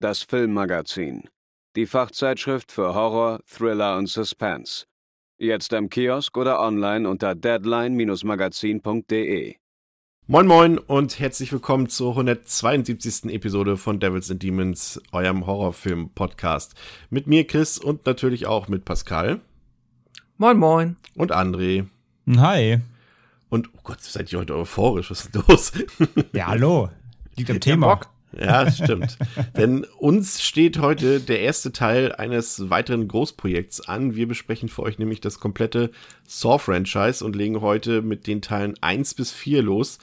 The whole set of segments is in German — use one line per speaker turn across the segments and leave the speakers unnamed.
das Filmmagazin, die Fachzeitschrift für Horror, Thriller und Suspense. Jetzt am Kiosk oder online unter deadline-magazin.de.
Moin Moin und herzlich willkommen zur 172. Episode von Devils and Demons, eurem Horrorfilm-Podcast. Mit mir Chris und natürlich auch mit Pascal.
Moin Moin.
Und André.
Hi.
Und, oh Gott, seid ihr heute euphorisch? Was ist denn los?
Ja, hallo. Liegt am Thema.
Bock. Ja, stimmt. Denn uns steht heute der erste Teil eines weiteren Großprojekts an. Wir besprechen für euch nämlich das komplette Saw-Franchise und legen heute mit den Teilen 1 bis 4 los.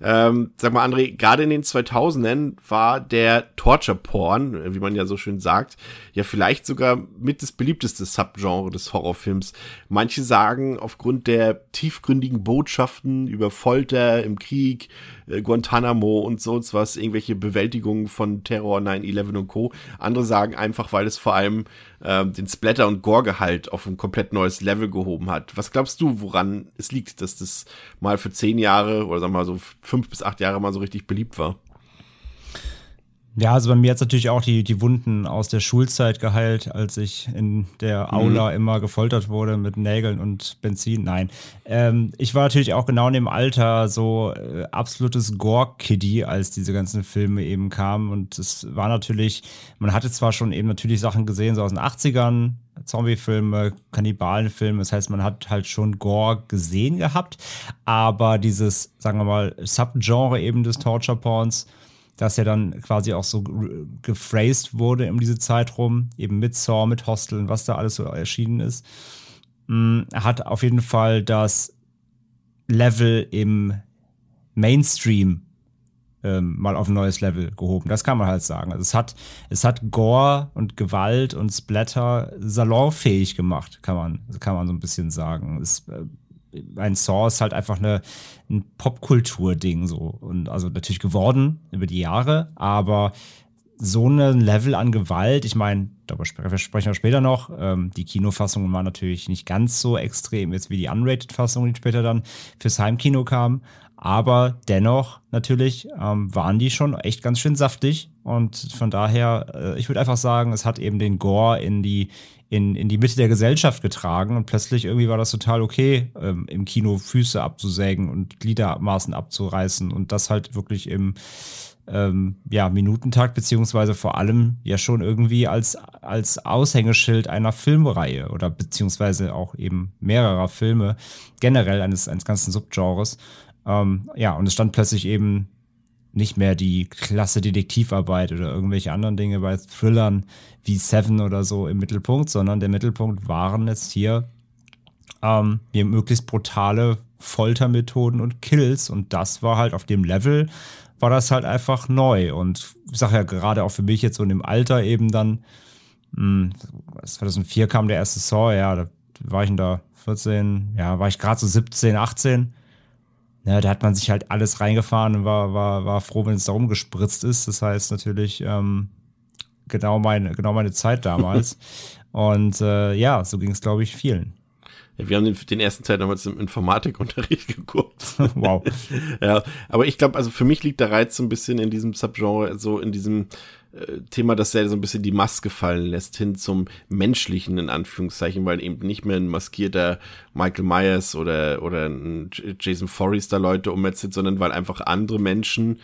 Ähm, sag mal, André, gerade in den 2000ern war der Torture-Porn, wie man ja so schön sagt, ja vielleicht sogar mit das beliebteste Subgenre des Horrorfilms. Manche sagen, aufgrund der tiefgründigen Botschaften über Folter im Krieg, äh, Guantanamo und so was, irgendwelche Bewältigungen von Terror 9-11 und Co. Andere sagen einfach, weil es vor allem äh, den Splatter- und Gore-Gehalt auf ein komplett neues Level gehoben hat. Was glaubst du, woran es liegt, dass das mal für zehn Jahre oder sagen wir mal so fünf bis acht Jahre mal so richtig beliebt war?
Ja, also bei mir hat es natürlich auch die, die Wunden aus der Schulzeit geheilt, als ich in der mhm. Aula mhm. immer gefoltert wurde mit Nägeln und Benzin. Nein. Ähm, ich war natürlich auch genau in dem Alter so äh, absolutes Gore-Kiddy, als diese ganzen Filme eben kamen. Und es war natürlich, man hatte zwar schon eben natürlich Sachen gesehen, so aus den 80ern, Zombie-Filme, Kannibalenfilme. Das heißt, man hat halt schon Gore gesehen gehabt, aber dieses, sagen wir mal, Subgenre eben des Torture-Porns, dass er dann quasi auch so gephrased wurde um diese Zeit rum, eben mit Saw, mit Hostel und was da alles so erschienen ist. Mm, er hat auf jeden Fall das Level im Mainstream ähm, mal auf ein neues Level gehoben. Das kann man halt sagen. Also es hat, es hat Gore und Gewalt und Splatter salonfähig gemacht, kann man, kann man so ein bisschen sagen. Es äh, ein Saw ist halt einfach eine, ein Popkultur-Ding so. Und also natürlich geworden über die Jahre, aber so ein Level an Gewalt, ich meine, darüber sprechen wir später noch. Ähm, die Kinofassungen waren natürlich nicht ganz so extrem jetzt wie die Unrated-Fassungen, die später dann fürs Heimkino kamen. Aber dennoch natürlich ähm, waren die schon echt ganz schön saftig. Und von daher, äh, ich würde einfach sagen, es hat eben den Gore in die, in, in die Mitte der Gesellschaft getragen und plötzlich irgendwie war das total okay, ähm, im Kino Füße abzusägen und Gliedermaßen abzureißen und das halt wirklich im ähm, ja, Minutentakt, beziehungsweise vor allem ja schon irgendwie als, als Aushängeschild einer Filmreihe oder beziehungsweise auch eben mehrerer Filme, generell eines, eines ganzen Subgenres. Ähm, ja, und es stand plötzlich eben nicht mehr die klasse Detektivarbeit oder irgendwelche anderen Dinge bei Thrillern wie Seven oder so im Mittelpunkt, sondern der Mittelpunkt waren jetzt hier ähm, möglichst brutale Foltermethoden und Kills. Und das war halt auf dem Level war das halt einfach neu. Und ich sage ja gerade auch für mich jetzt so in dem Alter eben dann mh, hm, 2004 kam der erste Saw, ja, da war ich da 14, ja, war ich gerade so 17, 18 ja, da hat man sich halt alles reingefahren und war, war, war froh, wenn es da rumgespritzt ist. Das heißt natürlich ähm, genau, meine, genau meine Zeit damals. und äh, ja, so ging es, glaube ich, vielen.
Wir haben den, den ersten Teil damals im Informatikunterricht geguckt.
wow.
ja, aber ich glaube, also für mich liegt der Reiz so ein bisschen in diesem Subgenre, so in diesem Thema, dass er so ein bisschen die Maske fallen lässt, hin zum menschlichen, in Anführungszeichen, weil eben nicht mehr ein maskierter Michael Myers oder, oder ein Jason Forrester Leute ummetzt, sondern weil einfach andere Menschen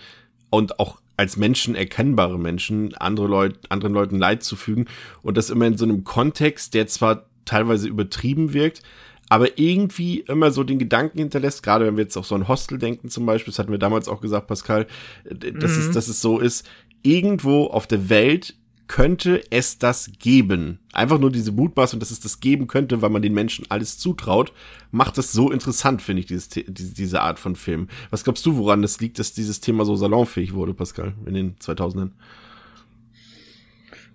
und auch als Menschen erkennbare Menschen andere Leute, anderen Leuten Leid zufügen und das immer in so einem Kontext, der zwar teilweise übertrieben wirkt, aber irgendwie immer so den Gedanken hinterlässt, gerade wenn wir jetzt auch so ein Hostel denken zum Beispiel, das hatten wir damals auch gesagt, Pascal, dass, mhm. es, dass es so ist, irgendwo auf der Welt könnte es das geben. Einfach nur diese Mutmaßung, dass es das geben könnte, weil man den Menschen alles zutraut, macht das so interessant, finde ich, dieses, diese Art von Film. Was glaubst du, woran das liegt, dass dieses Thema so salonfähig wurde, Pascal, in den 2000ern?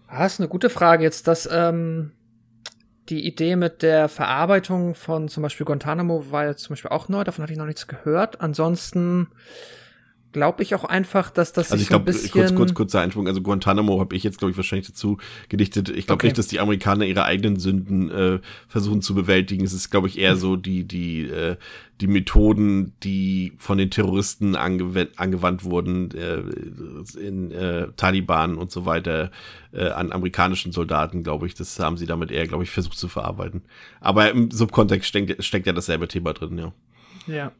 Ah, das ist eine gute Frage. Jetzt, dass ähm, die Idee mit der Verarbeitung von zum Beispiel Guantanamo war ja zum Beispiel auch neu, davon hatte ich noch nichts gehört. Ansonsten glaube ich auch einfach, dass das
also ich glaube so kurz kurz kurzer Einschwung also Guantanamo habe ich jetzt glaube ich wahrscheinlich dazu gedichtet. Ich glaube okay. nicht dass die Amerikaner ihre eigenen Sünden äh, versuchen zu bewältigen. Es ist glaube ich eher so die die äh, die Methoden die von den Terroristen angewandt, angewandt wurden äh, in äh, Taliban und so weiter äh, an amerikanischen Soldaten glaube ich. Das haben sie damit eher glaube ich versucht zu verarbeiten. Aber im Subkontext steckt, steckt ja dasselbe Thema drin ja
ja.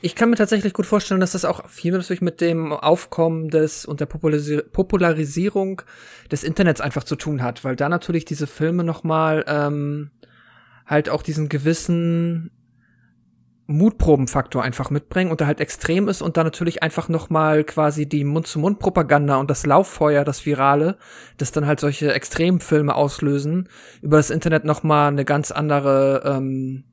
Ich kann mir tatsächlich gut vorstellen, dass das auch viel natürlich mit dem Aufkommen des und der Popularis Popularisierung des Internets einfach zu tun hat, weil da natürlich diese Filme nochmal ähm, halt auch diesen gewissen Mutprobenfaktor einfach mitbringen und da halt extrem ist und da natürlich einfach nochmal quasi die Mund-zu-Mund-Propaganda und das Lauffeuer, das Virale, das dann halt solche Extremfilme auslösen, über das Internet nochmal eine ganz andere ähm,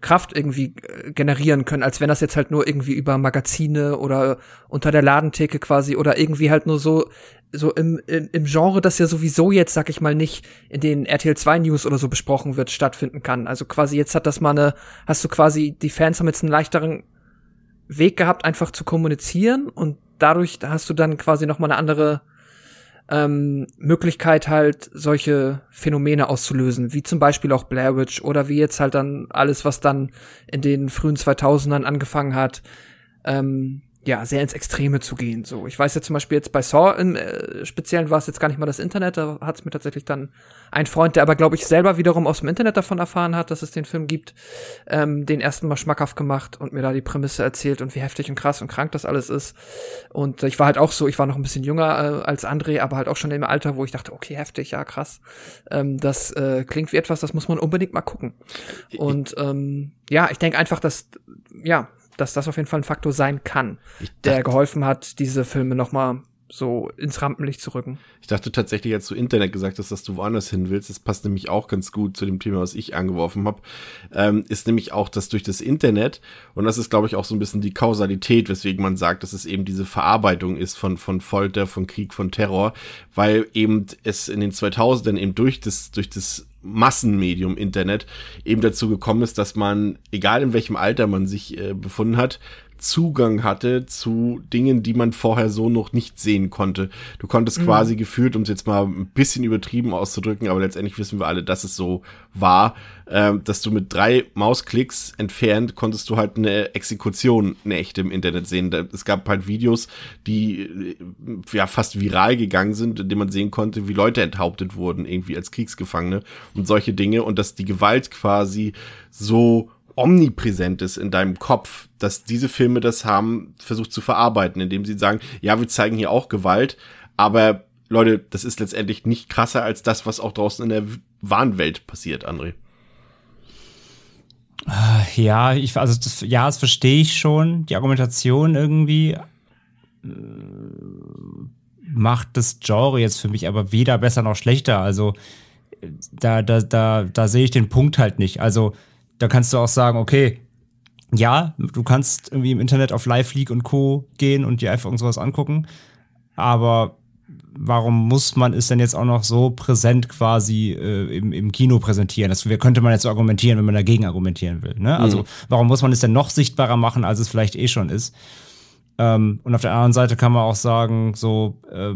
Kraft irgendwie äh, generieren können, als wenn das jetzt halt nur irgendwie über Magazine oder unter der Ladentheke quasi oder irgendwie halt nur so so im, im, im Genre, das ja sowieso jetzt, sag ich mal, nicht in den RTL 2 News oder so besprochen wird, stattfinden kann. Also quasi jetzt hat das mal eine, hast du quasi, die Fans haben jetzt einen leichteren Weg gehabt, einfach zu kommunizieren und dadurch hast du dann quasi noch mal eine andere ähm, Möglichkeit halt solche Phänomene auszulösen, wie zum Beispiel auch Blair Witch oder wie jetzt halt dann alles, was dann in den frühen 2000ern angefangen hat, ähm, ja, sehr ins Extreme zu gehen. So, ich weiß ja zum Beispiel jetzt bei Saw im äh, Speziellen war es jetzt gar nicht mal das Internet, da hat es mir tatsächlich dann ein Freund, der aber glaube ich selber wiederum aus dem Internet davon erfahren hat, dass es den Film gibt, ähm, den ersten Mal schmackhaft gemacht und mir da die Prämisse erzählt und wie heftig und krass und krank das alles ist. Und ich war halt auch so, ich war noch ein bisschen jünger äh, als André, aber halt auch schon im Alter, wo ich dachte, okay, heftig, ja krass. Ähm, das äh, klingt wie etwas, das muss man unbedingt mal gucken. Und ähm, ja, ich denke einfach, dass ja dass das auf jeden Fall ein Faktor sein kann, der geholfen hat, diese Filme noch mal so ins Rampenlicht zu rücken.
Ich dachte tatsächlich, als du Internet gesagt hast, dass du woanders hin willst, das passt nämlich auch ganz gut zu dem Thema, was ich angeworfen habe, ähm, ist nämlich auch, dass durch das Internet, und das ist, glaube ich, auch so ein bisschen die Kausalität, weswegen man sagt, dass es eben diese Verarbeitung ist von, von Folter, von Krieg, von Terror, weil eben es in den 2000ern eben durch das, durch das Massenmedium Internet eben dazu gekommen ist, dass man, egal in welchem Alter man sich äh, befunden hat, Zugang hatte zu Dingen, die man vorher so noch nicht sehen konnte. Du konntest mhm. quasi gefühlt, um es jetzt mal ein bisschen übertrieben auszudrücken, aber letztendlich wissen wir alle, dass es so war, äh, dass du mit drei Mausklicks entfernt konntest du halt eine Exekution, eine echte im Internet sehen. Es gab halt Videos, die äh, ja fast viral gegangen sind, in denen man sehen konnte, wie Leute enthauptet wurden, irgendwie als Kriegsgefangene und solche Dinge und dass die Gewalt quasi so omnipräsent ist in deinem Kopf, dass diese Filme das haben versucht zu verarbeiten, indem sie sagen, ja, wir zeigen hier auch Gewalt, aber Leute, das ist letztendlich nicht krasser als das, was auch draußen in der wahren Welt passiert, André.
Ja, ich, also das, ja, das verstehe ich schon. Die Argumentation irgendwie äh, macht das Genre jetzt für mich aber weder besser noch schlechter. Also da, da, da, da sehe ich den Punkt halt nicht. Also da kannst du auch sagen, okay, ja, du kannst irgendwie im Internet auf Live League und Co. gehen und dir einfach irgendwas angucken, aber warum muss man es denn jetzt auch noch so präsent quasi äh, im, im Kino präsentieren? Das könnte man jetzt so argumentieren, wenn man dagegen argumentieren will. Ne? Also mhm. warum muss man es denn noch sichtbarer machen, als es vielleicht eh schon ist? Ähm, und auf der anderen Seite kann man auch sagen, so, äh,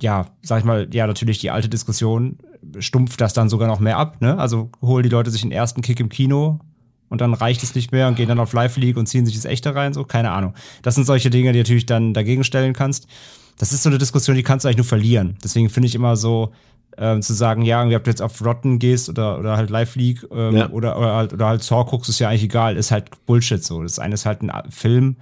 ja, sag ich mal, ja, natürlich die alte Diskussion, stumpft das dann sogar noch mehr ab. Ne? Also holen die Leute sich den ersten Kick im Kino und dann reicht es nicht mehr und gehen dann auf Live League und ziehen sich das echte rein. So, keine Ahnung. Das sind solche Dinge, die natürlich dann dagegen stellen kannst. Das ist so eine Diskussion, die kannst du eigentlich nur verlieren. Deswegen finde ich immer so, ähm, zu sagen, ja, ob du jetzt auf Rotten gehst oder, oder halt Live League ähm, ja. oder, oder, halt, oder halt Saw guckst, ist ja eigentlich egal, ist halt Bullshit so. Das eine ist halt ein Film,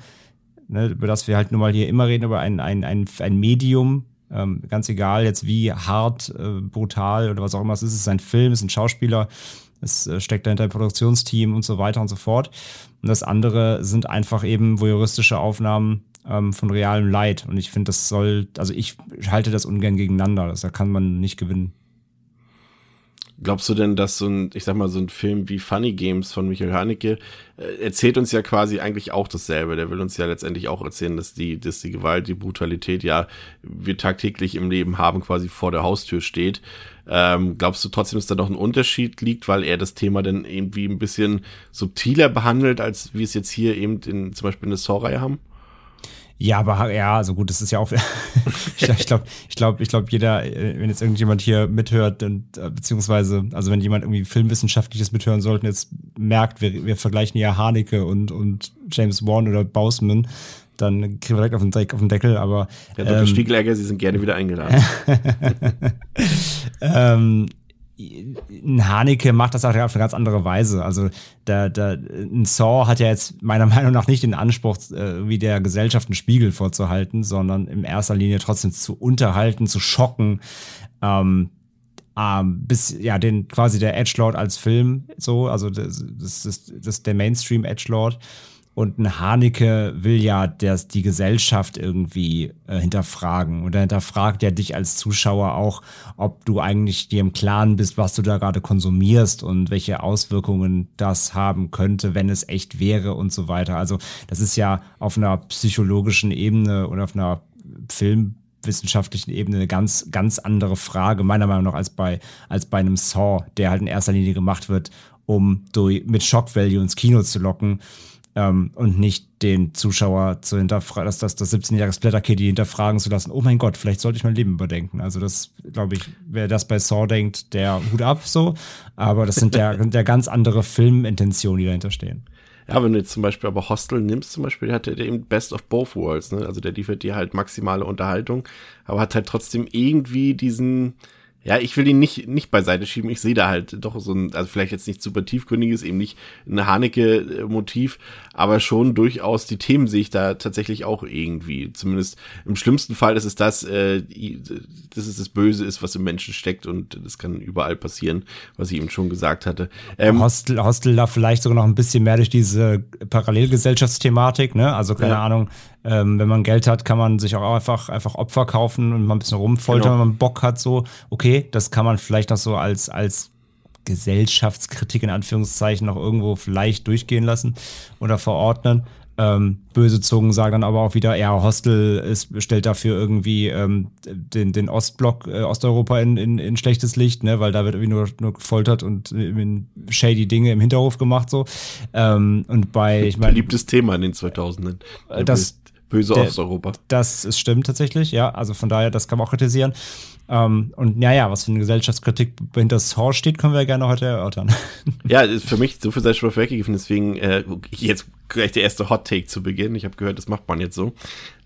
ne, über das wir halt nun mal hier immer reden, über ein, ein, ein, ein Medium, ähm, ganz egal jetzt wie hart, äh, brutal oder was auch immer es ist, es ist ein Film, es ist ein Schauspieler, es äh, steckt dahinter ein Produktionsteam und so weiter und so fort. Und das andere sind einfach eben voyeuristische Aufnahmen ähm, von realem Leid. Und ich finde, das soll, also ich halte das ungern gegeneinander. Das, da kann man nicht gewinnen.
Glaubst du denn, dass so ein, ich sag mal, so ein Film wie Funny Games von Michael Haneke äh, erzählt uns ja quasi eigentlich auch dasselbe. Der will uns ja letztendlich auch erzählen, dass die, dass die Gewalt, die Brutalität ja wir tagtäglich im Leben haben, quasi vor der Haustür steht. Ähm, glaubst du trotzdem, dass da noch ein Unterschied liegt, weil er das Thema dann irgendwie ein bisschen subtiler behandelt, als wir es jetzt hier eben in, zum Beispiel in der Saw-Reihe haben?
Ja, aber ja, also gut, das ist ja auch. ich glaube, ich glaube, ich glaube, jeder, äh, wenn jetzt irgendjemand hier mithört, und, äh, beziehungsweise, also wenn jemand irgendwie Filmwissenschaftliches mithören sollte, jetzt merkt, wir, wir vergleichen ja Haneke und, und James Wan oder Bausman, dann kriegen wir direkt auf den, auf den Deckel, aber.
Ja, Dr. Ähm, Stiegelegger, Sie sind gerne wieder eingeladen.
ähm, ein Haneke macht das auch auf eine ganz andere Weise. Also der, der, ein Saw hat ja jetzt meiner Meinung nach nicht den Anspruch, äh, wie der Gesellschaft einen Spiegel vorzuhalten, sondern in erster Linie trotzdem zu unterhalten, zu schocken. Ähm, ähm, bis ja den quasi der Edgelord als Film so, also das, das, das, das der Mainstream Edgelord. Und ein Haneke will ja dass die Gesellschaft irgendwie äh, hinterfragen. Und er hinterfragt ja dich als Zuschauer auch, ob du eigentlich dir im Klaren bist, was du da gerade konsumierst und welche Auswirkungen das haben könnte, wenn es echt wäre und so weiter. Also das ist ja auf einer psychologischen Ebene und auf einer filmwissenschaftlichen Ebene eine ganz, ganz andere Frage, meiner Meinung nach, als bei, als bei einem Saw, der halt in erster Linie gemacht wird, um durch, mit Shock Value ins Kino zu locken ähm, und nicht den Zuschauer zu hinterfragen, dass das, das 17-jährige Splatter-Kid hinterfragen zu lassen, oh mein Gott, vielleicht sollte ich mein Leben überdenken. Also das, glaube ich, wer das bei Saw denkt, der Hut ab so, aber das sind der, der ganz andere Filmintentionen, die dahinter stehen.
Ja, wenn du jetzt zum Beispiel aber Hostel nimmst, zum Beispiel, hat der eben Best of Both Worlds, ne? Also der liefert dir halt maximale Unterhaltung, aber hat halt trotzdem irgendwie diesen, ja, ich will ihn nicht, nicht beiseite schieben. Ich sehe da halt doch so ein, also vielleicht jetzt nicht super tiefgründiges, eben nicht ein Haneke-Motiv, aber schon durchaus die Themen sehe ich da tatsächlich auch irgendwie. Zumindest im schlimmsten Fall ist es das, äh, dass es das Böse ist, was im Menschen steckt und das kann überall passieren, was ich eben schon gesagt hatte.
Ähm, Hostel, Hostel da vielleicht sogar noch ein bisschen mehr durch diese Parallelgesellschaftsthematik, ne? Also keine ja. Ahnung, ähm, wenn man Geld hat, kann man sich auch einfach, einfach Opfer kaufen und mal ein bisschen rumfoltern, genau. wenn man Bock hat, so. Okay, das kann man vielleicht noch so als, als Gesellschaftskritik in Anführungszeichen noch irgendwo vielleicht durchgehen lassen oder verordnen. Ähm, böse Zungen sagen dann aber auch wieder, ja, Hostel ist, stellt dafür irgendwie ähm, den, den Ostblock, äh, Osteuropa in, in, in schlechtes Licht, ne, weil da wird irgendwie nur, nur gefoltert und äh, shady Dinge im Hinterhof gemacht, so. Ähm, und bei,
ich meine. Beliebtes Thema in den 2000ern.
Das,
Böse der, Osteuropa.
Das ist, stimmt tatsächlich, ja. Also von daher, das kann man auch kritisieren. Ähm, und naja, was für eine Gesellschaftskritik hinter Saw steht, können wir ja gerne heute erörtern.
Ja, für mich, so viel sei schon weggegeben, deswegen äh, jetzt gleich der erste Hot Take zu Beginn. Ich habe gehört, das macht man jetzt so,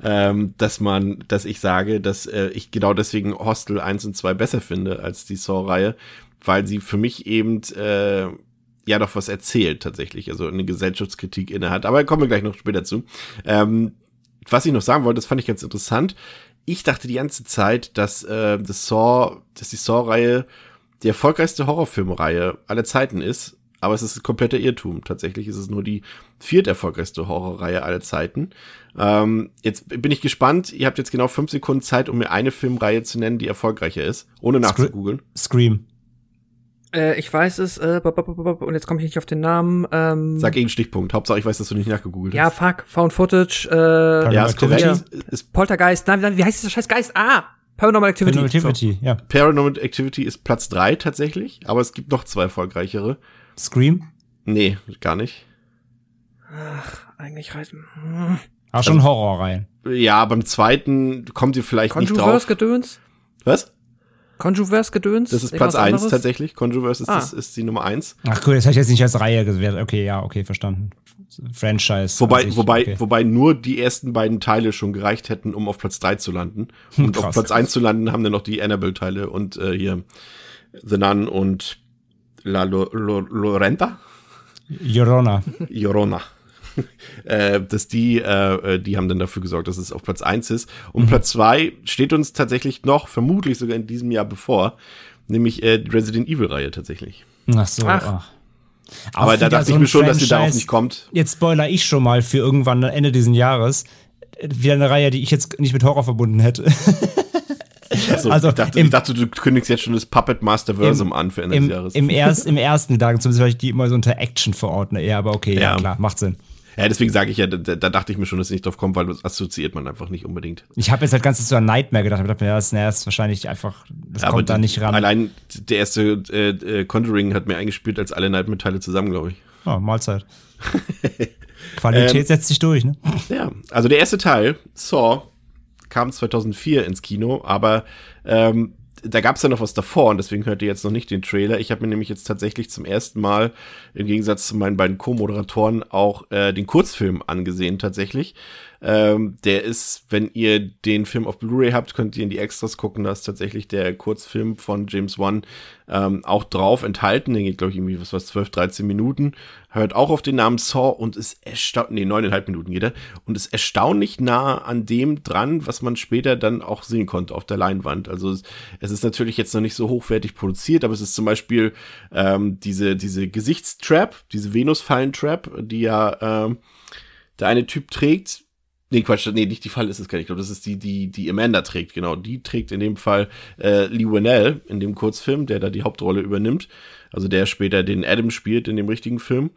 ähm, dass man, dass ich sage, dass äh, ich genau deswegen Hostel 1 und 2 besser finde als die Saw-Reihe, weil sie für mich eben äh, ja doch was erzählt tatsächlich, also eine Gesellschaftskritik innehat. Aber kommen wir gleich noch später zu. Ähm, was ich noch sagen wollte, das fand ich ganz interessant. Ich dachte die ganze Zeit, dass äh, das Saw, dass die Saw-Reihe die erfolgreichste Horrorfilmreihe aller Zeiten ist, aber es ist ein kompletter Irrtum. Tatsächlich ist es nur die viert erfolgreichste Horrorreihe aller Zeiten. Ähm, jetzt bin ich gespannt. Ihr habt jetzt genau fünf Sekunden Zeit, um mir eine Filmreihe zu nennen, die erfolgreicher ist, ohne nachzugoogeln.
Scream.
Äh, ich weiß es, äh, und jetzt komme ich nicht auf den Namen. Ähm,
Sag irgendeinen Stichpunkt. Hauptsache, ich weiß, dass du nicht nachgegoogelt
ja, hast. Ja, fuck, Found Footage, äh,
ja, ist korrekt.
Ist Poltergeist, nein, nein, wie heißt dieser scheiß Geist? Ah! Paranormal Activity.
Paranormal Activity, so. ja.
Paranormal Activity ist Platz drei tatsächlich, aber es gibt noch zwei erfolgreichere.
Scream?
Nee, gar nicht.
Ach, eigentlich reißen.
Hm. Ach, schon also, Horrorreihen.
Ja, beim zweiten kommt ihr vielleicht nicht drauf.
Gedöns?
Was?
Controverse-Gedöns?
Das ist Platz 1 tatsächlich. Controverse ist, ah. das, ist die Nummer 1.
Ach cool, das hätte ich jetzt nicht als Reihe gewählt. Okay, ja, okay, verstanden. Franchise.
Wobei, sich, wobei, okay. wobei nur die ersten beiden Teile schon gereicht hätten, um auf Platz 3 zu landen. Und Krass. auf Platz 1 zu landen haben dann noch die Annabelle-Teile und äh, hier The Nun und La Lo Lo Lorenta?
Llorona.
Llorona. äh, dass die, äh, die haben dann dafür gesorgt, dass es auf Platz eins ist. Und mhm. Platz zwei steht uns tatsächlich noch, vermutlich sogar in diesem Jahr bevor, nämlich äh, die Resident Evil-Reihe tatsächlich.
Ach so. Ach. Ach.
Aber da dachte so ich mir schon, dass sie darauf nicht kommt.
Jetzt spoiler ich schon mal für irgendwann Ende dieses Jahres. Wieder eine Reihe, die ich jetzt nicht mit Horror verbunden hätte.
Achso,
Also
ich, dachte,
im-
ich dachte, du kündigst jetzt schon das Puppet Masterversum
Im-
an für Ende
Im,
des Jahres.
im, erst, Im ersten Gedanken, zumindest weil ich die immer so unter Action verordne. Ja, aber okay, ja,
Ja.
klar, macht Sinn.
Ja, deswegen sage ich ja, da, da dachte ich mir schon, dass es nicht drauf kommt, weil das assoziiert man einfach nicht unbedingt.
Ich habe jetzt halt ganz so an Nightmare gedacht. Ich dachte mir, ja, das, ist wahrscheinlich einfach, das
Aber
kommt da nicht ran.
Allein der erste äh, äh, Conjuring hat mir eingespielt als alle Nightmare-Teile zusammen, glaube ich.
Oh, Mahlzeit. Qualität
Ähm,
setzt sich durch, ne?
Ja, also der erste Teil, Saw, kam 2004 ins Kino, aber ähm, da gab es ja noch was davor und deswegen hört ihr jetzt noch nicht den Trailer. Ich habe mir nämlich jetzt tatsächlich zum ersten Mal, im Gegensatz zu meinen beiden Co-Moderatoren, auch äh, den Kurzfilm angesehen tatsächlich. Ähm, der ist, wenn ihr den Film auf Blu-ray habt, könnt ihr in die Extras gucken. Da ist tatsächlich der Kurzfilm von James Wan ähm, auch drauf enthalten. Der geht, glaube ich, irgendwie, was was 12, 13 Minuten. Hört auch auf den Namen Saw und ist erstaunlich, nee, neuneinhalb Minuten geht er. Und ist erstaunlich nah an dem dran, was man später dann auch sehen konnte auf der Leinwand. Also es, es ist natürlich jetzt noch nicht so hochwertig produziert, aber es ist zum Beispiel ähm, diese, diese Gesichtstrap, diese Venusfallen-Trap, die ja ähm, der eine Typ trägt. Nee, Quatsch, nee, nicht die Fall ist es gar nicht. Ich glaube, das ist die, die, die Amanda trägt, genau. Die trägt in dem Fall äh, Lee Winnell in dem Kurzfilm, der da die Hauptrolle übernimmt. Also der später den Adam spielt in dem richtigen Film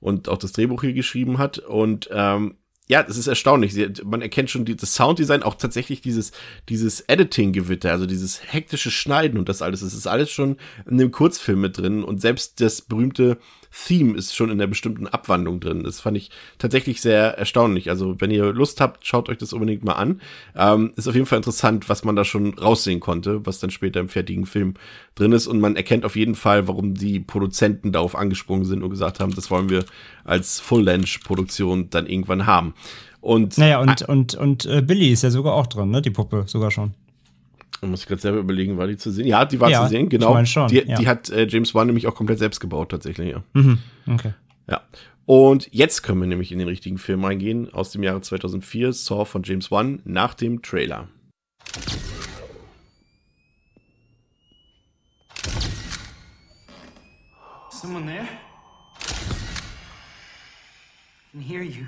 und auch das Drehbuch hier geschrieben hat. Und ähm, ja, das ist erstaunlich. Sie, man erkennt schon die, das Sounddesign, auch tatsächlich dieses, dieses Editing-Gewitter, also dieses hektische Schneiden und das alles. Es ist alles schon in dem Kurzfilm mit drin und selbst das berühmte Theme ist schon in der bestimmten Abwandlung drin. Das fand ich tatsächlich sehr erstaunlich. Also, wenn ihr Lust habt, schaut euch das unbedingt mal an. Ähm, ist auf jeden Fall interessant, was man da schon raussehen konnte, was dann später im fertigen Film drin ist. Und man erkennt auf jeden Fall, warum die Produzenten darauf angesprungen sind und gesagt haben, das wollen wir als Full-Length-Produktion dann irgendwann haben. Und
Naja, und, und, und äh, Billy ist ja sogar auch drin, ne? Die Puppe sogar schon.
Da muss ich gerade selber überlegen, war die zu sehen? Ja, die war
Ja,
zu sehen,
ich
genau.
meine schon,
die
ja.
die hat äh, James Wan nämlich auch komplett selbst gebaut, tatsächlich, ja.
Mhm. Okay.
Ja. Und jetzt können wir nämlich in den richtigen Film reingehen, aus dem Jahre 2004, Saw von James Wan, nach dem Trailer.
Someone there? I can hear you.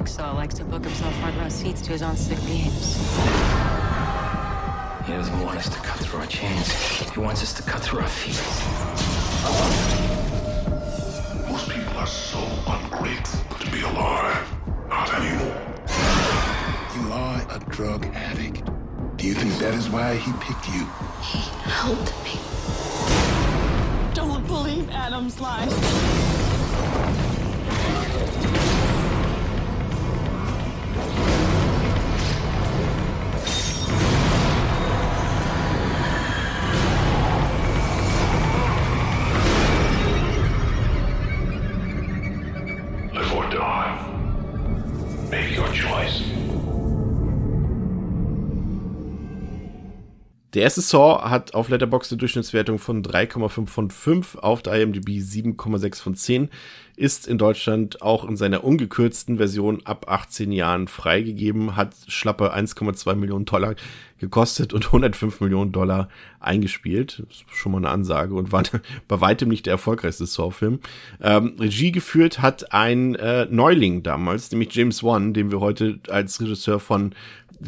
Jigsaw
likes to book himself front row seats to his own sick games.
He doesn't want us to cut through our chains. He wants us to cut through our feet.
Most people are so ungrateful to be alive. Not anymore.
You are a drug addict. Do you think that is why he picked you?
He helped me.
Don't believe Adam's lies.
Der erste Saw hat auf Letterboxd eine Durchschnittswertung von 3,5 von 5, auf der IMDb 7,6 von 10, ist in Deutschland auch in seiner ungekürzten Version ab 18 Jahren freigegeben, hat schlappe 1,2 Millionen Dollar gekostet und 105 Millionen Dollar eingespielt. Das ist schon mal eine Ansage und war bei weitem nicht der erfolgreichste Saw-Film. Ähm, Regie geführt hat ein äh, Neuling damals, nämlich James Wan, den wir heute als Regisseur von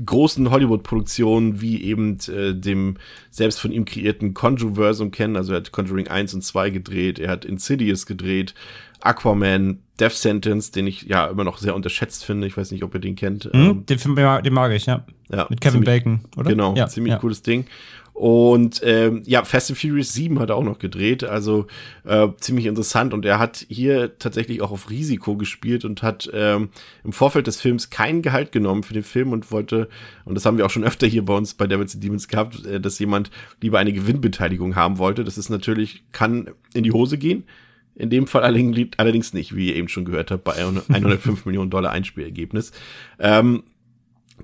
großen Hollywood-Produktionen wie eben äh, dem selbst von ihm kreierten Conjuversum kennen. Also er hat Conjuring 1 und 2 gedreht, er hat Insidious gedreht, Aquaman, Death Sentence, den ich ja immer noch sehr unterschätzt finde. Ich weiß nicht, ob ihr den kennt.
Hm?
Ähm,
Den den mag ich, ja.
ja,
Mit Kevin
ziemlich-
Bacon, oder?
Genau,
ja,
ziemlich
ja.
cooles Ding. Und ähm, ja, Fast and Furious 7 hat er auch noch gedreht, also äh, ziemlich interessant. Und er hat hier tatsächlich auch auf Risiko gespielt und hat ähm, im Vorfeld des Films kein Gehalt genommen für den Film und wollte, und das haben wir auch schon öfter hier bei uns bei Devils and Demons gehabt, äh, dass jemand lieber eine Gewinnbeteiligung haben wollte. Das ist natürlich, kann in die Hose gehen. In dem Fall allerdings nicht, wie ihr eben schon gehört habt, bei 105 Millionen Dollar Einspielergebnis. Ähm,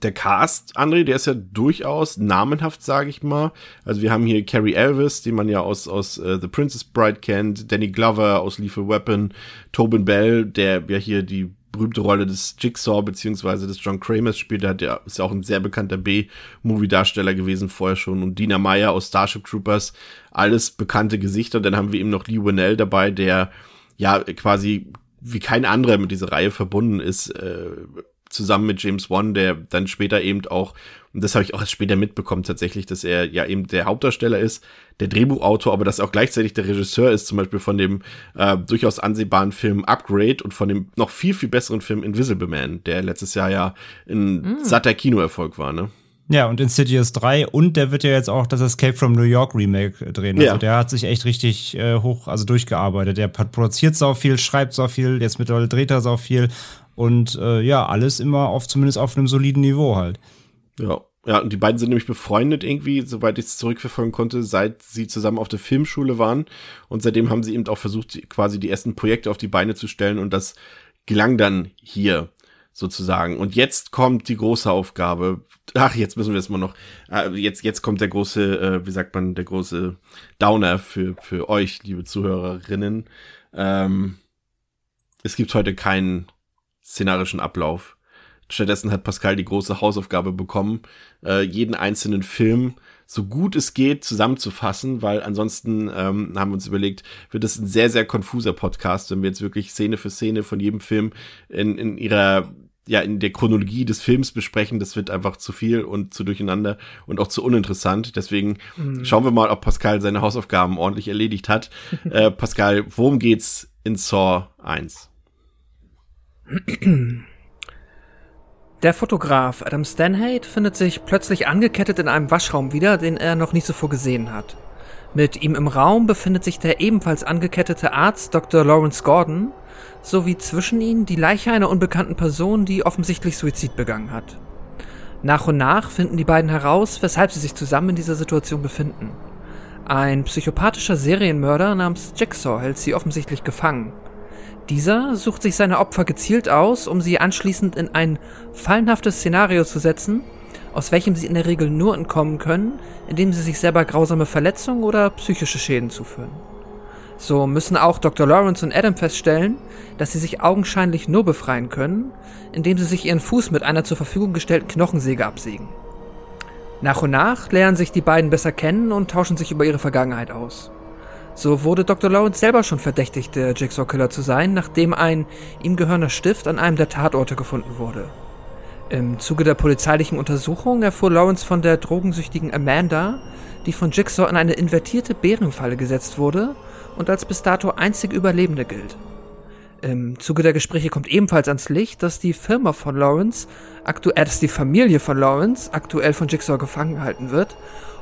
der Cast, André, der ist ja durchaus namenhaft, sage ich mal. Also wir haben hier Carrie Elvis, den man ja aus, aus uh, The Princess Bride kennt, Danny Glover aus Lethal Weapon, Tobin Bell, der ja hier die berühmte Rolle des Jigsaw beziehungsweise des John Kramers spielt. Der hat ja, ist ja auch ein sehr bekannter B-Movie-Darsteller gewesen vorher schon. Und Dina Meyer aus Starship Troopers, alles bekannte Gesichter. Und dann haben wir eben noch Lee Winnell dabei, der ja quasi wie kein anderer mit dieser Reihe verbunden ist. Äh, zusammen mit James Wan, der dann später eben auch, und das habe ich auch erst später mitbekommen tatsächlich, dass er ja eben der Hauptdarsteller ist, der Drehbuchautor, aber dass er auch gleichzeitig der Regisseur ist, zum Beispiel von dem äh, durchaus ansehbaren Film Upgrade und von dem noch viel, viel besseren Film Invisible Man, der letztes Jahr ja ein mm. satter Kinoerfolg war, ne?
Ja, und Insidious 3 und der wird ja jetzt auch das Escape from New York Remake drehen. Also ja. der hat sich echt richtig äh, hoch, also durchgearbeitet. Der produziert so viel, schreibt so viel, jetzt mittlerweile dreht er so viel und äh, ja, alles immer auf zumindest auf einem soliden Niveau halt.
Ja. Ja, und die beiden sind nämlich befreundet irgendwie, soweit ich es zurückverfolgen konnte, seit sie zusammen auf der Filmschule waren. Und seitdem haben sie eben auch versucht, quasi die ersten Projekte auf die Beine zu stellen. Und das gelang dann hier sozusagen. Und jetzt kommt die große Aufgabe. Ach, jetzt müssen wir es mal noch. Äh, jetzt, jetzt kommt der große, äh, wie sagt man, der große Downer für, für euch, liebe Zuhörerinnen. Ähm, es gibt heute keinen szenarischen Ablauf. Stattdessen hat Pascal die große Hausaufgabe bekommen, äh, jeden einzelnen Film so gut es geht zusammenzufassen, weil ansonsten ähm, haben wir uns überlegt, wird das ein sehr, sehr konfuser Podcast, wenn wir jetzt wirklich Szene für Szene von jedem Film in, in ihrer ja, in der Chronologie des Films besprechen, das wird einfach zu viel und zu durcheinander und auch zu uninteressant. Deswegen mhm. schauen wir mal, ob Pascal seine Hausaufgaben ordentlich erledigt hat. äh, Pascal, worum geht's in Saw 1?
Der Fotograf Adam Stanhate findet sich plötzlich angekettet in einem Waschraum wieder, den er noch nie zuvor gesehen hat. Mit ihm im Raum befindet sich der ebenfalls angekettete Arzt Dr. Lawrence Gordon, sowie zwischen ihnen die Leiche einer unbekannten Person, die offensichtlich Suizid begangen hat. Nach und nach finden die beiden heraus, weshalb sie sich zusammen in dieser Situation befinden. Ein psychopathischer Serienmörder namens Jigsaw hält sie offensichtlich gefangen dieser sucht sich seine Opfer gezielt aus, um sie anschließend in ein fallenhaftes Szenario zu setzen, aus welchem sie in der Regel nur entkommen können, indem sie sich selber grausame Verletzungen oder psychische Schäden zuführen. So müssen auch Dr. Lawrence und Adam feststellen, dass sie sich augenscheinlich nur befreien können, indem sie sich ihren Fuß mit einer zur Verfügung gestellten Knochensäge absägen. Nach und nach lernen sich die beiden besser kennen und tauschen sich über ihre Vergangenheit aus. So wurde Dr. Lawrence selber schon verdächtigt, der Jigsaw-Killer zu sein, nachdem ein ihm gehörender Stift an einem der Tatorte gefunden wurde. Im Zuge der polizeilichen Untersuchung erfuhr Lawrence von der drogensüchtigen Amanda, die von Jigsaw in eine invertierte Bärenfalle gesetzt wurde und als bis dato einzig Überlebende gilt. Im Zuge der Gespräche kommt ebenfalls ans Licht, dass die Firma von Lawrence, aktuell, äh, dass die Familie von Lawrence aktuell von Jigsaw gefangen gehalten wird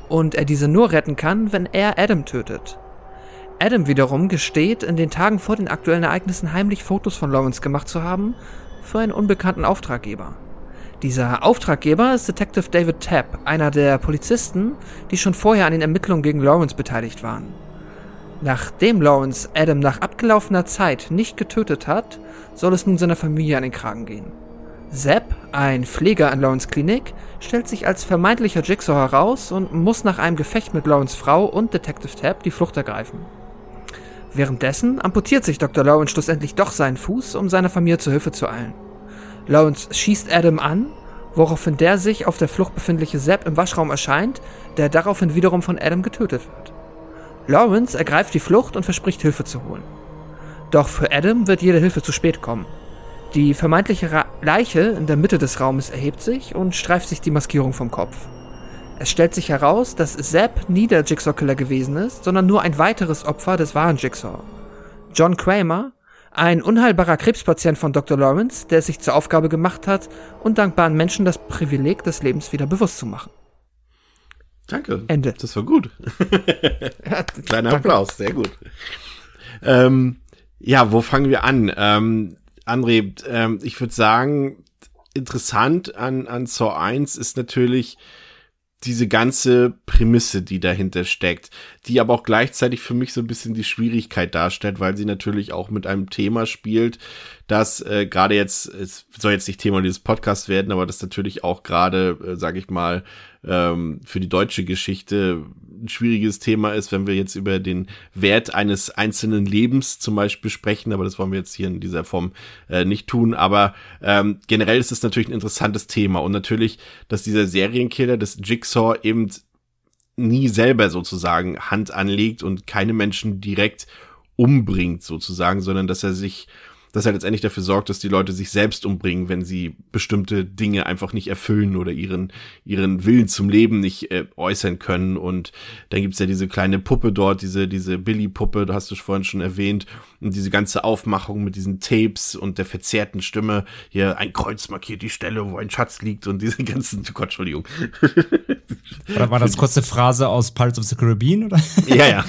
und er diese nur retten kann, wenn er Adam tötet. Adam wiederum gesteht, in den Tagen vor den aktuellen Ereignissen heimlich Fotos von Lawrence gemacht zu haben für einen unbekannten Auftraggeber. Dieser Auftraggeber ist Detective David Tapp, einer der Polizisten, die schon vorher an den Ermittlungen gegen Lawrence beteiligt waren. Nachdem Lawrence Adam nach abgelaufener Zeit nicht getötet hat, soll es nun seiner Familie an den Kragen gehen. Sepp, ein Pfleger in Lawrence Klinik, stellt sich als vermeintlicher Jigsaw heraus und muss nach einem Gefecht mit Lawrence Frau und Detective Tapp die Flucht ergreifen. Währenddessen amputiert sich Dr. Lawrence schlussendlich doch seinen Fuß, um seiner Familie zu Hilfe zu eilen. Lawrence schießt Adam an, woraufhin der sich auf der Flucht befindliche Sepp im Waschraum erscheint, der daraufhin wiederum von Adam getötet wird. Lawrence ergreift die Flucht und verspricht Hilfe zu holen. Doch für Adam wird jede Hilfe zu spät kommen. Die vermeintliche Leiche in der Mitte des Raumes erhebt sich und streift sich die Maskierung vom Kopf. Es stellt sich heraus, dass Zapp nie der Jigsaw-Killer gewesen ist, sondern nur ein weiteres Opfer des wahren Jigsaw. John Kramer, ein unheilbarer Krebspatient von Dr. Lawrence, der es sich zur Aufgabe gemacht hat, undankbaren Menschen das Privileg des Lebens wieder bewusst zu machen.
Danke.
Ende.
Das war gut. Kleiner Applaus, sehr gut. Ähm, ja, wo fangen wir an? Ähm, André, ähm, ich würde sagen, interessant an, an Saw 1 ist natürlich diese ganze Prämisse, die dahinter steckt, die aber auch gleichzeitig für mich so ein bisschen die Schwierigkeit darstellt, weil sie natürlich auch mit einem Thema spielt, das äh, gerade jetzt, es soll jetzt nicht Thema dieses Podcasts werden, aber das natürlich auch gerade, äh, sage ich mal, ähm, für die deutsche Geschichte ein schwieriges Thema ist, wenn wir jetzt über den Wert eines einzelnen Lebens zum Beispiel sprechen, aber das wollen wir jetzt hier in dieser Form äh, nicht tun. Aber ähm, generell ist es natürlich ein interessantes Thema und natürlich, dass dieser Serienkiller, das Jigsaw eben nie selber sozusagen Hand anlegt und keine Menschen direkt umbringt sozusagen, sondern dass er sich dass er letztendlich dafür sorgt, dass die Leute sich selbst umbringen, wenn sie bestimmte Dinge einfach nicht erfüllen oder ihren, ihren Willen zum Leben nicht äh, äußern können. Und dann gibt's ja diese kleine Puppe dort, diese, diese Billy-Puppe, da hast du vorhin schon erwähnt, und diese ganze Aufmachung mit diesen Tapes und der verzerrten Stimme. Hier ein Kreuz markiert die Stelle, wo ein Schatz liegt und diese ganzen, oh Gott, Entschuldigung.
Oder war das kurze Phrase aus Pirates of the Caribbean, oder?
Ja, ja.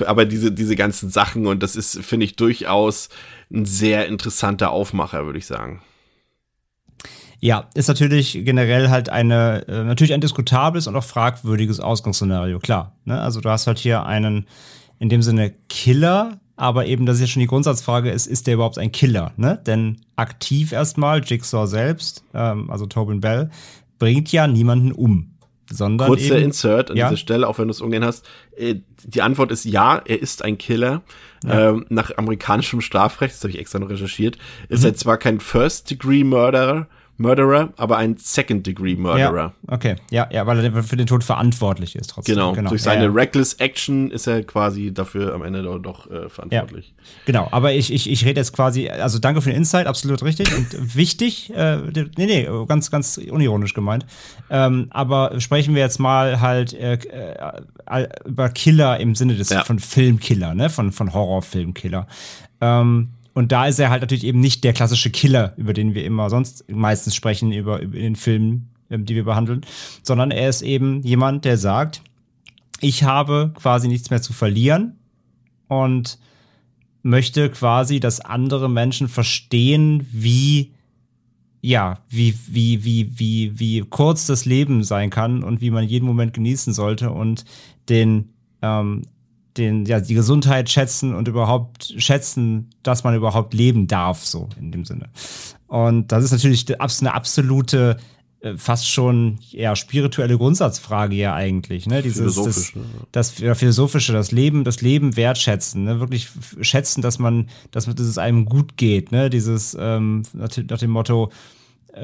Aber diese, diese ganzen Sachen und das ist, finde ich, durchaus ein sehr interessanter Aufmacher, würde ich sagen.
Ja, ist natürlich generell halt eine, äh, natürlich ein diskutables und auch fragwürdiges Ausgangsszenario, klar. Ne? Also du hast halt hier einen, in dem Sinne Killer, aber eben, das ist ja schon die Grundsatzfrage ist, ist der überhaupt ein Killer? Ne? Denn aktiv erstmal, Jigsaw selbst, ähm, also Tobin Bell, bringt ja niemanden um. Sondern
Kurzer
eben,
Insert an
ja?
dieser Stelle, auch wenn du es ungern hast. Äh, Die Antwort ist ja, er ist ein Killer.
Ja.
Ähm, nach amerikanischem Strafrecht, das habe ich extra noch recherchiert, ist er zwar kein First-Degree-Murderer, Murderer, aber ein Second-Degree-Murderer.
Ja, okay. Ja, ja, weil er für den Tod verantwortlich ist trotzdem.
Genau. Durch seine
ja, ja.
Reckless Action ist er quasi dafür am Ende doch, doch äh, verantwortlich.
Genau, aber ich, ich, ich rede jetzt quasi, also danke für den Insight, absolut richtig und wichtig, äh, nee, nee, ganz, ganz unironisch gemeint. Ähm, aber sprechen wir jetzt mal halt äh, äh, über Killer im Sinne des von Filmkiller, ne? Von, von Horrorfilmkiller. Ähm, und da ist er halt natürlich eben nicht der klassische Killer, über den wir immer sonst meistens sprechen, über, über in den Filmen, ähm, die wir behandeln, sondern er ist eben jemand, der sagt, ich habe quasi nichts mehr zu verlieren und möchte quasi, dass andere Menschen verstehen, wie ja, wie, wie, wie, wie, wie kurz das Leben sein kann und wie man jeden Moment genießen sollte und den, ähm, den, ja, die Gesundheit schätzen und überhaupt schätzen, dass man überhaupt leben darf, so in dem Sinne. Und das ist natürlich eine absolute, äh, fast schon eher spirituelle Grundsatzfrage ja eigentlich, ne? Dieses, das,
ne?
das ja, philosophische, das Leben, das Leben wertschätzen, ne? wirklich schätzen, dass man, dass, man- dass es einem gut geht, ne? Dieses ähm, nach, dem- Motto,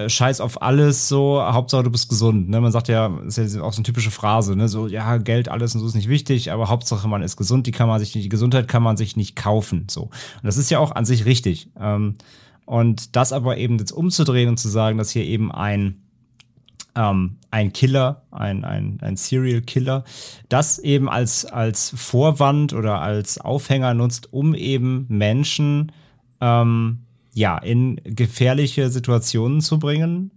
Scheiß auf alles, so Hauptsache du bist gesund. Ne? Man sagt ja, ist ja auch so eine typische Phrase, ne? So ja Geld alles und so ist nicht wichtig, aber Hauptsache man ist gesund. Die kann man sich nicht, die Gesundheit kann man sich nicht kaufen. So und das ist ja auch an sich richtig. Ähm, und das aber eben jetzt umzudrehen und zu sagen, dass hier eben ein ähm, ein Killer, ein, ein, ein Serial Killer, das eben als, als Vorwand oder als Aufhänger nutzt, um eben Menschen ähm, ja, in gefährliche Situationen zu bringen,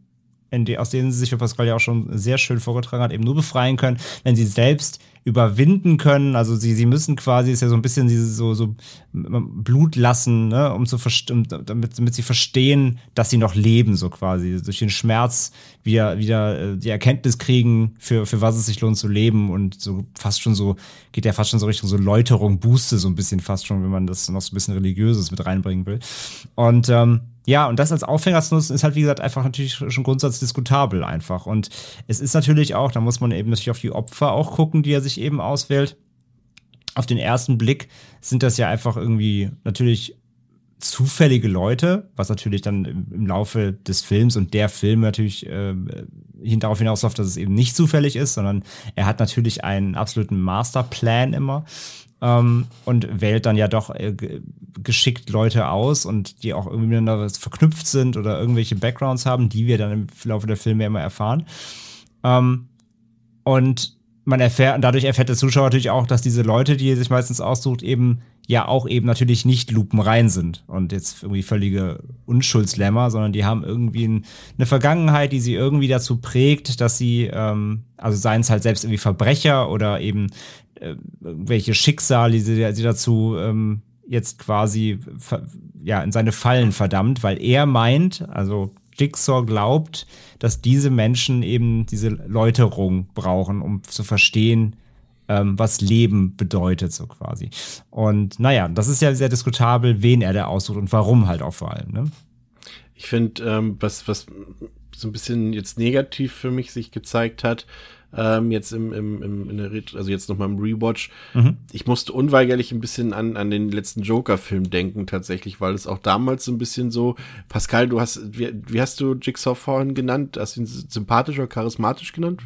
in die, aus denen sie sich, wie Pascal ja auch schon sehr schön vorgetragen hat, eben nur befreien können, wenn sie selbst überwinden können. Also sie, sie müssen quasi, ist ja so ein bisschen dieses so, so Blut lassen, ne, um zu um, damit, damit sie verstehen, dass sie noch leben, so quasi. Durch den Schmerz wieder, wieder äh, die Erkenntnis kriegen, für, für was es sich lohnt zu leben und so fast schon so, geht ja fast schon so Richtung so Läuterung, Buße, so ein bisschen fast schon, wenn man das noch so ein bisschen Religiöses mit reinbringen will. Und ähm, ja, und das als Aufhänger zu nutzen, ist halt, wie gesagt, einfach natürlich schon grundsatzdiskutabel einfach. Und es ist natürlich auch, da muss man eben natürlich auf die Opfer auch gucken, die er sich eben auswählt. Auf den ersten Blick sind das ja einfach irgendwie natürlich zufällige Leute, was natürlich dann im, Laufe des Films und der Filme natürlich äh, darauf hinausläuft, dass es eben nicht zufällig ist, sondern er hat natürlich einen absoluten Masterplan immer ähm, und wählt dann ja doch äh, ge- geschickt Leute aus und die auch irgendwie miteinander verknüpft sind oder irgendwelche Backgrounds haben, die wir dann im Laufe der Filme immer erfahren. Ähm, und man erfährt, dadurch erfährt der Zuschauer natürlich auch, dass diese Leute, die er sich meistens aussucht, eben ja auch eben natürlich nicht lupenrein sind und jetzt irgendwie völlige Unschuldslämmer, sondern die haben irgendwie ein, eine Vergangenheit, die sie irgendwie dazu prägt, dass sie, ähm, also seien es halt selbst irgendwie Verbrecher oder eben äh, welche Schicksale, die sie, sie dazu ähm, jetzt quasi ja in seine Fallen verdammt, weil er meint, also Jigsaw glaubt, dass diese Menschen eben diese Läuterung brauchen, um zu verstehen, ähm, was Leben bedeutet, so quasi. Und naja, das ist ja sehr diskutabel, wen er da aussucht und warum halt auch vor allem. Ne?
Ich finde, ähm, was, was so ein bisschen jetzt negativ für mich sich gezeigt hat, ähm, jetzt im, im, im in der also jetzt nochmal im Rewatch. Mhm. Ich musste unweigerlich ein bisschen an, an den letzten Joker-Film denken, tatsächlich, weil es auch damals so ein bisschen so, Pascal, du hast, wie, wie hast du Jigsaw vorhin genannt? Hast du ihn sympathisch oder charismatisch genannt?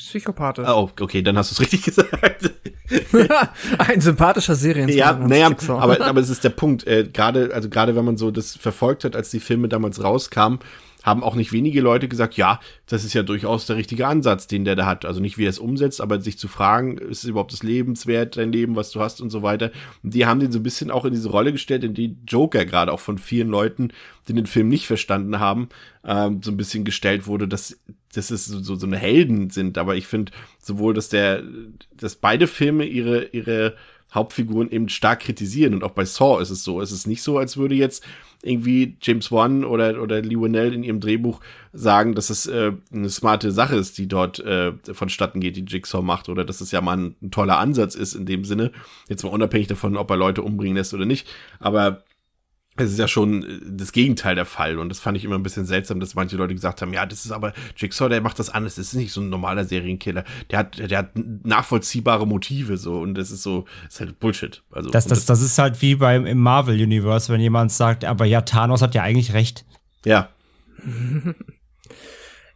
Psychopath.
Oh, okay, dann hast du es richtig gesagt.
Ein sympathischer Serien.
Ja, naja, aber, aber es ist der Punkt. Äh, gerade, also gerade wenn man so das verfolgt hat, als die Filme damals rauskamen, haben auch nicht wenige Leute gesagt, ja, das ist ja durchaus der richtige Ansatz, den der da hat. Also nicht, wie er es umsetzt, aber sich zu fragen, ist es überhaupt das lebenswert, dein Leben, was du hast und so weiter. Und die haben den so ein bisschen auch in diese Rolle gestellt, in die Joker gerade auch von vielen Leuten, die den Film nicht verstanden haben, ähm, so ein bisschen gestellt wurde, dass, dass es so, so eine Helden sind. Aber ich finde sowohl, dass der, dass beide Filme ihre, ihre Hauptfiguren eben stark kritisieren. Und auch bei Saw ist es so. Es ist nicht so, als würde jetzt irgendwie James Wan oder, oder Lee Winnell in ihrem Drehbuch sagen, dass es äh, eine smarte Sache ist, die dort äh, vonstatten geht, die Jigsaw macht, oder dass es ja mal ein, ein toller Ansatz ist in dem Sinne. Jetzt mal unabhängig davon, ob er Leute umbringen lässt oder nicht. Aber es ist ja schon äh, das Gegenteil der Fall. Und das fand ich immer ein bisschen seltsam, dass manche Leute gesagt haben, ja, das ist aber Jigsaw, der macht das anders. Das ist nicht so ein normaler Serienkiller. Der hat, der hat nachvollziehbare Motive so. Und das ist so, das ist halt Bullshit. Also,
das, das, das ist halt wie beim im Marvel Universe, wenn jemand sagt, aber ja, Thanos hat ja eigentlich recht.
Ja.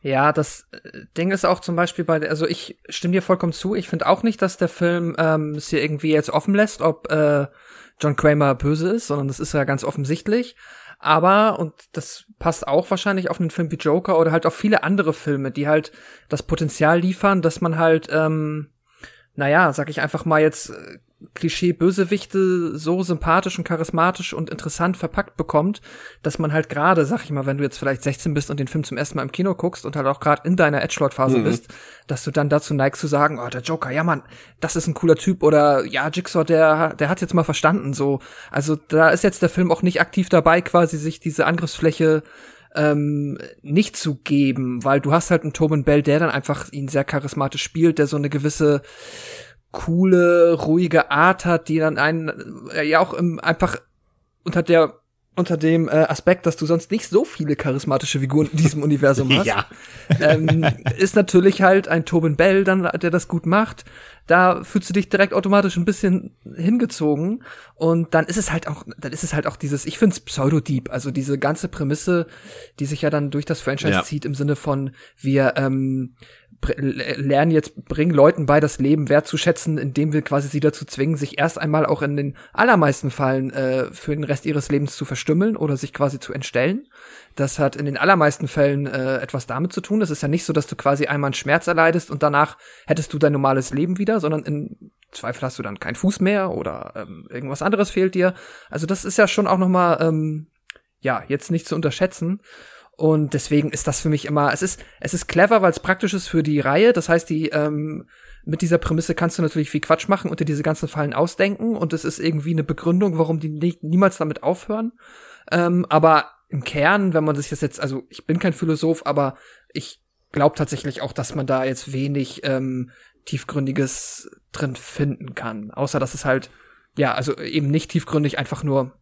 Ja, das äh, Ding ist auch zum Beispiel bei, also ich stimme dir vollkommen zu. Ich finde auch nicht, dass der Film ähm, es hier irgendwie jetzt offen lässt, ob äh, John Kramer böse ist, sondern das ist ja ganz offensichtlich. Aber, und das passt auch wahrscheinlich auf einen Film wie Joker oder halt auf viele andere Filme, die halt das Potenzial liefern, dass man halt, ähm, naja, sag ich einfach mal jetzt, äh, Klischee-Bösewichte so sympathisch und charismatisch und interessant verpackt bekommt, dass man halt gerade, sag ich mal, wenn du jetzt vielleicht 16 bist und den Film zum ersten Mal im Kino guckst und halt auch gerade in deiner Edgelord-Phase mhm. bist, dass du dann dazu neigst zu sagen, oh, der Joker, ja Mann, das ist ein cooler Typ oder ja, Jigsaw, der, der hat jetzt mal verstanden, so. Also da ist jetzt der Film auch nicht aktiv dabei, quasi sich diese Angriffsfläche ähm, nicht zu geben, weil du hast halt einen Tobin Bell, der dann einfach ihn sehr charismatisch spielt, der so eine gewisse coole, ruhige Art hat, die dann einen äh, ja auch im, einfach unter der unter dem äh, Aspekt, dass du sonst nicht so viele charismatische Figuren in diesem Universum hast,
ja.
ähm, ist natürlich halt ein Tobin Bell, dann, der das gut macht. Da fühlst du dich direkt automatisch ein bisschen hingezogen und dann ist es halt auch, dann ist es halt auch dieses, ich find's Pseudo-Deep, also diese ganze Prämisse, die sich ja dann durch das Franchise ja. zieht im Sinne von wir ähm, lernen jetzt, bringen Leuten bei, das Leben wertzuschätzen, indem wir quasi sie dazu zwingen, sich erst einmal auch in den allermeisten Fällen äh, für den Rest ihres Lebens zu verstümmeln oder sich quasi zu entstellen. Das hat in den allermeisten Fällen äh, etwas damit zu tun. Es ist ja nicht so, dass du quasi einmal einen Schmerz erleidest und danach hättest du dein normales Leben wieder, sondern in Zweifel hast du dann keinen Fuß mehr oder ähm, irgendwas anderes fehlt dir. Also das ist ja schon auch noch mal ähm, ja jetzt nicht zu unterschätzen. Und deswegen ist das für mich immer, es ist, es ist clever, weil es praktisch ist für die Reihe. Das heißt, die, ähm, mit dieser Prämisse kannst du natürlich viel Quatsch machen und dir diese ganzen Fallen ausdenken. Und es ist irgendwie eine Begründung, warum die nie, niemals damit aufhören. Ähm, aber im Kern, wenn man sich das jetzt, also ich bin kein Philosoph, aber ich glaube tatsächlich auch, dass man da jetzt wenig ähm, tiefgründiges drin finden kann. Außer dass es halt, ja, also eben nicht tiefgründig, einfach nur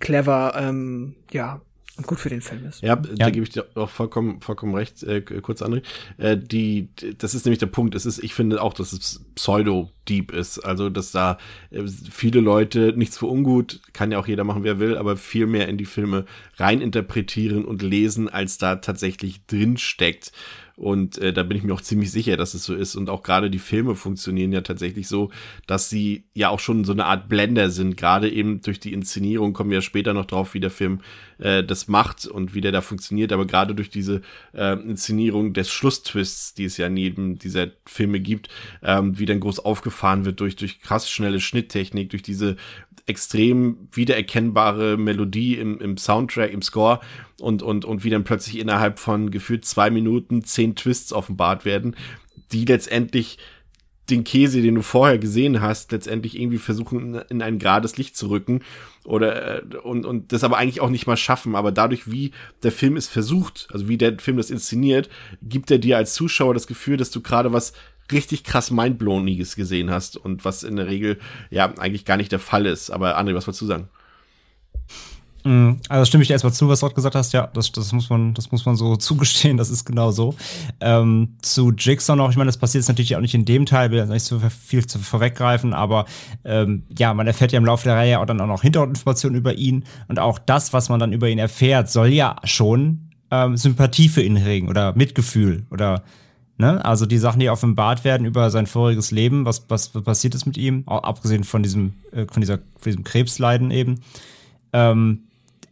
clever, ähm, ja, gut für den Film ist.
Ja, ja. da gebe ich dir auch vollkommen, vollkommen recht. Äh, kurz, André. Äh, die, das ist nämlich der Punkt. Es ist, ich finde auch, dass es Pseudo-Deep ist. Also, dass da äh, viele Leute nichts für ungut, kann ja auch jeder machen, wer will, aber viel mehr in die Filme reininterpretieren und lesen, als da tatsächlich drin steckt. Und äh, da bin ich mir auch ziemlich sicher, dass es so ist. Und auch gerade die Filme funktionieren ja tatsächlich so, dass sie ja auch schon so eine Art Blender sind. Gerade eben durch die Inszenierung kommen wir ja später noch drauf, wie der Film äh, das macht und wie der da funktioniert. Aber gerade durch diese äh, Inszenierung des Schlusstwists, die es ja neben dieser Filme gibt, ähm, wie dann groß aufgefahren wird durch, durch krass schnelle Schnitttechnik, durch diese extrem wiedererkennbare Melodie im, im Soundtrack, im Score und, und, und wie dann plötzlich innerhalb von gefühlt zwei Minuten zehn Twists offenbart werden, die letztendlich den Käse, den du vorher gesehen hast, letztendlich irgendwie versuchen, in ein gerades Licht zu rücken oder äh, und, und das aber eigentlich auch nicht mal schaffen. Aber dadurch, wie der Film es versucht, also wie der Film das inszeniert, gibt er dir als Zuschauer das Gefühl, dass du gerade was richtig krass Mindblowniges gesehen hast und was in der Regel ja eigentlich gar nicht der Fall ist. Aber André, was wolltest du sagen?
Mm, also stimme ich dir erstmal zu, was du dort gesagt hast. Ja, das, das, muss man, das muss man so zugestehen, das ist genau so. Ähm, zu Jigsaw noch, ich meine, das passiert jetzt natürlich auch nicht in dem Teil, will nicht so viel zu vorweggreifen, aber ähm, ja, man erfährt ja im Laufe der Reihe auch dann auch noch Hintergrundinformationen über ihn und auch das, was man dann über ihn erfährt, soll ja schon ähm, Sympathie für ihn regen oder Mitgefühl oder Ne? Also die Sachen, die offenbart werden über sein voriges Leben, was, was, was passiert ist mit ihm, auch abgesehen von diesem, äh, von dieser, von diesem Krebsleiden eben, ähm,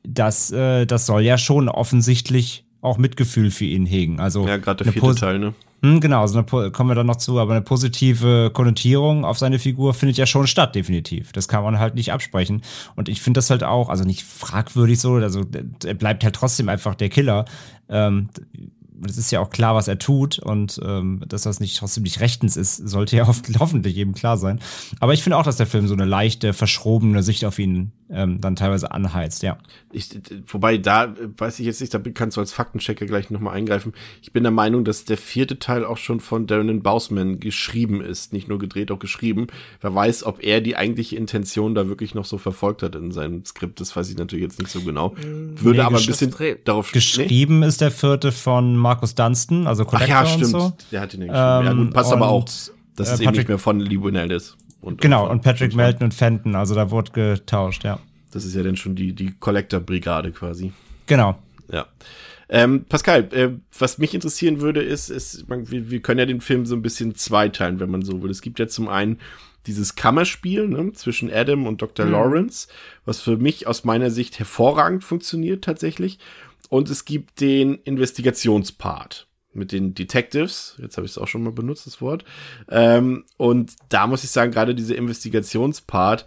das, äh, das soll ja schon offensichtlich auch Mitgefühl für ihn hegen. Also
ja, gerade der vierte Pos Teil, ne?
Hm, genau, also eine, kommen wir dann noch zu, aber eine positive Konnotierung auf seine Figur findet ja schon statt, definitiv. Das kann man halt nicht absprechen. Und ich finde das halt auch, also nicht fragwürdig so, also er bleibt halt trotzdem einfach der Killer. Ähm, es ist ja auch klar, was er tut und ähm, dass das nicht trotzdem nicht rechtens ist, sollte ja hoffentlich jedem klar sein. Aber ich finde auch, dass der Film so eine leichte, verschrobene Sicht auf ihn ähm, dann teilweise anheizt, ja.
Ich, wobei, da weiß ich jetzt nicht, da kannst du als Faktenchecker gleich nochmal eingreifen. Ich bin der Meinung, dass der vierte Teil auch schon von Darren Bausman geschrieben ist, nicht nur gedreht, auch geschrieben. Wer weiß, ob er die eigentliche Intention da wirklich noch so verfolgt hat in seinem Skript, das weiß ich natürlich jetzt nicht so genau. Würde nee, aber ein bisschen darauf
Geschrieben nee? ist der vierte von Markus Dunstan, also
Collector Ach ja, stimmt. So. Der hat ihn ja geschrieben. Ähm, ja, gut, passt aber auch, dass äh, es eben nicht mehr von Lee Winnell ist.
Und, genau, und Patrick Melton und Fenton, also da wurde getauscht, ja.
Das ist ja dann schon die, die Collector-Brigade quasi.
Genau.
Ja. Ähm, Pascal, äh, was mich interessieren würde, ist, ist man, wir, wir, können ja den Film so ein bisschen zweiteilen, wenn man so will. Es gibt ja zum einen dieses Kammerspiel ne, zwischen Adam und Dr. Mhm. Lawrence, was für mich aus meiner Sicht hervorragend funktioniert tatsächlich. Und es gibt den Investigationspart mit den Detectives. Jetzt habe ich es auch schon mal benutzt, das Wort. Ähm, und da muss ich sagen, gerade dieser Investigationspart,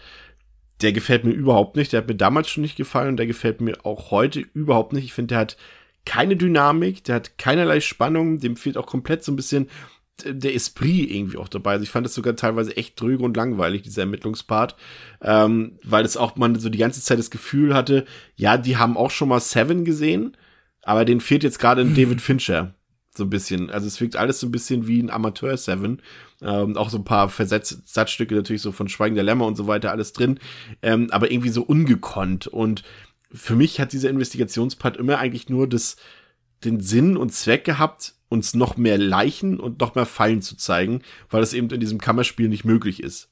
der gefällt mir überhaupt nicht. Der hat mir damals schon nicht gefallen und der gefällt mir auch heute überhaupt nicht. Ich finde, der hat keine Dynamik, der hat keinerlei Spannung, dem fehlt auch komplett so ein bisschen der Esprit irgendwie auch dabei. Also ich fand das sogar teilweise echt dröge und langweilig, dieser Ermittlungspart, ähm, weil es auch man so die ganze Zeit das Gefühl hatte, ja, die haben auch schon mal Seven gesehen, aber denen fehlt jetzt gerade ein David Fincher so ein bisschen. Also es wirkt alles so ein bisschen wie ein Amateur Seven. Ähm, auch so ein paar Versatzstücke natürlich so von Schweigen der Lämmer und so weiter alles drin. Ähm, aber irgendwie so ungekonnt. Und für mich hat dieser Investigationspart immer eigentlich nur das, den Sinn und Zweck gehabt, uns noch mehr Leichen und noch mehr Fallen zu zeigen, weil das eben in diesem Kammerspiel nicht möglich ist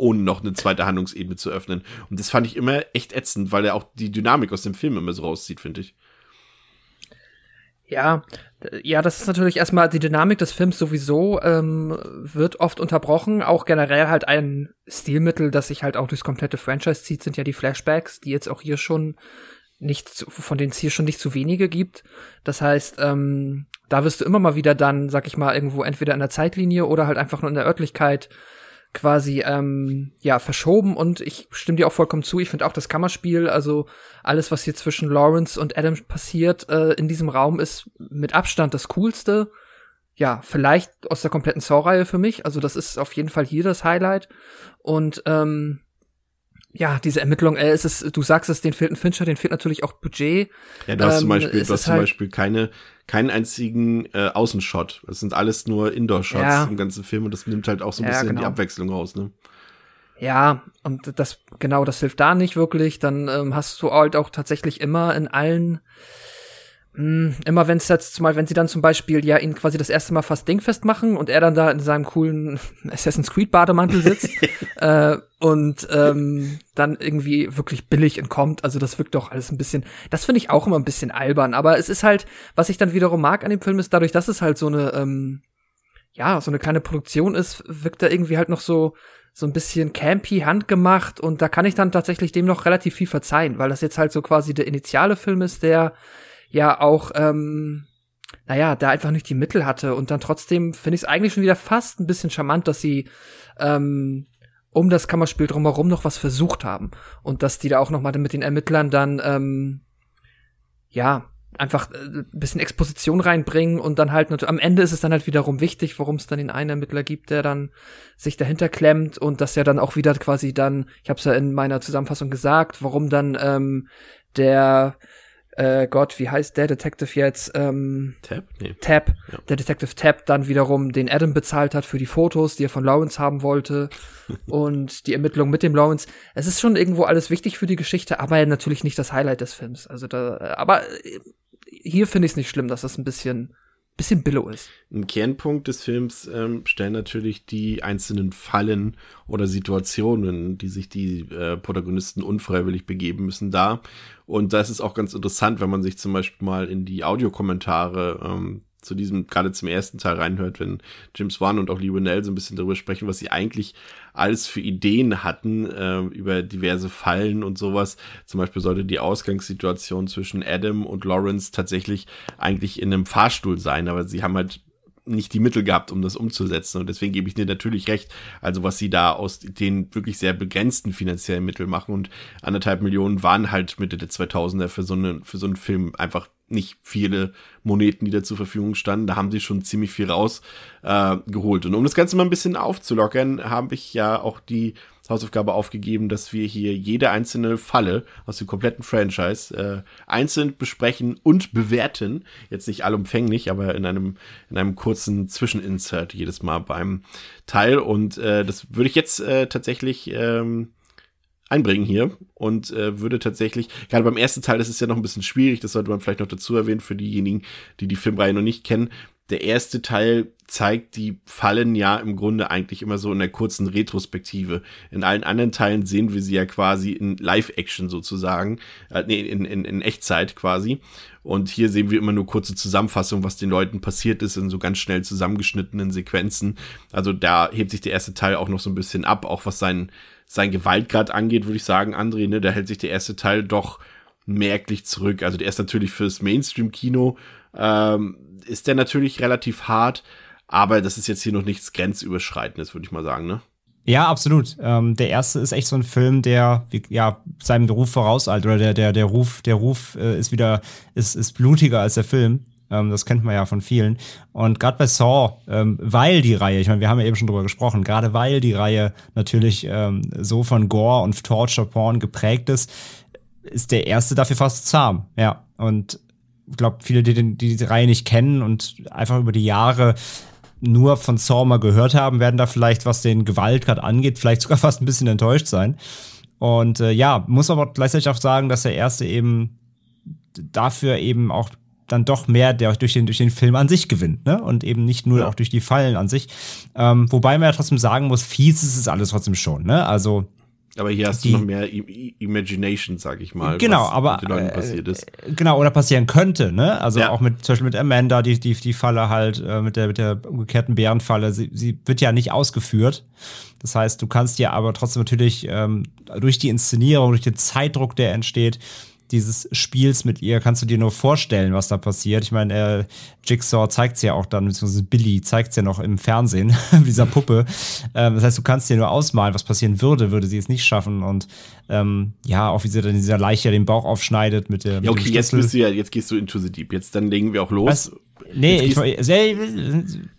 ohne noch eine zweite Handlungsebene zu öffnen. Und das fand ich immer echt ätzend, weil er auch die Dynamik aus dem Film immer so rauszieht, finde ich.
Ja, ja, das ist natürlich erstmal die Dynamik des Films sowieso ähm, wird oft unterbrochen. Auch generell halt ein Stilmittel, das sich halt auch durchs komplette Franchise zieht, sind ja die Flashbacks, die jetzt auch hier schon nicht, von denen es hier schon nicht zu wenige gibt. Das heißt, ähm, da wirst du immer mal wieder dann, sag ich mal, irgendwo entweder in der Zeitlinie oder halt einfach nur in der Örtlichkeit quasi ähm, ja verschoben und ich stimme dir auch vollkommen zu. Ich finde auch das Kammerspiel, also alles, was hier zwischen Lawrence und Adam passiert äh, in diesem Raum, ist mit Abstand das Coolste. Ja, vielleicht aus der kompletten Saw-Reihe für mich. Also das ist auf jeden Fall hier das Highlight. Und ähm, ja, diese Ermittlung, äh, es ist, du sagst es, den fehlt ein Fincher, den fehlt natürlich auch Budget.
Ja, du hast ähm, zum Beispiel, du hast zum halt Beispiel keine, keinen einzigen äh, Außenshot. Es sind alles nur Indoor-Shots ja. im ganzen Film und das nimmt halt auch so ein ja, bisschen genau. die Abwechslung raus, ne?
Ja, und das, genau, das hilft da nicht wirklich. Dann ähm, hast du halt auch tatsächlich immer in allen Mh, immer wenn es jetzt zumal, wenn sie dann zum Beispiel ja ihn quasi das erste Mal fast dingfest machen und er dann da in seinem coolen Assassin's Creed Bademantel sitzt äh, und ähm, dann irgendwie wirklich billig entkommt. Also das wirkt doch alles ein bisschen. Das finde ich auch immer ein bisschen albern. Aber es ist halt, was ich dann wiederum mag an dem Film ist, dadurch, dass es halt so eine ähm, ja so eine kleine Produktion ist, wirkt er irgendwie halt noch so so ein bisschen campy, handgemacht und da kann ich dann tatsächlich dem noch relativ viel verzeihen, weil das jetzt halt so quasi der initiale Film ist, der ja auch, ähm, naja, da einfach nicht die Mittel hatte. Und dann trotzdem finde ich es eigentlich schon wieder fast ein bisschen charmant, dass sie ähm, um das Kammerspiel drumherum noch was versucht haben. Und dass die da auch noch mal mit den Ermittlern dann ähm, ja einfach ein äh, bisschen Exposition reinbringen und dann halt am Ende ist es dann halt wiederum wichtig, warum es dann den einen Ermittler gibt, der dann sich dahinter klemmt und dass er dann auch wieder quasi dann, ich habe es ja in meiner Zusammenfassung gesagt, warum dann ähm, der äh, Gott, wie heißt der Detective jetzt? Ähm,
Tab? Nee.
Tab.
Ja.
Der Detective Tab dann wiederum den Adam bezahlt hat für die Fotos, die er von Lawrence haben wollte und die Ermittlung mit dem Lawrence. Es ist schon irgendwo alles wichtig für die Geschichte, aber natürlich nicht das Highlight des Films. Also da, aber äh, hier finde ich es nicht schlimm, dass das ein bisschen bisschen billow ist.
Ein Kernpunkt des Films ähm, stellen natürlich die einzelnen Fallen oder Situationen, die sich die äh, Protagonisten unfreiwillig begeben müssen, dar. Und das ist auch ganz interessant, wenn man sich zum Beispiel mal in die Audiokommentare ähm, zu diesem, gerade zum ersten Teil reinhört, wenn James Wan und auch Lee so ein bisschen darüber sprechen, was sie eigentlich alles für Ideen hatten äh, über diverse Fallen und sowas. Zum Beispiel sollte die Ausgangssituation zwischen Adam und Lawrence tatsächlich eigentlich in einem Fahrstuhl sein, aber sie haben halt nicht die Mittel gehabt, um das umzusetzen. Und deswegen gebe ich dir natürlich recht. Also was sie da aus den wirklich sehr begrenzten finanziellen Mitteln machen und anderthalb Millionen waren halt Mitte der 2000er für so, eine, für so einen Film einfach nicht viele Moneten, die da zur Verfügung standen. Da haben sie schon ziemlich viel rausgeholt. Äh, und um das Ganze mal ein bisschen aufzulockern, habe ich ja auch die Hausaufgabe aufgegeben, dass wir hier jede einzelne Falle aus dem kompletten Franchise äh, einzeln besprechen und bewerten. Jetzt nicht allumfänglich, aber in einem, in einem kurzen Zwischeninsert jedes Mal beim Teil. Und äh, das würde ich jetzt äh, tatsächlich ähm, einbringen hier und äh, würde tatsächlich, gerade beim ersten Teil, das ist ja noch ein bisschen schwierig, das sollte man vielleicht noch dazu erwähnen für diejenigen, die die Filmreihe noch nicht kennen. Der erste Teil zeigt die Fallen ja im Grunde eigentlich immer so in der kurzen Retrospektive. In allen anderen Teilen sehen wir sie ja quasi in Live-Action sozusagen, äh, nee, in, in, in Echtzeit quasi. Und hier sehen wir immer nur kurze Zusammenfassungen, was den Leuten passiert ist, in so ganz schnell zusammengeschnittenen Sequenzen. Also da hebt sich der erste Teil auch noch so ein bisschen ab, auch was sein, sein Gewaltgrad angeht, würde ich sagen, André, ne, da hält sich der erste Teil doch merklich zurück. Also der ist natürlich fürs Mainstream-Kino ähm, ist der natürlich relativ hart, aber das ist jetzt hier noch nichts Grenzüberschreitendes, würde ich mal sagen, ne?
Ja, absolut. Ähm, der erste ist echt so ein Film, der ja seinem Ruf vorauseilt oder der der der Ruf der Ruf äh, ist wieder ist ist blutiger als der Film. Ähm, das kennt man ja von vielen. Und gerade bei Saw, ähm, weil die Reihe, ich meine, wir haben ja eben schon drüber gesprochen, gerade weil die Reihe natürlich ähm, so von Gore und Torture Porn geprägt ist, ist der erste dafür fast zahm. Ja. Und ich glaube, viele, die, die die Reihe nicht kennen und einfach über die Jahre nur von Saw mal gehört haben, werden da vielleicht, was den Gewaltgrad angeht, vielleicht sogar fast ein bisschen enttäuscht sein. Und äh, ja, muss aber gleichzeitig auch sagen, dass der erste eben dafür eben auch dann doch mehr der durch den durch den Film an sich gewinnt, ne? Und eben nicht nur ja. auch durch die Fallen an sich. Ähm, wobei man ja trotzdem sagen muss, fies ist es alles trotzdem schon, ne? Also
aber hier hast die, du noch mehr I Imagination, sag ich mal.
Genau, aber
mit den Leuten passiert ist.
Äh, genau, oder passieren könnte, ne? Also ja. auch mit zum Beispiel mit Amanda, die, die, die Falle halt, äh, mit der, mit der umgekehrten Bärenfalle, sie, sie wird ja nicht ausgeführt. Das heißt, du kannst ja aber trotzdem natürlich ähm, durch die Inszenierung, durch den Zeitdruck, der entsteht, dieses Spiels mit ihr kannst du dir nur vorstellen, was da passiert. Ich meine, äh, Jigsaw zeigt es ja auch dann, beziehungsweise Billy zeigt es ja noch im Fernsehen, dieser Puppe. Ähm, das heißt, du kannst dir nur ausmalen, was passieren würde, würde sie es nicht schaffen. Und ähm, ja, auch wie sie dann dieser Leiche den Bauch aufschneidet mit der.
Ja, okay, jetzt bist du ja, jetzt gehst du into the deep. Jetzt dann legen wir auch los. Was?
Nee, ich, ich,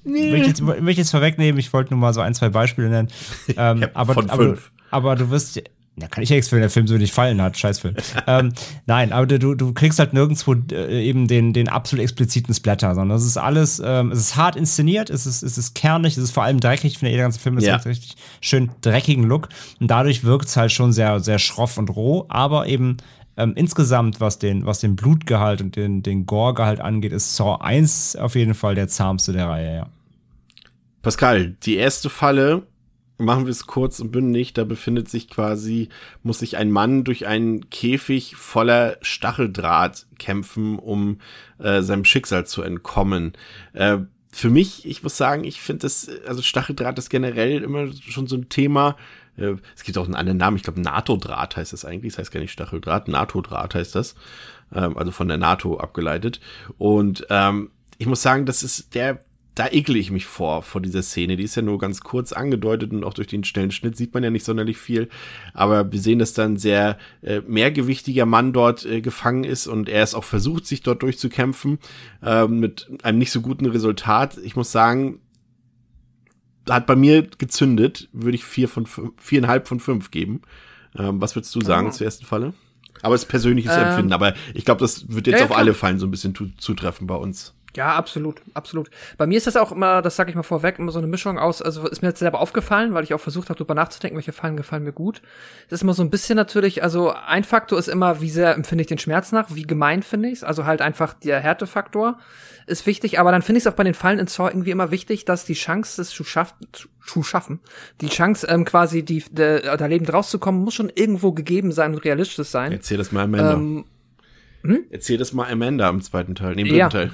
nee. möchte, jetzt, möchte jetzt vorwegnehmen, ich wollte nur mal so ein, zwei Beispiele nennen. Ähm,
ja,
aber,
von
aber, aber du wirst Da kann ich ja nichts für, wenn der Film so nicht fallen hat. Scheißfilm. ähm, nein, aber du, du kriegst halt nirgendwo äh, eben den, den absolut expliziten Splatter, sondern es ist alles, ähm, es ist hart inszeniert, es ist, es ist kernig, es ist vor allem dreckig. Ich finde, der ganze Film ist
Ja.
halt richtig schön dreckigen Look. Und dadurch wirkt es halt schon sehr, sehr schroff und roh, aber eben ähm, insgesamt, was den, was den Blutgehalt und den, den Gore-Gehalt angeht, ist Saw 1 auf jeden Fall der zahmste der Reihe, ja.
Pascal, die erste Falle, machen wir es kurz und bündig, da befindet sich quasi, muss sich ein Mann durch einen Käfig voller Stacheldraht kämpfen, um äh, seinem Schicksal zu entkommen. Äh, für mich, ich muss sagen, ich finde das, also Stacheldraht ist generell immer schon so ein Thema. Äh, Es gibt auch einen anderen Namen, ich glaube NATO-Draht heißt das eigentlich, das heißt gar nicht Stacheldraht, NATO-Draht heißt das, ähm, also von der NATO abgeleitet. Und ähm, ich muss sagen, das ist der, da ekle ich mich vor, vor dieser Szene. Die ist ja nur ganz kurz angedeutet und auch durch den schnellen Schnitt sieht man ja nicht sonderlich viel. Aber wir sehen, dass dann ein sehr äh, mehrgewichtiger Mann dort äh, gefangen ist und er es auch versucht, sich dort durchzukämpfen, ähm, mit einem nicht so guten Resultat. Ich muss sagen, hat bei mir gezündet, würde ich vier von fünf, viereinhalb von fünf geben. Ähm, was würdest du sagen
Oh.
zur ersten Falle? Aber es ist persönliches
Ähm,
Empfinden, aber ich glaube, das wird jetzt
ja,
auf
klar.
alle Fallen so ein bisschen zutreffen bei uns.
Ja, absolut, absolut. Bei mir ist das auch immer, das sage ich mal vorweg, immer so eine Mischung aus, also ist mir jetzt selber aufgefallen, weil ich auch versucht habe, darüber nachzudenken, welche Fallen gefallen mir gut. Das ist immer so ein bisschen natürlich, also ein Faktor ist immer, wie sehr empfinde ich den Schmerz nach, wie gemein finde ich es, also halt einfach der Härtefaktor ist wichtig, aber dann finde ich es auch bei den Fallen in Saw irgendwie immer wichtig, dass die Chance des zu schaffen, zu schaffen, die Chance ähm, quasi, die, de, da lebend rauszukommen, muss schon irgendwo gegeben sein und realistisch sein.
Erzähl das mal Amanda.
Ähm,
Erzähl das mal Amanda im zweiten Teil, nee, im dritten
Ja.
Teil.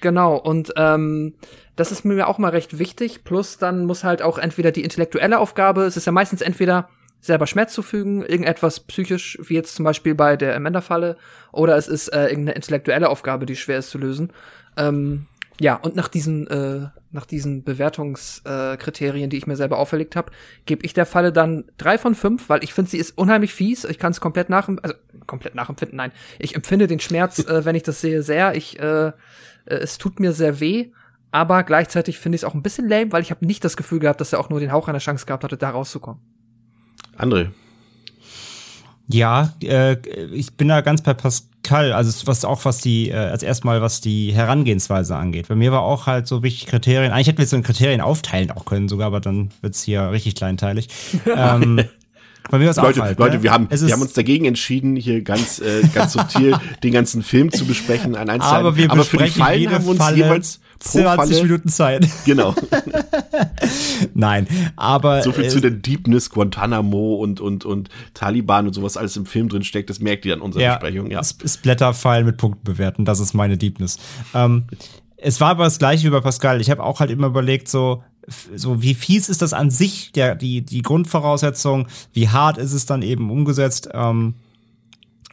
Genau, und ähm, das ist mir auch mal recht wichtig. Plus dann muss halt auch entweder die intellektuelle Aufgabe, es ist ja meistens entweder selber Schmerz zufügen, irgendetwas psychisch, wie jetzt zum Beispiel bei der Amanda-Falle, oder es ist äh, irgendeine intellektuelle Aufgabe, die schwer ist zu lösen. Ähm, ja, und nach diesen, äh, nach diesen Bewertungskriterien, äh, die ich mir selber auferlegt habe, gebe ich der Falle dann drei von fünf, weil ich finde, sie ist unheimlich fies. Ich kann es komplett nachempfinden, also komplett nachempfinden, nein. Ich empfinde den Schmerz, äh, wenn ich das sehe, sehr. Ich, äh, äh, es tut mir sehr weh, aber gleichzeitig finde ich es auch ein bisschen lame, weil ich habe nicht das Gefühl gehabt, dass er auch nur den Hauch einer Chance gehabt hatte, da rauszukommen.
André.
Ja, äh, ich bin da ganz bei Pascal, also was auch was die, äh, als erstmal was die Herangehensweise angeht. Bei mir war auch halt so wichtig Kriterien, eigentlich hätten wir so in Kriterien aufteilen auch können sogar, aber dann wird's hier richtig kleinteilig. ähm,
Leute,
halt,
Leute,
ne?
wir haben, wir haben uns dagegen entschieden, hier ganz, äh, ganz subtil den ganzen Film zu besprechen an einzelnen.
aber wir
für die Fallen
jede
haben wir uns
Falle
jeweils pro
20
Falle.
Minuten Zeit.
Genau.
Nein, aber
So viel zu der Deepness, Guantanamo und, und, und Taliban und sowas alles im Film drin steckt, das merkt ihr an unserer
ja,
Besprechung, ja.
Splatter-File mit Punkten bewerten, das ist meine Deepness. Ähm, es war aber das gleiche wie bei Pascal. Ich habe auch halt immer überlegt, so, so wie fies ist das an sich, der, die, die Grundvoraussetzung, wie hart ist es dann eben umgesetzt, ähm,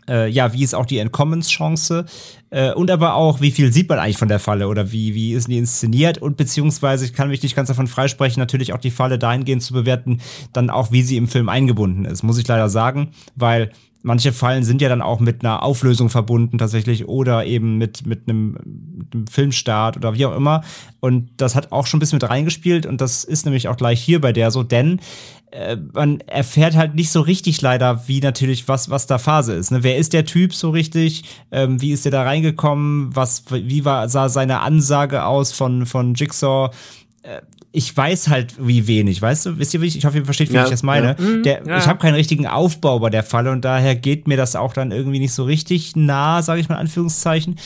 äh, ja, wie ist auch die Entkommenschance? Äh, und aber auch, wie viel sieht man eigentlich von der Falle? Oder wie, wie ist die inszeniert? Und beziehungsweise, ich kann mich nicht ganz davon freisprechen, natürlich auch die Falle dahingehend zu bewerten, dann auch, wie sie im Film eingebunden ist, muss ich leider sagen, weil manche Fallen sind ja dann auch mit einer Auflösung verbunden tatsächlich oder eben mit, mit, einem, mit einem Filmstart oder wie auch immer und das hat auch schon ein bisschen mit reingespielt und das ist nämlich auch gleich hier bei der so, denn äh, man erfährt halt nicht so richtig leider, wie natürlich was, was da Phase ist. Ne? Wer ist der Typ so richtig? Ähm, wie ist der da reingekommen? Was, wie war, sah seine Ansage aus von, von Jigsaw? Ich weiß halt wie wenig, weißt du? Wisst ihr, wie ich, ich hoffe, ihr versteht, wie
Ja,
ich das meine.
ja. Mhm,
Der,
ja.
Ich habe keinen richtigen Aufbau bei der Falle und daher geht mir das auch dann irgendwie nicht so richtig nah, sage ich mal in Anführungszeichen.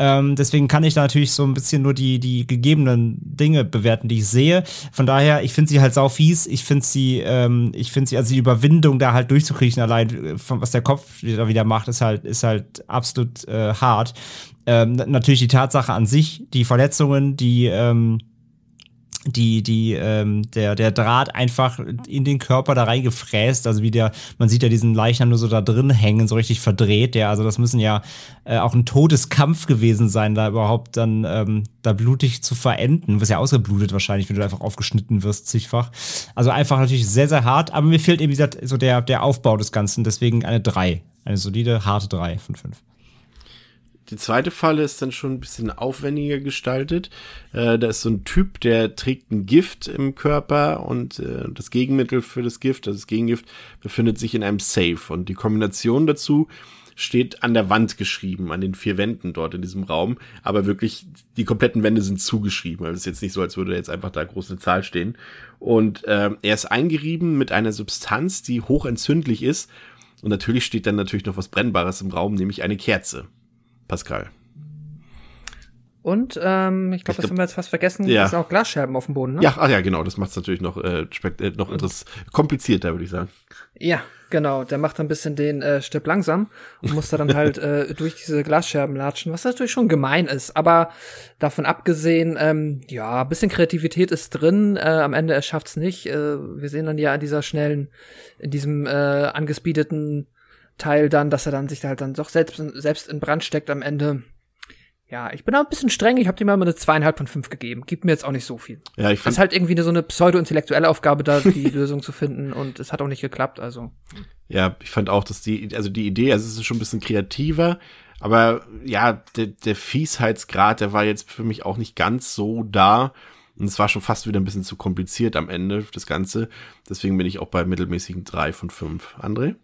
Ähm, deswegen kann ich da natürlich so ein bisschen nur die, die gegebenen Dinge bewerten, die ich sehe. Von daher, ich finde sie halt sau fies. Ich finde sie, ähm, ich finde sie, also die Überwindung da halt durchzukriechen, allein äh, von was der Kopf da wieder macht, ist halt, ist halt absolut äh, hart. Ähm, na- natürlich die Tatsache an sich, die Verletzungen, die, ähm, die, die, ähm, der, der Draht einfach in den Körper da reingefräst, also wie der, man sieht ja diesen Leichnam nur so da drin hängen, so richtig verdreht, ja, also das müssen ja äh, auch ein Todeskampf gewesen sein, da überhaupt dann ähm, da blutig zu verenden, du wirst ja ausgeblutet wahrscheinlich, wenn du einfach aufgeschnitten wirst, zigfach. Also einfach natürlich sehr, sehr hart, aber mir fehlt eben gesagt, so der, der Aufbau des Ganzen, deswegen eine 3, eine solide, harte 3 von 5.
die zweite Falle ist dann schon ein bisschen aufwendiger gestaltet. Äh, da ist so ein Typ, der trägt ein Gift im Körper und äh, das Gegenmittel für das Gift, also das Gegengift, befindet sich in einem Safe. Und die Kombination dazu steht an der Wand geschrieben, an den vier Wänden dort in diesem Raum. Aber wirklich, die kompletten Wände sind zugeschrieben. Also es ist jetzt nicht so, als würde jetzt einfach da groß eine Zahl stehen. Und äh, er ist eingerieben mit einer Substanz, die hochentzündlich ist. Und natürlich steht dann natürlich noch was Brennbares im Raum, nämlich eine Kerze. Pascal.
Und ähm, ich glaube, das haben wir jetzt fast vergessen.
Ja.
Das sind auch Glasscherben auf dem Boden, ne?
Ja, ach ja, genau. Das macht es natürlich noch, äh, äh, noch etwas komplizierter, würde ich sagen.
Ja, genau. Der macht ein bisschen den äh, Stipp langsam und muss da dann halt äh, durch diese Glasscherben latschen, was natürlich schon gemein ist. Aber davon abgesehen, ähm, ja, ein bisschen Kreativität ist drin. Äh, am Ende er schafft's nicht. Äh, wir sehen dann ja in dieser schnellen, in diesem äh, angespeedeten Teil dann, dass er dann sich halt dann doch selbst, selbst in Brand steckt am Ende. Ja, ich bin da ein bisschen streng. Ich habe dem mal eine zweieinhalb von fünf gegeben. Gibt mir jetzt auch nicht so viel.
Ja, ich
Das
fand,
ist halt irgendwie so eine pseudo-intellektuelle Aufgabe, da die Lösung zu finden. Und es hat auch nicht geklappt. Also
ja, ich fand auch, dass die, also die Idee, also es ist schon ein bisschen kreativer, aber ja, der, der Fiesheitsgrad, der war jetzt für mich auch nicht ganz so da. Und es war schon fast wieder ein bisschen zu kompliziert am Ende, das Ganze. Deswegen bin ich auch bei mittelmäßigen drei von fünf. André?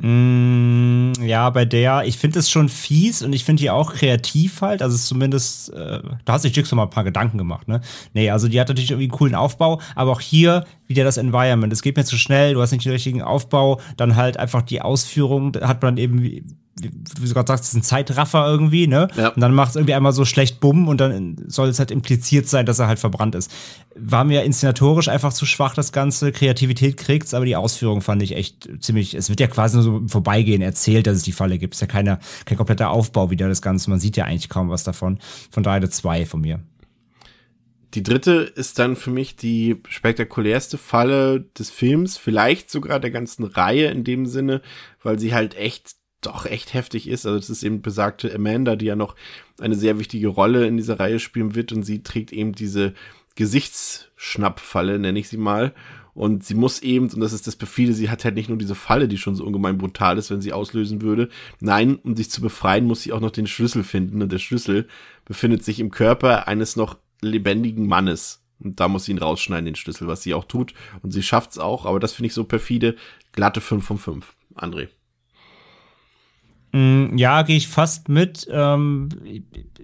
Mm, ja, bei der, ich finde es schon fies und ich finde die auch kreativ halt. Also zumindest, äh, da hast sich Jigsaw mal ein paar Gedanken gemacht, ne? Nee, also die hat natürlich irgendwie einen coolen Aufbau, aber auch hier wieder das Environment. Es geht mir zu schnell, du hast nicht den richtigen Aufbau, dann halt einfach die Ausführung, hat man eben, wie, du gerade sagst, ist ein Zeitraffer irgendwie, ne?
Ja.
Und dann macht es irgendwie einmal so schlecht Bumm und dann soll es halt impliziert sein, dass er halt verbrannt ist. War mir inszenatorisch einfach zu schwach, das Ganze. Kreativität kriegt's, aber die Ausführung fand ich echt ziemlich, es wird ja quasi nur so im Vorbeigehen erzählt, dass es die Falle gibt. Es ist ja keine, kein kompletter Aufbau wieder das Ganze. Man sieht ja eigentlich kaum was davon. Von daher eine zwei von mir.
Die dritte ist dann für mich die spektakulärste Falle des Films, vielleicht sogar der ganzen Reihe in dem Sinne, weil sie halt echt doch echt heftig ist. Also das ist eben besagte Amanda, die ja noch eine sehr wichtige Rolle in dieser Reihe spielen wird und sie trägt eben diese Gesichtsschnappfalle, nenne ich sie mal. Und sie muss eben, und das ist das Perfide, sie hat halt nicht nur diese Falle, die schon so ungemein brutal ist, wenn sie auslösen würde. Nein, um sich zu befreien, muss sie auch noch den Schlüssel finden. Und der Schlüssel befindet sich im Körper eines noch lebendigen Mannes. Und da muss sie ihn rausschneiden, den Schlüssel, was sie auch tut. Und sie schafft's auch, aber das finde ich so perfide. Glatte 5 von 5. André.
Mm, Ja, gehe ich fast mit. Ähm,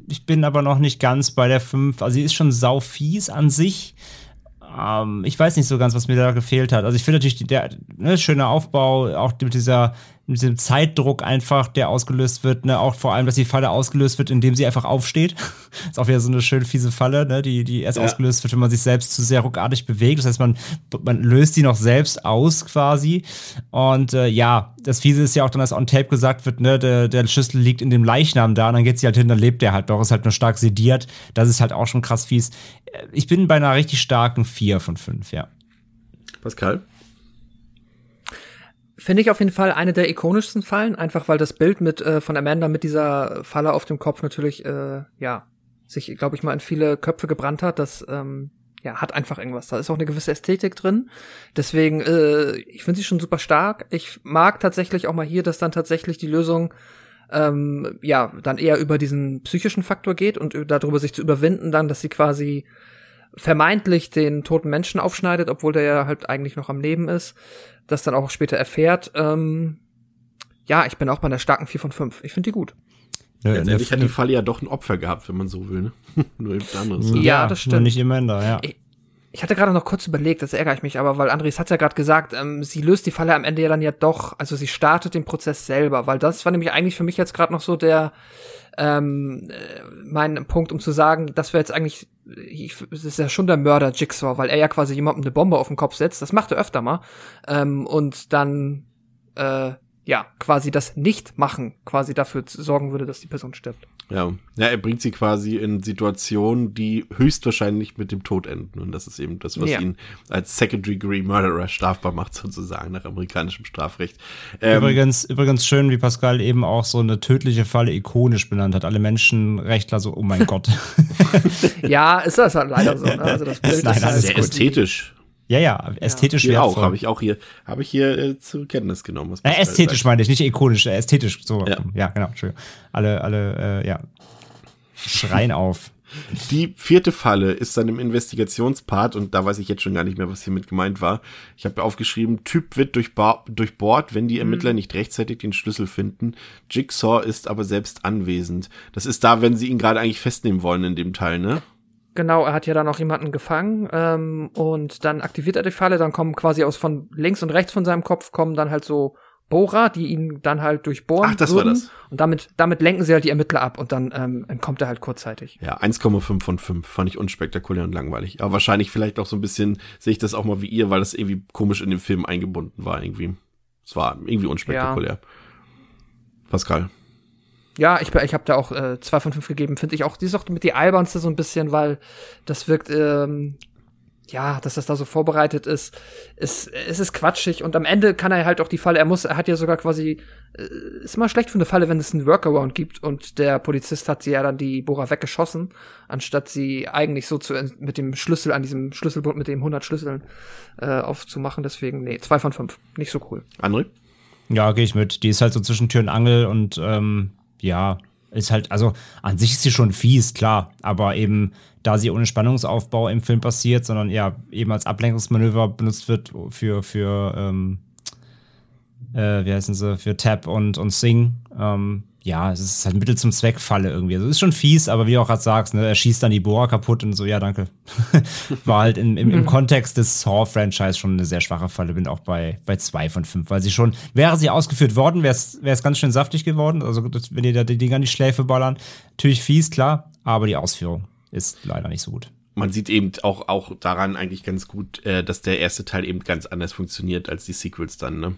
ich bin aber noch nicht ganz bei der 5. Also, sie ist schon sau fies an sich. Ähm, ich weiß nicht so ganz, was mir da gefehlt hat. Also, ich finde natürlich der ne, schöne Aufbau, auch mit dieser mit diesem Zeitdruck einfach, der ausgelöst wird, ne, auch vor allem, dass die Falle ausgelöst wird, indem sie einfach aufsteht. ist auch wieder so eine schön fiese Falle, ne, die, die erst
Ja.
ausgelöst wird, wenn man sich selbst zu sehr ruckartig bewegt. Das heißt, man, man löst die noch selbst aus quasi. Und äh, ja, das Fiese ist ja auch dann, dass on tape gesagt wird, ne, der, der Schlüssel liegt in dem Leichnam da und dann geht sie halt hin, dann lebt der halt doch, ist halt nur stark sediert. Das ist halt auch schon krass fies. Äh, Ich bin bei einer richtig starken 4 von 5, ja.
Pascal?
Finde ich auf jeden Fall eine der ikonischsten Fallen, einfach weil das Bild mit äh, von Amanda mit dieser Falle auf dem Kopf natürlich, äh, ja, sich, glaube ich, mal in viele Köpfe gebrannt hat. Das ähm, ja, hat einfach irgendwas. Da ist auch eine gewisse Ästhetik drin. Deswegen, äh, ich finde sie schon super stark. Ich mag tatsächlich auch mal hier, dass dann tatsächlich die Lösung ähm, ja dann eher über diesen psychischen Faktor geht und darüber sich zu überwinden, dann, dass sie quasi vermeintlich den toten Menschen aufschneidet, obwohl der ja halt eigentlich noch am Leben ist, das dann auch später erfährt. Ähm, ja, ich bin auch bei einer starken 4 von 5. Ich finde die gut.
Letztendlich hat die Falle ja doch ein Opfer gehabt, wenn man so will, ne? Nur eben anderes. ne?
Ja, das stimmt.
Nur nicht Amanda, ja.
Ich, ich hatte gerade noch kurz überlegt, das ärgere ich mich, aber weil Andres hat ja gerade gesagt, ähm, sie löst die Falle am Ende ja dann ja doch, also sie startet den Prozess selber, weil das war nämlich eigentlich für mich jetzt gerade noch so der ähm, äh, mein Punkt, um zu sagen, das wäre jetzt eigentlich, ich, das ist ja schon der Mörder Jigsaw, weil er ja quasi jemandem eine Bombe auf den Kopf setzt, das macht er öfter mal, ähm, und dann äh, ja quasi das Nicht-Machen quasi dafür sorgen würde, dass die Person stirbt.
Ja. ja, er bringt sie quasi in Situationen, die höchstwahrscheinlich mit dem Tod enden. Und das ist eben das, was
Ja.
ihn als Second-Degree Murderer strafbar macht, sozusagen, nach amerikanischem Strafrecht. Ähm,
übrigens, übrigens schön, wie Pascal eben auch so eine tödliche Falle ikonisch benannt hat. Alle Menschenrechtler so, oh mein Gott.
ja, ist das halt leider so. Ne? Also das Bild
Nein,
ist
alles
sehr
gut.
ästhetisch.
Ja, ja, ästhetisch
Hier
wertvoll.
auch, habe ich auch hier, habe ich hier äh, zur Kenntnis genommen. Was
Äh, ästhetisch
sagt.
meine ich, nicht ikonisch, äh, ästhetisch. So,
Ja.
ja, genau, Entschuldigung. Alle, alle, äh, ja. Schreien auf.
Die vierte Falle ist dann im Investigationspart und da weiß ich jetzt schon gar nicht mehr, was hiermit gemeint war. Ich habe aufgeschrieben, Typ wird durchba- durchbohrt, wenn die Ermittler nicht rechtzeitig den Schlüssel finden. Jigsaw ist aber selbst anwesend. Das ist da, wenn sie ihn gerade eigentlich festnehmen wollen in dem Teil, ne?
Genau, er hat ja dann auch jemanden gefangen ähm, und dann aktiviert er die Falle, dann kommen quasi aus von links und rechts von seinem Kopf kommen dann halt so Bohrer, die ihn dann halt durchbohren.
Ach, das war
würden.
das.
Und damit, damit lenken sie halt die Ermittler ab und dann ähm, entkommt er halt kurzzeitig.
Ja, 1,5 von 5 fand ich unspektakulär und langweilig. Aber wahrscheinlich vielleicht auch so ein bisschen, sehe ich das auch mal wie ihr, weil das irgendwie komisch in den Film eingebunden war irgendwie. Es war irgendwie unspektakulär. Pascal.
Ja, ich, ich habe da auch äh, zwei von fünf gegeben. Finde ich auch, die ist auch mit die albernste so ein bisschen, weil das wirkt, ähm, ja, dass das da so vorbereitet ist. Es, es ist quatschig und am Ende kann er halt auch die Falle, er muss, er hat ja sogar quasi, äh, ist immer schlecht für eine Falle, wenn es einen Workaround gibt und der Polizist hat sie ja dann die Bohrer weggeschossen, anstatt sie eigentlich so zu, mit dem Schlüssel an diesem Schlüsselbund mit den 100 Schlüsseln äh, aufzumachen. Deswegen, nee, zwei von fünf. Nicht so cool.
André?
Ja, gehe ich mit. Die ist halt so zwischen Tür und Angel und ähm, ja, ist halt, also an sich ist sie schon fies, klar, aber eben, da sie ohne Spannungsaufbau im Film passiert, sondern ja eben als Ablenkungsmanöver benutzt wird für, für ähm, äh, wie heißen sie, für Tap und, und Sing. Ähm, ja, es ist halt Mittel zum Zweck Falle irgendwie. Also es ist schon fies, aber wie du auch gerade sagst, ne, er schießt dann die Bohrer kaputt und so, ja, danke. War halt in, im, im Kontext des Saw-Franchise schon eine sehr schwache Falle. Bin auch bei, bei zwei von fünf, weil sie schon, wäre sie ausgeführt worden, wäre es ganz schön saftig geworden. Also, das, wenn die da die Dinger an die Schläfe ballern, natürlich fies, klar, aber die Ausführung ist leider nicht so gut.
man sieht eben auch, auch daran eigentlich ganz gut, äh, dass der erste Teil eben ganz anders funktioniert als die Sequels dann, ne?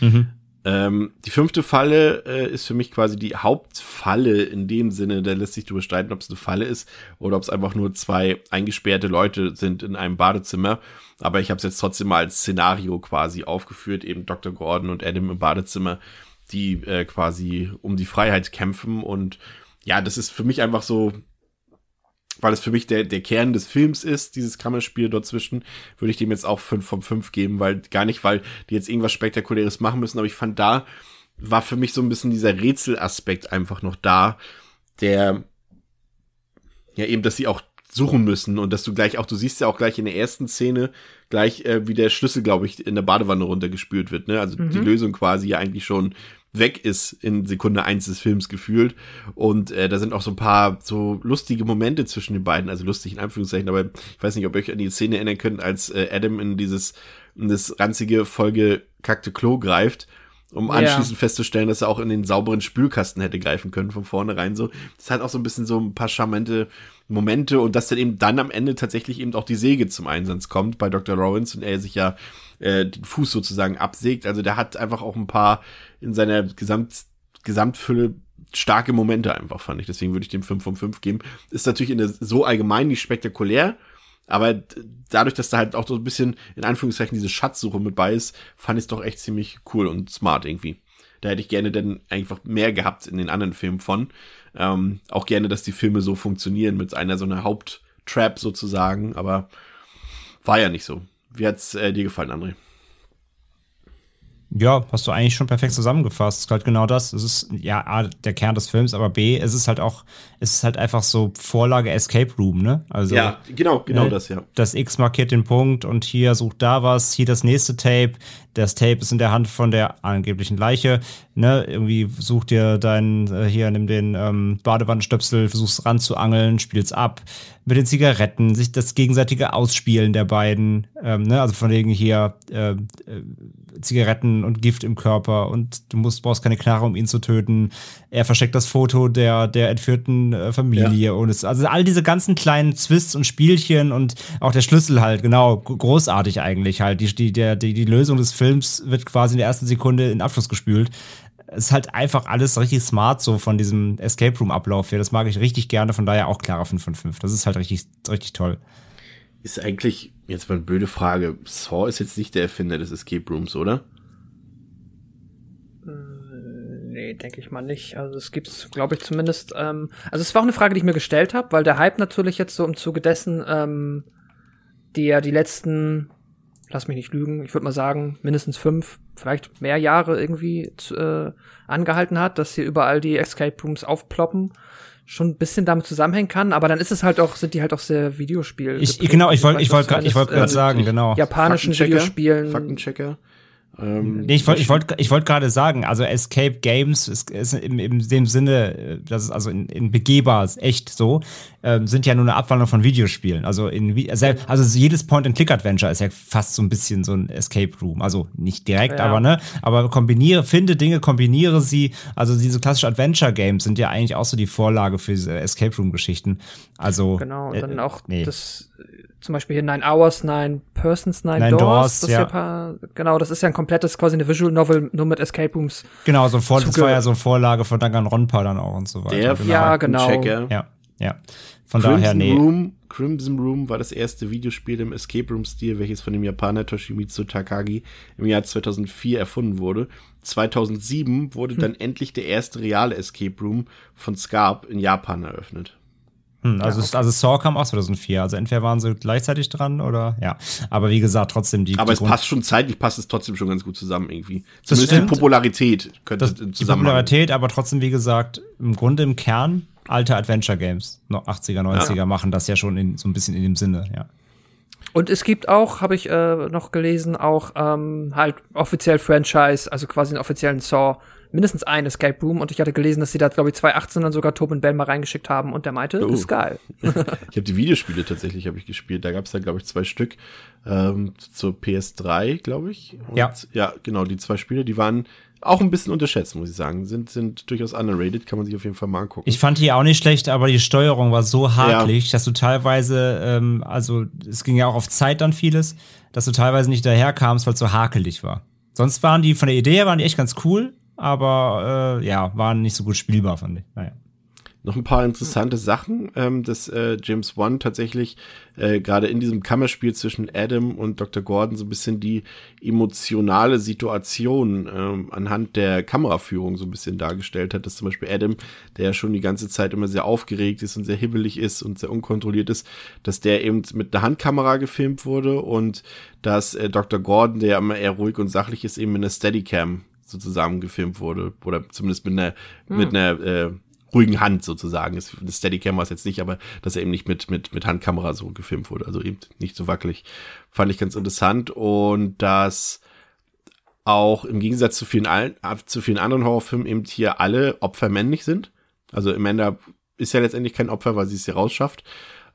Mhm.
Ähm, die fünfte Falle äh, ist für mich quasi die Hauptfalle in dem Sinne, da lässt sich darüber streiten, ob es eine Falle ist oder ob es einfach nur zwei eingesperrte Leute sind in einem Badezimmer. Aber ich habe es jetzt trotzdem mal als Szenario quasi aufgeführt, eben Dr. Gordon und Adam im Badezimmer, die äh, quasi um die Freiheit kämpfen. Und ja, das ist für mich einfach so, weil es für mich der, der Kern des Films ist, dieses Kammerspiel dort zwischen, würde ich dem jetzt auch 5 von 5 geben, weil gar nicht, weil die jetzt irgendwas Spektakuläres machen müssen, aber ich fand da war für mich so ein bisschen dieser Rätselaspekt einfach noch da, der ja eben, dass sie auch suchen müssen und dass du gleich auch, du siehst ja auch gleich in der ersten Szene gleich, äh, wie der Schlüssel, glaube ich, in der Badewanne runtergespült wird, ne? Also die
Mhm.
Lösung quasi ja eigentlich schon weg ist in Sekunde eins des Films gefühlt. Und äh, da sind auch so ein paar so lustige Momente zwischen den beiden, also lustig in Anführungszeichen, aber ich weiß nicht, ob ihr euch an die Szene erinnern könnt, als äh, Adam in dieses in das ranzige, vollgekackte Klo greift, um
Ja.
anschließend festzustellen, dass er auch in den sauberen Spülkasten hätte greifen können von vornherein so. Das hat auch so ein bisschen so ein paar charmante Momente und dass dann eben dann am Ende tatsächlich eben auch die Säge zum Einsatz kommt bei Dr. Lawrence und er sich ja äh, den Fuß sozusagen absägt. Also der hat einfach auch ein paar in seiner Gesamt, Gesamtfülle starke Momente einfach, fand ich. Deswegen würde ich dem 5 von 5 geben. Ist natürlich in der, so allgemein nicht spektakulär, aber dadurch, dass da halt auch so ein bisschen in Anführungszeichen diese Schatzsuche mit bei ist, fand ich es doch echt ziemlich cool und smart irgendwie. Da hätte ich gerne dann einfach mehr gehabt in den anderen Filmen von. Ähm, auch gerne, dass die Filme so funktionieren mit einer so einer Haupttrap sozusagen, aber war ja nicht so. Wie hat's äh, dir gefallen, André?
Ja, hast du eigentlich schon perfekt zusammengefasst. Es ist halt genau das. Es ist ja A, der Kern des Films, aber B, es ist halt auch, es ist halt einfach so Vorlage Escape Room, ne? Also
ja, genau, genau
ne,
das, ja.
Das X markiert den Punkt und hier sucht da was, hier das nächste Tape. Das Tape ist in der Hand von der angeblichen Leiche. Ne? Irgendwie such dir deinen, äh, hier, nimm den ähm, Badewannenstöpsel, versuchst ranzuangeln, spielst ab. Mit den Zigaretten, sich das gegenseitige Ausspielen der beiden, ähm, ne? also von wegen hier äh, äh, Zigaretten und Gift im Körper und du musst, brauchst keine Knarre, um ihn zu töten. Er versteckt das Foto der, der entführten äh, Familie und es, also all diese ganzen kleinen Twists und Spielchen und auch der Schlüssel halt, genau, großartig eigentlich halt. Die, die, der, die, die Lösung des Films wird quasi in der ersten Sekunde in Abschluss gespült. Es ist halt einfach alles richtig smart so von diesem Escape Room Ablauf hier. Das mag ich richtig gerne, von daher auch klarer 5 von 5. Das ist halt richtig, richtig toll.
Ist eigentlich, jetzt mal eine blöde Frage, Saw ist jetzt nicht der Erfinder des Escape Rooms, oder?
Nee, denke ich mal nicht. Also es gibt's, glaube ich, zumindest. Ähm, also es war auch eine Frage, die ich mir gestellt habe, weil der Hype natürlich jetzt so im Zuge dessen, ähm, die ja die letzten lass mich nicht lügen, ich würde mal sagen, mindestens fünf, vielleicht mehr Jahre irgendwie äh, angehalten hat, dass hier überall die Escape Rooms aufploppen schon ein bisschen damit zusammenhängen kann, aber dann ist es halt auch, sind die halt auch sehr Videospiel.
Ich, genau, ich wollte, ich wollte, ich wollte gerade sagen, genau.
Japanischen Videospielen.
Faktenchecker.
Ähm, nee, ich wollte ich wollt, ich wollt gerade sagen, also Escape Games ist, ist im, im dem Sinne, äh, das ist also in, in begehbar, ist echt so, ähm, sind ja nur eine Abwandlung von Videospielen. Also in also jedes Point-and-Click-Adventure ist ja fast so ein bisschen so ein Escape Room. Also nicht direkt, ja. aber ne, aber kombiniere, finde Dinge, kombiniere sie. Also diese klassischen Adventure Games sind ja eigentlich auch so die Vorlage für diese Escape Room Geschichten. Also
genau, und dann äh, auch nee. das zum Beispiel hier Nine Hours, Nine Persons, Nine,
Nine
Doors.
Doors das ja.
ja genau, das ist ja ein komplettes, quasi eine Visual Novel, nur mit Escape Rooms.
Genau, so Vor das war ja so eine Vorlage von Danganronpa dann auch und so weiter.
Der
genau. Ja, genau.
Checker.
Ja, ja. Von Crimson daher, nee.
Room, Crimson Room war das erste Videospiel im Escape Room-Stil, welches von dem Japaner Toshimitsu Takagi im Jahr 2004 erfunden wurde. 2007 wurde hm. dann endlich der erste reale Escape Room von Scarp in Japan eröffnet.
Hm, also, ja, okay. also Saw kam auch 2004. Also entweder waren sie gleichzeitig dran oder ja. Aber wie gesagt, trotzdem die.
Aber
die
es passt schon zeitlich, passt es trotzdem schon ganz gut zusammen irgendwie. Zumindest die Popularität
könnte das, Die Popularität, aber trotzdem, wie gesagt, im Grunde im Kern alte Adventure Games, noch 80er, 90er ja. machen das ja schon in, so ein bisschen in dem Sinne, ja.
Und es gibt auch, habe ich äh, noch gelesen, auch ähm, halt offiziell Franchise, also quasi einen offiziellen Saw mindestens ein Escape Room und ich hatte gelesen, dass sie da, glaube ich, 2018 dann sogar Tobin Bell mal reingeschickt haben und der meinte, oh. ist geil.
ich habe die Videospiele tatsächlich habe ich gespielt. Da gab es da, glaube ich, zwei Stück ähm, zur PS3, glaube ich.
Und, ja.
Ja, genau, die zwei Spiele, die waren auch ein bisschen unterschätzt, muss ich sagen. Sind, sind durchaus underrated, kann man sich auf jeden Fall mal angucken.
Ich fand die auch nicht schlecht, aber die Steuerung war so hakelig, ja. dass du teilweise, ähm, also es ging ja auch auf Zeit dann vieles, dass du teilweise nicht daherkamst, weil es so hakelig war. Sonst waren die von der Idee her waren die echt ganz cool, aber äh, ja, waren nicht so gut spielbar, fand ich. Naja.
Noch ein paar interessante Sachen, ähm, dass äh, James Wan tatsächlich äh, gerade in diesem Kammerspiel zwischen Adam und Dr. Gordon so ein bisschen die emotionale Situation ähm, anhand der Kameraführung so ein bisschen dargestellt hat, dass zum Beispiel Adam, der ja schon die ganze Zeit immer sehr aufgeregt ist und sehr hibbelig ist und sehr unkontrolliert ist, dass der eben mit einer Handkamera gefilmt wurde und dass äh, Dr. Gordon, der immer eher ruhig und sachlich ist, eben mit einer Steadicam sozusagen gefilmt wurde oder zumindest mit einer hm. mit einer äh, ruhigen Hand sozusagen. Das Steadicam war es jetzt nicht, aber dass er eben nicht mit mit mit Handkamera so gefilmt wurde, also eben nicht so wackelig, fand ich ganz interessant und dass auch im Gegensatz zu vielen zu vielen anderen Horrorfilmen eben hier alle Opfer männlich sind. Also Amanda ist ja letztendlich kein Opfer, weil sie es hier rausschafft.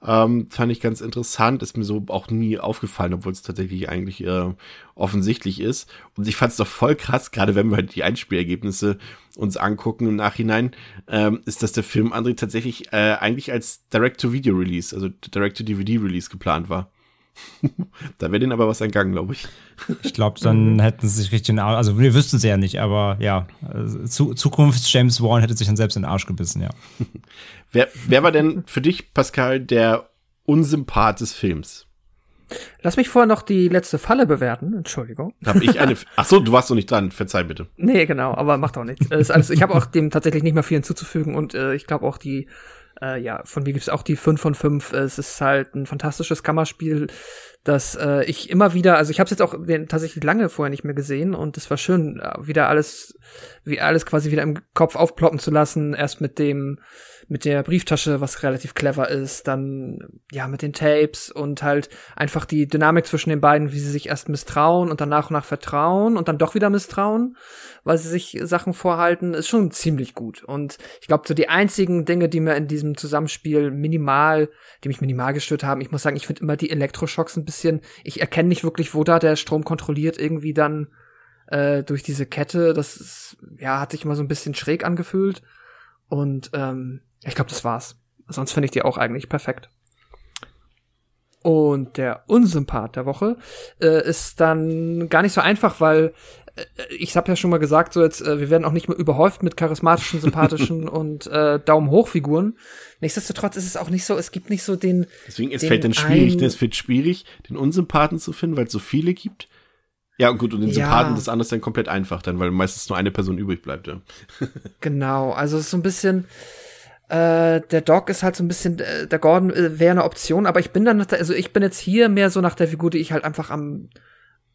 Ähm, fand ich ganz interessant, ist mir so auch nie aufgefallen, obwohl es tatsächlich eigentlich äh, offensichtlich ist. Und ich fand es doch voll krass, gerade wenn wir halt die Einspielergebnisse uns angucken im Nachhinein, ähm, ist, dass der Film André tatsächlich äh, eigentlich als Direct-to-Video-Release, also Direct-to-DVD-Release geplant war. da wäre denen aber was entgangen, glaube ich.
Ich glaube, dann hätten sie sich richtig in den Arsch, also wir wüssten es ja nicht, aber ja, zu, Zukunfts James Warren hätte sich dann selbst in den Arsch gebissen, ja.
wer, wer war denn für dich, Pascal, der Unsympath des Films?
Lass mich vorher noch die letzte Falle bewerten. Entschuldigung.
Hab ich eine. Ach so, du warst noch nicht dran. Verzeih bitte.
Nee, genau, aber macht auch nichts. Ist alles, ich habe auch dem tatsächlich nicht mehr viel hinzuzufügen und äh, ich glaube auch die äh, ja, von mir gibt's auch die 5 von 5. Es ist halt ein fantastisches Kammerspiel, das äh, ich immer wieder, also ich habe es jetzt auch den, tatsächlich lange vorher nicht mehr gesehen und es war schön, äh, wieder alles, wie alles quasi wieder im Kopf aufploppen zu lassen. Erst mit dem mit der Brieftasche, was relativ clever ist, dann ja mit den Tapes und halt einfach die Dynamik zwischen den beiden, wie sie sich erst misstrauen und dann nach und nach vertrauen und dann doch wieder misstrauen, weil sie sich Sachen vorhalten, ist schon ziemlich gut. Und ich glaube, so die einzigen Dinge, die mir in diesem Zusammenspiel minimal, die mich minimal gestört haben, ich muss sagen, ich finde immer die Elektroschocks ein bisschen, ich erkenne nicht wirklich, wo da der Strom kontrolliert irgendwie dann äh, durch diese Kette. Das ist, ja, hat sich immer so ein bisschen schräg angefühlt. Und ähm, ich glaube, das war's. Sonst finde ich die auch eigentlich perfekt. Und der Unsympath der Woche äh, ist dann gar nicht so einfach, weil ich habe ja schon mal gesagt, so jetzt, äh, wir werden auch nicht mehr überhäuft mit charismatischen, sympathischen und äh, Daumen hoch Figuren. Nichtsdestotrotz ist es auch nicht so, es gibt nicht so den.
Deswegen es fällt dann schwierig, ne? es wird schwierig, den Unsympathen zu finden, weil es so viele gibt. Ja, gut, und den ja. Sympathen ist dann komplett einfach dann, weil meistens nur eine Person übrig bleibt, ja.
genau, also es ist so ein bisschen äh, der Doc ist halt so ein bisschen, äh, der Gordon äh, wäre eine Option, aber ich bin dann, also ich bin jetzt hier mehr so nach der Figur, die ich halt einfach am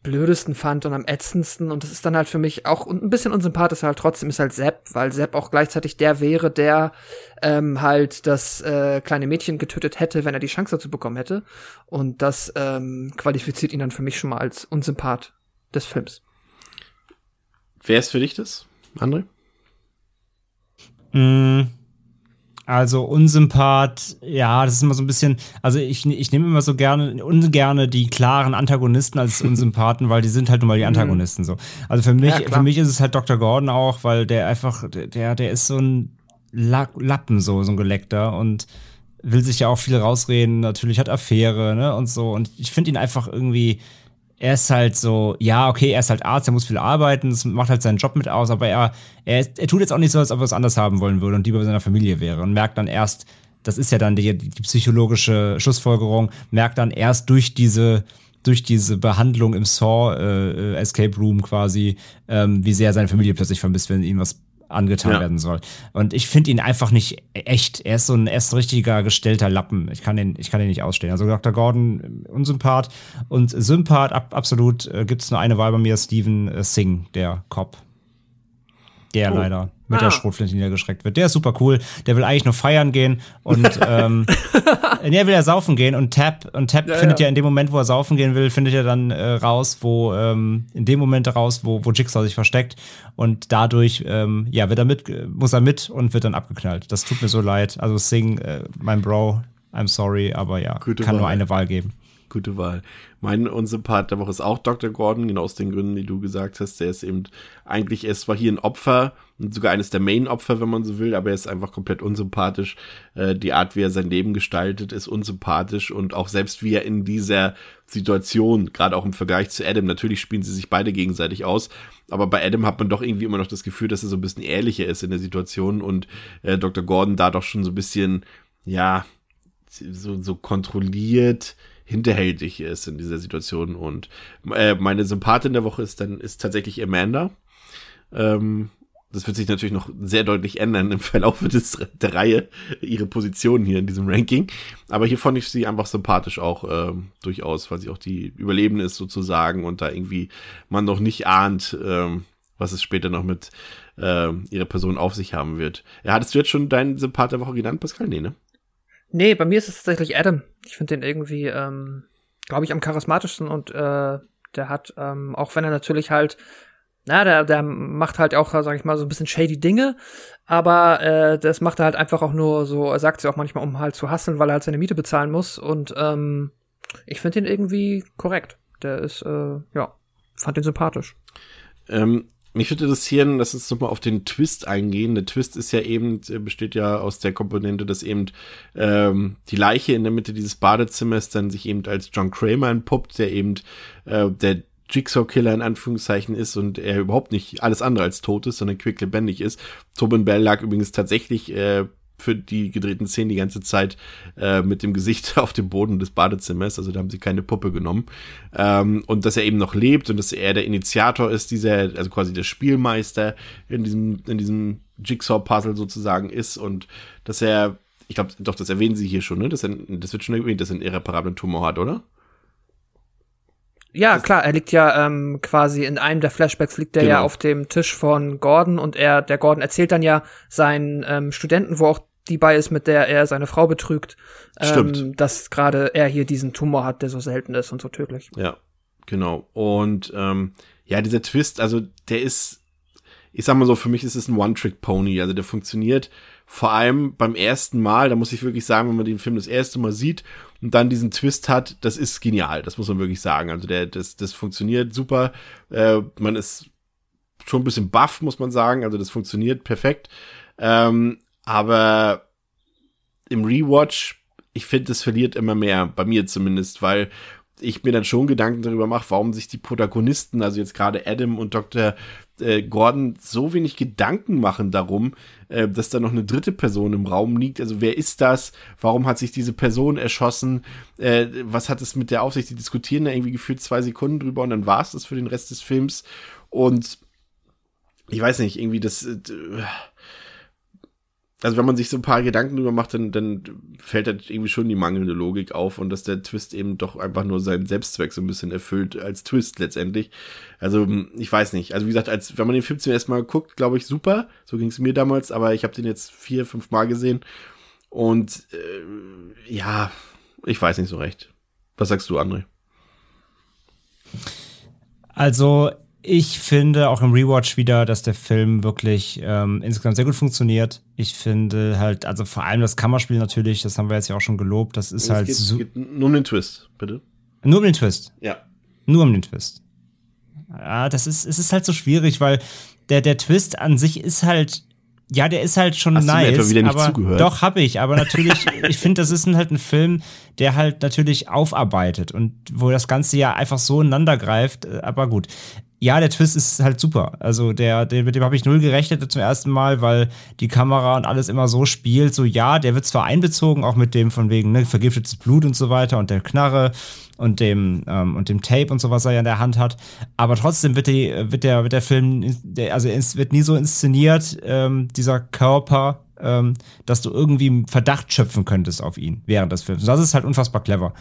blödesten fand und am ätzendsten. Und das ist dann halt für mich auch ein bisschen unsympathisch halt trotzdem ist halt Sepp, weil Sepp auch gleichzeitig der wäre, der ähm, halt das äh, kleine Mädchen getötet hätte, wenn er die Chance dazu bekommen hätte. Und das ähm, qualifiziert ihn dann für mich schon mal als Unsympath des Films.
Wer ist für dich das, André?
Mm, also Unsympath, ja, das ist immer so ein bisschen, also ich, ich nehme immer so gerne, ungerne die klaren Antagonisten als Unsympathen, weil die sind halt nun mal die mhm. Antagonisten so. Also für mich, ja, für mich ist es halt Dr. Gordon auch, weil der einfach, der, der ist so ein Lappen, so, so ein Geleckter und will sich ja auch viel rausreden, natürlich hat Affäre, ne, und so. Und ich finde ihn einfach irgendwie, er ist halt so, ja, okay, er ist halt Arzt, er muss viel arbeiten, das macht halt seinen Job mit aus, aber er, er, er tut jetzt auch nicht so, als ob er es anders haben wollen würde und lieber bei seiner Familie wäre und merkt dann erst, das ist ja dann die, die psychologische Schlussfolgerung, merkt dann erst durch diese durch diese Behandlung im Saw äh, Escape Room quasi, ähm, wie sehr seine Familie plötzlich vermisst, wenn ihm was angetan ja. werden soll. Und ich finde ihn einfach nicht echt. Er ist so ein erst richtiger gestellter Lappen. Ich kann den, ich kann den nicht ausstehen. Also Dr. Gordon, Unsympath und Sympath, ab, absolut, äh, gibt es nur eine Wahl bei mir, Steven äh, Singh, der Cop. Der oh. leider mit ah. der Schrotflinte niedergeschreckt wird. Der ist super cool. Der will eigentlich nur feiern gehen und ähm, der will ja saufen gehen und Tab und Tab ja, findet ja. ja. in dem Moment, wo er saufen gehen will, findet er dann äh, raus, wo ähm, in dem Moment raus, wo, wo Jigsaw sich versteckt und dadurch ähm, ja wird er mit, muss er mit und wird dann abgeknallt. Das tut mir so leid. Also Sing, äh, mein Bro, I'm sorry, aber ja, Gute kann Wahl. nur eine Wahl geben
gute Wahl. Mein Unsympath der Woche ist auch Dr. Gordon, genau aus den Gründen, die du gesagt hast. Der ist eben eigentlich, er ist zwar hier ein Opfer und sogar eines der Main-Opfer, wenn man so will, aber er ist einfach komplett unsympathisch. Äh, die Art, wie er sein Leben gestaltet, ist unsympathisch und auch selbst wie er in dieser Situation, gerade auch im Vergleich zu Adam, natürlich spielen sie sich beide gegenseitig aus, aber bei Adam hat man doch irgendwie immer noch das Gefühl, dass er so ein bisschen ehrlicher ist in der Situation und äh, Dr. Gordon da doch schon so ein bisschen, ja, so, so kontrolliert, hinterhältig ist in dieser Situation. Und äh, meine Sympathin der Woche ist dann ist tatsächlich Amanda. Ähm, das wird sich natürlich noch sehr deutlich ändern im Verlauf des, der Reihe, ihre Position hier in diesem Ranking. Aber hier fand ich sie einfach sympathisch auch ähm, durchaus, weil sie auch die Überlebende ist sozusagen und da irgendwie man noch nicht ahnt, ähm, was es später noch mit äh, ihrer Person auf sich haben wird. Ja, hattest du jetzt schon deinen Sympath der Woche genannt, Pascal? Nee, ne?
Nee, bei mir ist es tatsächlich Adam. Ich finde den irgendwie, ähm, glaube ich, am charismatischsten und äh, der hat, ähm, auch wenn er natürlich halt, na, der, der macht halt auch, sag ich mal, so ein bisschen shady Dinge, aber äh, das macht er halt einfach auch nur so, er sagt sie auch manchmal, um halt zu hasseln, weil er halt seine Miete bezahlen muss und ähm, ich finde den irgendwie korrekt. Der ist, äh, ja, fand den sympathisch.
Ähm, mich würde interessieren, lass uns nochmal auf den Twist eingehen. Der Twist ist ja eben, äh, besteht ja aus der Komponente, dass eben ähm, die Leiche in der Mitte dieses Badezimmers dann sich eben als John Kramer entpuppt, der eben äh, der Jigsaw-Killer in Anführungszeichen ist und er überhaupt nicht alles andere als tot ist, sondern quicklebendig ist. Tobin Bell lag übrigens tatsächlich äh, für die gedrehten Szenen die ganze Zeit äh, mit dem Gesicht auf dem Boden des Badezimmers. Also da haben sie keine Puppe genommen. Ähm, und dass er eben noch lebt und dass er der Initiator ist, dieser, also quasi der Spielmeister in diesem, in diesem Jigsaw-Puzzle sozusagen ist und dass er, ich glaube, doch, das erwähnen sie hier schon, ne? Dass er, das wird schon erwähnt, dass er einen irreparablen Tumor hat, oder?
Ja, klar, er liegt ja ähm, quasi in einem der Flashbacks liegt er genau. ja auf dem Tisch von Gordon und er, der Gordon erzählt dann ja seinen ähm, Studenten, wo auch die bei ist, mit der er seine Frau betrügt, ähm, dass gerade er hier diesen Tumor hat, der so selten ist und so tödlich.
Ja, genau. Und ähm, ja, dieser Twist, also der ist, ich sag mal so, für mich ist es ein One-Trick-Pony. Also der funktioniert vor allem beim ersten Mal, da muss ich wirklich sagen, wenn man den Film das erste Mal sieht und dann diesen Twist hat, das ist genial, das muss man wirklich sagen. Also der, das, das funktioniert super. Äh, man ist schon ein bisschen buff, muss man sagen. Also das funktioniert perfekt. Ähm, aber im Rewatch, ich finde, es verliert immer mehr, bei mir zumindest, weil ich mir dann schon Gedanken darüber mache, warum sich die Protagonisten, also jetzt gerade Adam und Dr. Äh, Gordon, so wenig Gedanken machen darum, äh, dass da noch eine dritte Person im Raum liegt. Also wer ist das? Warum hat sich diese Person erschossen? Äh, was hat es mit der Aufsicht? Die diskutieren da irgendwie gefühlt zwei Sekunden drüber und dann war es das für den Rest des Films. Und ich weiß nicht, irgendwie das. Also wenn man sich so ein paar Gedanken drüber macht, dann, dann fällt halt irgendwie schon die mangelnde Logik auf und dass der Twist eben doch einfach nur seinen Selbstzweck so ein bisschen erfüllt als Twist letztendlich. Also ich weiß nicht. Also wie gesagt, als wenn man den Film zum ersten Mal guckt, glaube ich super. So ging es mir damals, aber ich habe den jetzt vier, fünf Mal gesehen und äh, ja, ich weiß nicht so recht. Was sagst du, André?
Also ich finde auch im Rewatch wieder, dass der Film wirklich ähm, insgesamt sehr gut funktioniert. Ich finde halt, also vor allem das Kammerspiel natürlich, das haben wir jetzt ja auch schon gelobt, das ist es halt
geht,
so.
geht nur um den Twist, bitte.
Nur um den Twist.
Ja.
Nur um den Twist. Ja, das ist, es ist halt so schwierig, weil der, der Twist an sich ist halt ja, der ist halt schon
Hast
nice.
Du mir wieder nicht
aber
zugehört?
Doch, hab ich. Aber natürlich, ich finde, das ist halt ein Film, der halt natürlich aufarbeitet und wo das Ganze ja einfach so ineinander greift. Aber gut. Ja, der Twist ist halt super. Also der, der mit dem habe ich null gerechnet zum ersten Mal, weil die Kamera und alles immer so spielt. So ja, der wird zwar einbezogen, auch mit dem von wegen ne, vergiftetes Blut und so weiter und der Knarre und dem ähm, und dem Tape und so was er ja in der Hand hat. Aber trotzdem wird, die, wird der wird der Film, der, also wird nie so inszeniert ähm, dieser Körper, ähm, dass du irgendwie Verdacht schöpfen könntest auf ihn während des Films. Und das ist halt unfassbar clever.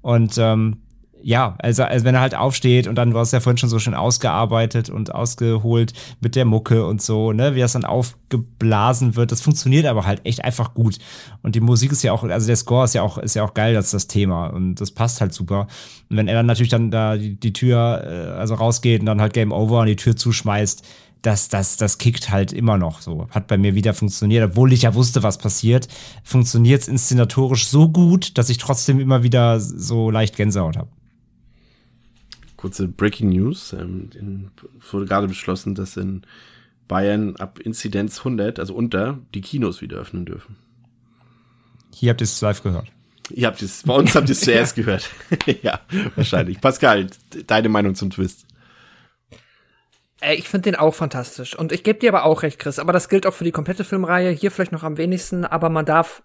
Und ähm, ja, also, also wenn er halt aufsteht und dann, du hast ja vorhin schon so schön ausgearbeitet und ausgeholt mit der Mucke und so, ne, wie das dann aufgeblasen wird, das funktioniert aber halt echt einfach gut. Und die Musik ist ja auch, also der Score ist ja auch, ist ja auch geil, das ist das Thema und das passt halt super. Und wenn er dann natürlich dann da die, die Tür, äh, also rausgeht und dann halt Game Over und die Tür zuschmeißt, das, das, das kickt halt immer noch so. Hat bei mir wieder funktioniert, obwohl ich ja wusste, was passiert. Funktioniert es inszenatorisch so gut, dass ich trotzdem immer wieder so leicht Gänsehaut habe.
Kurze Breaking News. Ähm, in, wurde gerade beschlossen, dass in Bayern ab Inzidenz 100, also unter, die Kinos wieder öffnen dürfen.
Hier habt ihr es live gehört.
Ihr habt es, bei uns habt ihr es zuerst gehört. ja, wahrscheinlich. Pascal, deine Meinung zum Twist?
Ey, ich finde den auch fantastisch. Und ich gebe dir aber auch recht, Chris. Aber das gilt auch für die komplette Filmreihe. Hier vielleicht noch am wenigsten. Aber man darf,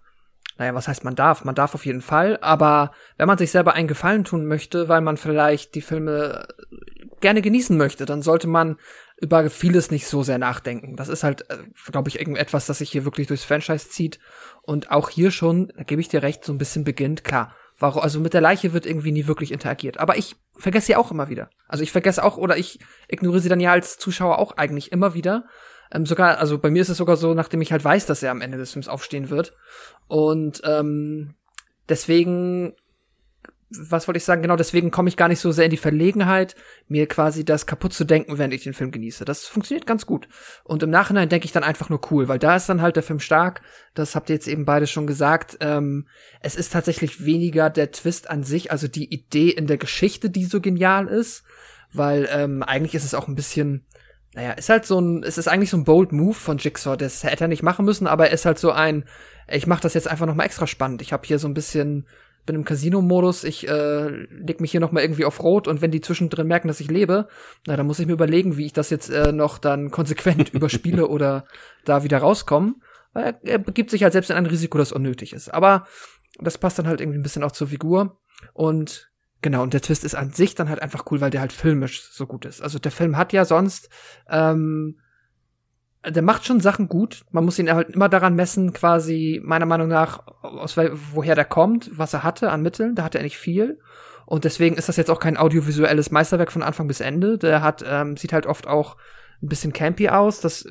naja, was heißt man darf? Man darf auf jeden Fall. Aber wenn man sich selber einen Gefallen tun möchte, weil man vielleicht die Filme gerne genießen möchte, dann sollte man über vieles nicht so sehr nachdenken. Das ist halt, glaube ich, irgendetwas, das sich hier wirklich durchs Franchise zieht. Und auch hier schon, da gebe ich dir recht, so ein bisschen beginnt. Klar, Warum, also mit der Leiche wird irgendwie nie wirklich interagiert. Aber ich vergesse sie auch immer wieder. Also ich vergesse auch oder ich ignoriere sie dann ja als Zuschauer auch eigentlich immer wieder. Ähm, sogar, also bei mir ist es sogar so, nachdem ich halt weiß, dass er am Ende des Films aufstehen wird. Und ähm, deswegen was wollte ich sagen? Genau, deswegen komme ich gar nicht so sehr in die Verlegenheit, mir quasi das kaputt zu denken, während ich den Film genieße. Das funktioniert ganz gut. Und im Nachhinein denke ich dann einfach nur cool, weil da ist dann halt der Film stark. Das habt ihr jetzt eben beide schon gesagt. Ähm, es ist tatsächlich weniger der Twist an sich, also die Idee in der Geschichte, die so genial ist, weil ähm, eigentlich ist es auch ein bisschen naja, ist halt so ein, es ist eigentlich so ein bold Move von Jigsaw, das hätte er nicht machen müssen, aber er ist halt so ein, ich mach das jetzt einfach noch mal extra spannend. Ich habe hier so ein bisschen bin im Casino-Modus, ich äh, leg mich hier noch mal irgendwie auf Rot und wenn die zwischendrin merken, dass ich lebe, na, dann muss ich mir überlegen, wie ich das jetzt äh, noch dann konsequent überspiele oder da wieder rauskomme. Er, er begibt sich halt selbst in ein Risiko, das unnötig ist. Aber das passt dann halt irgendwie ein bisschen auch zur Figur. Und genau, und der Twist ist an sich dann halt einfach cool, weil der halt filmisch so gut ist. Also der Film hat ja sonst ähm, der macht schon Sachen gut. Man muss ihn halt immer daran messen, quasi meiner Meinung nach, aus woher der kommt, was er hatte an Mitteln. Da hatte er nicht viel. Und deswegen ist das jetzt auch kein audiovisuelles Meisterwerk von Anfang bis Ende. Der hat, ähm, sieht halt oft auch ein bisschen campy aus. Das äh,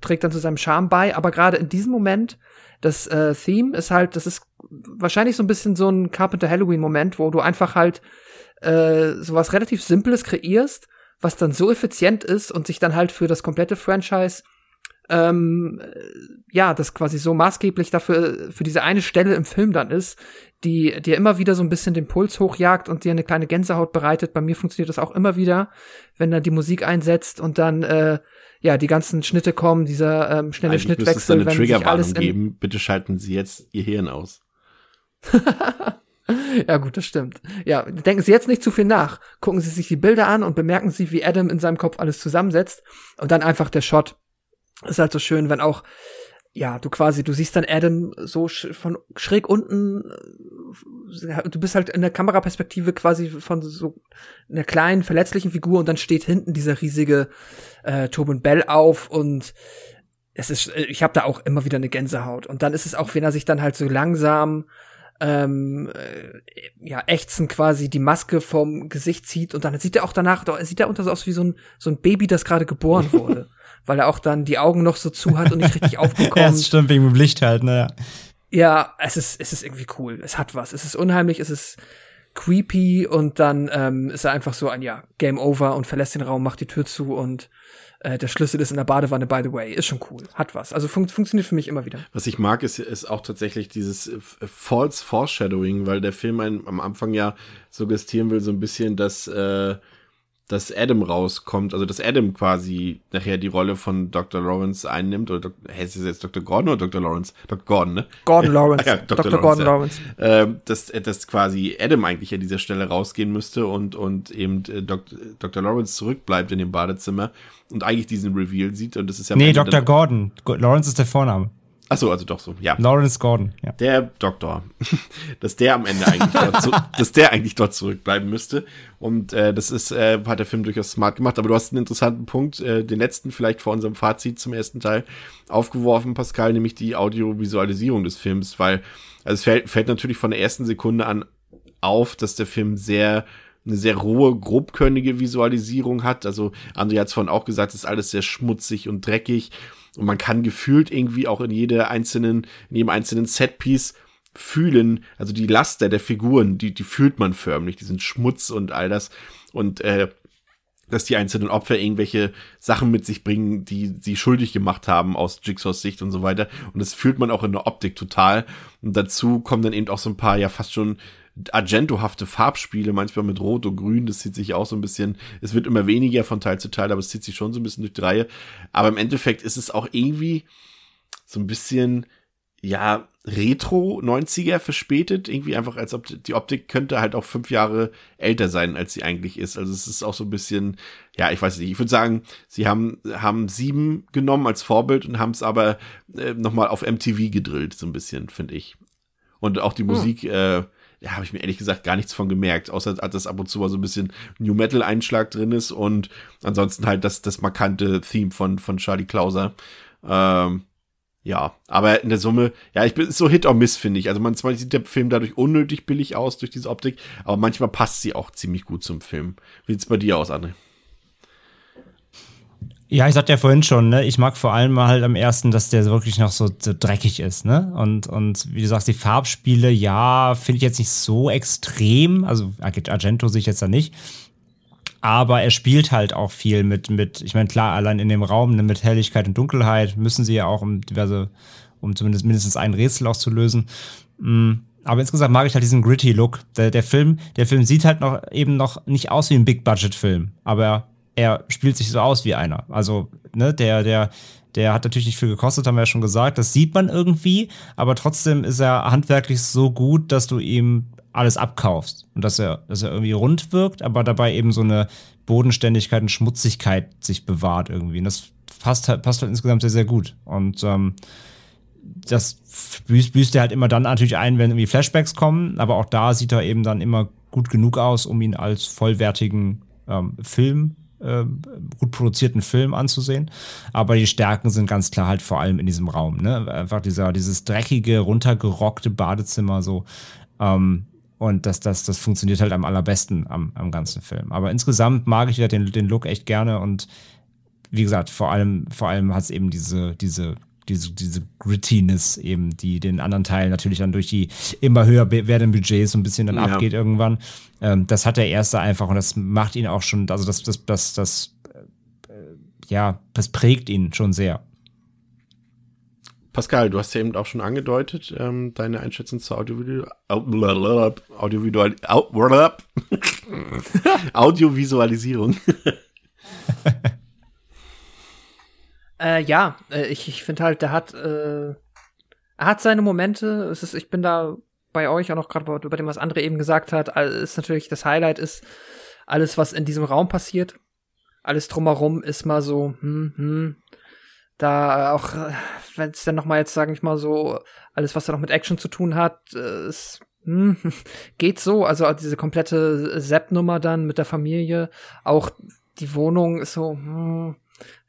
trägt dann zu seinem Charme bei. Aber gerade in diesem Moment, das äh, Theme ist halt, das ist wahrscheinlich so ein bisschen so ein Carpenter Halloween Moment, wo du einfach halt äh, sowas relativ Simples kreierst, was dann so effizient ist und sich dann halt für das komplette Franchise ähm, ja, das quasi so maßgeblich dafür für diese eine Stelle im Film dann ist, die dir immer wieder so ein bisschen den Puls hochjagt und dir eine kleine Gänsehaut bereitet. Bei mir funktioniert das auch immer wieder, wenn dann die Musik einsetzt und dann äh, ja die ganzen Schnitte kommen, dieser ähm, schnelle Eigentlich Schnittwechsel,
es wenn sich alles geben. Bitte schalten Sie jetzt Ihr Hirn aus.
ja, gut, das stimmt. Ja, denken Sie jetzt nicht zu viel nach. Gucken Sie sich die Bilder an und bemerken Sie, wie Adam in seinem Kopf alles zusammensetzt und dann einfach der Shot ist halt so schön, wenn auch, ja, du quasi, du siehst dann Adam so sch von schräg unten, äh, du bist halt in der Kameraperspektive quasi von so einer kleinen, verletzlichen Figur und dann steht hinten dieser riesige äh, Tobin Bell auf und es ist, äh, ich habe da auch immer wieder eine Gänsehaut. Und dann ist es auch, wenn er sich dann halt so langsam ähm, äh, ja, ächzen quasi die Maske vom Gesicht zieht und dann sieht er auch danach, sieht er unter so aus wie so ein, so ein Baby, das gerade geboren wurde. Weil er auch dann die Augen noch so zu hat und nicht richtig aufbekommt.
ja, das stimmt, wegen dem Licht halt, naja.
Ja, es ist, es ist irgendwie cool. Es hat was. Es ist unheimlich, es ist creepy und dann ähm, ist er einfach so ein, ja, Game Over und verlässt den Raum, macht die Tür zu und äh, der Schlüssel ist in der Badewanne, by the way. Ist schon cool. Hat was. Also fun funktioniert für mich immer wieder.
Was ich mag, ist, ist auch tatsächlich dieses äh, False Foreshadowing, weil der Film einen am Anfang ja suggestieren will, so ein bisschen, dass äh, dass Adam rauskommt, also dass Adam quasi nachher die Rolle von Dr. Lawrence einnimmt, oder ist es jetzt Dr. Gordon oder Dr. Lawrence? Dr. Gordon, ne?
Gordon Lawrence.
ja, Dr.
Dr. Gordon Lawrence.
Ja. Äh, dass, dass quasi Adam eigentlich an dieser Stelle rausgehen müsste und, und eben äh, Dr. Dr. Lawrence zurückbleibt in dem Badezimmer und eigentlich diesen Reveal sieht und das ist ja
Nee, Dr. Gordon. Lawrence ist der Vorname.
Achso, also doch so, ja.
Lawrence Gordon, ja.
Der Doktor. dass der am Ende eigentlich dort, zu, dass der eigentlich dort zurückbleiben müsste. Und äh, das ist, äh, hat der Film durchaus smart gemacht. Aber du hast einen interessanten Punkt, äh, den letzten vielleicht vor unserem Fazit zum ersten Teil aufgeworfen, Pascal, nämlich die Audiovisualisierung des Films, weil also es fällt, fällt natürlich von der ersten Sekunde an auf, dass der Film sehr eine sehr rohe, grobkörnige Visualisierung hat. Also André hat es vorhin auch gesagt, es ist alles sehr schmutzig und dreckig. Und man kann gefühlt irgendwie auch in jeder einzelnen, in jedem einzelnen Setpiece fühlen, also die Laster der Figuren, die, die fühlt man förmlich, diesen Schmutz und all das. Und äh, dass die einzelnen Opfer irgendwelche Sachen mit sich bringen, die sie schuldig gemacht haben aus Jigsaws Sicht und so weiter. Und das fühlt man auch in der Optik total. Und dazu kommen dann eben auch so ein paar ja fast schon Argentohafte Farbspiele, manchmal mit Rot und Grün, das zieht sich auch so ein bisschen, es wird immer weniger von Teil zu Teil, aber es zieht sich schon so ein bisschen durch die Reihe. Aber im Endeffekt ist es auch irgendwie so ein bisschen, ja, Retro 90er verspätet, irgendwie einfach als ob die Optik könnte halt auch fünf Jahre älter sein, als sie eigentlich ist. Also es ist auch so ein bisschen, ja, ich weiß nicht, ich würde sagen, sie haben, haben sieben genommen als Vorbild und haben es aber äh, nochmal auf MTV gedrillt, so ein bisschen, finde ich. Und auch die hm. Musik, äh, ja, habe ich mir ehrlich gesagt gar nichts von gemerkt, außer dass ab und zu mal so ein bisschen New Metal Einschlag drin ist und ansonsten halt das, das markante Theme von, von Charlie Klauser. Ähm, ja, aber in der Summe, ja, ich bin so Hit or Miss, finde ich. Also manchmal sieht der Film dadurch unnötig billig aus durch diese Optik, aber manchmal passt sie auch ziemlich gut zum Film. Wie sieht's bei dir aus, André?
Ja, ich sagte ja vorhin schon, ne, ich mag vor allem halt am ersten, dass der wirklich noch so, so dreckig ist, ne? Und, und wie du sagst, die Farbspiele, ja, finde ich jetzt nicht so extrem. Also Argento sehe ich jetzt da nicht. Aber er spielt halt auch viel mit, mit, ich meine, klar, allein in dem Raum, ne, mit Helligkeit und Dunkelheit müssen sie ja auch um diverse, um zumindest mindestens ein Rätsel auch zu. Mm, aber insgesamt mag ich halt diesen gritty Look. Der, der Film, der Film sieht halt noch eben noch nicht aus wie ein Big-Budget-Film, aber er spielt sich so aus wie einer. Also, ne, der, der, der hat natürlich nicht viel gekostet, haben wir ja schon gesagt. Das sieht man irgendwie, aber trotzdem ist er handwerklich so gut, dass du ihm alles abkaufst. Und dass er, dass er irgendwie rund wirkt, aber dabei eben so eine Bodenständigkeit und Schmutzigkeit sich bewahrt irgendwie. Und das passt halt, passt halt insgesamt sehr, sehr gut. Und ähm, das büßt, büßt er halt immer dann natürlich ein, wenn irgendwie Flashbacks kommen, aber auch da sieht er eben dann immer gut genug aus, um ihn als vollwertigen ähm, Film äh, gut produzierten Film anzusehen. Aber die Stärken sind ganz klar halt vor allem in diesem Raum. Ne? Einfach dieser, dieses dreckige, runtergerockte Badezimmer so. Ähm, und das, das, das funktioniert halt am allerbesten am, am ganzen Film. Aber insgesamt mag ich den, den Look echt gerne und wie gesagt, vor allem, vor allem hat es eben diese, diese diese, diese Grittiness eben, die den anderen Teilen natürlich dann durch die immer höher werdenden Budgets so ein bisschen dann ja. abgeht irgendwann. Ähm, das hat der erste einfach und das macht ihn auch schon, also das, das, das, das, äh, ja, das prägt ihn schon sehr.
Pascal, du hast ja eben auch schon angedeutet, ähm, deine Einschätzung zur Audiovisual Audiovisual Audiovisualisierung.
Äh, ja, äh, ich, ich finde halt, der hat, äh, er hat seine Momente. Es ist, ich bin da bei euch auch noch gerade über dem, was andere eben gesagt hat. Ist natürlich das Highlight ist alles, was in diesem Raum passiert. Alles drumherum ist mal so, hm, hm, da auch, äh, wenn es dann noch mal jetzt, sagen ich mal so, alles, was da noch mit Action zu tun hat, äh, ist, hm, geht so. Also diese komplette Sepp-Nummer dann mit der Familie, auch die Wohnung ist so, hm,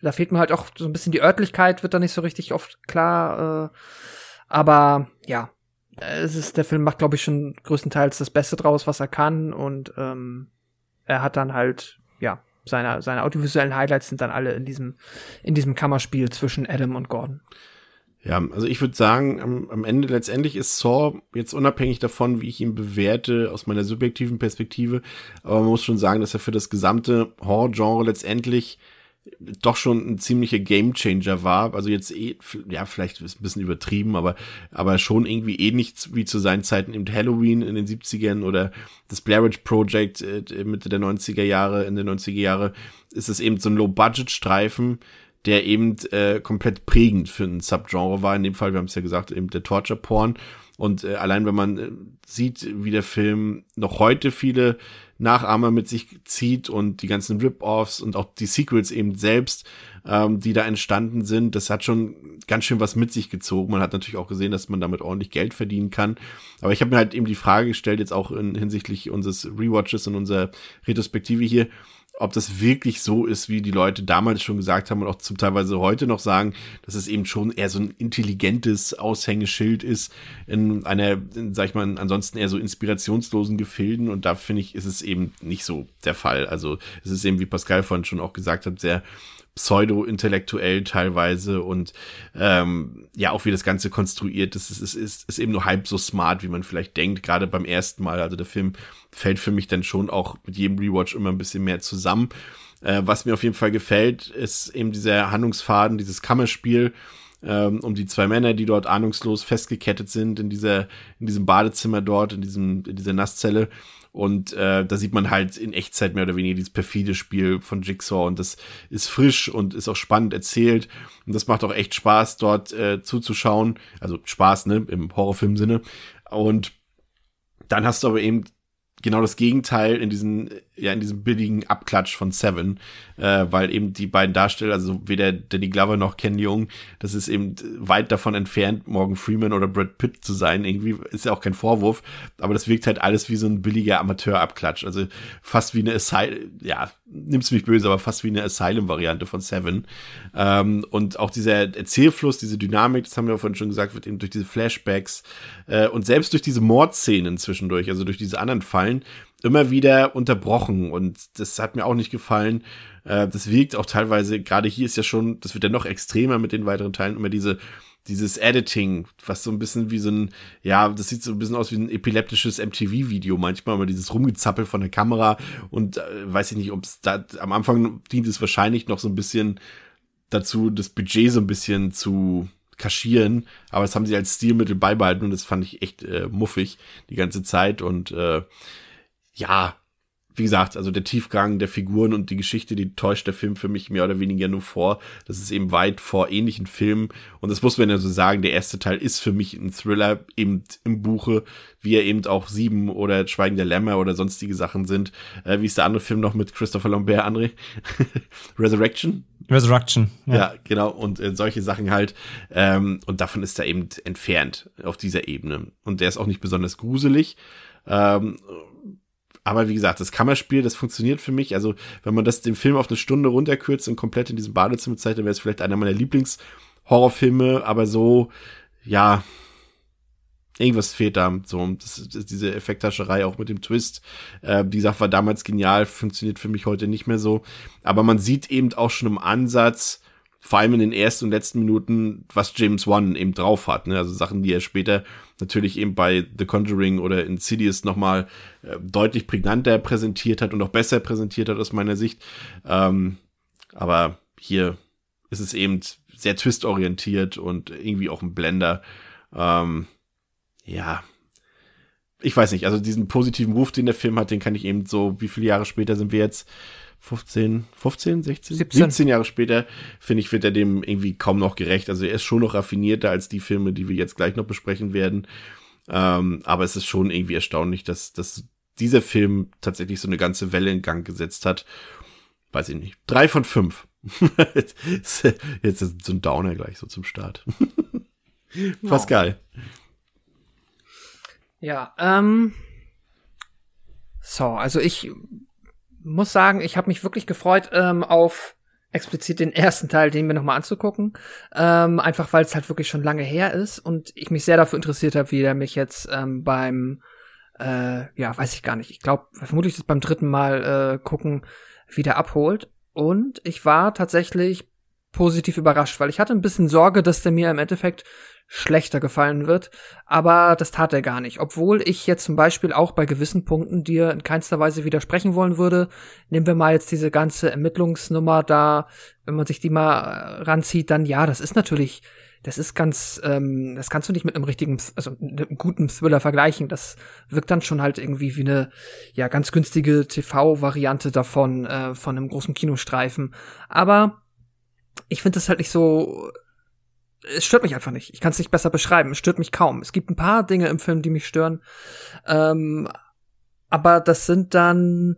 Da fehlt mir halt auch so ein bisschen die Örtlichkeit, wird da nicht so richtig oft klar. Äh, aber ja, es ist, der Film macht, glaube ich, schon größtenteils das Beste draus, was er kann. Und ähm, er hat dann halt, ja, seine, seine audiovisuellen Highlights sind dann alle in diesem, in diesem Kammerspiel zwischen Adam und Gordon.
Ja, also ich würde sagen, am, am Ende letztendlich ist Saw jetzt unabhängig davon, wie ich ihn bewerte, aus meiner subjektiven Perspektive, aber man muss schon sagen, dass er für das gesamte Horror-Genre letztendlich doch schon ein ziemlicher Gamechanger war. Also jetzt eh, ja, vielleicht ist ein bisschen übertrieben, aber, aber schon irgendwie ähnlich wie zu seinen Zeiten eben Halloween in den 70ern oder das Blair Witch Project äh, Mitte der 90er Jahre, in den 90er Jahre, ist es eben so ein Low-Budget-Streifen, der eben äh, komplett prägend für ein Subgenre war. In dem Fall, wir haben es ja gesagt, eben der Torture-Porn. Und äh, allein wenn man äh, sieht, wie der Film noch heute viele Nachahmer mit sich zieht und die ganzen Rip-Offs und auch die Sequels eben selbst, ähm, die da entstanden sind, das hat schon ganz schön was mit sich gezogen. Man hat natürlich auch gesehen, dass man damit ordentlich Geld verdienen kann. Aber ich habe mir halt eben die Frage gestellt, jetzt auch in, hinsichtlich unseres Rewatches und unserer Retrospektive hier, ob das wirklich so ist, wie die Leute damals schon gesagt haben und auch zum Teilweise heute noch sagen, dass es eben schon eher so ein intelligentes Aushängeschild ist in einer, in, sag ich mal, ansonsten eher so inspirationslosen Gefilden und da finde ich, ist es eben nicht so der Fall. Also es ist eben, wie Pascal vorhin schon auch gesagt hat, sehr pseudo-intellektuell teilweise und ähm, ja, auch wie das Ganze konstruiert ist, ist, ist, ist, ist eben nur halb so smart, wie man vielleicht denkt, gerade beim ersten Mal. Also der Film fällt für mich dann schon auch mit jedem Rewatch immer ein bisschen mehr zusammen. Äh, was mir auf jeden Fall gefällt, ist eben dieser Handlungsfaden, dieses Kammerspiel, ähm, um die zwei Männer, die dort ahnungslos festgekettet sind in dieser, in diesem Badezimmer dort, in diesem, in dieser Nasszelle. Und äh, da sieht man halt in Echtzeit mehr oder weniger dieses perfide Spiel von Jigsaw und das ist frisch und ist auch spannend erzählt. Und das macht auch echt Spaß, dort äh, zuzuschauen. Also Spaß, ne, im Horrorfilm-Sinne. Und dann hast du aber eben genau das Gegenteil in diesen, ja, in diesem billigen Abklatsch von Seven, äh, weil eben die beiden Darsteller, also weder Danny Glover noch Ken Jung, das ist eben weit davon entfernt, Morgan Freeman oder Brad Pitt zu sein. Irgendwie ist ja auch kein Vorwurf, aber das wirkt halt alles wie so ein billiger Amateur-Abklatsch. Also fast wie eine Asylum, ja, nimm's mich böse, aber fast wie eine Asylum-Variante von Seven. Ähm, und auch dieser Erzählfluss, diese Dynamik, das haben wir vorhin schon gesagt, wird eben durch diese Flashbacks äh, und selbst durch diese Mordszenen zwischendurch, also durch diese anderen Fallen, immer wieder unterbrochen und das hat mir auch nicht gefallen. Äh, das wirkt auch teilweise, gerade hier ist ja schon, das wird ja noch extremer mit den weiteren Teilen, immer diese dieses Editing, was so ein bisschen wie so ein, ja, das sieht so ein bisschen aus wie ein epileptisches MTV-Video manchmal, aber dieses Rumgezappel von der Kamera und äh, weiß ich nicht, ob es da, am Anfang dient es wahrscheinlich noch so ein bisschen dazu, das Budget so ein bisschen zu kaschieren, aber das haben sie als Stilmittel beibehalten und das fand ich echt äh, muffig die ganze Zeit und äh, ja, wie gesagt, also der Tiefgang der Figuren und die Geschichte, die täuscht der Film für mich mehr oder weniger nur vor. Das ist eben weit vor ähnlichen Filmen. Und das muss man ja so sagen, der erste Teil ist für mich ein Thriller, eben im Buche, wie er eben auch Sieben oder Schweigen der Lämmer oder sonstige Sachen sind. Äh, wie ist der andere Film noch mit Christopher Lambert, André? Resurrection?
Resurrection.
Ja, ja genau. Und äh, solche Sachen halt. Ähm, und davon ist er eben entfernt auf dieser Ebene. Und der ist auch nicht besonders gruselig. Ähm, aber wie gesagt, das Kammerspiel, das funktioniert für mich. Also, wenn man das den Film auf eine Stunde runterkürzt und komplett in diesem Badezimmer zeigt, dann wäre es vielleicht einer meiner Lieblingshorrorfilme, aber so, ja, irgendwas fehlt da. So, das, das, diese Effekthascherei auch mit dem Twist. Äh, die Sache war damals genial, funktioniert für mich heute nicht mehr so. Aber man sieht eben auch schon im Ansatz, vor allem in den ersten und letzten Minuten, was James Wan eben drauf hat. Ne? Also Sachen, die er später natürlich eben bei The Conjuring oder Insidious nochmal äh, deutlich prägnanter präsentiert hat und auch besser präsentiert hat aus meiner Sicht. Ähm, aber hier ist es eben sehr twistorientiert und irgendwie auch ein Blender. Ähm, ja, ich weiß nicht, also diesen positiven Ruf, den der Film hat, den kann ich eben so, wie viele Jahre später sind wir jetzt? 15, 15, 16, 17, 17 Jahre später, finde ich, wird er dem irgendwie kaum noch gerecht. Also er ist schon noch raffinierter als die Filme, die wir jetzt gleich noch besprechen werden. Ähm, aber es ist schon irgendwie erstaunlich, dass, dass dieser Film tatsächlich so eine ganze Welle in Gang gesetzt hat. Weiß ich nicht. Drei von fünf. jetzt ist so ein Downer gleich so zum Start. Pascal.
Ja, ähm. So, also ich muss sagen, ich habe mich wirklich gefreut ähm, auf explizit den ersten Teil, den mir nochmal anzugucken. Ähm, einfach weil es halt wirklich schon lange her ist und ich mich sehr dafür interessiert habe, wie der mich jetzt ähm, beim, äh, ja, weiß ich gar nicht. Ich glaube, vermutlich das beim dritten Mal äh, gucken, wieder abholt. Und ich war tatsächlich positiv überrascht, weil ich hatte ein bisschen Sorge, dass der mir im Endeffekt schlechter gefallen wird, aber das tat er gar nicht. Obwohl ich jetzt zum Beispiel auch bei gewissen Punkten dir in keinster Weise widersprechen wollen würde. Nehmen wir mal jetzt diese ganze Ermittlungsnummer da, wenn man sich die mal äh, ranzieht, dann ja, das ist natürlich, das ist ganz, ähm, das kannst du nicht mit einem richtigen, also einem guten Thriller vergleichen. Das wirkt dann schon halt irgendwie wie eine, ja, ganz günstige TV-Variante davon, äh, von einem großen Kinostreifen. Aber ich finde das halt nicht so. Es stört mich einfach nicht. Ich kann es nicht besser beschreiben. Es stört mich kaum. Es gibt ein paar Dinge im Film, die mich stören. Ähm, aber das sind dann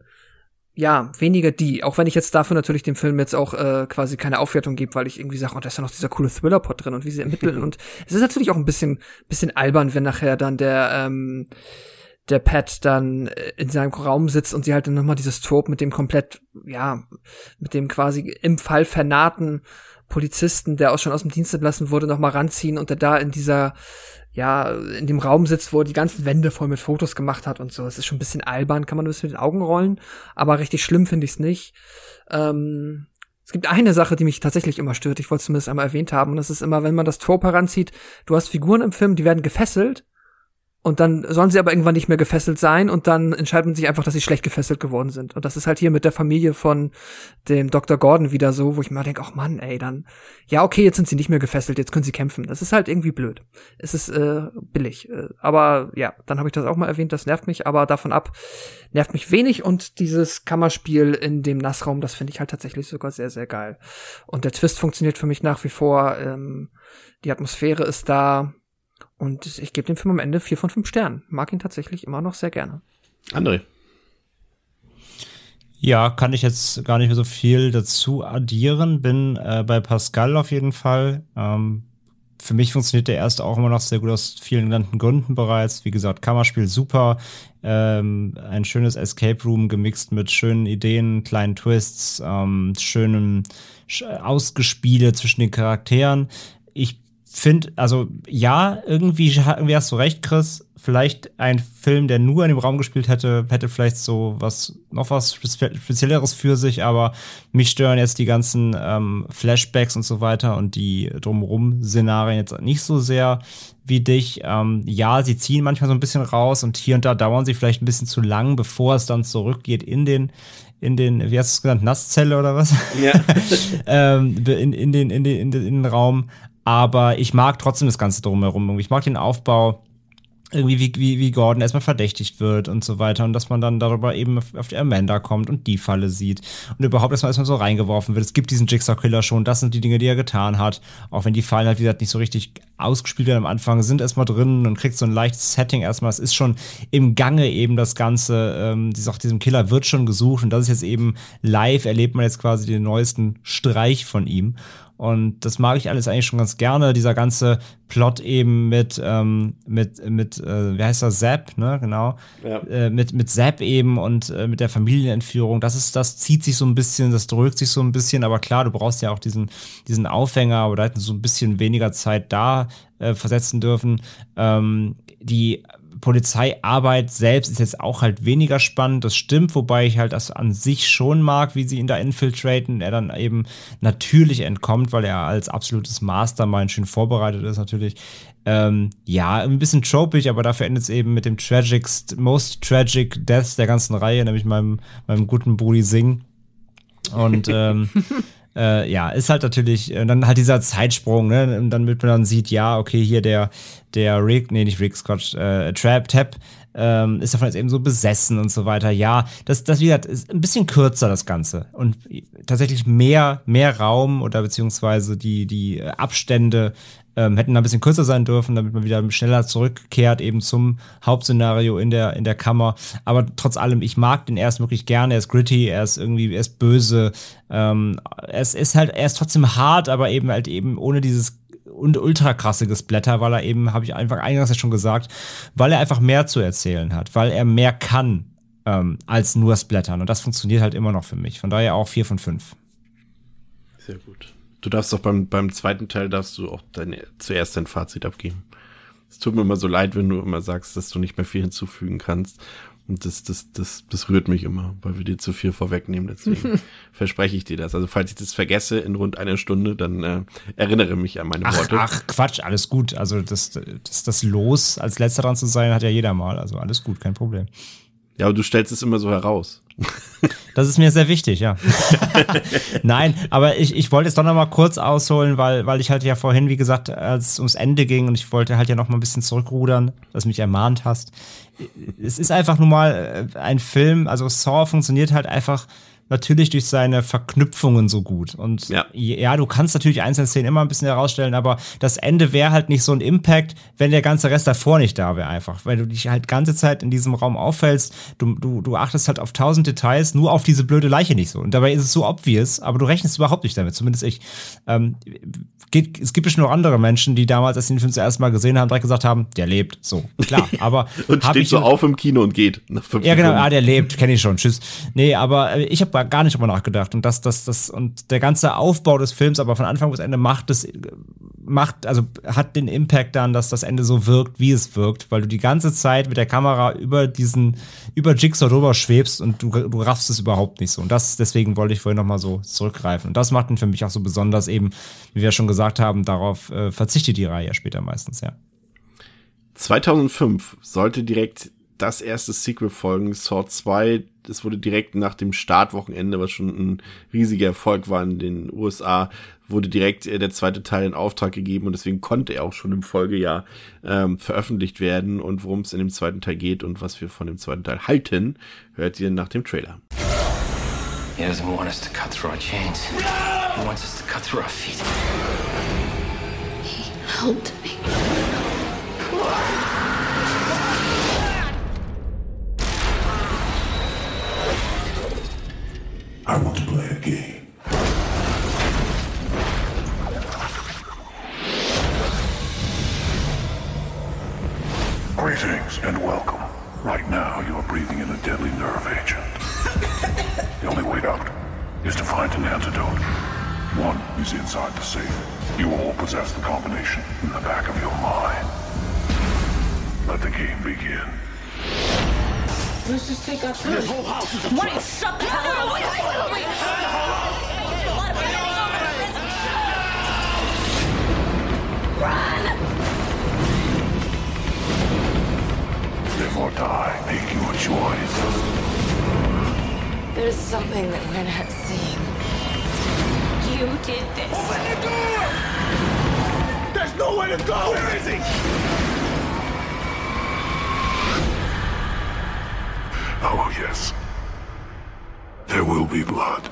ja weniger die. Auch wenn ich jetzt dafür natürlich dem Film jetzt auch äh, quasi keine Aufwertung gebe, weil ich irgendwie sage, oh, da ist ja noch dieser coole Thriller-Pot drin und wie sie ermitteln. und es ist natürlich auch ein bisschen, bisschen albern, wenn nachher dann der ähm, der Pat dann äh, in seinem Raum sitzt und sie halt dann nochmal dieses Trope mit dem komplett, ja, mit dem quasi im Fall vernahten Polizisten, der auch schon aus dem Dienst entlassen wurde, nochmal ranziehen und der da in dieser, ja, in dem Raum sitzt, wo er die ganzen Wände voll mit Fotos gemacht hat und so. Es ist schon ein bisschen albern, kann man ein bisschen mit den Augen rollen, aber richtig schlimm finde ich es nicht. Ähm, es gibt eine Sache, die mich tatsächlich immer stört, ich wollte es zumindest einmal erwähnt haben, und das ist immer, wenn man das Trope heranzieht, du hast Figuren im Film, die werden gefesselt und dann sollen sie aber irgendwann nicht mehr gefesselt sein und dann entscheidet man sich einfach, dass sie schlecht gefesselt geworden sind. Und das ist halt hier mit der Familie von dem Dr. Gordon wieder so, wo ich mir denke, ach Mann, ey, dann, ja, okay, jetzt sind sie nicht mehr gefesselt, jetzt können sie kämpfen. Das ist halt irgendwie blöd. Es ist äh, billig. Äh, aber ja, dann habe ich das auch mal erwähnt, das nervt mich, aber davon ab nervt mich wenig und dieses Kammerspiel in dem Nassraum, das finde ich halt tatsächlich sogar sehr, sehr geil. Und der Twist funktioniert für mich nach wie vor. Ähm, die Atmosphäre ist da und ich gebe dem Film am Ende vier von fünf Sternen. Mag ihn tatsächlich immer noch sehr gerne.
André.
Ja, kann ich jetzt gar nicht mehr so viel dazu addieren. Bin äh, bei Pascal auf jeden Fall. Ähm, für mich funktioniert der erste auch immer noch sehr gut aus vielen genannten Gründen bereits. Wie gesagt, Kammerspiel super. Ähm, ein schönes Escape Room gemixt mit schönen Ideen, kleinen Twists, ähm, schönen Ausgespiele zwischen den Charakteren. Ich finde, also ja, irgendwie, irgendwie hast du recht, Chris. Vielleicht ein Film, der nur in dem Raum gespielt hätte, hätte vielleicht so was, noch was Spezielleres für sich, aber mich stören jetzt die ganzen ähm, Flashbacks und so weiter und die drumherum Szenarien jetzt nicht so sehr wie dich. Ähm, ja, sie ziehen manchmal so ein bisschen raus und hier und da dauern sie vielleicht ein bisschen zu lang, bevor es dann zurückgeht in den, in den, wie hast du es genannt, Nasszelle oder was? Ja. ähm, in, in, den, in, den, in, den, in den Raum. Aber ich mag trotzdem das Ganze drumherum. Ich mag den Aufbau, irgendwie wie, wie, wie Gordon erstmal verdächtigt wird und so weiter und dass man dann darüber eben auf, die Amanda kommt und die Falle sieht und überhaupt erstmal erstmal so reingeworfen wird. Es gibt diesen Jigsaw-Killer schon, das sind die Dinge, die er getan hat, auch wenn die Fallen halt, wie gesagt, nicht so richtig ausgespielt werden am Anfang, sind erstmal drin und kriegt so ein leichtes Setting erstmal. Es ist schon im Gange eben das Ganze, ähm, sagt, diesem Killer wird schon gesucht und das ist jetzt eben live, erlebt man jetzt quasi den neuesten Streich von ihm und das mag ich alles eigentlich schon ganz gerne. Dieser ganze Plot eben mit, ähm, mit, mit äh, wie heißt das, Zapp, ne, genau. Ja. Äh, mit, mit Zapp eben und äh, mit der Familienentführung. Das ist, das zieht sich so ein bisschen, das drückt sich so ein bisschen, aber klar, du brauchst ja auch diesen, diesen Aufhänger, aber da hätten so ein bisschen weniger Zeit da äh, versetzen dürfen. Ähm, die Polizeiarbeit selbst ist jetzt auch halt weniger spannend. Das stimmt, wobei ich halt das an sich schon mag, wie sie ihn da infiltraten. Er dann eben natürlich entkommt, weil er als absolutes Mastermind schön vorbereitet ist, natürlich. Ähm, ja, ein bisschen tropig, aber dafür endet es eben mit dem tragicst, most tragic death der ganzen Reihe, nämlich meinem, meinem guten Brudi Singh. Und ähm, äh, ja, ist halt natürlich, äh, dann halt dieser Zeitsprung, ne? Und dann mit man dann sieht, ja, okay, hier der, der Rick, nee, nicht Rick Scott, äh, Trap, Tap, ähm, ist davon jetzt eben so besessen und so weiter. Ja, das, das wie gesagt, ist ein bisschen kürzer, das Ganze. Und tatsächlich mehr, mehr Raum oder beziehungsweise die, die Abstände ähm, hätten ein bisschen kürzer sein dürfen, damit man wieder schneller zurückkehrt, eben zum Hauptszenario in der, in der Kammer. Aber trotz allem, ich mag den erst wirklich gerne. Er ist gritty, er ist irgendwie, er ist böse. Ähm, er ist, halt, er ist trotzdem hart, aber eben halt eben ohne dieses und ultra krasse Blätter, weil er eben, habe ich einfach eingangs ja schon gesagt, weil er einfach mehr zu erzählen hat, weil er mehr kann ähm, als nur Splattern. Und das funktioniert halt immer noch für mich. Von daher auch vier von fünf.
Sehr gut. Du darfst doch beim, beim zweiten Teil darfst du auch deine, zuerst dein Fazit abgeben. Es tut mir immer so leid, wenn du immer sagst, dass du nicht mehr viel hinzufügen kannst. Und das, das, das, das rührt mich immer, weil wir dir zu viel vorwegnehmen. Deswegen verspreche ich dir das. Also falls ich das vergesse in rund einer Stunde, dann äh, erinnere mich an meine
ach,
Worte.
Ach, Quatsch, alles gut. Also das, das, das Los, als letzter dran zu sein, hat ja jeder mal. Also alles gut, kein Problem.
Ja, aber du stellst es immer so heraus.
Das ist mir sehr wichtig, ja. Nein, aber ich, ich wollte jetzt doch noch mal kurz ausholen, weil, weil ich halt ja vorhin, wie gesagt, als es ums Ende ging und ich wollte halt ja noch mal ein bisschen zurückrudern, dass du mich ermahnt hast. Es ist einfach nun mal äh, ein Film, also Saw funktioniert halt einfach natürlich durch seine Verknüpfungen so gut. Und ja. ja, du kannst natürlich einzelne Szenen immer ein bisschen herausstellen, aber das Ende wäre halt nicht so ein Impact, wenn der ganze Rest davor nicht da wäre einfach. Weil du dich halt ganze Zeit in diesem Raum auffällst, du, du, du achtest halt auf tausend Details, nur auf diese blöde Leiche nicht so. Und dabei ist es so obvious, aber du rechnest überhaupt nicht damit, zumindest ich. Ähm, geht, es gibt bestimmt noch andere Menschen, die damals, als sie den Film zuerst mal gesehen haben, direkt gesagt haben, der lebt. So, klar. Aber
und steht so auf im Kino und geht.
Ja, genau, ah, der lebt, kenne ich schon. Tschüss. Nee, aber äh, ich habe gar nicht drüber nachgedacht. Und das, das, das, und der ganze Aufbau des Films, aber von Anfang bis Ende macht es, macht, also hat den Impact dann, dass das Ende so wirkt, wie es wirkt, weil du die ganze Zeit mit der Kamera über diesen, über Jigsaw drüber schwebst und du, du raffst es überhaupt nicht so. Und das, deswegen wollte ich vorhin nochmal so zurückgreifen. Und das macht ihn für mich auch so besonders eben, wie wir schon gesagt haben, darauf äh, verzichtet die Reihe später meistens, ja.
2005 sollte direkt das erste Sequel folgen, Saw 2. Das wurde direkt nach dem Startwochenende, was schon ein riesiger Erfolg war in den USA, wurde direkt äh, der zweite Teil in Auftrag gegeben und deswegen konnte er auch schon im Folgejahr ähm, veröffentlicht werden. Und worum es in dem zweiten Teil geht und was wir von dem zweiten Teil halten, hört ihr nach dem Trailer. He doesn't want us to cut through our chains. He wants us to cut through our feet. He helped me. I want to play a game. Greetings and welcome. Right now, you are breathing in a deadly nerve agent. the only way out is to find an antidote. One is inside the safe. You all possess the combination in the back of your mind. Let the game begin.
Let's just take our time. This whole house is a What? Shut the hell up! Wait, wait, wait,
Run! Live or die, make your choice.
There's something that we're not seeing. You did this.
Open the door! There's nowhere to go! Where is he? Oh, yes. There will be blood.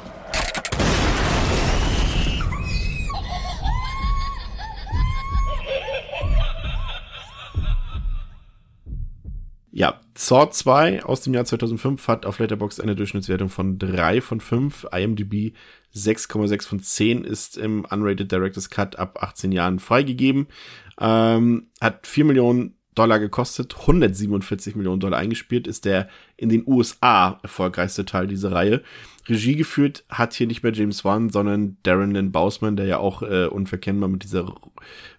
Ja, Saw 2 aus dem Jahr 2005 hat auf Letterboxd eine Durchschnittswertung von 3 von 5, IMDb 6,6 von 10 ist im Unrated Director's Cut ab 18 Jahren freigegeben, ähm, hat 4 Millionen Dollar gekostet, 147 Millionen Dollar eingespielt, ist der in den USA erfolgreichste Teil dieser Reihe. Regie geführt hat hier nicht mehr James Wan, sondern Darren Lynn Bausman, der ja auch äh, unverkennbar mit dieser,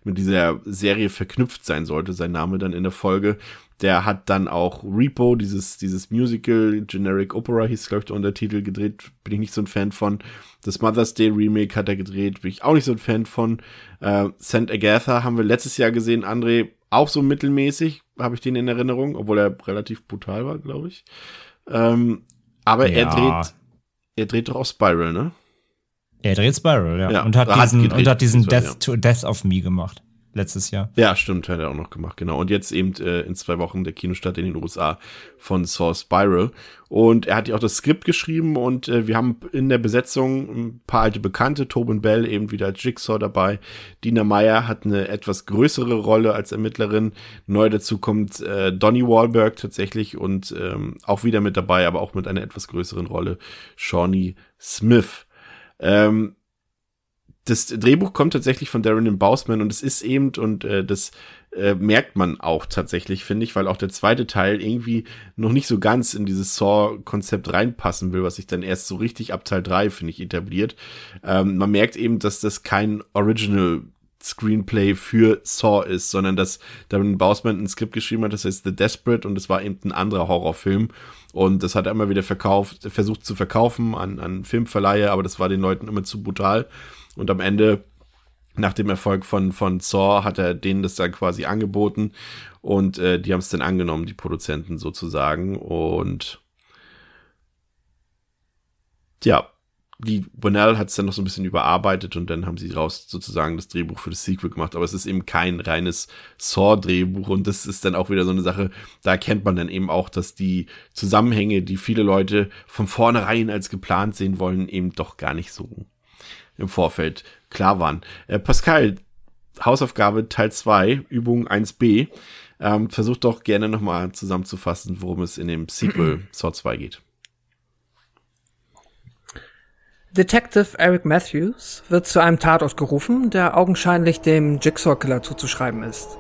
mit dieser Serie verknüpft sein sollte, sein Name dann in der Folge. Der hat dann auch Repo, dieses, dieses Musical, Generic Opera hieß, glaube ich, der Untertitel gedreht. Bin ich nicht so ein Fan von. Das Mother's Day Remake hat er gedreht. Bin ich auch nicht so ein Fan von. Äh, St. Agatha haben wir letztes Jahr gesehen. André, auch so mittelmäßig, habe ich den in Erinnerung, obwohl er relativ brutal war, glaube ich. Ähm, aber ja. er dreht, er dreht doch auch Spiral, ne?
Er dreht Spiral, ja. ja und hat diesen, gedreht, und hat diesen Death, ja. to Death of Me gemacht letztes Jahr.
Ja, stimmt, hat er auch noch gemacht, genau. Und jetzt eben äh, in zwei Wochen der Kinostart in den USA von Saw Spiral. Und er hat ja auch das Skript geschrieben und äh, wir haben in der Besetzung ein paar alte Bekannte, Tobin Bell eben wieder als Jigsaw dabei. Dina Meyer hat eine etwas größere Rolle als Ermittlerin. Neu dazu kommt äh, Donny Wahlberg tatsächlich und ähm, auch wieder mit dabei, aber auch mit einer etwas größeren Rolle, Shawnee Smith. Ähm, das Drehbuch kommt tatsächlich von Darren Bausman und es ist eben, und äh, das äh, merkt man auch tatsächlich, finde ich, weil auch der zweite Teil irgendwie noch nicht so ganz in dieses Saw-Konzept reinpassen will, was sich dann erst so richtig ab Teil 3, finde ich, etabliert. Ähm, man merkt eben, dass das kein Original Screenplay für Saw ist, sondern dass Darren Bausman ein Skript geschrieben hat, das heißt The Desperate und es war eben ein anderer Horrorfilm. Und das hat er immer wieder verkauft, versucht zu verkaufen an, an Filmverleihe, aber das war den Leuten immer zu brutal und am Ende nach dem Erfolg von, von Saw hat er denen das dann quasi angeboten und äh, die haben es dann angenommen, die Produzenten sozusagen. Und ja, die Bonnell hat es dann noch so ein bisschen überarbeitet und dann haben sie raus sozusagen das Drehbuch für das Sequel gemacht. Aber es ist eben kein reines Saw-Drehbuch und das ist dann auch wieder so eine Sache, da erkennt man dann eben auch, dass die Zusammenhänge, die viele Leute von vornherein als geplant sehen wollen, eben doch gar nicht so im Vorfeld klar waren. Äh, Pascal, Hausaufgabe Teil 2, Übung 1b. Ähm, versucht doch gerne nochmal zusammenzufassen, worum es in dem Sequel Saw 2 geht.
Detective Eric Matthews wird zu einem Tatort gerufen, der augenscheinlich dem Jigsaw-Killer zuzuschreiben ist.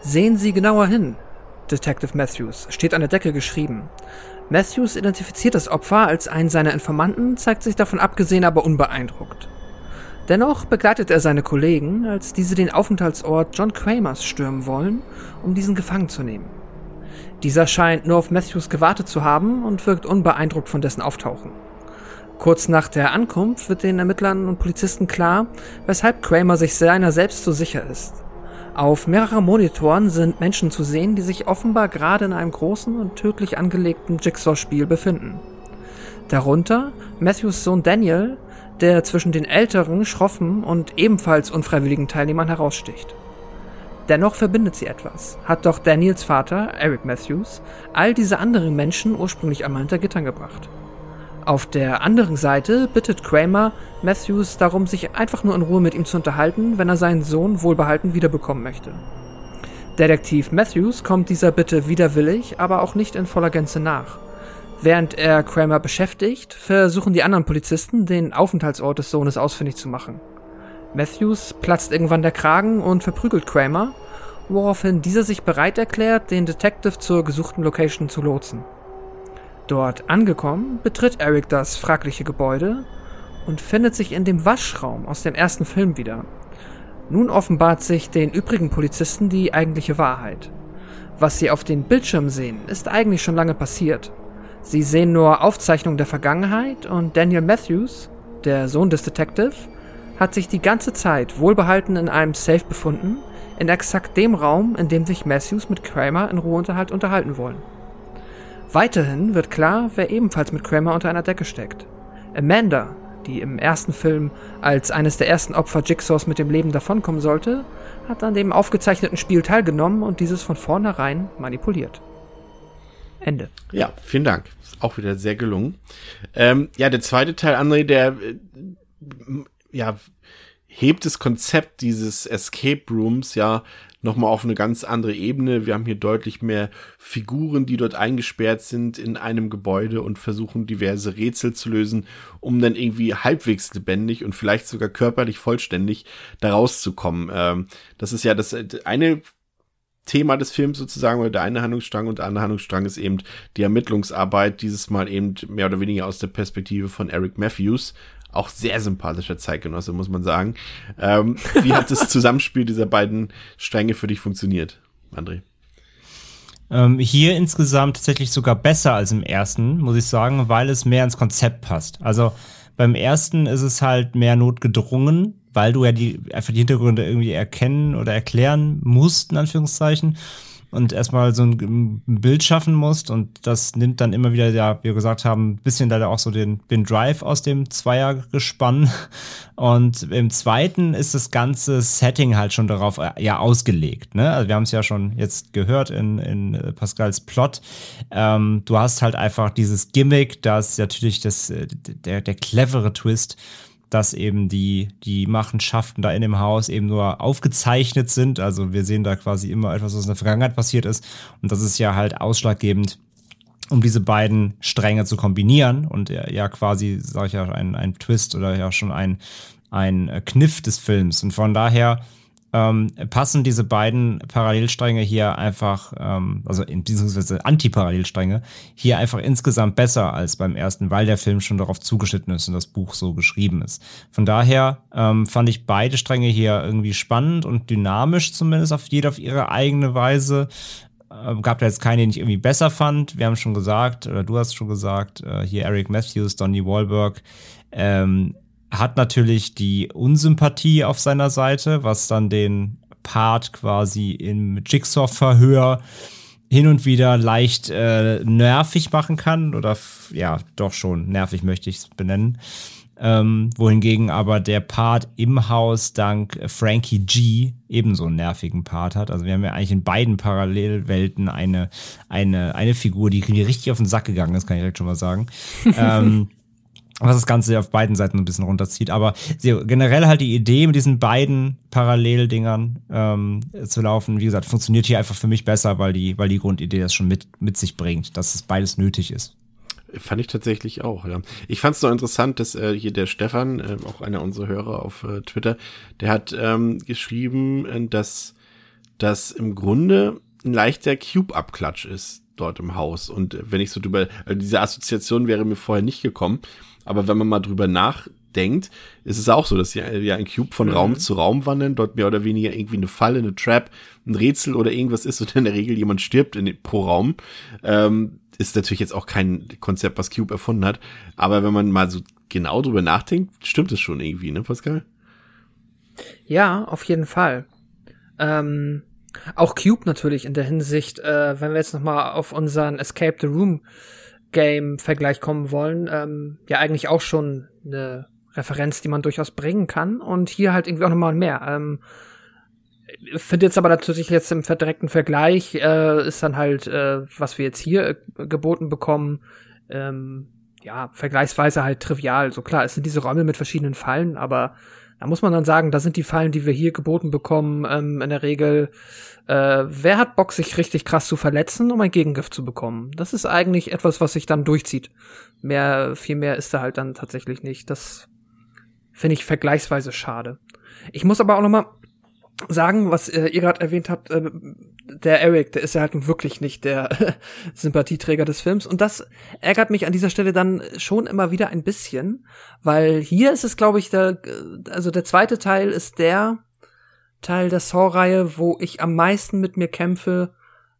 Sehen Sie genauer hin, Detective Matthews, steht an der Decke geschrieben. Matthews identifiziert das Opfer als einen seiner Informanten, zeigt sich davon abgesehen aber unbeeindruckt. Dennoch begleitet er seine Kollegen, als diese den Aufenthaltsort John Kramers stürmen wollen, um diesen gefangen zu nehmen. Dieser scheint nur auf Matthews gewartet zu haben und wirkt unbeeindruckt von dessen Auftauchen. Kurz nach der Ankunft wird den Ermittlern und Polizisten klar, weshalb Kramer sich seiner selbst so sicher ist. Auf mehreren Monitoren sind Menschen zu sehen, die sich offenbar gerade in einem großen und tödlich angelegten Jigsaw-Spiel befinden. Darunter Matthews Sohn Daniel, der zwischen den älteren, schroffen und ebenfalls unfreiwilligen Teilnehmern heraussticht. Dennoch verbindet sie etwas, hat doch Daniels Vater, Eric Matthews, all diese anderen Menschen ursprünglich einmal hinter Gittern gebracht. Auf der anderen Seite bittet Kramer Matthews darum, sich einfach nur in Ruhe mit ihm zu unterhalten, wenn er seinen Sohn wohlbehalten wiederbekommen möchte. Detektiv Matthews kommt dieser Bitte widerwillig, aber auch nicht in voller Gänze nach. Während er Kramer beschäftigt, versuchen die anderen Polizisten, den Aufenthaltsort des Sohnes ausfindig zu machen. Matthews platzt irgendwann der Kragen und verprügelt Kramer, woraufhin dieser sich bereit erklärt, den Detective zur gesuchten Location zu lotsen. Dort angekommen, betritt Eric das fragliche Gebäude und findet sich in dem Waschraum aus dem ersten Film wieder. Nun offenbart sich den übrigen Polizisten die eigentliche Wahrheit. Was sie auf den Bildschirm sehen, ist eigentlich schon lange passiert. Sie sehen nur Aufzeichnungen der Vergangenheit und Daniel Matthews, der Sohn des Detective, hat sich die ganze Zeit wohlbehalten in einem Safe befunden, in exakt dem Raum, in dem sich Matthews mit Kramer in Ruheunterhalt unterhalten wollen. Weiterhin wird klar, wer ebenfalls mit Kramer unter einer Decke steckt. Amanda, die im ersten Film als eines der ersten Opfer Jigsaws mit dem Leben davonkommen sollte, hat an dem aufgezeichneten Spiel teilgenommen und dieses von vornherein manipuliert. Ende.
Ja, vielen Dank. Ist auch wieder sehr gelungen. Ähm, ja, der zweite Teil, André, der äh, ja hebt das Konzept dieses Escape Rooms ja nochmal auf eine ganz andere Ebene. Wir haben hier deutlich mehr Figuren, die dort eingesperrt sind in einem Gebäude und versuchen diverse Rätsel zu lösen, um dann irgendwie halbwegs lebendig und vielleicht sogar körperlich vollständig da rauszukommen. Ähm, das ist ja das äh, eine Thema des Films sozusagen, oder der eine Handlungsstrang und der andere Handlungsstrang ist eben die Ermittlungsarbeit, dieses Mal eben mehr oder weniger aus der Perspektive von Eric Matthews. Auch sehr sympathischer Zeitgenosse, muss man sagen. Ähm, wie hat das Zusammenspiel dieser beiden Stränge für dich funktioniert, André?
Ähm, hier insgesamt tatsächlich sogar besser als im ersten, muss ich sagen, weil es mehr ins Konzept passt. Also beim ersten ist es halt mehr notgedrungen, weil du ja die, einfach die Hintergründe irgendwie erkennen oder erklären musst, in Anführungszeichen. Und erstmal so ein, Bild schaffen musst. Und das nimmt dann immer wieder, ja, wie wir gesagt haben, ein bisschen leider auch so den, den Drive aus dem Zweiergespann. Und im zweiten ist das ganze Setting halt schon darauf äh, ja ausgelegt. Ne? Also wir haben es ja schon jetzt gehört in, in äh, Pascals Plot. Ähm, du hast halt einfach dieses Gimmick, das natürlich das, äh, der, der clevere Twist dass eben die, die Machenschaften da in dem Haus eben nur aufgezeichnet sind. Also wir sehen da quasi immer etwas, was in der Vergangenheit passiert ist. Und das ist ja halt ausschlaggebend, um diese beiden Stränge zu kombinieren und ja quasi, sage ich ja, ein, ein Twist oder ja schon ein, ein Kniff des Films. Und von daher ähm, passen diese beiden Parallelstränge hier einfach, ähm, also in beziehungsweise Anti-Parallelstränge, hier einfach insgesamt besser als beim ersten, weil der Film schon darauf zugeschnitten ist und das Buch so geschrieben ist. Von daher ähm, fand ich beide Stränge hier irgendwie spannend und dynamisch zumindest auf jeder auf ihre eigene Weise. Ähm, gab da jetzt keinen, den ich irgendwie besser fand. Wir haben schon gesagt, oder du hast schon gesagt, äh, hier Eric Matthews, Donny Wahlberg, ähm, hat natürlich die Unsympathie auf seiner Seite, was dann den Part quasi im Jigsaw-Verhör hin und wieder leicht äh, nervig machen kann. Oder ja, doch schon nervig möchte ich es benennen. Ähm, wohingegen aber der Part im Haus dank Frankie G ebenso einen nervigen Part hat. Also wir haben ja eigentlich in beiden Parallelwelten eine, eine, eine Figur, die richtig auf den Sack gegangen ist, kann ich direkt schon mal sagen. ähm, was das Ganze auf beiden Seiten ein bisschen runterzieht. Aber generell halt die Idee, mit diesen beiden Paralleldingern ähm, zu laufen, wie gesagt, funktioniert hier einfach für mich besser, weil die, weil die Grundidee das schon mit, mit sich bringt, dass es beides nötig ist.
Fand ich tatsächlich auch, ja. Ich fand es noch interessant, dass äh, hier der Stefan, äh, auch einer unserer Hörer auf äh, Twitter, der hat ähm, geschrieben, äh, dass das im Grunde ein leichter Cube-Abklatsch ist dort im Haus. Und wenn ich so drüber, also diese Assoziation wäre mir vorher nicht gekommen. Aber wenn man mal drüber nachdenkt, ist es auch so, dass ja, ein Cube von mhm. Raum zu Raum wandern, dort mehr oder weniger irgendwie eine Falle, eine Trap, ein Rätsel oder irgendwas ist und in der Regel jemand stirbt in, pro Raum. Ähm, ist natürlich jetzt auch kein Konzept, was Cube erfunden hat. Aber wenn man mal so genau drüber nachdenkt, stimmt es schon irgendwie, ne, Pascal?
Ja, auf jeden Fall. Ähm, auch Cube natürlich in der Hinsicht, äh, wenn wir jetzt noch mal auf unseren Escape the Room Game-Vergleich kommen wollen, ähm, ja eigentlich auch schon eine Referenz, die man durchaus bringen kann. Und hier halt irgendwie auch nochmal mehr. Ähm, finde jetzt aber natürlich jetzt im verdreckten Vergleich äh, ist dann halt, äh, was wir jetzt hier äh, geboten bekommen, ähm, ja, vergleichsweise halt trivial. So klar, es sind diese Räume mit verschiedenen Fallen, aber da muss man dann sagen, da sind die Fallen, die wir hier geboten bekommen, ähm, in der Regel, äh, wer hat Bock, sich richtig krass zu verletzen, um ein Gegengift zu bekommen? Das ist eigentlich etwas, was sich dann durchzieht. Mehr, viel mehr ist da halt dann tatsächlich nicht. Das finde ich vergleichsweise schade. Ich muss aber auch noch mal sagen, was äh, ihr gerade erwähnt habt, äh, der Eric, der ist ja halt wirklich nicht der Sympathieträger des Films. Und das ärgert mich an dieser Stelle dann schon immer wieder ein bisschen, weil hier ist es, glaube ich, der, also der zweite Teil ist der Teil der Saw-Reihe, wo ich am meisten mit mir kämpfe,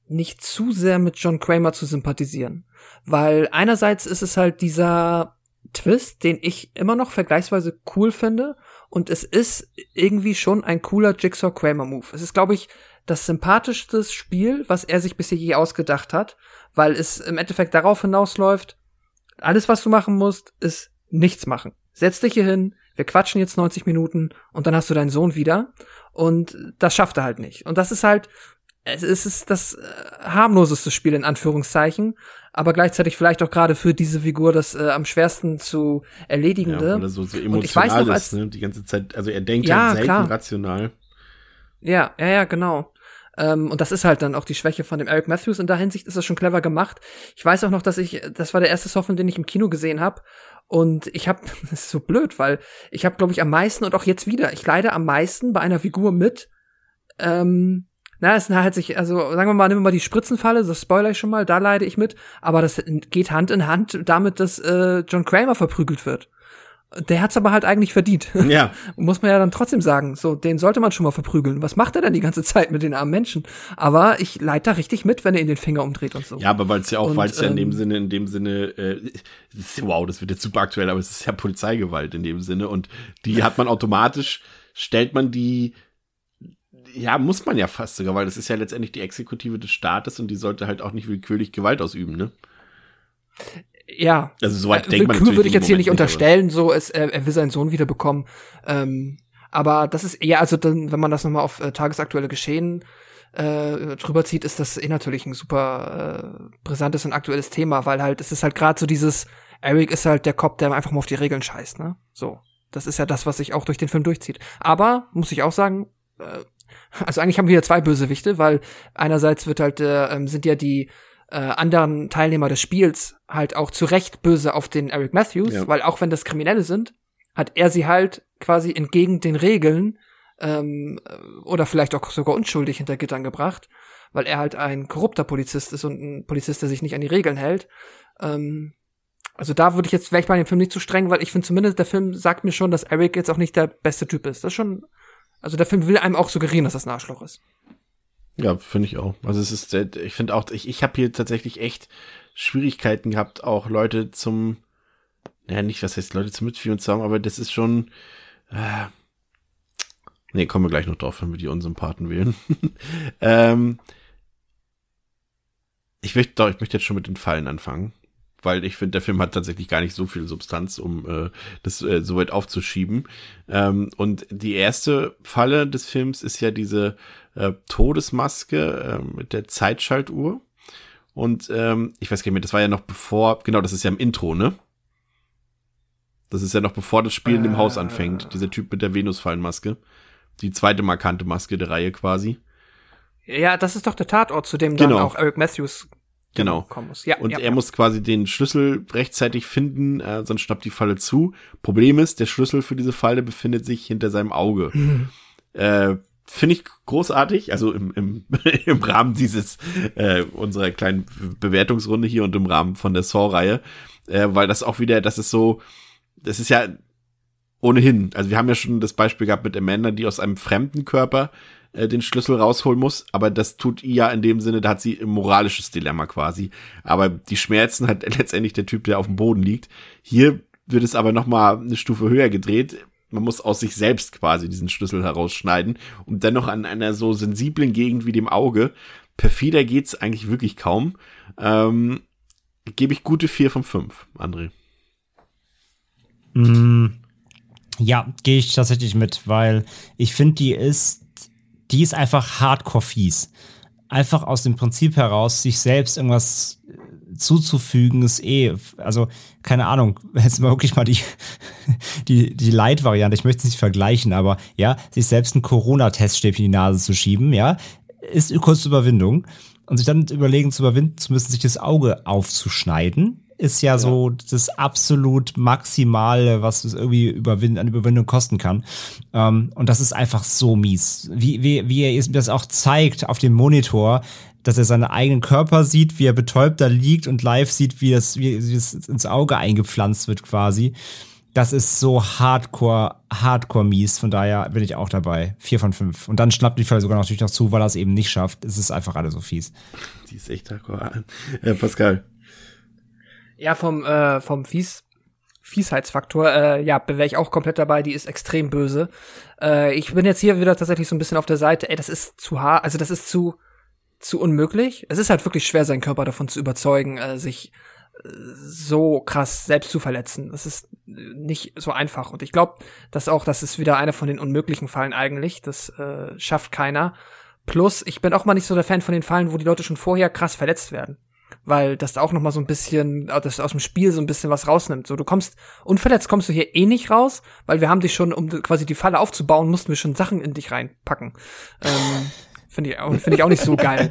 nicht zu sehr mit John Kramer zu sympathisieren. Weil einerseits ist es halt dieser Twist, den ich immer noch vergleichsweise cool finde und es ist irgendwie schon ein cooler Jigsaw Kramer Move. Es ist, glaube ich, das sympathischste Spiel, was er sich bisher je ausgedacht hat, weil es im Endeffekt darauf hinausläuft, alles, was du machen musst, ist nichts machen. Setz dich hier hin, wir quatschen jetzt 90 Minuten und dann hast du deinen Sohn wieder. Und das schafft er halt nicht. Und das ist halt, es ist das äh, harmloseste Spiel in Anführungszeichen, aber gleichzeitig vielleicht auch gerade für diese Figur das äh, am schwersten zu erledigende. Ja,
weil er so, so emotional ich weiß noch, als, ist, ne? die ganze Zeit, also er denkt
ja,
halt selten
klar.
rational.
Ja, ja, ja, genau. Ähm, und das ist halt dann auch die Schwäche von dem Eric Matthews. In der Hinsicht ist das schon clever gemacht. Ich weiß auch noch, dass ich, das war der erste Software, den ich im Kino gesehen habe. Und ich habe, das ist so blöd, weil ich habe, glaube ich, am meisten und auch jetzt wieder, ich leide am meisten bei einer Figur mit, ähm, na, es halt sich, also sagen wir mal, nehmen wir mal die Spritzenfalle, das spoiler ich schon mal, da leide ich mit, aber das geht Hand in Hand damit, dass äh, John Kramer verprügelt wird. Der hat's aber halt eigentlich verdient.
Ja.
Muss man ja dann trotzdem sagen, so, den sollte man schon mal verprügeln. Was macht er denn die ganze Zeit mit den armen Menschen? Aber ich leid da richtig mit, wenn er ihn den Finger umdreht und so.
Ja, aber weil es ja auch, weil es ja in dem ähm, Sinne, in dem Sinne, äh, wow, das wird jetzt super aktuell, aber es ist ja Polizeigewalt in dem Sinne und die hat man automatisch, stellt man die ja, muss man ja fast sogar, weil das ist ja letztendlich die Exekutive des Staates und die sollte halt auch nicht willkürlich Gewalt ausüben, ne?
Ja.
Also soweit
äh,
denkt man
würde ich jetzt hier nicht unterstellen, so es, er, er will seinen Sohn wiederbekommen. Ähm, aber das ist eher, also dann, wenn man das nochmal auf äh, tagesaktuelle Geschehen äh, drüber zieht, ist das eh natürlich ein super äh, brisantes und aktuelles Thema, weil halt, es ist halt gerade so dieses, Eric ist halt der Cop, der einfach mal auf die Regeln scheißt, ne? So. Das ist ja das, was sich auch durch den Film durchzieht. Aber, muss ich auch sagen, äh, also eigentlich haben wir hier zwei Bösewichte, weil einerseits wird halt, äh, ähm, sind ja die äh, anderen Teilnehmer des Spiels halt auch zu Recht böse auf den Eric Matthews, ja. weil auch wenn das Kriminelle sind, hat er sie halt quasi entgegen den Regeln ähm, oder vielleicht auch sogar unschuldig hinter Gittern gebracht, weil er halt ein korrupter Polizist ist und ein Polizist, der sich nicht an die Regeln hält. Ähm, also da würde ich jetzt, ich bei dem Film nicht zu streng, weil ich finde zumindest, der Film sagt mir schon, dass Eric jetzt auch nicht der beste Typ ist. Das ist schon, also der Film will einem auch suggerieren, dass das ein Arschloch ist.
Ja, finde ich auch. Also es ist, ich finde auch, ich, ich habe hier tatsächlich echt Schwierigkeiten gehabt, auch Leute zum, naja, nicht, was heißt Leute zum Mitführen zu haben, aber das ist schon, äh, nee, kommen wir gleich noch drauf, wenn wir die Unsympathen wählen. ähm, ich möchte, doch, ich möchte jetzt schon mit den Fallen anfangen weil ich finde, der Film hat tatsächlich gar nicht so viel Substanz, um äh, das äh, so weit aufzuschieben. Ähm, und die erste Falle des Films ist ja diese äh, Todesmaske äh, mit der Zeitschaltuhr. Und ähm, ich weiß gar nicht mehr, das war ja noch bevor, genau, das ist ja im Intro, ne? Das ist ja noch bevor das Spiel in dem Haus anfängt. Dieser Typ mit der Venusfallenmaske. Die zweite markante Maske der Reihe quasi.
Ja, das ist doch der Tatort, zu dem genau. dann auch Eric Matthews
Genau. Ja, und ja, er ja. muss quasi den Schlüssel rechtzeitig finden, äh, sonst schnappt die Falle zu. Problem ist, der Schlüssel für diese Falle befindet sich hinter seinem Auge. Mhm. Äh, Finde ich großartig, also im, im, im Rahmen dieses äh, unserer kleinen Bewertungsrunde hier und im Rahmen von der Saw-Reihe, äh, weil das auch wieder, das ist so, das ist ja ohnehin, also wir haben ja schon das Beispiel gehabt mit Amanda, die aus einem fremden Körper äh, den Schlüssel rausholen muss, aber das tut ja in dem Sinne, da hat sie ein moralisches Dilemma quasi. Aber die Schmerzen hat letztendlich der Typ, der auf dem Boden liegt. Hier wird es aber noch mal eine Stufe höher gedreht. Man muss aus sich selbst quasi diesen Schlüssel herausschneiden und dennoch an einer so sensiblen Gegend wie dem Auge. Perfider geht's eigentlich wirklich kaum. Ähm, Gebe ich gute vier von fünf, André.
Mm, ja, gehe ich tatsächlich mit, weil ich finde, die ist die ist einfach hardcore fies. Einfach aus dem Prinzip heraus, sich selbst irgendwas zuzufügen, ist eh, also keine Ahnung, jetzt mal wirklich mal die, die, die Light-Variante, ich möchte es nicht vergleichen, aber ja, sich selbst ein Corona-Teststäbchen in die Nase zu schieben, ja, ist kurz Überwindung. Und sich dann überlegen zu überwinden zu müssen, sich das Auge aufzuschneiden, ist ja, ja, so das absolut Maximale, was es irgendwie überwind an Überwindung kosten kann. Ähm, und das ist einfach so mies. Wie, wie, wie er das auch zeigt auf dem Monitor, dass er seinen eigenen Körper sieht, wie er betäubt da liegt und live sieht, wie es, wie es ins Auge eingepflanzt wird quasi. Das ist so hardcore, hardcore mies. Von daher bin ich auch dabei. Vier von fünf. Und dann schnappt die Fall sogar natürlich noch zu, weil er es eben nicht schafft. Es ist einfach alles so fies.
Die ist echt hardcore. Äh, Pascal.
Ja, vom, äh, vom Fies, Fiesheitsfaktor, äh, ja, wäre ich auch komplett dabei, die ist extrem böse. Äh, ich bin jetzt hier wieder tatsächlich so ein bisschen auf der Seite, ey, das ist zu hart, also das ist zu, zu unmöglich. Es ist halt wirklich schwer, seinen Körper davon zu überzeugen, äh, sich äh, so krass selbst zu verletzen. Das ist nicht so einfach. Und ich glaube, dass auch, das ist wieder eine von den unmöglichen Fallen eigentlich. Das äh, schafft keiner. Plus, ich bin auch mal nicht so der Fan von den Fallen, wo die Leute schon vorher krass verletzt werden weil das auch noch mal so ein bisschen, äh, das aus dem Spiel so ein bisschen was rausnimmt. So, du kommst, unverletzt kommst du hier eh nicht raus, weil wir haben dich schon, um quasi die Falle aufzubauen, mussten wir schon Sachen in dich reinpacken. Ähm, Finde ich, auch, finde ich auch nicht so geil.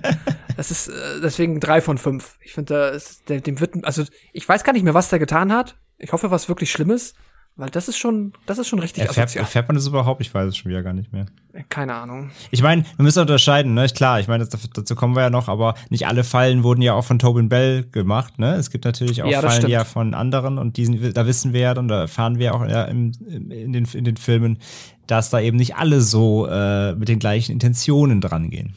Das ist äh, deswegen drei von fünf. Ich finde, der, dem wird, also ich weiß gar nicht mehr, was der getan hat. Ich hoffe, was wirklich Schlimmes. Weil das ist schon, das ist schon richtig
erfährt, erfährt man das überhaupt? Ich weiß es schon wieder gar nicht mehr.
Keine Ahnung.
Ich meine, wir müssen unterscheiden, ne? Klar, ich meine, dazu kommen wir ja noch, aber nicht alle Fallen wurden ja auch von Tobin Bell gemacht, ne? Es gibt natürlich auch ja, Fallen ja von anderen und diesen, da wissen wir ja und da erfahren wir auch ja, im, in, den, in den Filmen, dass da eben nicht alle so äh, mit den gleichen Intentionen dran gehen.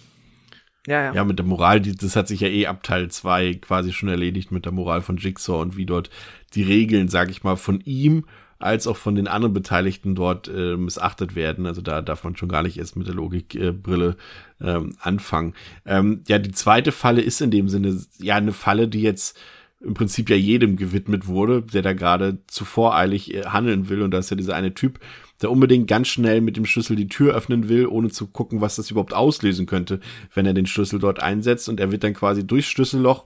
Ja, ja. ja, mit der Moral, das hat sich ja eh ab Teil 2 quasi schon erledigt mit der Moral von Jigsaw und wie dort die Regeln, sag ich mal, von ihm als auch von den anderen Beteiligten dort äh, missachtet werden. Also da darf man schon gar nicht erst mit der Logikbrille äh, ähm, anfangen. Ähm, ja, die zweite Falle ist in dem Sinne ja eine Falle, die jetzt im Prinzip ja jedem gewidmet wurde, der da gerade zu voreilig äh, handeln will. Und da ist ja dieser eine Typ, der unbedingt ganz schnell mit dem Schlüssel die Tür öffnen will, ohne zu gucken, was das überhaupt auslösen könnte, wenn er den Schlüssel dort einsetzt. Und er wird dann quasi durchs Schlüsselloch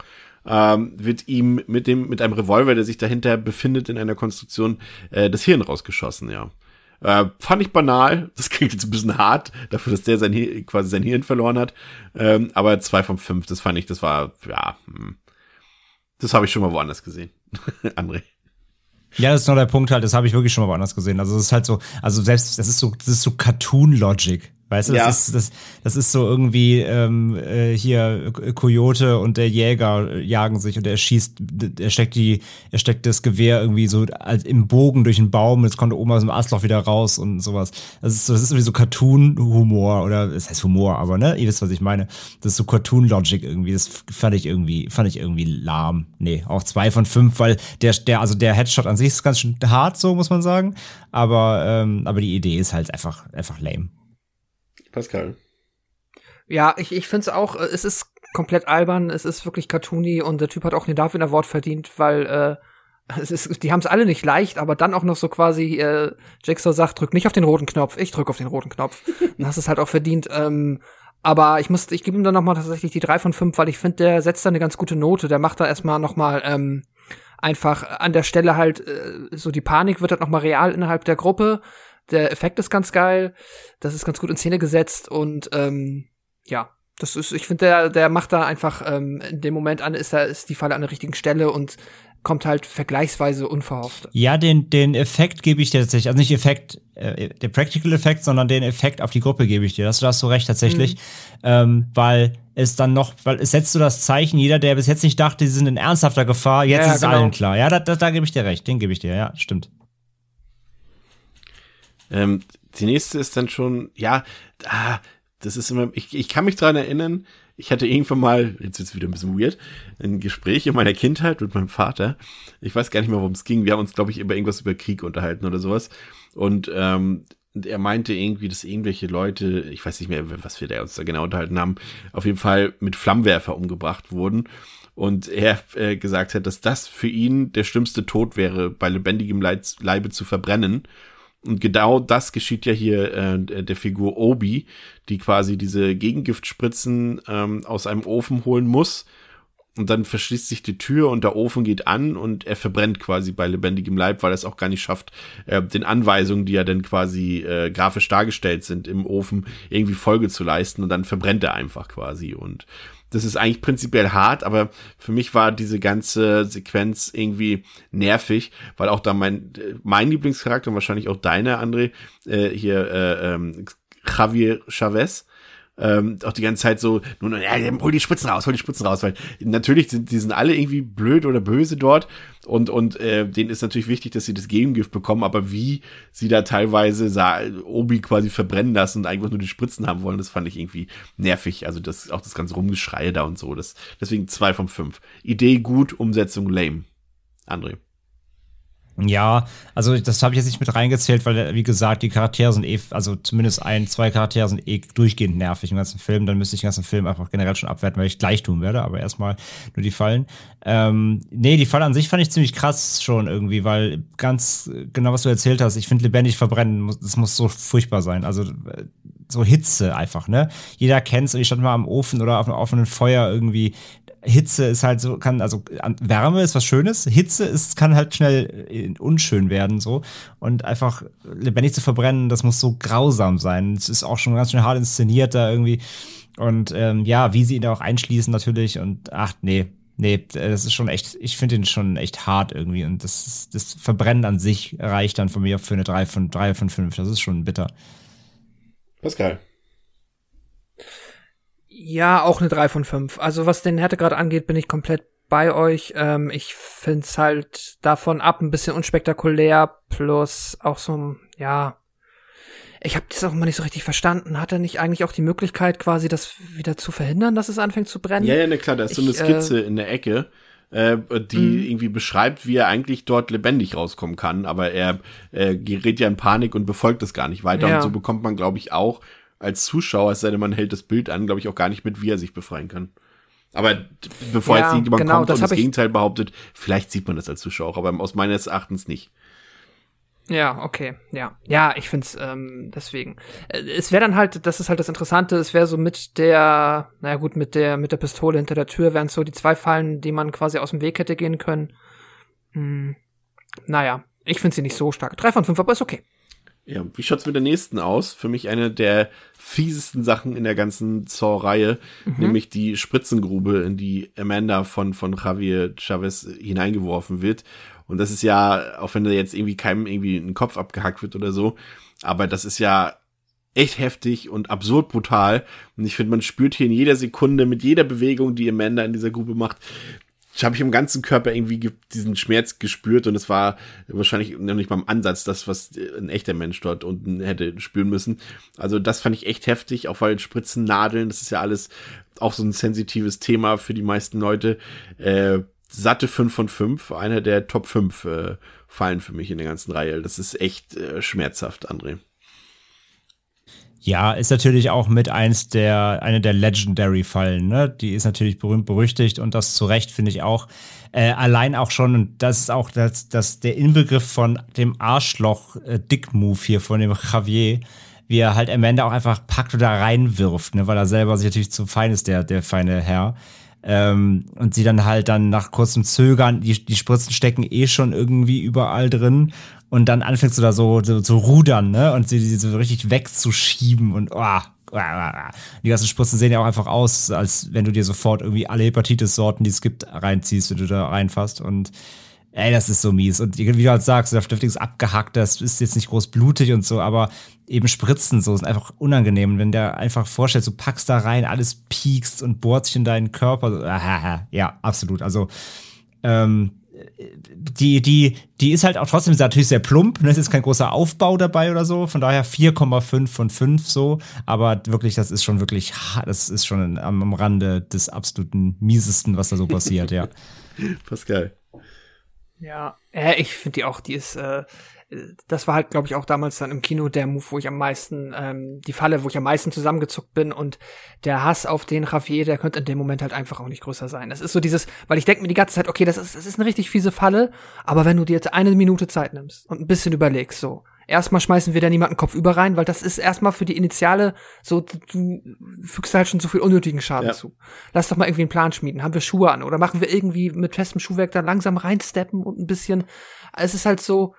ähm, wird ihm mit dem mit einem Revolver, der sich dahinter befindet in einer Konstruktion, äh, das Hirn rausgeschossen, ja. Äh, fand ich banal. Das klingt jetzt ein bisschen hart, dafür, dass der sein quasi sein Hirn verloren hat. Ähm, aber zwei von fünf, das fand ich, das war, ja, hm. das habe ich schon mal woanders gesehen. André.
Ja, das ist noch der Punkt halt, das habe ich wirklich schon mal woanders gesehen. Also es ist halt so, also selbst, das ist so, das ist so Cartoon-Logic. Weißt du, das,
Ja.
ist, das, das ist so irgendwie ähm, äh, hier Coyote und der Jäger jagen sich und er schießt, er steckt die, er steckt das Gewehr irgendwie so im Bogen durch den Baum und jetzt kommt oben aus dem Astloch wieder raus und sowas. Das ist so, das ist irgendwie so Cartoon-Humor oder es heißt Humor, aber ne, ihr wisst, was ich meine. Das ist so Cartoon-Logic irgendwie. Das fand ich irgendwie, fand ich irgendwie lahm. Nee, auch zwei von fünf, weil der, der, also der Headshot an sich ist ganz schön hart, so muss man sagen. Aber, ähm, aber die Idee ist halt einfach, einfach lame.
Pascal.
Ja, ich, ich finde es auch, äh, es ist komplett albern, es ist wirklich cartoony und der Typ hat auch den Darwin Award verdient, weil äh, es ist, die haben es alle nicht leicht, aber dann auch noch so quasi, äh, Jigsaw sagt, drück nicht auf den roten Knopf, ich drück auf den roten Knopf. Dann hast es halt auch verdient. Ähm, aber ich muss, ich gebe ihm dann noch mal tatsächlich die drei von fünf, weil ich finde, der setzt da eine ganz gute Note. Der macht da erstmal noch mal ähm, einfach an der Stelle halt äh, so die Panik wird halt noch mal real innerhalb der Gruppe. Der Effekt ist ganz geil, das ist ganz gut in Szene gesetzt und ähm, ja, das ist, ich finde, der, der macht da einfach ähm, in dem Moment an, ist da ist die Falle an der richtigen Stelle und kommt halt vergleichsweise unverhofft.
Ja, den, den Effekt gebe ich dir tatsächlich. Also nicht Effekt, äh, der Practical Effekt, sondern den Effekt auf die Gruppe gebe ich dir. Das, da hast du recht tatsächlich. Ähm, weil es dann noch, weil es setzt du das Zeichen, jeder, der bis jetzt nicht dachte, sie sind in ernsthafter Gefahr, jetzt
Ja,
ist es
genau.
allen klar. Ja, da, da, da gebe ich dir recht, den gebe ich dir, ja, stimmt.
Ähm, die nächste ist dann schon, ja, ah, das ist immer, ich, ich kann mich dran erinnern, ich hatte irgendwann mal, jetzt wird's wieder ein bisschen weird, ein Gespräch in meiner Kindheit mit meinem Vater. Ich weiß gar nicht mehr, worum es ging. Wir haben uns, glaube ich, über irgendwas über Krieg unterhalten oder sowas. Und ähm, er meinte irgendwie, dass irgendwelche Leute, ich weiß nicht mehr, was wir da uns da genau unterhalten haben, auf jeden Fall mit Flammenwerfer umgebracht wurden. Und er äh, gesagt hat, dass das für ihn der schlimmste Tod wäre, bei lebendigem Leid, Leibe zu verbrennen. Und genau das geschieht ja hier äh, der Figur Obi, die quasi diese Gegengiftspritzen ähm, aus einem Ofen holen muss. Und dann verschließt sich die Tür und der Ofen geht an und er verbrennt quasi bei lebendigem Leib, weil er es auch gar nicht schafft, äh, den Anweisungen, die ja dann quasi äh, grafisch dargestellt sind im Ofen, irgendwie Folge zu leisten. Und dann verbrennt er einfach quasi. Und das ist eigentlich prinzipiell hart, aber für mich war diese ganze Sequenz irgendwie nervig, weil auch da mein, mein Lieblingscharakter und wahrscheinlich auch deiner, André, äh, hier äh, ähm, Javier Chavez, ähm, auch die ganze Zeit so, noch, ja, hol die Spritzen raus, hol die Spritzen raus, weil natürlich sind, die sind alle irgendwie blöd oder böse dort und, und äh, denen ist natürlich wichtig, dass sie das Gegengift bekommen, aber wie sie da teilweise sah, Obi quasi verbrennen lassen und einfach nur die Spritzen haben wollen, das fand ich irgendwie nervig, also das, auch das ganze Rumgeschreie da und so, das, deswegen zwei von fünf. Idee gut, Umsetzung lame. André.
Ja, also das habe ich jetzt nicht mit reingezählt, weil, wie gesagt, die Charaktere sind eh, also zumindest ein, zwei Charaktere sind eh durchgehend nervig im ganzen Film. Dann müsste ich den ganzen Film einfach generell schon abwerten, weil ich gleich tun werde, aber erstmal nur die Fallen. Ähm, nee, die Falle an sich fand ich ziemlich krass schon irgendwie, weil ganz genau, was du erzählt hast, ich finde lebendig verbrennen, das muss so furchtbar sein. Also äh, so Hitze einfach, ne? Jeder kennt's und ich stand mal am Ofen oder auf einem offenen Feuer irgendwie. Hitze ist halt so, kann, also Wärme ist was Schönes, Hitze ist, kann halt schnell äh, unschön werden, so. Und einfach lebendig zu verbrennen, das muss so grausam sein. Es ist auch schon ganz schön hart inszeniert da irgendwie. Und ähm, ja, wie sie ihn da auch einschließen natürlich und ach nee, nee, das ist schon echt, ich finde ihn schon echt hart irgendwie. Und das, das Verbrennen an sich reicht dann von mir für eine 3 von 3 von 5. Das ist schon bitter.
Pascal.
Ja, auch eine 3 von 5. Also was den Härtegrad angeht, bin ich komplett bei euch. Ähm, ich find's halt davon ab ein bisschen unspektakulär, plus auch so, ein- ja, ich habe das auch immer nicht so richtig verstanden. Hat er nicht eigentlich auch die Möglichkeit, quasi das wieder zu verhindern, dass es anfängt zu brennen?
Ja, ja, ne, klar, da ist so eine
äh,
Skizze in der Ecke, äh, die irgendwie beschreibt, wie er eigentlich dort lebendig rauskommen kann, aber er äh, gerät ja in Panik und befolgt es gar nicht weiter.
Ja.
Und so bekommt man, glaube ich, auch als Zuschauer, es sei denn, man hält das Bild an, glaube ich, auch gar nicht mit, wie er sich befreien kann. Aber bevor
Ja,
jetzt irgendjemand
genau,
kommt
das
und das Gegenteil behauptet, vielleicht sieht man das als Zuschauer, auch, aber aus meines Erachtens nicht.
Ja, okay, ja. Ja, ich find's ähm, deswegen. Äh, Es wäre dann halt, das ist halt das Interessante, es wäre so mit der, naja gut, mit der, mit der Pistole hinter der Tür wären so die zwei Fallen, die man quasi aus dem Weg hätte gehen können. Hm, naja, ich finde sie nicht so stark. Drei von fünf, aber ist okay.
Ja, wie schaut's mit der nächsten aus? Für mich eine der fiesesten Sachen in der ganzen Saw-Reihe,
Mhm.
nämlich die Spritzengrube, in die Amanda von, von Javier Chavez hineingeworfen wird. Und das ist ja, auch wenn da jetzt irgendwie keinem irgendwie ein Kopf abgehackt wird oder so, aber das ist ja echt heftig und absurd brutal. Und ich finde, man spürt hier in jeder Sekunde, mit jeder Bewegung, die Amanda in dieser Grube macht, habe ich im ganzen Körper irgendwie diesen Schmerz gespürt und es war wahrscheinlich noch nicht mal im Ansatz das, was ein echter Mensch dort unten hätte spüren müssen. Also das fand ich echt heftig, auch weil Spritzen, Nadeln, das ist ja alles auch so ein sensitives Thema für die meisten Leute. Äh, satte 5 von 5, einer der Top 5 äh, Fallen für mich in der ganzen Reihe. Das ist echt äh, schmerzhaft, André.
Ja, ist natürlich auch mit eins der, eine der Legendary-Fallen, ne? Die ist natürlich berühmt berüchtigt und das zu Recht finde ich auch. Äh, allein auch schon, und das ist auch das, das, der Inbegriff von dem Arschloch-Dick-Move hier von dem Javier, wie er halt am Ende auch einfach packt oder reinwirft, ne? Weil er selber sich natürlich zu fein ist, der, der feine Herr. Ähm, und sie dann halt dann nach kurzem Zögern, die, die Spritzen stecken eh schon irgendwie überall drin und dann anfängst du da so zu so, so rudern, ne? Und sie, sie so richtig wegzuschieben und oh, die ganzen Spritzen sehen ja auch einfach aus, als wenn du dir sofort irgendwie alle Hepatitis-Sorten, die es gibt, reinziehst, wenn du da reinfasst. Und ey, das ist so mies. Und wie du halt sagst, der Stift ist abgehackt, das ist jetzt nicht groß blutig und so, aber eben Spritzen so sind einfach unangenehm. Und wenn der einfach vorstellt, du packst da rein, alles piekst und bohrt sich in deinen Körper. Ja, absolut. Also, ähm, die, die, die ist halt auch trotzdem natürlich sehr plump. Ne? Es ist kein großer Aufbau dabei oder so. Von daher 4,5 von 5 so. Aber wirklich, das ist schon wirklich, das ist schon am, am Rande des absoluten miesesten, was da so passiert, ja.
Pascal.
Ja, äh, ich finde die auch, die ist, äh, das war halt, glaube ich, auch damals dann im Kino der Move, wo ich am meisten, ähm, die Falle, wo ich am meisten zusammengezuckt bin und der Hass auf den Javier, der könnte in dem Moment halt einfach auch nicht größer sein. Das ist so dieses, weil ich denke mir die ganze Zeit, okay, das ist, das ist eine richtig fiese Falle, aber wenn du dir jetzt eine Minute Zeit nimmst und ein bisschen überlegst, so, erstmal schmeißen wir da niemanden Kopf über rein, weil das ist erstmal für die Initiale so, du fügst halt schon so viel unnötigen Schaden ja. zu. Lass doch mal irgendwie einen Plan schmieden. Haben wir Schuhe an oder machen wir irgendwie mit festem Schuhwerk da langsam reinsteppen und ein bisschen, es ist halt so,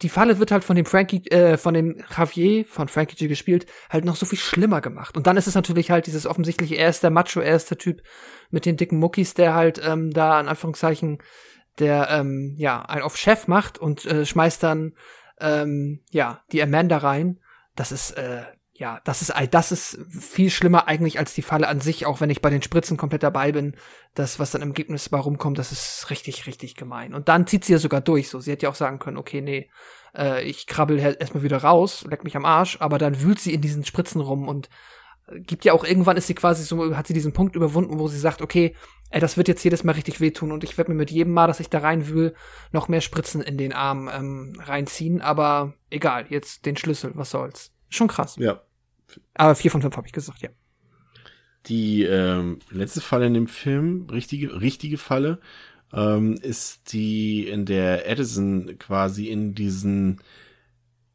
die Falle wird halt von dem Frankie, äh, von dem Javier, von Frankie G gespielt, halt noch so viel schlimmer gemacht. Und dann ist es natürlich halt dieses offensichtliche, er ist der Macho, er ist der Typ mit den dicken Muckis, der halt ähm, da in Anführungszeichen der ähm, ja ein auf Chef macht und äh, schmeißt dann ähm, ja die Amanda rein. Das ist äh, ja, das ist, das ist viel schlimmer eigentlich als die Falle an sich, auch wenn ich bei den Spritzen komplett dabei bin. Das, was dann im Ergebnis bei rumkommt, das ist richtig, richtig gemein. Und dann zieht sie ja sogar durch, so. Sie hätte ja auch sagen können, okay, nee, äh, ich krabbel erstmal wieder raus, leck mich am Arsch, aber dann wühlt sie in diesen Spritzen rum und äh, gibt ja auch irgendwann ist sie quasi so, hat sie diesen Punkt überwunden, wo sie sagt, okay, ey, das wird jetzt jedes Mal richtig wehtun und ich werde mir mit jedem Mal, dass ich da reinwühl, noch mehr Spritzen in den Arm ähm, reinziehen, aber egal, jetzt den Schlüssel, was soll's. Schon krass.
Ja,
aber vier von fünf habe ich gesagt, ja.
Die ähm, letzte Falle in dem Film, richtige, richtige Falle, ähm, ist die, in der Edison quasi in diesen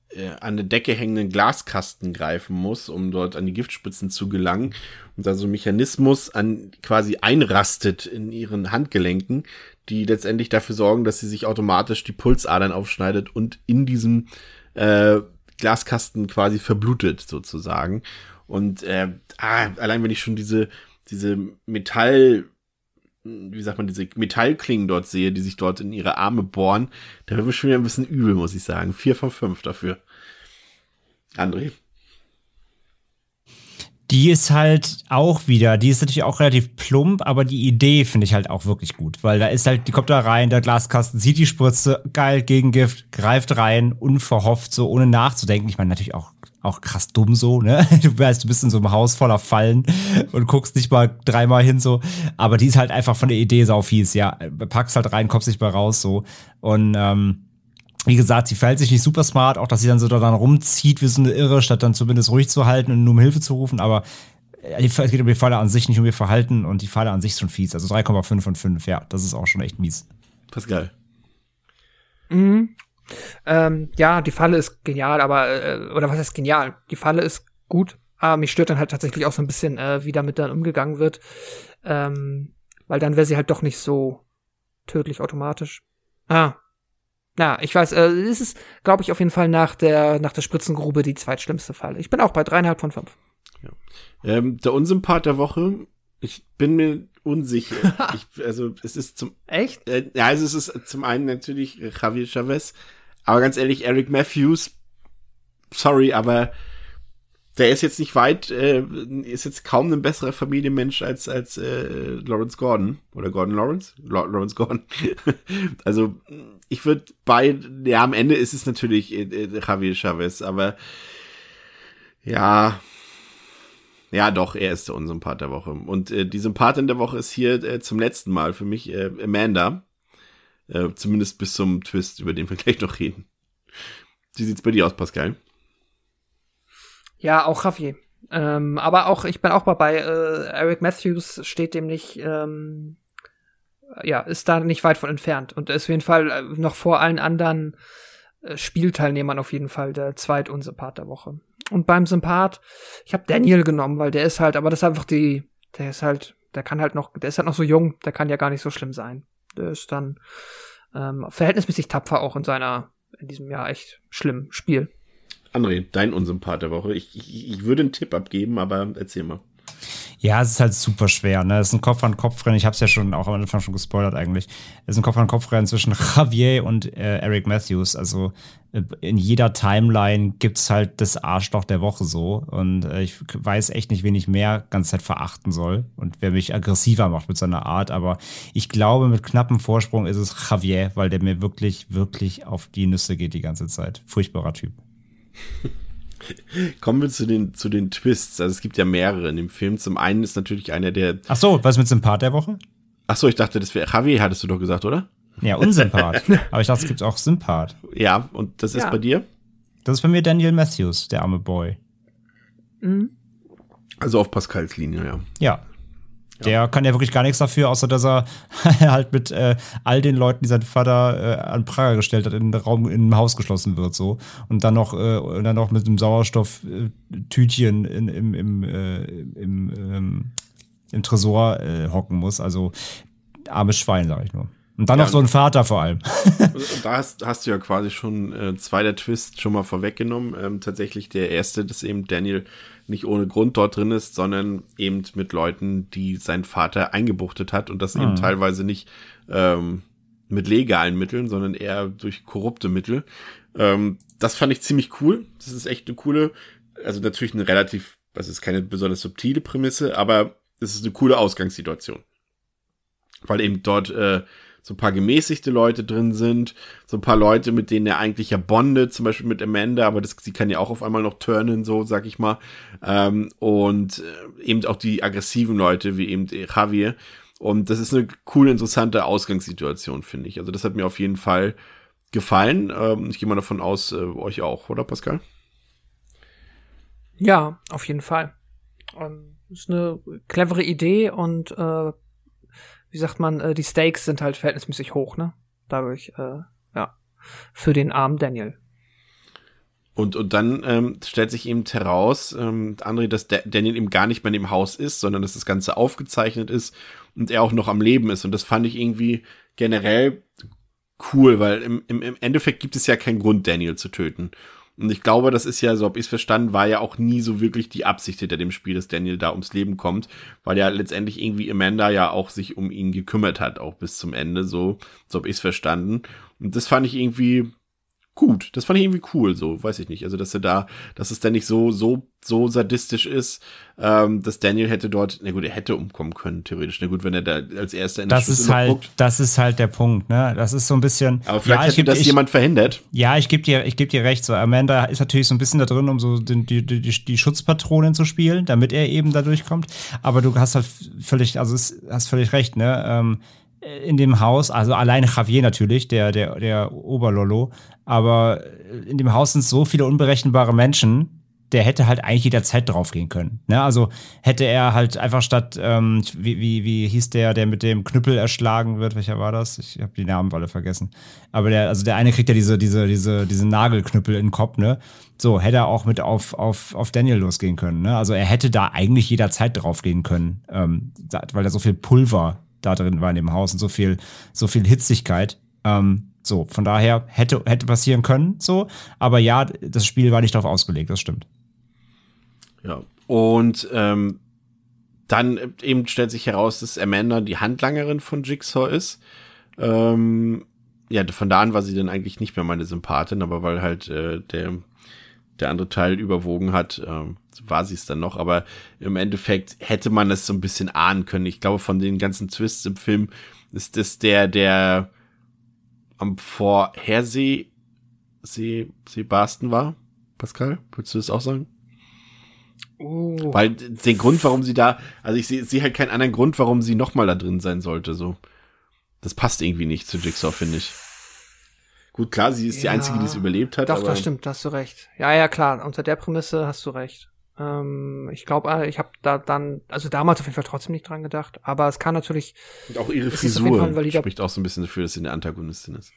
äh, an der Decke hängenden Glaskasten greifen muss, um dort an die Giftspitzen zu gelangen. Und da so ein Mechanismus an quasi einrastet in ihren Handgelenken, die letztendlich dafür sorgen, dass sie sich automatisch die Pulsadern aufschneidet und in diesem äh, Glaskasten quasi verblutet sozusagen. Und äh, ah, allein wenn ich schon diese, diese Metall, wie sagt man, diese Metallklingen dort sehe, die sich dort in ihre Arme bohren, da wird mir schon wieder ein bisschen übel, muss ich sagen. Vier von fünf dafür. André
die ist halt auch wieder, die ist natürlich auch relativ plump, aber die Idee finde ich halt auch wirklich gut, weil da ist halt, die kommt da rein, der Glaskasten sieht die Spritze, geil, Gegengift, greift rein, unverhofft, so ohne nachzudenken. Ich meine, natürlich auch, auch krass dumm so, ne? Du weißt, du bist in so einem Haus voller Fallen und guckst nicht mal dreimal hin so, aber die ist halt einfach von der Idee sau fies, ja. Packst halt rein, kommst nicht mehr raus so und, ähm, wie gesagt, sie verhält sich nicht super smart, auch dass sie dann so da dann rumzieht wie so eine Irre, statt dann zumindest ruhig zu halten und nur um Hilfe zu rufen, aber äh, es geht um die Falle an sich, nicht um ihr Verhalten und die Falle an sich ist schon fies. Also 3,5 von 5, ja, das ist auch schon echt mies.
Pascal.
Mhm. Ähm, ja, die Falle ist genial, aber, äh, oder was heißt genial? Die Falle ist gut, aber mich stört dann halt tatsächlich auch so ein bisschen, äh, wie damit dann umgegangen wird. Ähm, weil dann wäre sie halt doch nicht so tödlich automatisch. Ah, ja, ich weiß, äh, es ist, glaube ich, auf jeden Fall nach der, nach der Spritzengrube die zweitschlimmste Falle. Ich bin auch bei dreieinhalb von fünf.
Ja. Ähm, der Unsympath der Woche, ich bin mir unsicher. ich, also es ist zum
echt.
Äh, ja, also es ist zum einen natürlich Javier Chavez, aber ganz ehrlich, Eric Matthews. Sorry, aber der ist jetzt nicht weit, äh, ist jetzt kaum ein besserer Familienmensch als als äh, Lawrence Gordon oder Gordon Lawrence, La Lawrence Gordon. also ich würde bei, ja am Ende ist es natürlich äh, äh, Javier Chavez, aber ja, ja, doch, er ist der Unsympath der Woche. Und äh, die Sympathin der Woche ist hier äh, zum letzten Mal für mich äh, Amanda. Äh, zumindest bis zum Twist, über den wir gleich noch reden. Wie sieht's bei dir aus, Pascal?
Ja, auch Javier. Ähm, aber auch, ich bin auch mal bei äh, Eric Matthews steht dem nicht, ähm, ja, ist da nicht weit von entfernt und ist auf jeden Fall äh, noch vor allen anderen äh, Spielteilnehmern auf jeden Fall der zweitunsympath der Woche. Und beim Sympath, ich habe Daniel genommen, weil der ist halt, aber das ist einfach die, der ist halt, der kann halt noch, der ist halt noch so jung, der kann ja gar nicht so schlimm sein. Der ist dann ähm, verhältnismäßig tapfer auch in seiner, in diesem Jahr echt schlimm Spiel.
André, dein Unsympath der Woche. Ich, ich, ich würde einen Tipp abgeben, aber erzähl mal.
Ja, es ist halt super schwer. Ne? Es ist ein Kopf-an-Kopf-Rennen. Ich habe es ja schon auch am Anfang schon gespoilert eigentlich. Es ist ein Kopf-an-Kopf-Rennen zwischen Javier und äh, Eric Matthews. Also äh, in jeder Timeline gibt's halt das Arschloch der Woche so. Und äh, ich weiß echt nicht, wen ich mehr ganze Zeit verachten soll und wer mich aggressiver macht mit seiner Art. Aber ich glaube, mit knappem Vorsprung ist es Javier, weil der mir wirklich, wirklich auf die Nüsse geht die ganze Zeit. Furchtbarer Typ.
Kommen wir zu den, zu den Twists. Also es gibt ja mehrere in dem Film. Zum einen ist natürlich einer der.
Ach so, was mit Sympath der Woche?
Ach so, ich dachte, das wäre Javier, hattest du doch gesagt, oder?
Ja, Unsympath. Aber ich dachte, es gibt auch Sympath.
Ja, und das ist
Ja.
bei dir?
Das ist bei mir Daniel Matthews, der arme Boy.
Mhm.
Also auf Pascals Linie, ja.
Ja. Der kann ja wirklich gar nichts dafür, außer dass er halt mit äh, all den Leuten, die sein Vater äh, an Prager gestellt hat, in den Raum, in ein Haus geschlossen wird, so. Und dann noch, äh, und dann noch mit einem Sauerstofftütchen in, im, im, äh, im, ähm, im Tresor äh, hocken muss. Also armes Schwein, sag ich nur. Und dann
Ja,
noch so ein Vater vor allem.
Und da hast, hast du ja quasi schon äh, zwei der Twists schon mal vorweggenommen. Ähm, tatsächlich der erste, dass eben Daniel nicht ohne Grund dort drin ist, sondern eben mit Leuten, die sein Vater eingebuchtet hat und das eben
Mhm.
teilweise nicht ähm, mit legalen Mitteln, sondern eher durch korrupte Mittel. Ähm, das fand ich ziemlich cool. Das ist echt eine coole, also natürlich eine relativ, das ist keine besonders subtile Prämisse, aber es ist eine coole Ausgangssituation. Weil eben dort äh, so ein paar gemäßigte Leute drin sind, so ein paar Leute, mit denen er eigentlich ja bondet, zum Beispiel mit Amanda, aber das, sie kann ja auch auf einmal noch turnen, so sag ich mal. Ähm, und äh, eben auch die aggressiven Leute, wie eben Javier. Und das ist eine coole, interessante Ausgangssituation, finde ich. Also das hat mir auf jeden Fall gefallen. Ähm, ich gehe mal davon aus, äh, euch auch, oder Pascal?
Ja, auf jeden Fall. Ähm, ist eine clevere Idee und äh, wie sagt man, äh, die Stakes sind halt verhältnismäßig hoch, ne? Dadurch, äh, ja, für den armen Daniel.
Und, und dann ähm, stellt sich eben heraus, ähm, André, dass Da- Daniel eben gar nicht mehr in dem Haus ist, sondern dass das Ganze aufgezeichnet ist und er auch noch am Leben ist. Und das fand ich irgendwie generell cool, weil im, im, im Endeffekt gibt es ja keinen Grund, Daniel zu töten. Und ich glaube, das ist ja, so hab ich es verstanden, war ja auch nie so wirklich die Absicht hinter dem Spiel, dass Daniel da ums Leben kommt, weil ja letztendlich irgendwie Amanda ja auch sich um ihn gekümmert hat, auch bis zum Ende, so, so hab ich es verstanden. Und das fand ich irgendwie gut. Das fand ich irgendwie cool, so, weiß ich nicht. Also, dass er da, dass es dann nicht so, so, so sadistisch ist, ähm, dass Daniel hätte dort, na gut, er hätte umkommen können, theoretisch. Na gut, wenn er da als erster in der
Das
Schüssel
ist halt,
guckt.
das ist halt der Punkt, ne? Das ist so ein bisschen.
Aber vielleicht
ich
hätte das
ich-
jemand verhindert.
Ja, ich gebe dir, ich geb dir recht. So, Amanda ist natürlich so ein bisschen da drin, um so den, die, die, die, die Schutzpatronin zu spielen, damit er eben da durchkommt. Aber du hast halt völlig, also es, hast völlig recht, ne? Ähm, in dem Haus, also alleine Javier natürlich, der, der, der Oberlolo, aber in dem Haus sind so viele unberechenbare Menschen, der hätte halt eigentlich jederzeit draufgehen können. Ne? Also hätte er halt einfach statt, ähm, wie, wie, wie hieß der, der mit dem Knüppel erschlagen wird, welcher war das? Ich habe die Namen alle vergessen. Aber der, also der eine kriegt ja diese, diese, diese, diese Nagelknüppel in den Kopf, ne? So, hätte er auch mit auf, auf, auf Daniel losgehen können, ne? Also er hätte da eigentlich jederzeit draufgehen können, ähm, weil da so viel Pulver da drin war in dem Haus und so viel, so viel Hitzigkeit. Ähm, so, von daher hätte, hätte passieren können, so. Aber ja, das Spiel war nicht darauf ausgelegt, das stimmt.
Ja. Und ähm, dann äh, eben stellt sich heraus, dass Amanda die Handlangerin von Jigsaw ist. Ähm, ja, von da an war sie dann eigentlich nicht mehr meine Sympathin, aber weil halt äh, der, der andere Teil überwogen hat, äh, war sie es dann noch. Aber im Endeffekt hätte man es so ein bisschen ahnen können. Ich glaube, von den ganzen Twists im Film ist das der, der am Vorherseh See, Sebasten war. Pascal, würdest du das auch sagen?
Oh.
Weil den Grund, warum sie da, also ich sehe seh halt keinen anderen Grund, warum sie nochmal da drin sein sollte, so. Das passt irgendwie nicht zu Jigsaw, finde ich. Gut, klar, sie ist die
Ja.
Einzige, die es überlebt hat.
Doch, das stimmt, da hast du recht. Ja, ja, klar, unter der Prämisse hast du recht. Ähm, ich glaube, ich habe da dann, also damals auf jeden Fall trotzdem nicht dran gedacht, aber es kann natürlich.
Und auch ihre Frisur spricht auch so ein bisschen dafür, dass sie eine Antagonistin ist.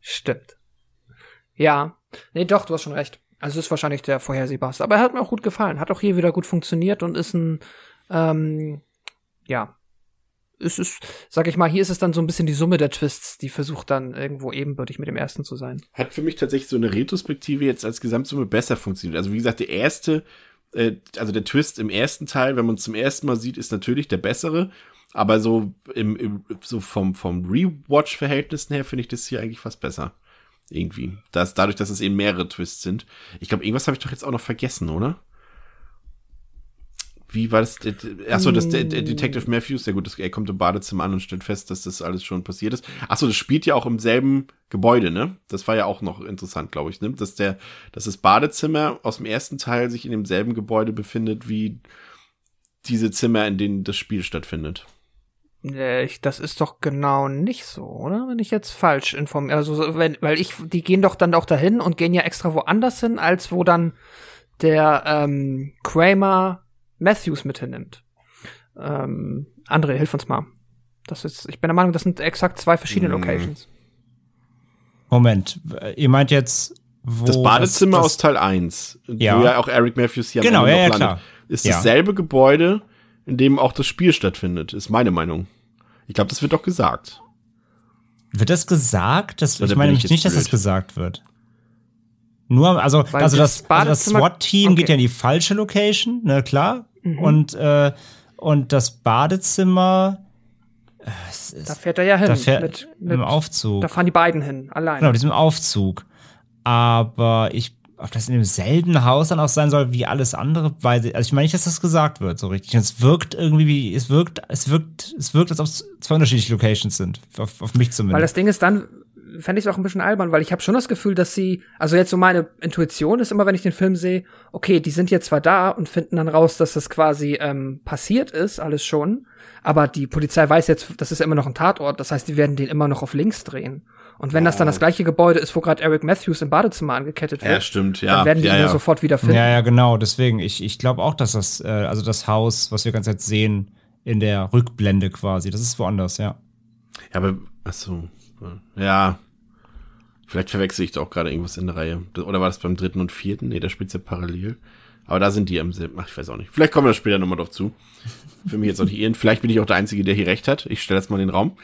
Stimmt. Ja. Nee, doch, du hast schon recht. Also es ist wahrscheinlich der vorhersehbarste. Aber er hat mir auch gut gefallen. Hat auch hier wieder gut funktioniert und ist ein, ähm, ja. Es ist, sag ich mal, hier ist es dann so ein bisschen die Summe der Twists, die versucht dann irgendwo ebenbürtig mit dem ersten zu sein.
Hat für mich tatsächlich so eine Retrospektive jetzt als Gesamtsumme besser funktioniert. Also wie gesagt, der erste, äh, also der Twist im ersten Teil, wenn man es zum ersten Mal sieht, ist natürlich der bessere. Aber so im, im so vom, vom Rewatch-Verhältnissen her finde ich das hier eigentlich fast besser. Irgendwie. Das, dadurch, dass es eben mehrere Twists sind. Ich glaube, irgendwas habe ich doch jetzt auch noch vergessen, oder? Wie war das? Achso, das der, der Detective Matthews, ja gut, das, er kommt im Badezimmer an und stellt fest, dass das alles schon passiert ist. Achso, das spielt ja auch im selben Gebäude, ne? Das war ja auch noch interessant, glaube ich, ne? Dass der, dass das Badezimmer aus dem ersten Teil sich in demselben Gebäude befindet wie diese Zimmer, in denen das Spiel stattfindet.
Äh, ich, das ist doch genau nicht so, oder? Wenn ich jetzt falsch informiere. Also, so, wenn, weil ich, die gehen doch dann auch dahin und gehen ja extra woanders hin, als wo dann der ähm, Kramer Matthews mit hinnimmt. Ähm, André, hilf uns mal. Das ist, ich bin der Meinung, das sind exakt zwei verschiedene
Hm.
Locations.
Moment, ihr meint jetzt, wo
das Badezimmer
das,
aus Teil 1,
Ja.
wo ja auch Eric Matthews hier am
Genau,
Ende
ja, ja,
landet,
klar.
ist
Ja.
dasselbe Gebäude, in dem auch das Spiel stattfindet, ist meine Meinung. Ich glaube, das wird doch gesagt.
Wird das gesagt? Das,
Oder
ich meine
ich
nämlich nicht, dass das
blöd?
gesagt wird. Nur, also,
Weil
also
das
das, also das SWAT-Team geht
okay.
ja in die falsche Location, ne, klar.
Mhm.
Und, äh, und das Badezimmer, äh, ist,
Da fährt er ja hin.
da fährt
mit, mit,
im Aufzug.
Da fahren die beiden hin, allein.
Genau, diesem Aufzug. Aber ich, ob das in demselben Haus dann auch sein soll wie alles andere, weil, also ich meine nicht, dass das gesagt wird, so richtig. Es wirkt irgendwie wie, es wirkt, es wirkt, es wirkt, als ob es zwei unterschiedliche Locations sind. Auf, auf mich
Weil
zumindest.
das Ding ist dann, fände ich es auch ein bisschen albern, weil ich habe schon das Gefühl, dass sie, also jetzt so meine Intuition ist immer, wenn ich den Film sehe, okay, die sind jetzt zwar da und finden dann raus, dass das quasi ähm, passiert ist, alles schon, aber die Polizei weiß jetzt, das ist immer noch ein Tatort, das heißt, die werden den immer noch auf links drehen. Und wenn das dann das gleiche Gebäude ist, wo gerade Eric Matthews im Badezimmer angekettet wird,
Ja, stimmt, ja.
dann werden die
ja,
ihn ja
ja.
sofort wieder finden.
Ja, ja, genau. Deswegen, ich, ich glaube auch, dass das, äh, also das Haus, was wir ganz jetzt sehen, in der Rückblende quasi, das ist woanders, ja.
Ja, aber, ach so. Ja. Vielleicht verwechsel ich da auch gerade irgendwas in der Reihe. Oder war das beim dritten und vierten? Nee, da spielt's ja parallel. Aber da sind die am selben. Ach, ich weiß auch nicht. Vielleicht kommen wir später nochmal drauf zu. Für mich jetzt auch nicht irren. Vielleicht bin ich auch der Einzige, der hier recht hat. Ich stelle das mal in den Raum.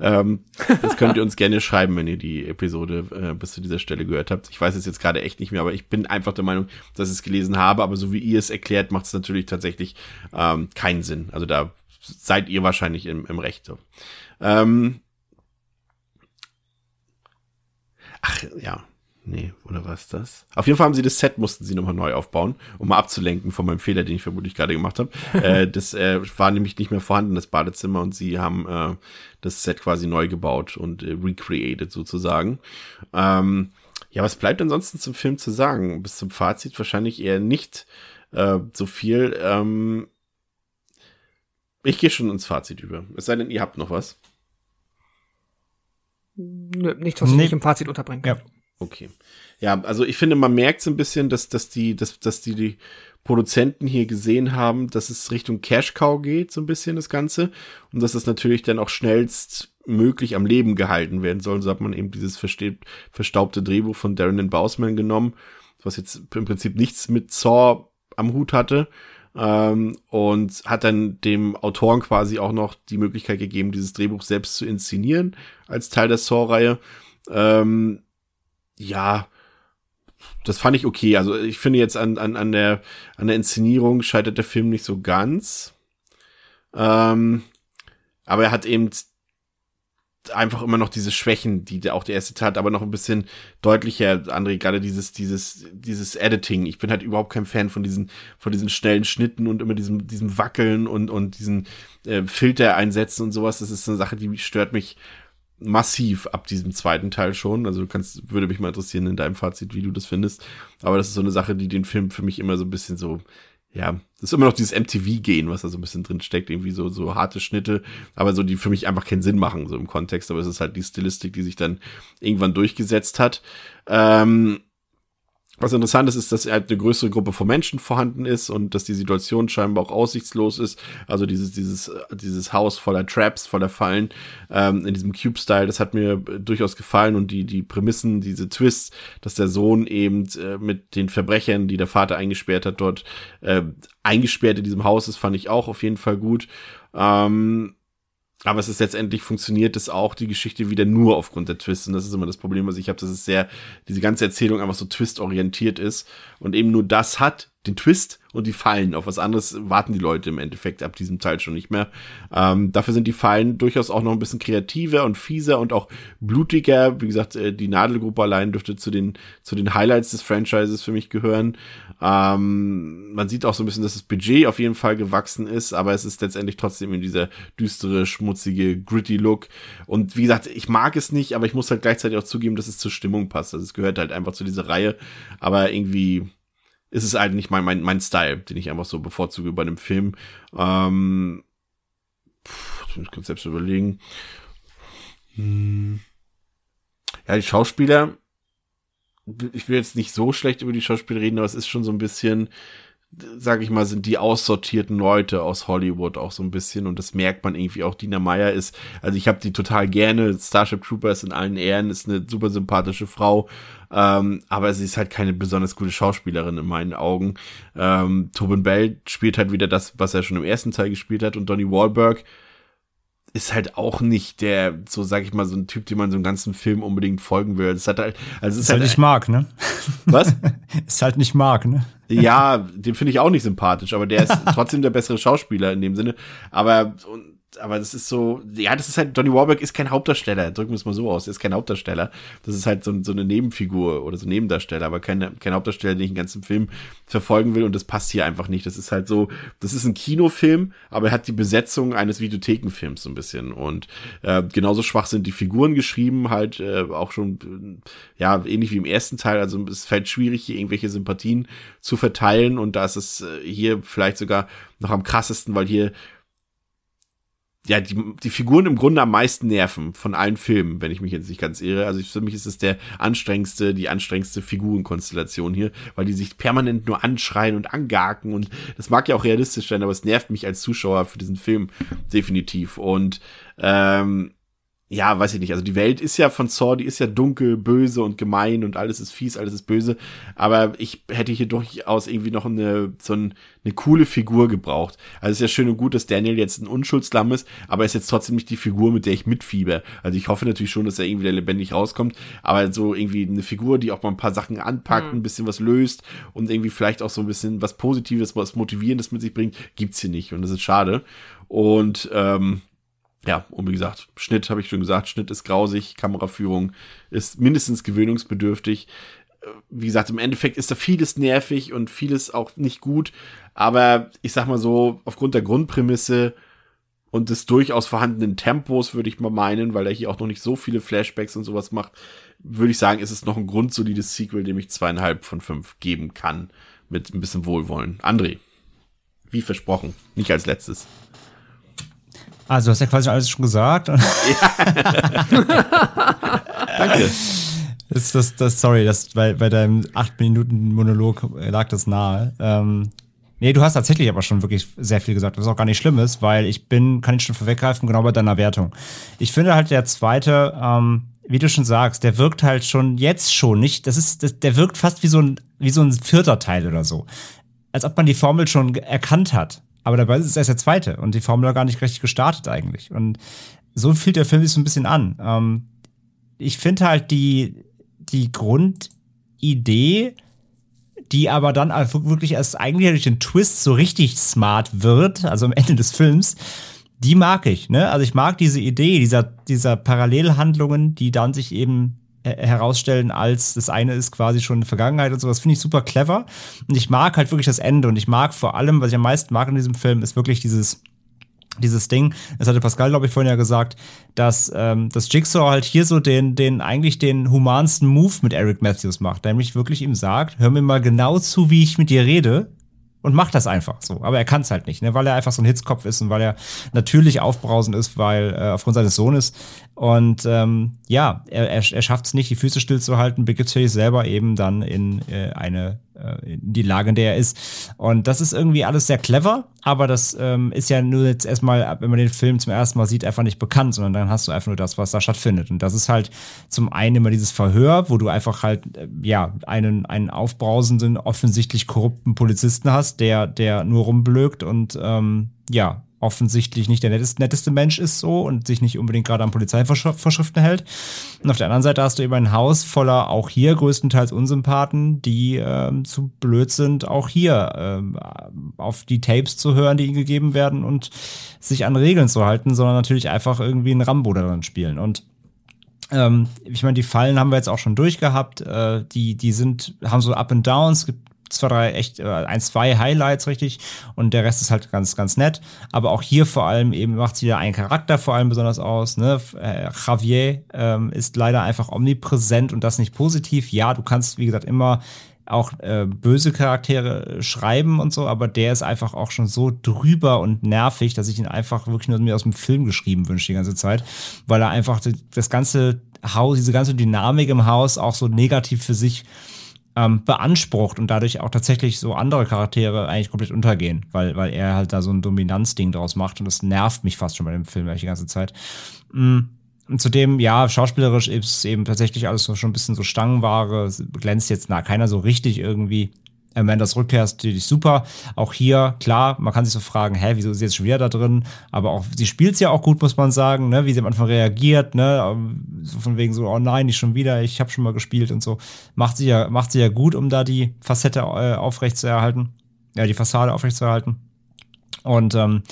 Ähm, das könnt ihr uns gerne schreiben, wenn ihr die Episode äh, bis zu dieser Stelle gehört habt. Ich weiß es jetzt gerade echt nicht mehr, aber ich bin einfach der Meinung, dass ich es gelesen habe. Aber so wie ihr es erklärt, macht es natürlich tatsächlich ähm, keinen Sinn. Also da seid ihr wahrscheinlich im, im Recht. Ähm, Ach, ja. Nee, oder was das? Auf jeden Fall haben sie das Set, mussten sie nochmal neu aufbauen, um mal abzulenken von meinem Fehler, den ich vermutlich gerade gemacht habe. äh, das äh, war nämlich nicht mehr vorhanden, das Badezimmer, und sie haben äh, das Set quasi neu gebaut und äh, recreated sozusagen. Ähm, ja, was bleibt ansonsten zum Film zu sagen? Bis zum Fazit wahrscheinlich eher nicht äh, so viel. Ähm, ich gehe schon ins Fazit über. Es sei denn, ihr habt noch was.
Nö, nichts, was ich
Nee.
nicht im Fazit unterbringen kann.
Ja.
Okay. Ja, also ich finde, man merkt so ein bisschen, dass, dass die, dass, dass die, die Produzenten hier gesehen haben, dass es Richtung Cash Cow geht, so ein bisschen das Ganze. Und dass es natürlich dann auch schnellst möglich am Leben gehalten werden soll. So hat man eben dieses verstaubte Drehbuch von Darren Bausman genommen, was jetzt im Prinzip nichts mit Saw am Hut hatte. Ähm, und hat dann dem Autoren quasi auch noch die Möglichkeit gegeben, dieses Drehbuch selbst zu inszenieren als Teil der Saw-Reihe. Ähm, ja, das fand ich okay. Also ich finde jetzt an, an, an, der, an der Inszenierung scheitert der Film nicht so ganz. Ähm, aber er hat eben einfach immer noch diese Schwächen, die auch der erste Teil hat, aber noch ein bisschen deutlicher, André, gerade dieses, dieses, dieses Editing. Ich bin halt überhaupt kein Fan von diesen, von diesen schnellen Schnitten und immer diesem, diesem Wackeln und, und diesen äh, Filter einsetzen und sowas. Das ist eine Sache, die stört mich massiv ab diesem zweiten Teil schon. Also du kannst, würde mich mal interessieren in deinem Fazit, wie du das findest. Aber das ist so eine Sache, die den Film für mich immer so ein bisschen so ja, das ist immer noch dieses MTV-Gehen, was da so ein bisschen drin steckt, irgendwie so, so harte Schnitte, aber so, die für mich einfach keinen Sinn machen, so im Kontext, aber es ist halt die Stilistik, die sich dann irgendwann durchgesetzt hat. Ähm, was interessant ist, ist, dass halt eine größere Gruppe von Menschen vorhanden ist und dass die Situation scheinbar auch aussichtslos ist. Also dieses, dieses, dieses Haus voller Traps, voller Fallen, ähm, in diesem Cube-Style, das hat mir durchaus gefallen und die, die Prämissen, diese Twists, dass der Sohn eben äh, mit den Verbrechern, die der Vater eingesperrt hat, dort äh, eingesperrt in diesem Haus ist, fand ich auch auf jeden Fall gut. Ähm, aber es ist letztendlich funktioniert es auch die Geschichte wieder nur aufgrund der Twists. Und das ist immer das Problem, was ich habe, dass es sehr, diese ganze Erzählung einfach so twist-orientiert ist und eben nur das hat, den Twist und die Fallen. Auf was anderes warten die Leute im Endeffekt ab diesem Teil schon nicht mehr. Ähm, dafür sind die Fallen durchaus auch noch ein bisschen kreativer und fieser und auch blutiger. Wie gesagt, äh, die Nadelgruppe allein dürfte zu den, zu den Highlights des Franchises für mich gehören. Ähm, man sieht auch so ein bisschen, dass das Budget auf jeden Fall gewachsen ist, aber es ist letztendlich trotzdem in dieser düstere, schmutzige, gritty Look. Und wie gesagt, ich mag es nicht, aber ich muss halt gleichzeitig auch zugeben, dass es zur Stimmung passt. Also es gehört halt einfach zu dieser Reihe. Aber irgendwie ist es halt nicht mein, mein, mein Style, den ich einfach so bevorzuge bei einem Film. Ähm, pff, ich kurz selbst überlegen. Hm. Ja, die Schauspieler, ich will jetzt nicht so schlecht über die Schauspieler reden, aber es ist schon so ein bisschen, sag ich mal, sind die aussortierten Leute aus Hollywood auch so ein bisschen und das merkt man irgendwie auch. Dina Meyer ist, also ich habe die total gerne. Starship Troopers in allen Ehren ist eine super sympathische Frau, ähm, aber sie ist halt keine besonders gute Schauspielerin in meinen Augen. Ähm, Tobin Bell spielt halt wieder das, was er schon im ersten Teil gespielt hat und Donnie Wahlberg ist halt auch nicht der, so sag ich mal, so ein Typ, dem man so einen ganzen Film unbedingt folgen will. Das hat halt, also
ist, ist halt, halt nicht Mark, ne?
Was?
ist halt nicht Mark, ne?
Ja, den finde ich auch nicht sympathisch, aber der ist trotzdem der bessere Schauspieler in dem Sinne. Aber und aber das ist so, ja, das ist halt, Donny Warburg ist kein Hauptdarsteller, drücken wir es mal so aus, er ist kein Hauptdarsteller. Das ist halt so, so eine Nebenfigur oder so ein Nebendarsteller, aber kein, kein Hauptdarsteller, den ich den ganzen Film verfolgen will und das passt hier einfach nicht. Das ist halt so, das ist ein Kinofilm, aber er hat die Besetzung eines Videothekenfilms so ein bisschen und äh, genauso schwach sind die Figuren geschrieben, halt äh, auch schon, ja, ähnlich wie im ersten Teil, also es fällt schwierig, hier irgendwelche Sympathien zu verteilen und da ist es äh, hier vielleicht sogar noch am krassesten, weil hier ja, die, die Figuren im Grunde am meisten nerven von allen Filmen, wenn ich mich jetzt nicht ganz irre. Also für mich ist es der anstrengendste, die anstrengendste Figurenkonstellation hier, weil die sich permanent nur anschreien und angaken und das mag ja auch realistisch sein, aber es nervt mich als Zuschauer für diesen Film definitiv. Und ähm, ja, weiß ich nicht. Also die Welt ist ja von Saw, die ist ja dunkel, böse und gemein und alles ist fies, alles ist böse. Aber ich hätte hier durchaus irgendwie noch eine, so ein, eine coole Figur gebraucht. Also es ist ja schön und gut, dass Daniel jetzt ein Unschuldslamm ist, aber er ist jetzt trotzdem nicht die Figur, mit der ich mitfieber. Also ich hoffe natürlich schon, dass er irgendwie lebendig rauskommt, aber so irgendwie eine Figur, die auch mal ein paar Sachen anpackt, mhm. ein bisschen was löst und irgendwie vielleicht auch so ein bisschen was Positives, was Motivierendes mit sich bringt, gibt's hier nicht und das ist schade. Und ähm, ja, und wie gesagt, Schnitt habe ich schon gesagt, Schnitt ist grausig, Kameraführung ist mindestens gewöhnungsbedürftig. Äh, wie gesagt, im Endeffekt ist da vieles nervig und vieles auch nicht gut, aber ich sag mal so, aufgrund der Grundprämisse und des durchaus vorhandenen Tempos würde ich mal meinen, weil er hier auch noch nicht so viele Flashbacks und sowas macht, würde ich sagen, ist es noch ein grundsolides Sequel, dem ich zweieinhalb von fünf geben kann, mit ein bisschen Wohlwollen. André, wie versprochen, nicht als letztes.
Also, du hast ja quasi alles schon gesagt. Ja.
Danke.
Das, das, das, sorry, das, bei, bei deinem 8-Minuten-Monolog lag das nahe. Ähm, nee, du hast tatsächlich aber schon wirklich sehr viel gesagt, was auch gar nicht schlimm ist, weil ich bin, kann ich schon vorweggreifen, genau bei deiner Wertung. Ich finde halt der zweite, ähm, wie du schon sagst, der wirkt halt schon jetzt schon nicht, das ist, das, der wirkt fast wie so ein, wie so ein vierter Teil oder so. Als ob man die Formel schon erkannt hat. Aber dabei ist es erst der zweite und die Formel gar nicht richtig gestartet eigentlich. Und so fühlt der Film sich so ein bisschen an. Ähm, ich finde halt die, die Grund, Idee, die aber dann wirklich erst eigentlich durch den Twist so richtig smart wird, also am Ende des Films, die mag ich. Ne? Also ich mag diese Idee dieser, dieser Parallelhandlungen, die dann sich eben herausstellen, als das eine ist quasi schon Vergangenheit und so. Das finde ich super clever. Und ich mag halt wirklich das Ende. Und ich mag vor allem, was ich am meisten mag in diesem Film, ist wirklich dieses dieses Ding, das hatte Pascal, glaube ich, vorhin ja gesagt, dass ähm, das Jigsaw halt hier so den, den eigentlich den humansten Move mit Eric Matthews macht, nämlich wirklich ihm sagt, hör mir mal genau zu, wie ich mit dir rede und macht das einfach so. Aber er kann es halt nicht, ne? weil er einfach so ein Hitzkopf ist und weil er natürlich aufbrausend ist, weil äh, aufgrund seines Sohnes. Und ähm, ja, er, er, er schafft es nicht, die Füße stillzuhalten, begibt sich selber eben dann in äh, eine in die Lage, in der er ist. Und das ist irgendwie alles sehr clever, aber das ähm, ist ja nur jetzt erstmal, wenn man den Film zum ersten Mal sieht, einfach nicht bekannt, sondern dann hast du einfach nur das, was da stattfindet. Und das ist halt zum einen immer dieses Verhör, wo du einfach halt, äh, ja, einen, einen aufbrausenden, offensichtlich korrupten Polizisten hast, der, der nur rumblökt und ähm, ja, offensichtlich nicht der netteste, netteste Mensch ist so und sich nicht unbedingt gerade an Polizeivorschriften hält. Und auf der anderen Seite hast du eben ein Haus voller auch hier größtenteils Unsympathen, die ähm, zu blöd sind, auch hier ähm, auf die Tapes zu hören, die ihnen gegeben werden und sich an Regeln zu halten, sondern natürlich einfach irgendwie ein Rambo daran spielen. Und ähm, ich meine, die Fallen haben wir jetzt auch schon durchgehabt. Äh, die, die sind, haben so Up and Downs. Gibt zwei, drei echt, äh, ein, zwei Highlights richtig und der Rest ist halt ganz, ganz nett. Aber auch hier vor allem eben macht sie ja einen Charakter vor allem besonders aus. Ne? Äh, Javier ähm, ist leider einfach omnipräsent und das nicht positiv. Ja, du kannst, wie gesagt, immer auch äh, böse Charaktere schreiben und so, aber der ist einfach auch schon so drüber und nervig, dass ich ihn einfach wirklich nur mir aus dem Film geschrieben wünsche die ganze Zeit, weil er einfach das ganze Haus, diese ganze Dynamik im Haus auch so negativ für sich ähm, beansprucht und dadurch auch tatsächlich so andere Charaktere eigentlich komplett untergehen, weil, weil er halt da so ein Dominanzding draus macht und das nervt mich fast schon bei dem Film die ganze Zeit. Mm. Und zudem, ja, schauspielerisch ist eben tatsächlich alles so schon ein bisschen so Stangenware, glänzt jetzt na, keiner so richtig irgendwie. Amandas Rückkehr ist natürlich super. Auch hier, klar, man kann sich so fragen, hä, wieso ist sie jetzt schon wieder da drin? Aber auch, sie spielt es ja auch gut, muss man sagen, ne? wie sie am Anfang reagiert, ne? So von wegen so, oh nein, nicht schon wieder, ich habe schon mal gespielt und so. Macht sie ja, macht sie ja gut, um da die Facette äh, aufrechtzuerhalten. Ja, die Fassade aufrechtzuerhalten. Und ähm,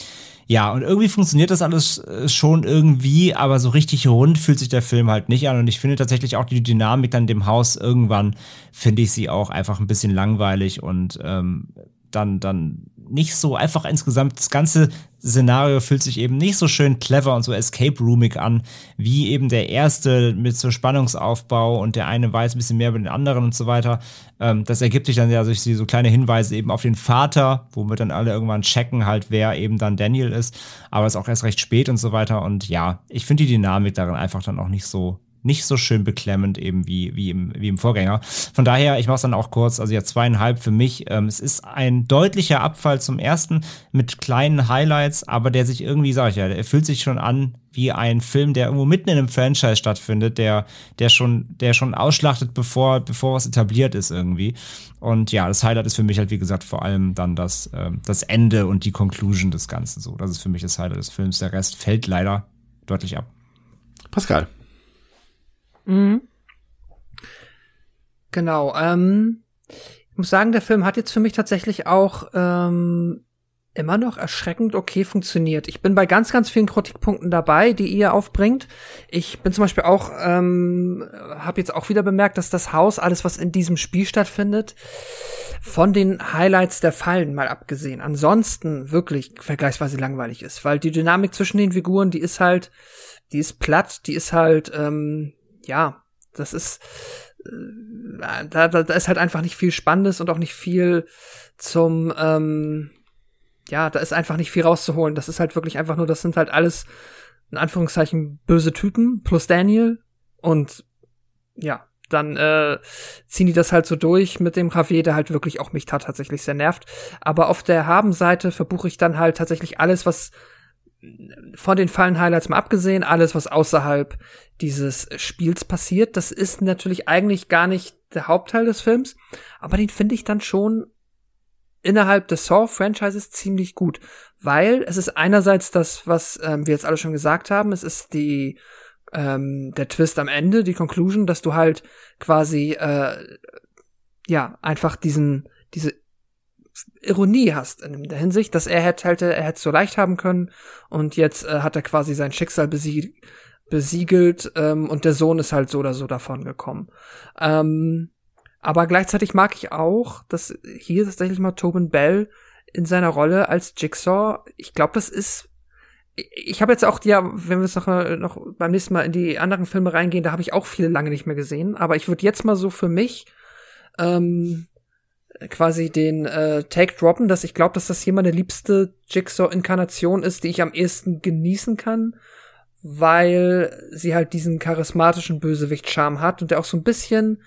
ja, und irgendwie funktioniert das alles äh, schon irgendwie, aber so richtig rund fühlt sich der Film halt nicht an. Und ich finde tatsächlich auch die Dynamik dann dem Haus irgendwann, finde ich sie auch einfach ein bisschen langweilig und ähm, dann, dann nicht so einfach insgesamt. Das ganze Szenario fühlt sich eben nicht so schön clever und so Escape Roomig an, wie eben der erste mit so Spannungsaufbau und der eine weiß ein bisschen mehr über den anderen und so weiter. Ähm, das ergibt sich dann ja durch so kleine Hinweise eben auf den Vater, womit dann alle irgendwann checken halt, wer eben dann Daniel ist. Aber es ist auch erst recht spät und so weiter. Und ja, ich finde die Dynamik darin einfach dann auch nicht so nicht so schön beklemmend eben wie, wie, im, wie im Vorgänger. Von daher, ich mache es dann auch kurz, also ja zweieinhalb für mich. Ähm, es ist ein deutlicher Abfall zum ersten mit kleinen Highlights, aber der sich irgendwie, sag ich ja, der fühlt sich schon an wie ein Film, der irgendwo mitten in einem Franchise stattfindet, der, der schon, der schon ausschlachtet, bevor, bevor was etabliert ist irgendwie. Und ja, das Highlight ist für mich halt, wie gesagt, vor allem dann das, ähm, das Ende und die Conclusion des Ganzen so. Das ist für mich das Highlight des Films. Der Rest fällt leider deutlich ab.
Pascal.
Mhm. Genau. Ähm, ich muss sagen, der Film hat jetzt für mich tatsächlich auch ähm, immer noch erschreckend okay funktioniert. Ich bin bei ganz, ganz vielen Kritikpunkten dabei, die ihr aufbringt. Ich bin zum Beispiel auch, ähm, habe jetzt auch wieder bemerkt, dass das Haus, alles, was in diesem Spiel stattfindet, von den Highlights der Fallen mal abgesehen, ansonsten wirklich vergleichsweise langweilig ist, weil die Dynamik zwischen den Figuren, die ist halt, die ist platt, die ist halt, ähm, ja, das ist, äh, da, da, da ist halt einfach nicht viel Spannendes und auch nicht viel zum, ähm, ja, da ist einfach nicht viel rauszuholen. Das ist halt wirklich einfach nur, das sind halt alles, in Anführungszeichen, böse Typen plus Daniel und ja, dann äh, ziehen die das halt so durch mit dem Javier, der halt wirklich auch mich tatsächlich sehr nervt. Aber auf der Haben-Seite verbuche ich dann halt tatsächlich alles, was von den Fallen-Highlights mal abgesehen, alles, was außerhalb dieses Spiels passiert, das ist natürlich eigentlich gar nicht der Hauptteil des Films, aber den finde ich dann schon innerhalb des Saw-Franchises ziemlich gut, weil es ist einerseits das, was ähm, wir jetzt alle schon gesagt haben, es ist die ähm, der Twist am Ende, die Conclusion, dass du halt quasi äh, ja, einfach diesen, diese Ironie hast in der Hinsicht, dass er hätte, halt, er hätte so leicht haben können und jetzt äh, hat er quasi sein Schicksal besiegt, besiegelt ähm, und der Sohn ist halt so oder so davon gekommen. Ähm, aber gleichzeitig mag ich auch, dass hier tatsächlich mal Tobin Bell in seiner Rolle als Jigsaw, ich glaube, das ist ich habe jetzt auch ja, wenn wir jetzt noch, noch beim nächsten Mal in die anderen Filme reingehen, da habe ich auch viele lange nicht mehr gesehen, aber ich würde jetzt mal so für mich ähm, quasi den äh, Take droppen, dass ich glaube, dass das hier meine liebste Jigsaw-Inkarnation ist, die ich am ehesten genießen kann, weil sie halt diesen charismatischen Bösewicht-Charme hat und der auch so ein bisschen,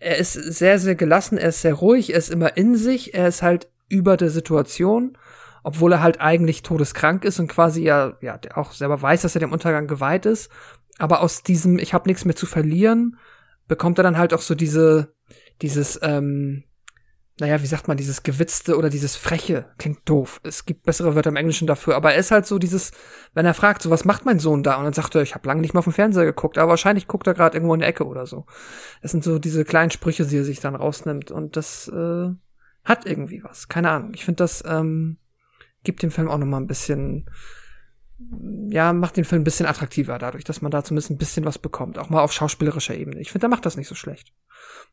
er ist sehr, sehr gelassen, er ist sehr ruhig, er ist immer in sich, er ist halt über der Situation, obwohl er halt eigentlich todeskrank ist und quasi ja, ja, der auch selber weiß, dass er dem Untergang geweiht ist. Aber aus diesem, ich habe nichts mehr zu verlieren, bekommt er dann halt auch so diese, dieses, ähm, naja, wie sagt man, dieses Gewitzte oder dieses Freche klingt doof. Es gibt bessere Wörter im Englischen dafür, aber er ist halt so dieses, wenn er fragt, so was macht mein Sohn da? Und dann sagt er, ich habe lange nicht mehr auf dem Fernseher geguckt, aber wahrscheinlich guckt er gerade irgendwo in der Ecke oder so. Das sind so diese kleinen Sprüche, die er sich dann rausnimmt und das äh, hat irgendwie was. Keine Ahnung. Ich finde, das ähm, gibt dem Film auch noch mal ein bisschen ja, macht den Film ein bisschen attraktiver dadurch, dass man da zumindest ein bisschen was bekommt, auch mal auf schauspielerischer Ebene. Ich finde, der macht das nicht so schlecht.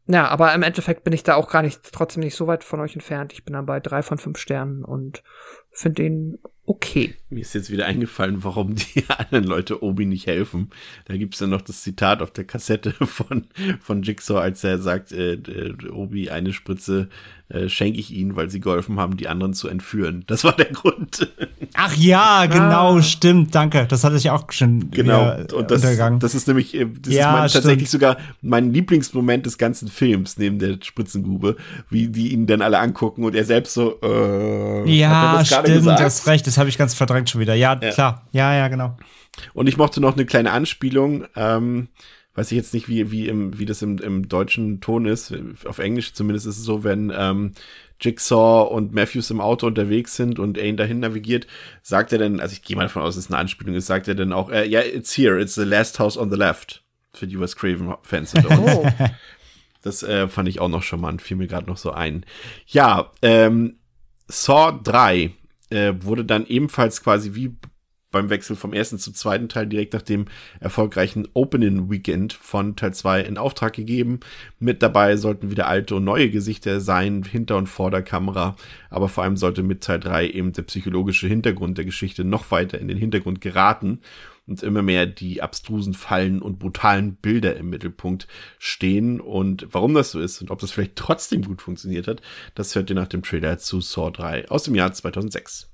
Ja, aber im Endeffekt bin ich da auch gar nicht, trotzdem nicht so weit von euch entfernt. Ich bin dann bei drei von fünf Sternen und finde ihn okay.
Mir ist jetzt wieder eingefallen, warum die anderen Leute Obi nicht helfen. Da gibt's dann noch das Zitat auf der Kassette von, von Jigsaw, als er sagt, äh, äh Obi, eine Spritze äh, schenke ich ihnen, weil sie geholfen haben, die anderen zu entführen. Das war der Grund.
Ach ja, genau, ah. stimmt, danke. Das hatte ich auch schon
genau. und das, untergegangen. Das ist nämlich äh, das ja, ist mein, tatsächlich sogar mein Lieblingsmoment des ganzen Films neben der Spritzengrube, wie die ihn dann alle angucken und er selbst so. Äh,
ja, stimmt, gesagt? du hast recht. Das habe ich ganz verdrängt schon wieder. Ja, ja, klar. Ja, ja, genau.
Und ich mochte noch eine kleine Anspielung. Ähm, weiß ich jetzt nicht, wie, wie, im, wie das im, im deutschen Ton ist. Auf Englisch zumindest ist es so, wenn ähm, Jigsaw und Matthews im Auto unterwegs sind und er ihn dahin navigiert, sagt er dann, also ich gehe mal davon aus, dass es eine Anspielung ist, sagt er dann auch, äh, ja, yeah, it's here, it's the last house on the left. Für die Wes Craven-Fans unter uns. Oh. Das äh, fand ich auch noch charmant, fiel mir gerade noch so ein. Ja, ähm, Saw 3 äh, wurde dann ebenfalls quasi wie beim Wechsel vom ersten zum zweiten Teil direkt nach dem erfolgreichen Opening Weekend von Teil 2 in Auftrag gegeben. Mit dabei sollten wieder alte und neue Gesichter sein, hinter und vor der Kamera. Aber vor allem sollte mit Teil 3 eben der psychologische Hintergrund der Geschichte noch weiter in den Hintergrund geraten und immer mehr die abstrusen Fallen und brutalen Bilder im Mittelpunkt stehen. Und warum das so ist und ob das vielleicht trotzdem gut funktioniert hat, das hört ihr nach dem Trailer zu Saw 3 aus dem Jahr 2006.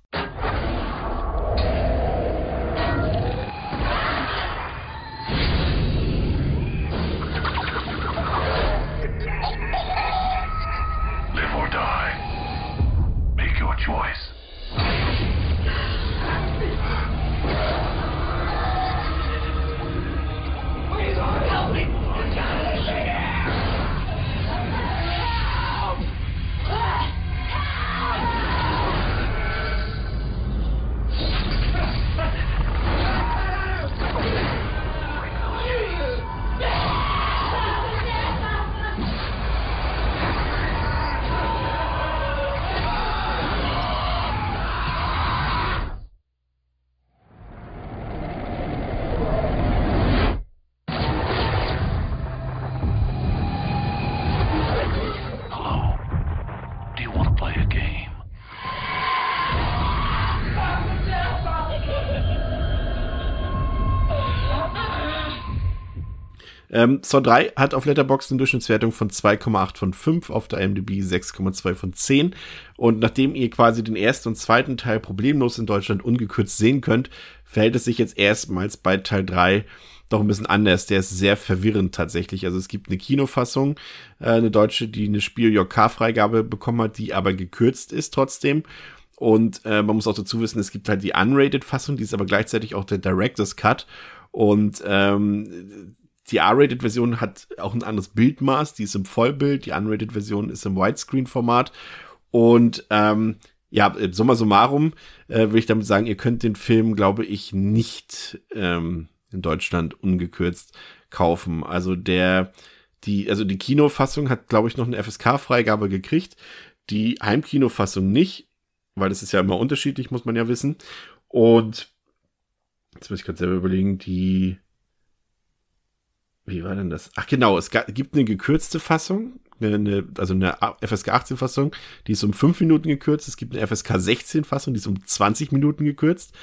Ähm, Saw 3 hat auf Letterboxd eine Durchschnittswertung von 2,8 von 5, auf der IMDb 6,2 von 10. Und nachdem ihr quasi den ersten und zweiten Teil problemlos in Deutschland ungekürzt sehen könnt, verhält es sich jetzt erstmals bei Teil 3 doch ein bisschen anders. Der ist sehr verwirrend tatsächlich. Also es gibt eine Kinofassung, äh, eine deutsche, die eine Spiel K-Freigabe bekommen hat, die aber gekürzt ist trotzdem. Und äh, man muss auch dazu wissen, es gibt halt die Unrated-Fassung, die ist aber gleichzeitig auch der Director's Cut. Und ähm, die R-Rated-Version hat auch ein anderes Bildmaß, die ist im Vollbild, die Unrated-Version ist im Widescreen-Format. Und ähm, ja, summa summarum äh, will ich damit sagen, ihr könnt den Film, glaube ich, nicht ähm, in Deutschland ungekürzt kaufen. Also der die, also die Kinofassung hat, glaube ich, noch eine FSK-Freigabe gekriegt. Die Heimkinofassung nicht, weil das ist ja immer unterschiedlich, muss man ja wissen. Und jetzt muss ich gerade selber überlegen, die, wie war denn das? Ach genau, es gibt eine gekürzte Fassung, eine, also eine FSK 18 Fassung, die ist um fünf Minuten gekürzt. Es gibt eine FSK 16 Fassung, die ist um 20 Minuten gekürzt.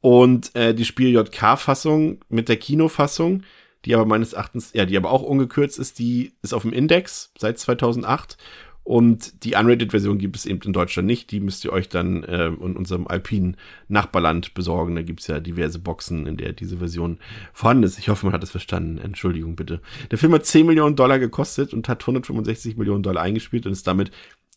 Und äh, die Spiel JK Fassung mit der Kinofassung, die aber meines Erachtens, ja, die aber auch ungekürzt ist, die ist auf dem Index seit 2008 und die Unrated-Version gibt es eben in Deutschland nicht. Die müsst ihr euch dann äh, in unserem alpinen Nachbarland besorgen. Da gibt es ja diverse Boxen, in der diese Version vorhanden ist. Ich hoffe, man hat es verstanden. Entschuldigung bitte. Der Film hat 10 Millionen Dollar gekostet und hat 165 Millionen Dollar eingespielt und ist damit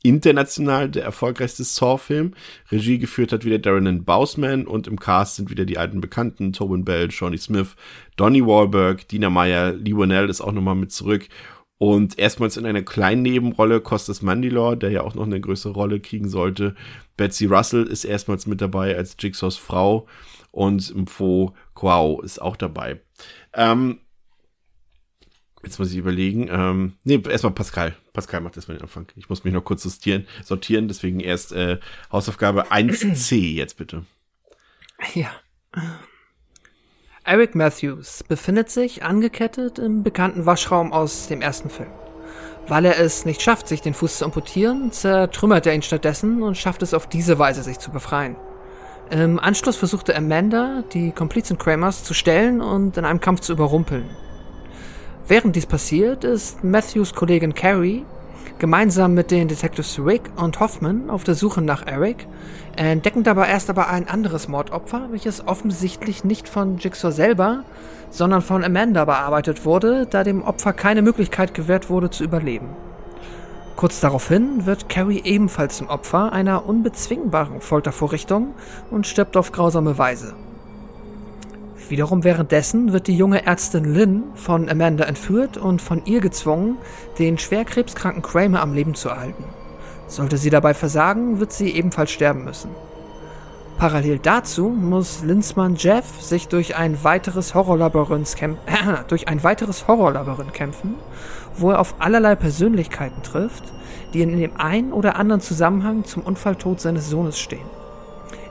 international der erfolgreichste Saw-Film. Regie geführt hat wieder Darren Bausman und im Cast sind wieder die alten Bekannten Tobin Bell, Shawnee Smith, Donnie Wahlberg, Dina Meyer, Lee Winnell ist auch nochmal mit zurück und erstmals in einer kleinen Nebenrolle Costas Mandylor, der ja auch noch eine größere Rolle kriegen sollte. Betsy Russell ist erstmals mit dabei als Jigsaws Frau und Mfo Quao ist auch dabei. Ähm, jetzt muss ich überlegen. Ähm, nee, erstmal Pascal. Pascal macht erstmal den Anfang. Ich muss mich noch kurz sortieren, sortieren deswegen erst äh, Hausaufgabe 1c jetzt bitte.
Ja. Eric Matthews befindet sich angekettet im bekannten Waschraum aus dem ersten Film. Weil er es nicht schafft, sich den Fuß zu amputieren, zertrümmert er ihn stattdessen und schafft es auf diese Weise, sich zu befreien. Im Anschluss versuchte Amanda, die Komplizen Kramers zu stellen und in einem Kampf zu überrumpeln. Während dies passiert, ist Matthews Kollegin Carrie gemeinsam mit den Detectives Rick und Hoffman auf der Suche nach Eric, entdecken dabei erst aber ein anderes Mordopfer, welches offensichtlich nicht von Jigsaw selber, sondern von Amanda bearbeitet wurde, da dem Opfer keine Möglichkeit gewährt wurde zu überleben. Kurz daraufhin wird Carrie ebenfalls zum Opfer einer unbezwingbaren Foltervorrichtung und stirbt auf grausame Weise. Wiederum währenddessen wird die junge Ärztin Lynn von Amanda entführt und von ihr gezwungen, den schwer krebskranken Kramer am Leben zu erhalten. Sollte sie dabei versagen, wird sie ebenfalls sterben müssen. Parallel dazu muss Linzmann Jeff sich durch ein weiteres Horrorlabyrinth, kämp äh, durch ein weiteres Horrorlabyrinth kämpfen, wo er auf allerlei Persönlichkeiten trifft, die in dem einen oder anderen Zusammenhang zum Unfalltod seines Sohnes stehen.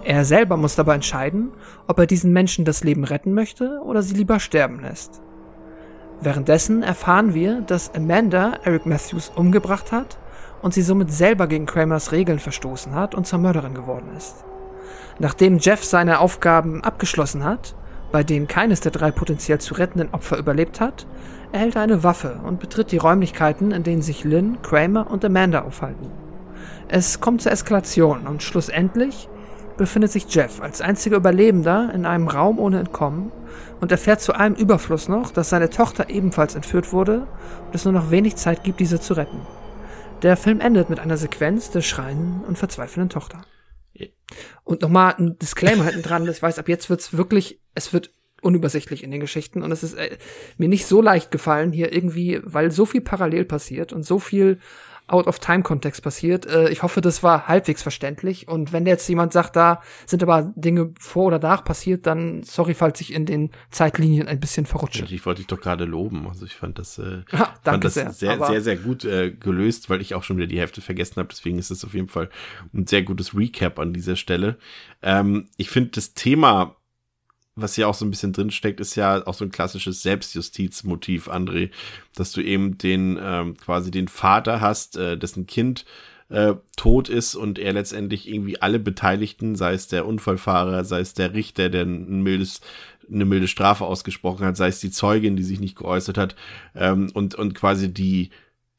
Er selber muss dabei entscheiden, ob er diesen Menschen das Leben retten möchte oder sie lieber sterben lässt. Währenddessen erfahren wir, dass Amanda Eric Matthews umgebracht hat und sie somit selber gegen Kramers Regeln verstoßen hat und zur Mörderin geworden ist. Nachdem Jeff seine Aufgaben abgeschlossen hat, bei denen keines der drei potenziell zu rettenden Opfer überlebt hat, erhält er eine Waffe und betritt die Räumlichkeiten, in denen sich Lynn, Kramer und Amanda aufhalten. Es kommt zur Eskalation und schlussendlich befindet sich Jeff als einziger Überlebender in einem Raum ohne Entkommen und erfährt zu allem Überfluss noch, dass seine Tochter ebenfalls entführt wurde und es nur noch wenig Zeit gibt, diese zu retten. Der Film endet mit einer Sequenz der schreienden und verzweifelnden Tochter. Und nochmal ein Disclaimer hinten dran, ich weiß, ab jetzt wird's wirklich, es wird unübersichtlich in den Geschichten und es ist äh, mir nicht so leicht gefallen hier irgendwie, weil so viel parallel passiert und so viel Out-of-Time-Kontext passiert. Äh, ich hoffe, das war halbwegs verständlich. Und wenn jetzt jemand sagt, da sind aber Dinge vor oder nach passiert, dann sorry, falls ich in den Zeitlinien ein bisschen verrutsche.
Ich wollte dich doch gerade loben. Also ich fand das, äh,
ah,
fand das
sehr,
sehr, sehr, sehr, gut äh, gelöst, weil ich auch schon wieder die Hälfte vergessen habe. Deswegen ist es auf jeden Fall ein sehr gutes Recap an dieser Stelle. Ähm, ich finde das Thema was ja auch so ein bisschen drin steckt, ist ja auch so ein klassisches Selbstjustizmotiv, André, dass du eben den ähm, quasi den Vater hast, äh, dessen Kind äh, tot ist und er letztendlich irgendwie alle Beteiligten, sei es der Unfallfahrer, sei es der Richter, der ein mildes eine milde Strafe ausgesprochen hat, sei es die Zeugin, die sich nicht geäußert hat, ähm, und, und quasi die,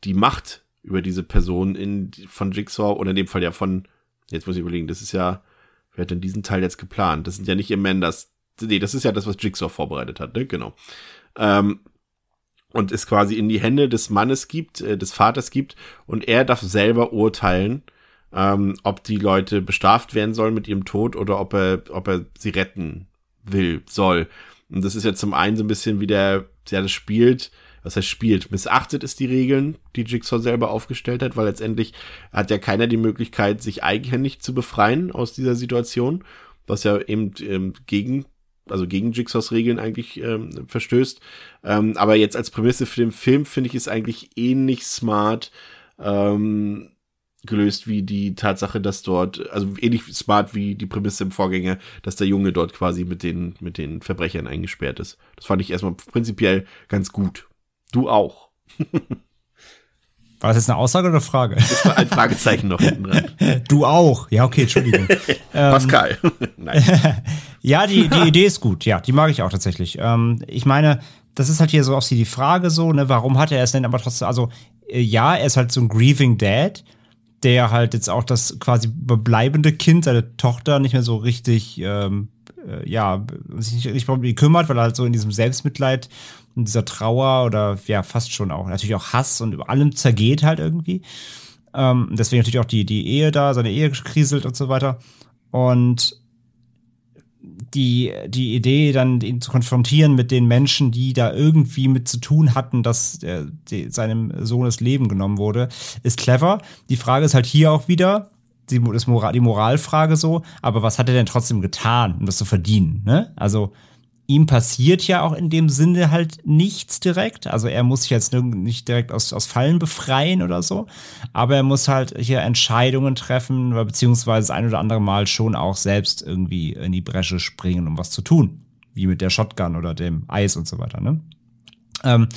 die Macht über diese Person in, von Jigsaw, oder in dem Fall ja von, jetzt muss ich überlegen, das ist ja, wer hat denn diesen Teil jetzt geplant? Das sind ja nicht Amandas nee, das ist ja das, was Jigsaw vorbereitet hat, ne? Genau. Ähm, und es quasi in die Hände des Mannes gibt, äh, des Vaters gibt, und er darf selber urteilen, ähm, ob die Leute bestraft werden sollen mit ihrem Tod oder ob er, ob er sie retten will, soll. Und das ist ja zum einen so ein bisschen wie der, der das spielt, was er spielt, missachtet ist die Regeln, die Jigsaw selber aufgestellt hat, weil letztendlich hat ja keiner die Möglichkeit, sich eigenhändig zu befreien aus dieser Situation, was ja eben ähm, gegen also gegen Jigsaws Regeln eigentlich ähm, verstößt. Ähm, aber jetzt als Prämisse für den Film finde ich es eigentlich ähnlich smart ähm, gelöst wie die Tatsache, dass dort, also ähnlich smart wie die Prämisse im Vorgänger, dass der Junge dort quasi mit den, mit den Verbrechern eingesperrt ist. Das fand ich erstmal prinzipiell ganz gut. Du auch.
War das jetzt eine Aussage oder eine Frage?
Das war ein Fragezeichen noch hinten dran.
Du auch. Ja, okay, Entschuldigung.
Pascal.
Nein. ja, die, die Idee ist gut. Ja, die mag ich auch tatsächlich. Ähm, ich meine, das ist halt hier so auch die Frage so, ne, warum hat er es denn aber trotzdem, also, äh, ja, er ist halt so ein grieving Dad, der halt jetzt auch das quasi bleibende Kind, seine Tochter, nicht mehr so richtig, ähm, äh, ja, sich nicht richtig um die kümmert, weil er halt so in diesem Selbstmitleid und dieser Trauer oder ja, fast schon auch, natürlich auch Hass und über allem zergeht halt irgendwie. Ähm, deswegen natürlich auch die, die Ehe da, seine Ehe kriselt und so weiter. Und die, die Idee, dann ihn zu konfrontieren mit den Menschen, die da irgendwie mit zu tun hatten, dass der, die, seinem Sohn das Leben genommen wurde, ist clever. Die Frage ist halt hier auch wieder, die, das Moral, die Moralfrage so, aber was hat er denn trotzdem getan, um das zu verdienen? Ne? Also ihm passiert ja auch in dem Sinne halt nichts direkt. Also er muss sich jetzt nicht direkt aus, aus Fallen befreien oder so. Aber er muss halt hier Entscheidungen treffen, beziehungsweise ein oder andere Mal schon auch selbst irgendwie in die Bresche springen, um was zu tun. Wie mit der Shotgun oder dem Eis und so weiter, ne? Ähm,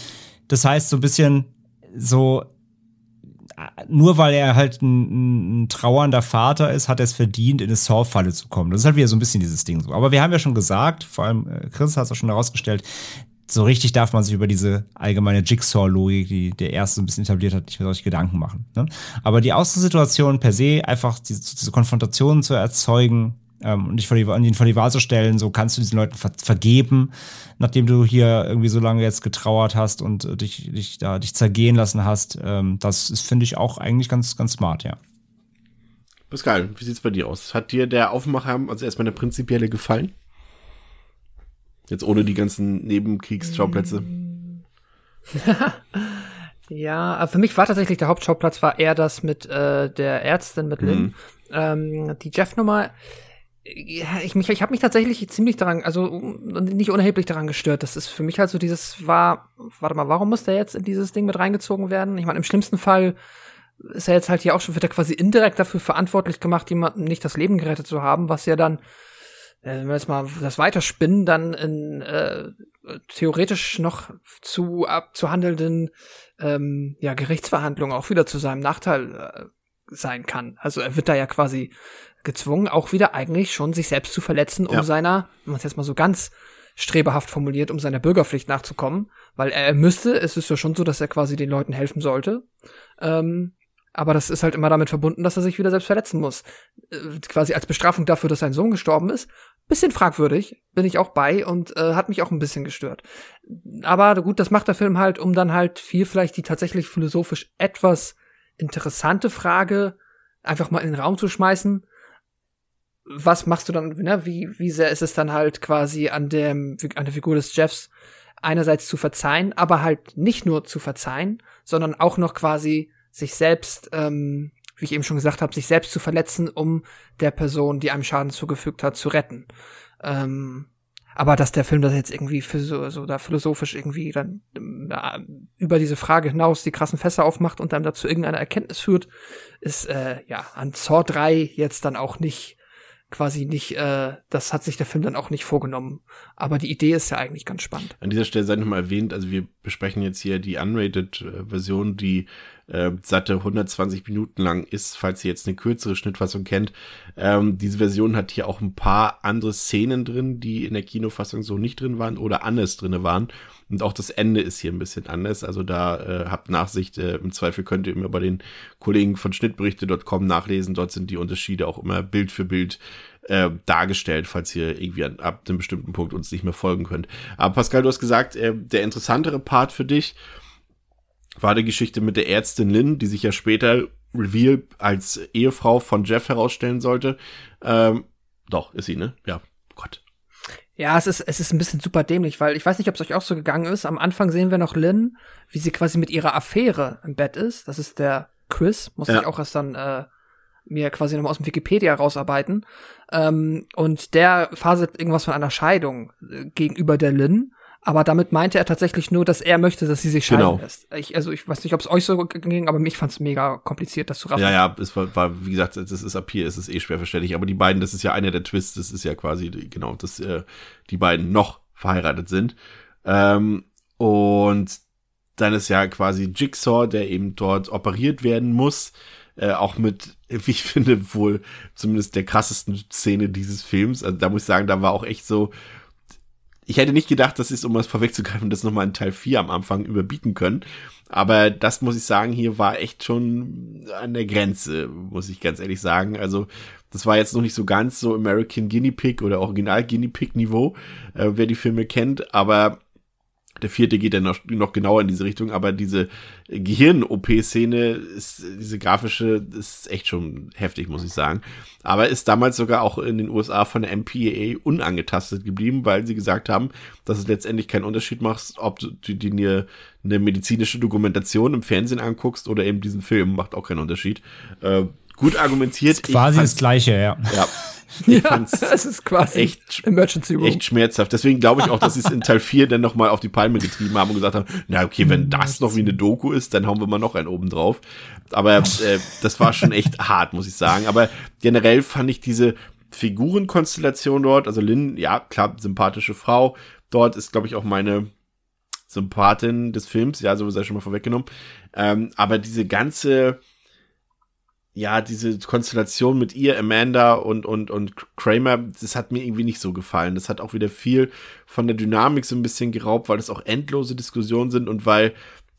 das heißt, so ein bisschen so, nur weil er halt ein, ein trauernder Vater ist, hat er es verdient, in eine Saw-Falle zu kommen. Das ist halt wieder so ein bisschen dieses Ding so. Aber wir haben ja schon gesagt, vor allem äh, Chris hat es auch schon herausgestellt, so richtig darf man sich über diese allgemeine Jigsaw-Logik, die der erste ein bisschen etabliert hat, nicht mehr solche Gedanken machen. Ne? Aber die Außensituation per se, einfach diese, diese Konfrontation zu erzeugen, ähm, und dich vor die, ihn vor die Wahl zu stellen, so kannst du diesen Leuten ver vergeben, nachdem du hier irgendwie so lange jetzt getrauert hast und äh, dich, dich da dich zergehen lassen hast. Ähm, das ist, finde ich, auch eigentlich ganz, ganz smart, ja.
Pascal, wie sieht's bei dir aus? Hat dir der Aufmacher, also erstmal der prinzipielle gefallen? Jetzt ohne die ganzen Nebenkriegsschauplätze.
ja, für mich war tatsächlich der Hauptschauplatz war eher das mit äh, der Ärztin mit Lynn. Mhm. Ähm, die Jeff-Nummer, ich, mich, ich habe mich tatsächlich ziemlich daran, also nicht unerheblich daran gestört. Das ist für mich halt so dieses war, warte mal, warum muss der jetzt in dieses Ding mit reingezogen werden? Ich meine, im schlimmsten Fall ist er jetzt halt hier auch schon, wird er quasi indirekt dafür verantwortlich gemacht, jemandem nicht das Leben gerettet zu haben, was ja dann, äh, wenn wir jetzt mal das weiterspinnen, dann in äh, theoretisch noch zu abzuhandelnden ähm, ja, Gerichtsverhandlungen auch wieder zu seinem Nachteil äh, sein kann. Also er wird da ja quasi gezwungen, auch wieder eigentlich schon sich selbst zu verletzen, um ja. seiner, wenn man es jetzt mal so ganz strebehaft formuliert, um seiner Bürgerpflicht nachzukommen, weil er müsste, es ist ja schon so, dass er quasi den Leuten helfen sollte. Ähm, aber das ist halt immer damit verbunden, dass er sich wieder selbst verletzen muss. Äh, quasi als Bestrafung dafür, dass sein Sohn gestorben ist. Bisschen fragwürdig, bin ich auch bei und äh, hat mich auch ein bisschen gestört. Aber gut, das macht der Film halt, um dann halt viel vielleicht die tatsächlich philosophisch etwas interessante Frage einfach mal in den Raum zu schmeißen was machst du dann, ne? wie, wie sehr ist es dann halt quasi an dem, an der Figur des Jeffs einerseits zu verzeihen, aber halt nicht nur zu verzeihen, sondern auch noch quasi sich selbst, ähm, wie ich eben schon gesagt habe, sich selbst zu verletzen, um der Person, die einem Schaden zugefügt hat, zu retten. Ähm, aber dass der Film das jetzt irgendwie für so, so da philosophisch irgendwie dann äh, über diese Frage hinaus die krassen Fässer aufmacht und dann dazu irgendeine Erkenntnis führt, ist äh, ja an Saw 3 jetzt dann auch nicht quasi nicht, äh, das hat sich der Film dann auch nicht vorgenommen. Aber die Idee ist ja eigentlich ganz spannend.
An dieser Stelle sei nochmal erwähnt, also wir besprechen jetzt hier die Unrated-Version, die äh, satte 120 Minuten lang ist, falls ihr jetzt eine kürzere Schnittfassung kennt. Ähm, diese Version hat hier auch ein paar andere Szenen drin, die in der Kinofassung so nicht drin waren oder anders drin waren. Und auch das Ende ist hier ein bisschen anders. Also da äh, habt Nachsicht. Äh, Im Zweifel könnt ihr immer bei den Kollegen von Schnittberichte.com nachlesen. Dort sind die Unterschiede auch immer Bild für Bild äh, dargestellt, falls ihr irgendwie an, ab einem bestimmten Punkt uns nicht mehr folgen könnt. Aber Pascal, du hast gesagt, äh, der interessantere Part für dich war die Geschichte mit der Ärztin Lynn, die sich ja später Reveal als Ehefrau von Jeff herausstellen sollte. Ähm, doch, ist sie, ne? Ja.
Ja, es ist, es ist ein bisschen super dämlich, weil ich weiß nicht, ob es euch auch so gegangen ist. Am Anfang sehen wir noch Lynn, wie sie quasi mit ihrer Affäre im Bett ist. Das ist der Chris, muss ja. ich auch erst dann äh, mir quasi nochmal aus dem Wikipedia rausarbeiten. Ähm, und der faselt irgendwas von einer Scheidung äh, gegenüber der Lynn. Aber damit meinte er tatsächlich nur, dass er möchte, dass sie sich scheiden
Genau.
lässt. Ich, also ich weiß nicht, ob es euch so ging, aber mich fand es mega kompliziert, das zu raffen.
Ja, ja, es war, war, wie gesagt, das ist ab hier, ist es eh schwer verständlich. Aber die beiden, das ist ja einer der Twists, das ist ja quasi, genau, dass äh, die beiden noch verheiratet sind. Ähm, und dann ist ja quasi Jigsaw, der eben dort operiert werden muss. Äh, auch mit, wie ich finde, wohl zumindest der krassesten Szene dieses Films. Also da muss ich sagen, da war auch echt so, ich hätte nicht gedacht, dass es, um das vorwegzugreifen, das nochmal in Teil 4 am Anfang überbieten können. Aber das muss ich sagen, hier war echt schon an der Grenze, muss ich ganz ehrlich sagen. Also, das war jetzt noch nicht so ganz so American Guinea Pig oder Original Guinea Pig Niveau, äh, wer die Filme kennt, aber der vierte geht dann noch, noch genauer in diese Richtung, aber diese Gehirn-OP-Szene ist, diese grafische, ist echt schon heftig, muss ich sagen. Aber ist damals sogar auch in den USA von der MPAA unangetastet geblieben, weil sie gesagt haben, dass es letztendlich keinen Unterschied macht, ob du dir eine, eine medizinische Dokumentation im Fernsehen anguckst oder eben diesen Film, macht auch keinen Unterschied. Äh, gut argumentiert.
Quasi
Ich fand's-
das Gleiche, ja.
Ja. Ich
Ja, es ist quasi
echt
Emergency Room.
echt schmerzhaft. Deswegen glaube ich auch, dass sie es in Teil 4 dann nochmal auf die Palme getrieben haben und gesagt haben, na okay, wenn das noch wie eine Doku ist, dann hauen wir mal noch einen oben drauf. Aber äh, das war schon echt hart, muss ich sagen. Aber generell fand ich diese Figurenkonstellation dort, also Lynn, ja, klar, sympathische Frau. Dort ist, glaube ich, auch meine Sympathin des Films, ja, so sei schon mal vorweggenommen. Ähm, aber diese ganze, ja, diese Konstellation mit ihr, Amanda und, und, und Kramer, das hat mir irgendwie nicht so gefallen. Das hat auch wieder viel von der Dynamik so ein bisschen geraubt, weil das auch endlose Diskussionen sind und weil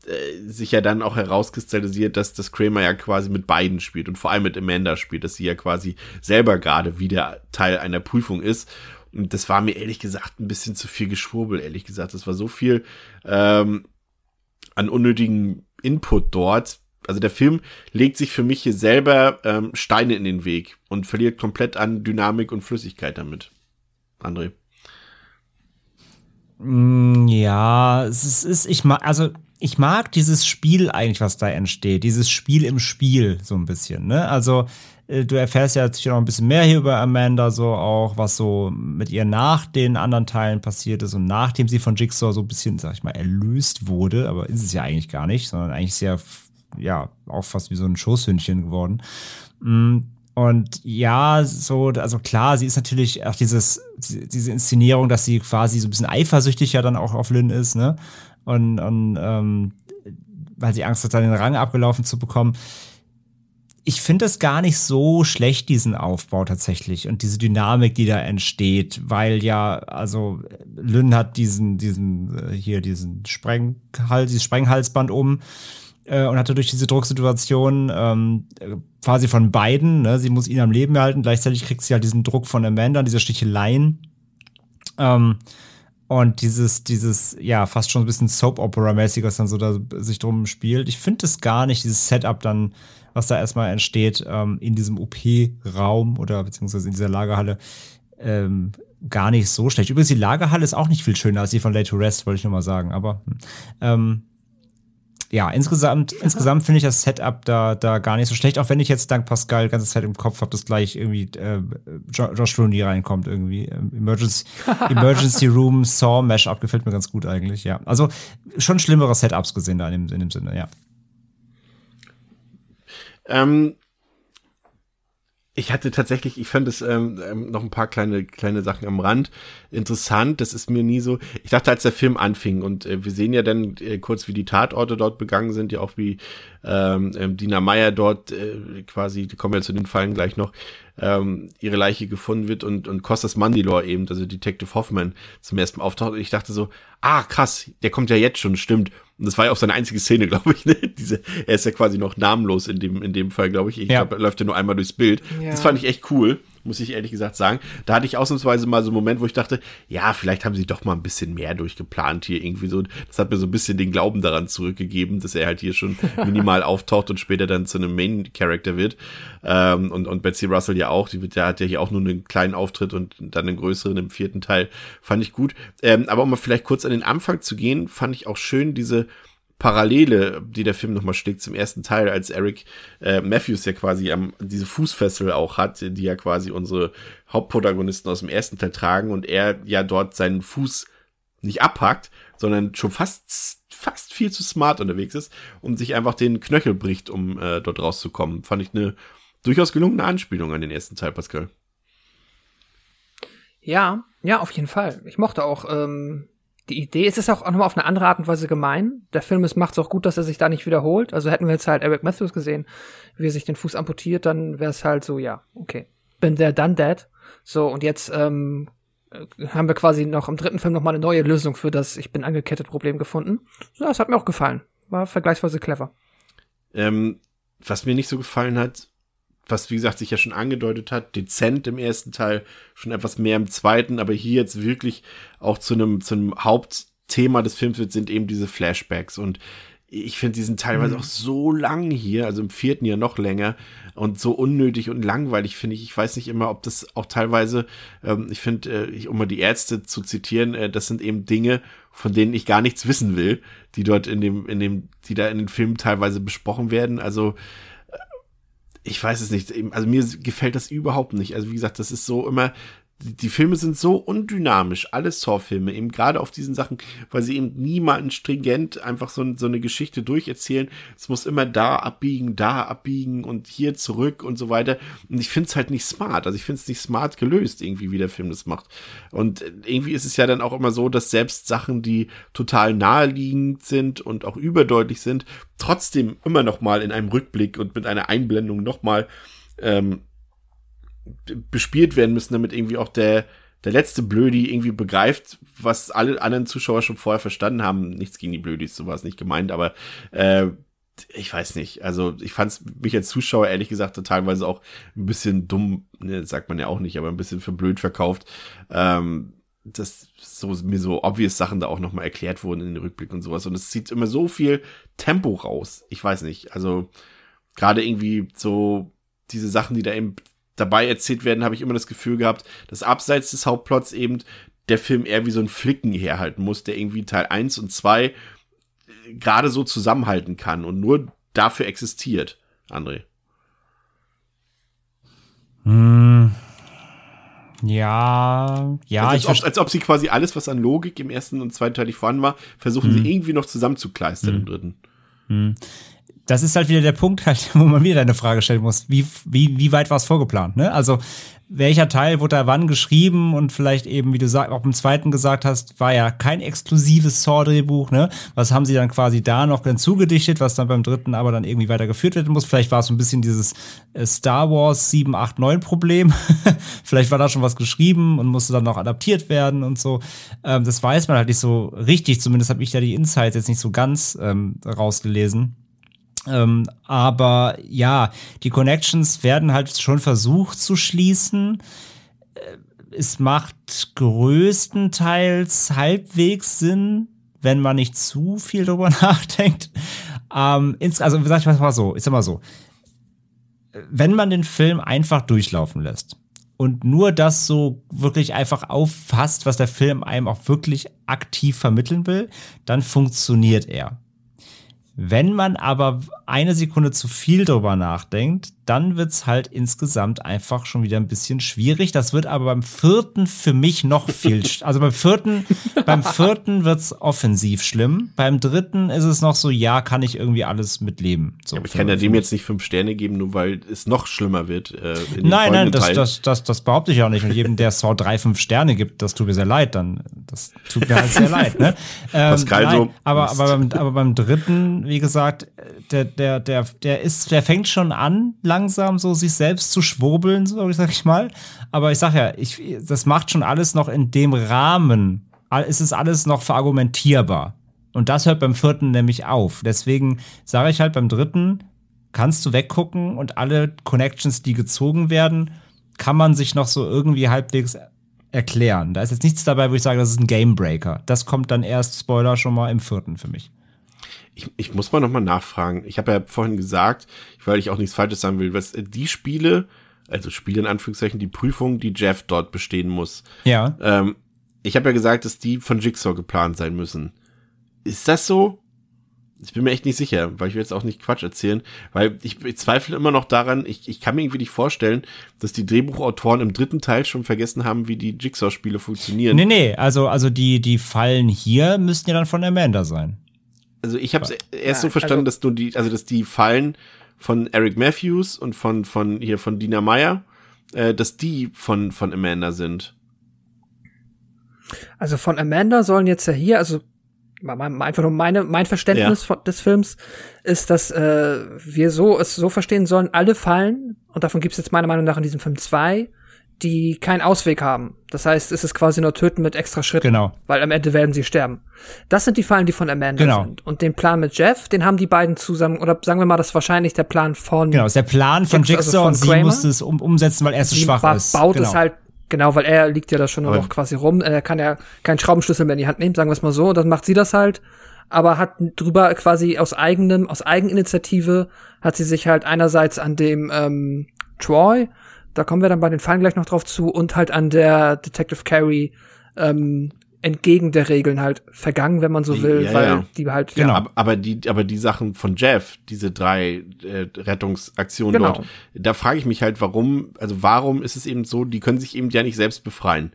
äh, sich ja dann auch herauskristallisiert, dass das Kramer ja quasi mit beiden spielt und vor allem mit Amanda spielt, dass sie ja quasi selber gerade wieder Teil einer Prüfung ist. Und das war mir ehrlich gesagt ein bisschen zu viel Geschwurbel, ehrlich gesagt. Das war so viel ähm, an unnötigen Input dort. Also der Film legt sich für mich hier selber ähm, Steine in den Weg und verliert komplett an Dynamik und Flüssigkeit damit. André.
Mm, Ja, es ist, ich mag, also ich mag dieses Spiel eigentlich, was da entsteht. Dieses Spiel im Spiel, so ein bisschen, ne? Also, äh, du erfährst ja jetzt noch ein bisschen mehr hier über Amanda, so auch, was so mit ihr nach den anderen Teilen passiert ist und nachdem sie von Jigsaw so ein bisschen, sag ich mal, erlöst wurde, aber ist es ja eigentlich gar nicht, sondern eigentlich sehr, ja, auch fast wie so ein Schoßhündchen geworden. Mm, Und ja, so, also klar, sie ist natürlich auch dieses, diese Inszenierung, dass sie quasi so ein bisschen eifersüchtig ja dann auch auf Lynn ist, ne? Und, und ähm, weil sie Angst hat, dann den Rang abgelaufen zu bekommen. Ich finde es gar nicht so schlecht, diesen Aufbau tatsächlich und diese Dynamik, die da entsteht, weil ja, also Lynn hat diesen, diesen, äh, hier, diesen Sprenghals, dieses Sprenghalsband um äh, und hatte durch diese Drucksituation ähm, äh, quasi von beiden, ne, sie muss ihn am Leben erhalten, gleichzeitig kriegt sie halt diesen Druck von Amanda, diese Sticheleien. Ähm, und dieses, dieses, ja, fast schon ein bisschen Soap-Opera-mäßig, was dann so da sich drum spielt. Ich finde es gar nicht, dieses Setup dann, was da erstmal entsteht, ähm, in diesem OP-Raum oder beziehungsweise in dieser Lagerhalle, ähm, gar nicht so schlecht. Übrigens, die Lagerhalle ist auch nicht viel schöner als die von Late to Rest, wollte ich nur mal sagen. Aber hm, ähm, ja, insgesamt, insgesamt finde ich das Setup da, da gar nicht so schlecht, auch wenn ich jetzt dank Pascal die ganze Zeit im Kopf habe, dass gleich irgendwie äh, Jo- Josh Rooney reinkommt irgendwie. Ähm, Emergency, Emergency Room Saw Mashup gefällt mir ganz gut eigentlich, ja. Also schon schlimmere Setups gesehen da in dem, in dem Sinne, ja.
Ähm, ich hatte tatsächlich, ich fand es ähm, ähm, noch ein paar kleine kleine Sachen am Rand interessant. Das ist mir nie so. Ich dachte, als der Film anfing und äh, wir sehen ja dann äh, kurz, wie die Tatorte dort begangen sind, ja auch wie ähm, ähm, Dina Meyer dort äh, quasi, kommen ja zu den Fallen gleich noch, ähm, ihre Leiche gefunden wird und und Costas Mandylor eben, also Detective Hoffman zum ersten Mal auftaucht. Und ich dachte so, ah krass, der kommt ja jetzt schon, stimmt. Und das war ja auch seine einzige Szene, glaube ich. Ne? Diese, er ist ja quasi noch namenlos in dem, in dem Fall, glaube ich. Ich
Ja.
glaube, er läuft ja nur einmal durchs Bild.
Ja.
Das fand ich echt cool, muss ich ehrlich gesagt sagen. Da hatte ich ausnahmsweise mal so einen Moment, wo ich dachte, ja, vielleicht haben sie doch mal ein bisschen mehr durchgeplant hier irgendwie so. Das hat mir so ein bisschen den Glauben daran zurückgegeben, dass er halt hier schon minimal auftaucht und später dann zu einem Main-Character wird. Ähm, und, und Betsy Russell ja auch, die wird, der hat ja hier auch nur einen kleinen Auftritt und dann einen größeren im vierten Teil. Fand ich gut. Ähm, aber um mal vielleicht kurz an den Anfang zu gehen, fand ich auch schön diese Parallele, die der Film nochmal schlägt zum ersten Teil, als Eric äh, Matthews ja quasi am, diese Fußfessel auch hat, die ja quasi unsere Hauptprotagonisten aus dem ersten Teil tragen und er ja dort seinen Fuß nicht abhackt, sondern schon fast, fast viel zu smart unterwegs ist und sich einfach den Knöchel bricht, um äh, dort rauszukommen. Fand ich eine durchaus gelungene Anspielung an den ersten Teil, Pascal.
Ja, ja, auf jeden Fall. Ich mochte auch ähm, die Idee. Es ist auch nochmal auf eine andere Art und Weise gemein. Der Film macht es auch gut, dass er sich da nicht wiederholt. Also hätten wir jetzt halt Eric Matthews gesehen, wie er sich den Fuß amputiert, dann wäre es halt so, ja, okay. Bin there, done that. So, und jetzt ähm, haben wir quasi noch im dritten Film nochmal eine neue Lösung für das Ich bin angekettet Problem gefunden. Ja, das hat mir auch gefallen. War vergleichsweise clever.
Ähm, was mir nicht so gefallen hat, was wie gesagt sich ja schon angedeutet hat, dezent im ersten Teil, schon etwas mehr im zweiten, aber hier jetzt wirklich auch zu einem, zu einem Hauptthema des Films wird, sind eben diese Flashbacks und ich finde, die sind teilweise mhm. auch so lang hier, also im vierten Jahr noch länger und so unnötig und langweilig, finde ich. Ich weiß nicht immer, ob das auch teilweise, ähm, ich finde, äh, um mal die Ärzte zu zitieren, äh, das sind eben Dinge, von denen ich gar nichts wissen will, die dort in dem, in dem, die da in den Filmen teilweise besprochen werden. Also, ich weiß es nicht. Also mir gefällt das überhaupt nicht. Also wie gesagt, das ist so immer, die Filme sind so undynamisch, alle Saw-Filme, eben gerade auf diesen Sachen, weil sie eben niemanden stringent einfach so, so eine Geschichte durcherzählen. Es muss immer da abbiegen, da abbiegen und hier zurück und so weiter. Und ich finde es halt nicht smart. Also ich finde es nicht smart gelöst, irgendwie, wie der Film das macht. Und irgendwie ist es ja dann auch immer so, dass selbst Sachen, die total naheliegend sind und auch überdeutlich sind, trotzdem immer noch mal in einem Rückblick und mit einer Einblendung noch mal ähm, bespielt werden müssen, damit irgendwie auch der, der letzte Blödi irgendwie begreift, was alle anderen Zuschauer schon vorher verstanden haben. Nichts gegen die Blödis, so war es nicht gemeint, aber äh, ich weiß nicht. Also ich fand mich als Zuschauer ehrlich gesagt teilweise auch ein bisschen dumm, ne, sagt man ja auch nicht, aber ein bisschen für blöd verkauft. Ähm, dass so mir so obvious Sachen da auch nochmal erklärt wurden in den Rückblick und sowas. Und es zieht immer so viel Tempo raus. Ich weiß nicht. Also gerade irgendwie so diese Sachen, die da eben dabei erzählt werden, habe ich immer das Gefühl gehabt, dass abseits des Hauptplots eben der Film eher wie so ein Flicken herhalten muss, der irgendwie Teil 1 und 2 äh, gerade so zusammenhalten kann und nur dafür existiert, André.
Hm. Ja, ja.
Also als, ob, als ob sie quasi alles, was an Logik im ersten und zweiten Teil nicht vorhanden war, versuchen hm. sie irgendwie noch zusammenzukleistern hm. im dritten.
Hm das ist halt wieder der Punkt, halt, wo man wieder eine Frage stellen muss. Wie, wie, wie weit war es vorgeplant? Ne? Also, welcher Teil wurde da wann geschrieben und vielleicht eben, wie du sag, auch im zweiten gesagt hast, war ja kein exklusives Saw-Drehbuch, ne? Was haben sie dann quasi da noch hinzugedichtet, was dann beim dritten aber dann irgendwie weitergeführt werden muss? Vielleicht war es so ein bisschen dieses äh, Star Wars 7, 8, 9 Problem. vielleicht war da schon was geschrieben und musste dann noch adaptiert werden und so. Ähm, das weiß man halt nicht so richtig, zumindest habe ich ja die Insights jetzt nicht so ganz ähm, rausgelesen. Ähm, aber ja, die Connections werden halt schon versucht zu schließen. Äh, es macht größtenteils halbwegs Sinn, wenn man nicht zu viel drüber nachdenkt. Ähm, also, sag ich mal so, sag mal so. Wenn man den Film einfach durchlaufen lässt und nur das so wirklich einfach auffasst, was der Film einem auch wirklich aktiv vermitteln will, dann funktioniert er. Wenn man aber eine Sekunde zu viel drüber nachdenkt, dann wird's halt insgesamt einfach schon wieder ein bisschen schwierig. Das wird aber beim vierten für mich noch viel, also beim vierten, beim vierten wird's offensiv schlimm. Beim dritten ist es noch so, ja, kann ich irgendwie alles mitleben. So,
ja, aber ich kann ja dem jetzt nicht fünf Sterne geben, nur weil es noch schlimmer wird. Äh,
nein, nein, das, das, das, das behaupte ich auch nicht. Und jedem, der Saw drei, fünf Sterne gibt, das tut mir sehr leid, dann, das tut mir halt sehr leid, ne? Ähm,
Pascal nein, so.
Aber, aber, beim, aber beim dritten, wie gesagt, der, der, der, der ist, der fängt schon an, langsam so sich selbst zu schwurbeln, so sag ich mal. Aber ich sag ja, ich, das macht schon alles noch in dem Rahmen. Es ist alles noch verargumentierbar. Und das hört beim vierten nämlich auf. Deswegen sage ich halt beim dritten, kannst du weggucken und alle Connections, die gezogen werden, kann man sich noch so irgendwie halbwegs erklären. Da ist jetzt nichts dabei, wo ich sage, das ist ein Gamebreaker. Das kommt dann erst, Spoiler, schon mal im vierten für mich.
Ich, ich muss mal nochmal nachfragen. Ich habe ja vorhin gesagt, weil ich auch nichts Falsches sagen will, was die Spiele, also Spiele in Anführungszeichen, die Prüfung, die Jeff dort bestehen muss.
Ja.
Ähm, ich habe ja gesagt, dass die von Jigsaw geplant sein müssen. Ist das so? Ich bin mir echt nicht sicher, weil ich will jetzt auch nicht Quatsch erzählen, weil ich, ich zweifle immer noch daran, ich, ich kann mir irgendwie nicht vorstellen, dass die Drehbuchautoren im dritten Teil schon vergessen haben, wie die Jigsaw-Spiele funktionieren.
Nee, nee, also, also die, die Fallen hier müssten ja dann von Amanda sein.
Also ich habe es erst so verstanden,
also-
dass du die, also dass die Fallen von Eric Matthews und von, von hier von Dina Meyer, äh, dass die von, von Amanda sind.
Also von Amanda sollen jetzt ja hier, also einfach nur meine, mein Verständnis von, des Films ist, dass äh, wir so es so verstehen sollen, alle Fallen, und davon gibt es jetzt meiner Meinung nach in diesem Film zwei, die keinen Ausweg haben. Das heißt, es ist quasi nur Töten mit extra Schritten.
Genau.
Weil am Ende werden sie sterben. Das sind die Fallen, die von Amanda
Genau.
sind. Und den Plan mit Jeff, den haben die beiden zusammen, oder sagen wir mal, das ist wahrscheinlich der Plan von
Genau, ist der Plan von
Jigsaw, also
Jigsaw
von
und sie
Kramer.
musste es um, umsetzen, weil er zu
Sie
schwach
ba-
ist.
baut
genau.
es halt, genau, weil er liegt ja da schon nur
Aber-
noch quasi rum. Er kann ja keinen Schraubenschlüssel mehr in die Hand nehmen, sagen wir es mal so. Und dann macht sie das halt, aber hat drüber quasi aus eigenem, aus Eigeninitiative hat sie sich halt einerseits an dem ähm, Troy, da kommen wir dann bei den Fallen gleich noch drauf zu, und halt an der Detective Carey ähm, entgegen der Regeln halt vergangen, wenn man so
Die-
will,
ja,
weil
ja.
die halt
Genau.
ja,
Aber, aber die, aber die Sachen von Jeff, diese drei äh, Rettungsaktionen
Genau.
dort, da frage ich mich halt, warum, also warum ist es eben so, die können sich eben ja nicht selbst befreien.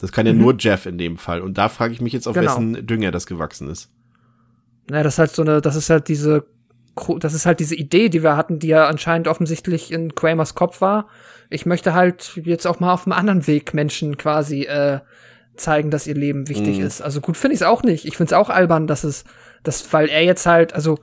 Das kann ja nur Jeff in dem Fall. Und da frage ich mich jetzt, auf
Mhm. Genau.
wessen Dünger das gewachsen ist.
Ja, das ist halt so eine, das ist halt diese, das ist halt diese Idee, die wir hatten, die ja anscheinend offensichtlich in Kramers Kopf war. Ich möchte halt jetzt auch mal auf einem anderen Weg Menschen quasi äh, zeigen, dass ihr Leben wichtig
Mhm.
ist. Also gut finde ich es auch nicht. Ich finde es auch albern, dass es, dass, weil er jetzt halt, also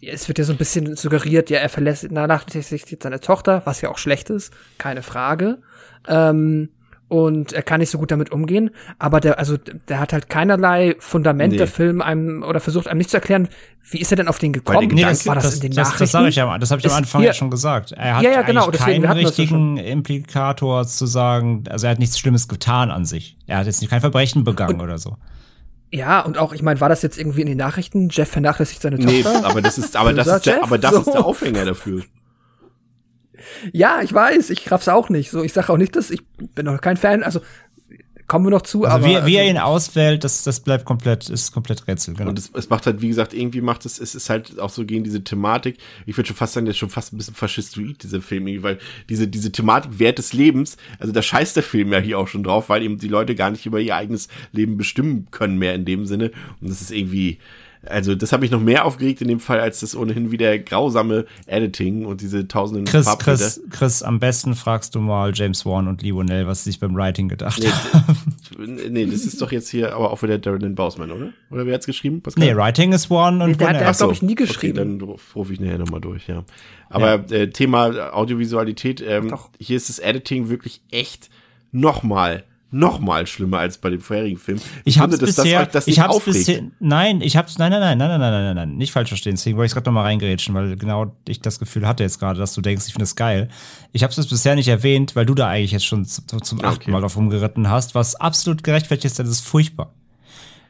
es wird ja so ein bisschen suggeriert, ja, er verlässt vernachlässigt seine Tochter, was ja auch schlecht ist, keine Frage. Ähm, und er kann nicht so gut damit umgehen, aber der, also der hat halt keinerlei Fundament
Nee.
der Film einem oder versucht einem nicht zu erklären, wie ist er denn auf den gekommen?
Nee, das,
war das,
das,
in den
das,
Nachrichten?
das sage ich ja, das habe ich am Anfang
hier-
ja schon gesagt. Er hat
Ja, ja, genau,
eigentlich
deswegen,
keinen
das
richtigen Implikator zu sagen, also er hat nichts Schlimmes getan an sich. Er hat jetzt nicht kein Verbrechen begangen oder so.
Ja, und auch, ich meine, war das jetzt irgendwie in den Nachrichten? Jeff vernachlässigt seine
Nee,
Tochter?
aber das ist, aber das ist der,
Jeff?
aber das
So.
ist der Aufhänger dafür.
Ja, ich weiß, ich raff's auch nicht. So, ich sage auch nicht, dass ich bin noch kein Fan. Also kommen wir noch zu,
Also
aber
wie, wie er
also,
ihn auswählt, das, das bleibt komplett, ist komplett Rätsel, genau.
Und es, es macht halt, wie gesagt, irgendwie macht es, es ist halt auch so gegen diese Thematik. Ich würde schon fast sagen, der ist schon fast ein bisschen faschistoid, dieser Film, irgendwie, weil diese, diese Thematik Wert des Lebens, also da scheißt der Film ja hier auch schon drauf, weil eben die Leute gar nicht über ihr eigenes Leben bestimmen können mehr in dem Sinne. Und das ist irgendwie, also das habe ich noch mehr aufgeregt in dem Fall, als das ohnehin wieder grausame Editing und diese tausenden
Chris,
Farbbilder.
Chris, Chris, am besten fragst du mal James Wan und Lee Whannell, was sie sich beim Writing gedacht
Nee,
haben.
nee, das ist doch jetzt hier aber auch wieder Darren Bausman, oder? Oder wer hat's geschrieben? Pascal?
Nee, Writing ist Wan und
Nee, der hat-
Whannell.
der hat, glaub
so,
ich, nie geschrieben.
Okay, dann rufe ich nachher nochmal durch, ja. Aber Äh, Thema Audiovisualität, ähm,
Doch.
hier ist das Editing wirklich echt nochmal, nochmal schlimmer als bei dem vorherigen Film.
Ich hab's
finde, dass
bisher,
das das
ich
nicht
hab's
aufregt.
bisher, nein, ich hab's, nein, nein, nein, nein, nein, nein, nein, nein, nicht falsch verstehen. Deswegen wollte ich gerade noch mal reingerätschen, weil genau ich das Gefühl hatte jetzt gerade, dass du denkst, ich finde es geil. Ich hab's jetzt bisher nicht erwähnt, weil du da eigentlich jetzt schon zu- zum
Ah,
achten
okay.
Mal drauf rumgeritten hast, was absolut gerechtfertigt ist, das ist furchtbar.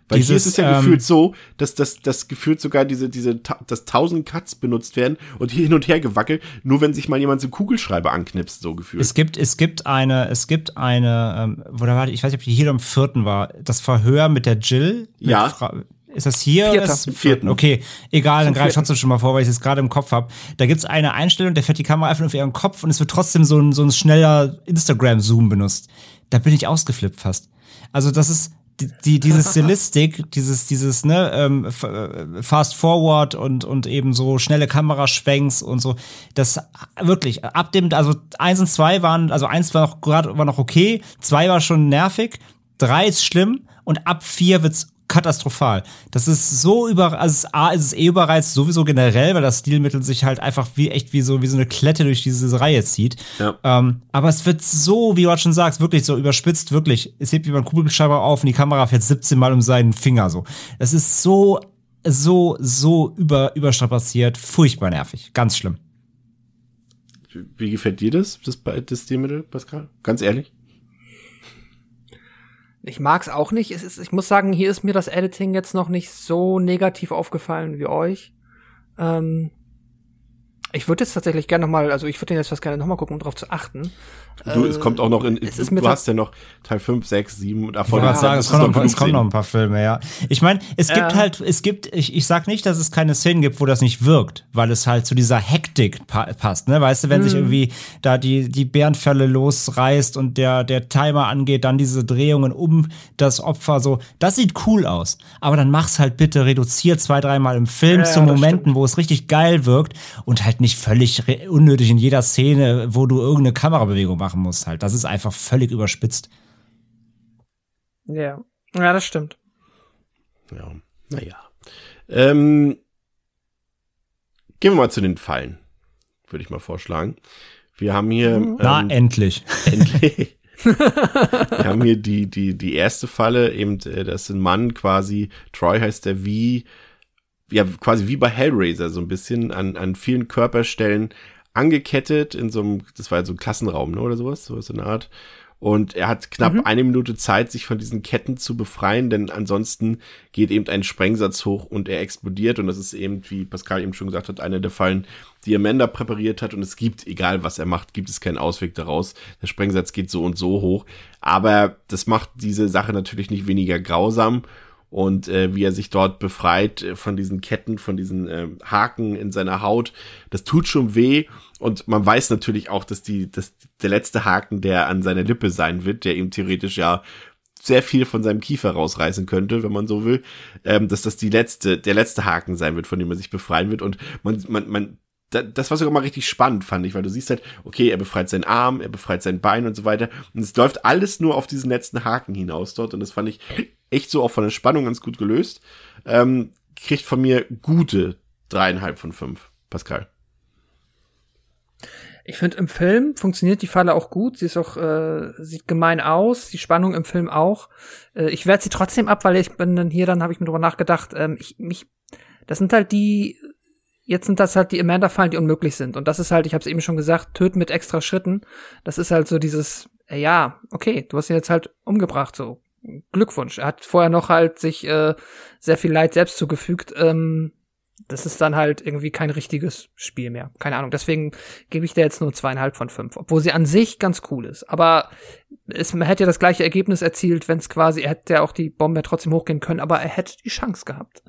Weil hier
Dieses,
ist es ja
ähm,
gefühlt so, dass das, das gefühlt sogar diese, diese, dass tausend Cuts benutzt werden und hier hin und her gewackelt, nur wenn sich mal jemand so Kugelschreiber anknipst, so gefühlt.
Es gibt, es gibt eine, es gibt eine, ähm, wo da war die, ich weiß nicht, ob die hier oder im vierten war, das Verhör mit der Jill. Mit
Ja.
Fra ist das hier?
Vierter.
Oder es im
Vierten.
Okay, egal, dann greife ich trotzdem schon mal vor, weil ich es gerade im Kopf habe. Da gibt's eine Einstellung, da fährt die Kamera einfach auf ihren Kopf und es wird trotzdem so ein, so ein schneller Instagram-Zoom benutzt. Da bin ich ausgeflippt fast. Also das ist die, die diese Stilistik, dieses dieses ne ähm, äh, Fast Forward und und eben so schnelle Kameraschwenks und so. Das wirklich ab dem also eins und zwei waren also eins war noch gerade war noch okay, zwei war schon nervig, drei ist schlimm und ab vier wird's katastrophal. Das ist so über, also es ist, A, ist es eh überreizt, sowieso generell, weil das Stilmittel sich halt einfach wie echt wie so, wie so eine Klette durch diese Reihe zieht.
Ja.
Ähm, aber es wird so, wie du halt schon sagst, wirklich so überspitzt, wirklich. Es hebt jemand Kugelschreiber auf und die Kamera fährt 17 Mal um seinen Finger so. Das ist so, so, so über, überstrapaziert, furchtbar nervig. Ganz schlimm.
Wie gefällt dir das, das, das Stilmittel, Pascal? Ganz ehrlich?
Ich mag's auch nicht. Es ist, ich muss sagen, hier ist mir das Editing jetzt noch nicht so negativ aufgefallen wie euch. Ähm, ich würde jetzt tatsächlich gerne nochmal, also ich würde den jetzt fast gerne nochmal gucken, um drauf zu achten.
Du, es kommt auch noch in,
es
du,
ist
du hast ja noch Teil 5, 6, 7 davon.
Ich wollte
das
sagen, es kommen, noch,
doch
ein paar- es kommen noch ein paar Filme, ja. Ich meine, es gibt
Ja.
halt, es gibt, ich, ich sag nicht, dass es keine Szenen gibt, wo das nicht wirkt, weil es halt zu dieser Hektik pa passt, ne? Weißt du, wenn sich
Mhm.
irgendwie da die, die Bärenfälle losreißt und der, der Timer angeht, dann diese Drehungen um das Opfer so, das sieht cool aus. Aber dann mach's halt bitte reduziert zwei, dreimal im Film
Ja,
zu Momenten, wo es richtig geil wirkt und halt nicht völlig unnötig in jeder Szene, wo du irgendeine Kamerabewegung machen musst halt. Das ist einfach völlig überspitzt.
Ja. Ja, das stimmt.
Ja, naja. Ähm, gehen wir mal zu den Fallen, würde ich mal vorschlagen. Wir haben hier.
Na,
ähm,
endlich.
Endlich. Wir haben hier die, die, die erste Falle, eben, äh, das ist ein Mann quasi, Troy heißt der wie, ja, quasi wie bei Hellraiser, so ein bisschen an, an vielen Körperstellen angekettet in so einem, das war ja so ein Klassenraum, ne, oder sowas, so so eine Art. Und er hat knapp eine Minute Zeit, sich von diesen Ketten zu befreien, denn ansonsten geht eben ein Sprengsatz hoch und er explodiert. Und das ist eben, wie Pascal eben schon gesagt hat, eine der Fallen, die Amanda präpariert hat. Und es gibt, egal was er macht, gibt es keinen Ausweg daraus. Der Sprengsatz geht so und so hoch. Aber das macht diese Sache natürlich nicht weniger grausam. Und äh, wie er sich dort befreit äh, von diesen Ketten, von diesen äh, Haken in seiner Haut, das tut schon weh. Und man weiß natürlich auch, dass die, dass der letzte Haken, der an seiner Lippe sein wird, der ihm theoretisch ja sehr viel von seinem Kiefer rausreißen könnte, wenn man so will, ähm, dass das die letzte, der letzte Haken sein wird, von dem er sich befreien wird. Und man, man, man, das war sogar mal richtig spannend, fand ich, weil du siehst halt, okay, er befreit seinen Arm, er befreit sein Bein und so weiter. Und es läuft alles nur auf diesen letzten Haken hinaus dort. Und das fand ich echt so auch von der Spannung ganz gut gelöst. Ähm, kriegt von mir gute dreieinhalb von fünf. Pascal.
Ich finde, im Film funktioniert die Falle auch gut. Sie ist auch, äh, sieht gemein aus. Die Spannung im Film auch. Äh, ich werde sie trotzdem ab, weil ich bin dann hier, dann habe ich mir drüber nachgedacht, ähm, ich, mich, das sind halt die, jetzt sind das halt die Amanda-Fallen, die unmöglich sind. Und das ist halt, ich habe es eben schon gesagt, töten mit extra Schritten. Das ist halt so dieses, äh, ja, okay, du hast ihn jetzt halt umgebracht, so. Glückwunsch. Er hat vorher noch halt sich äh, sehr viel Leid selbst zugefügt. Ähm, das ist dann halt irgendwie kein richtiges Spiel mehr. Keine Ahnung. Deswegen gebe ich der jetzt nur zweieinhalb von fünf, obwohl sie an sich ganz cool ist. Aber es, hätte ja das gleiche Ergebnis erzielt, wenn es quasi, er hätte ja auch die Bombe trotzdem hochgehen können, aber er hätte die Chance gehabt.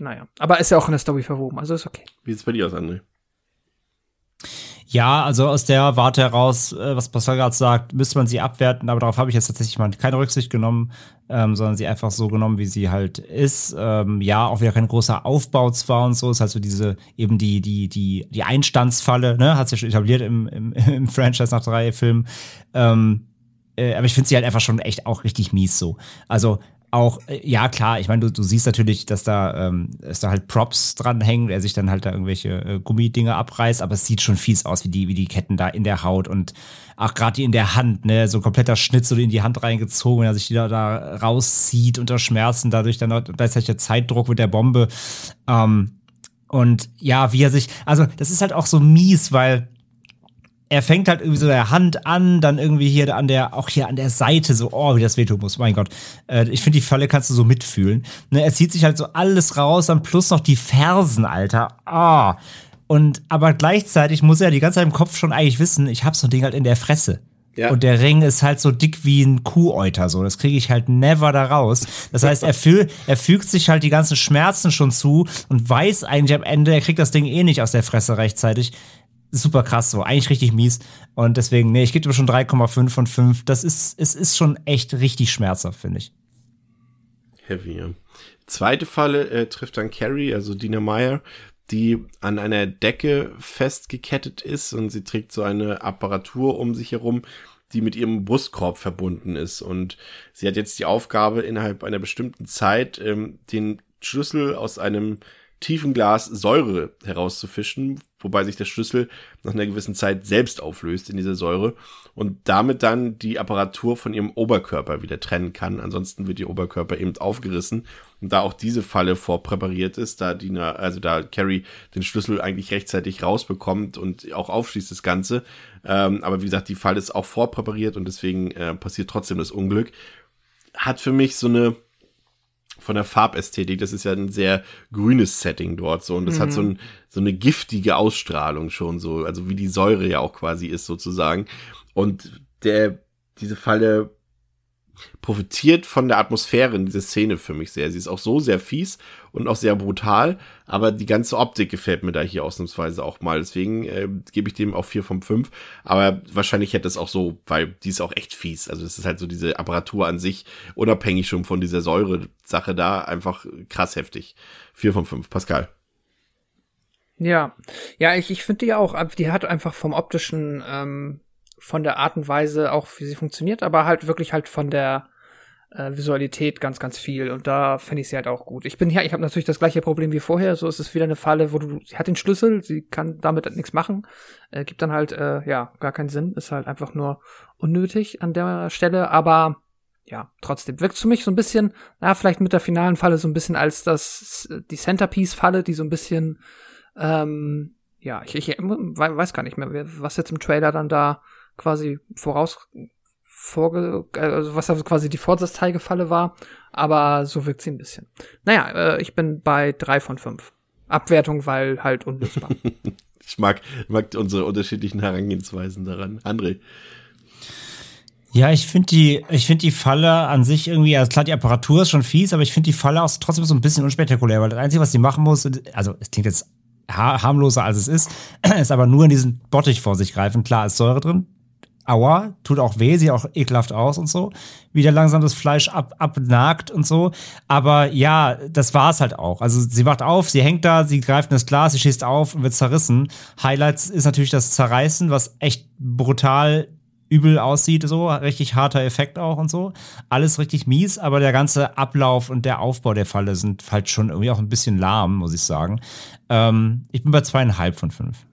Naja, aber ist ja auch in der Story verwoben, also ist okay.
Wie sieht's bei dir aus, André?
Ja, also aus der Warte heraus, äh, was Pascal gerade sagt, müsste man sie abwerten, aber darauf habe ich jetzt tatsächlich mal keine Rücksicht genommen, ähm, sondern sie einfach so genommen, wie sie halt ist. Ähm, ja, auch wieder kein großer Aufbau zwar und so, ist halt so diese, eben die, die, die, die Einstandsfalle, ne, hat sich ja schon etabliert im, im, im Franchise nach drei Filmen. Ähm, äh, aber ich finde sie halt einfach schon echt auch richtig mies so. Also auch, äh, ja klar, ich meine, du, du siehst natürlich, dass da, ähm, dass da halt Props dran hängen, er sich dann halt da irgendwelche äh, Gummidinge abreißt, aber es sieht schon fies aus, wie die, wie die Ketten da in der Haut und auch gerade die in der Hand, ne, so ein kompletter Schnitt so in die Hand reingezogen, wenn er sich die da, da rauszieht unter Schmerzen, dadurch dann auch gleichzeitig der Zeitdruck mit der Bombe. Ähm, und ja, wie er sich, also das ist halt auch so mies, weil er fängt halt irgendwie so der Hand an, dann irgendwie hier an der, auch hier an der Seite, so, oh, wie das wehtun muss, mein Gott. Äh, ich finde, die Falle kannst du so mitfühlen. Ne, er zieht sich halt so alles raus, dann plus noch die Fersen, Alter. Ah. Und, aber gleichzeitig muss er die ganze Zeit im Kopf schon eigentlich wissen, ich hab so ein Ding halt in der Fresse.
Ja.
Und der Ring ist halt so dick wie ein Kuhäuter, so. Das kriege ich halt never da raus. Das heißt, er, fühl, er fügt sich halt die ganzen Schmerzen schon zu und weiß eigentlich am Ende, er kriegt das Ding eh nicht aus der Fresse rechtzeitig. Super krass, so. Eigentlich richtig mies. Und deswegen, nee, ich gebe schon 3,5 von 5. Das ist, es ist schon echt richtig schmerzhaft, finde ich.
Heavy, ja. Zweite Falle äh, trifft dann Carrie, also Dina Meyer, die an einer Decke festgekettet ist und sie trägt so eine Apparatur um sich herum, die mit ihrem Brustkorb verbunden ist. Und sie hat jetzt die Aufgabe, innerhalb einer bestimmten Zeit ähm, den Schlüssel aus einem tiefen Glas Säure herauszufischen, wobei sich der Schlüssel nach einer gewissen Zeit selbst auflöst in dieser Säure und damit dann die Apparatur von ihrem Oberkörper wieder trennen kann. Ansonsten wird ihr Oberkörper eben aufgerissen. Und da auch diese Falle vorpräpariert ist, da Dina, also da Carrie den Schlüssel eigentlich rechtzeitig rausbekommt und auch aufschließt das Ganze. Ähm, aber wie gesagt, die Falle ist auch vorpräpariert und deswegen äh, passiert trotzdem das Unglück. Hat für mich so eine von der Farbästhetik. Das ist ja ein sehr grünes Setting dort so und das
Mhm.
hat so, ein, so eine giftige Ausstrahlung schon so, also wie die Säure ja auch quasi ist sozusagen. Und der, diese Falle profitiert von der Atmosphäre in dieser Szene für mich sehr. Sie ist auch so sehr fies und auch sehr brutal, aber die ganze Optik gefällt mir da hier ausnahmsweise auch mal. Deswegen äh, gebe ich dem auch vier von fünf. Aber wahrscheinlich hätte es auch so, weil die ist auch echt fies. Also das ist halt so diese Apparatur an sich, unabhängig schon von dieser Säure-Sache da, einfach krass heftig. Vier von fünf. Pascal.
Ja, ja, ich, ich finde die auch, die hat einfach vom optischen, ähm, von der Art und Weise auch, wie sie funktioniert, aber halt wirklich halt von der äh, Visualität ganz, ganz viel. Und da finde ich sie halt auch gut. Ich bin ja, ich habe natürlich das gleiche Problem wie vorher. So ist es wieder eine Falle, wo du, sie hat den Schlüssel, sie kann damit halt nichts machen. Äh, gibt dann halt, äh, ja, gar keinen Sinn. Ist halt einfach nur unnötig an der Stelle. Aber ja, trotzdem wirkt für mich so ein bisschen, na, vielleicht mit der finalen Falle so ein bisschen als das, die Centerpiece-Falle, die so ein bisschen, ähm, ja, ich, ich weiß gar nicht mehr, was jetzt im Trailer dann da quasi voraus vorge also was also quasi die Vorsatzteigefalle war, aber so wirkt sie ein bisschen. Naja, äh, ich bin bei drei von fünf. Abwertung, weil halt unlösbar.
ich mag, mag unsere unterschiedlichen Herangehensweisen daran. André.
Ja, ich finde die, ich finde die Falle an sich irgendwie, also klar, die Apparatur ist schon fies, aber ich finde die Falle auch trotzdem so ein bisschen unspektakulär, weil das Einzige, was sie machen muss, also es klingt jetzt harmloser als es ist, ist aber nur in diesen Bottich vor sich greifen. Klar ist Säure drin, aua, tut auch weh, sieht auch ekelhaft aus und so, wie der langsam das Fleisch ab, abnagt und so. Aber ja, das war's halt auch. Also sie wacht auf, sie hängt da, sie greift in das Glas, sie schießt auf und wird zerrissen. Highlights ist natürlich das Zerreißen, was echt brutal übel aussieht, so richtig harter Effekt auch und so. Alles richtig mies, aber der ganze Ablauf und der Aufbau der Falle sind halt schon irgendwie auch ein bisschen lahm, muss ich sagen. Ähm, ich bin bei zweieinhalb von fünf.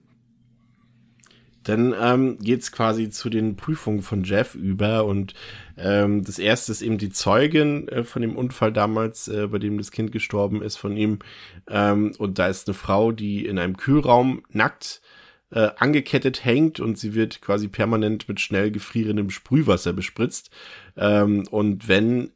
Dann ähm, geht quasi zu den Prüfungen von Jeff über und ähm, das erste ist eben die Zeugin äh, von dem Unfall damals, äh, bei dem das Kind gestorben ist von ihm. Ähm, und da ist eine Frau, die in einem Kühlraum nackt äh, angekettet hängt und sie wird quasi permanent mit schnell gefrierendem Sprühwasser bespritzt. Ähm, und wenn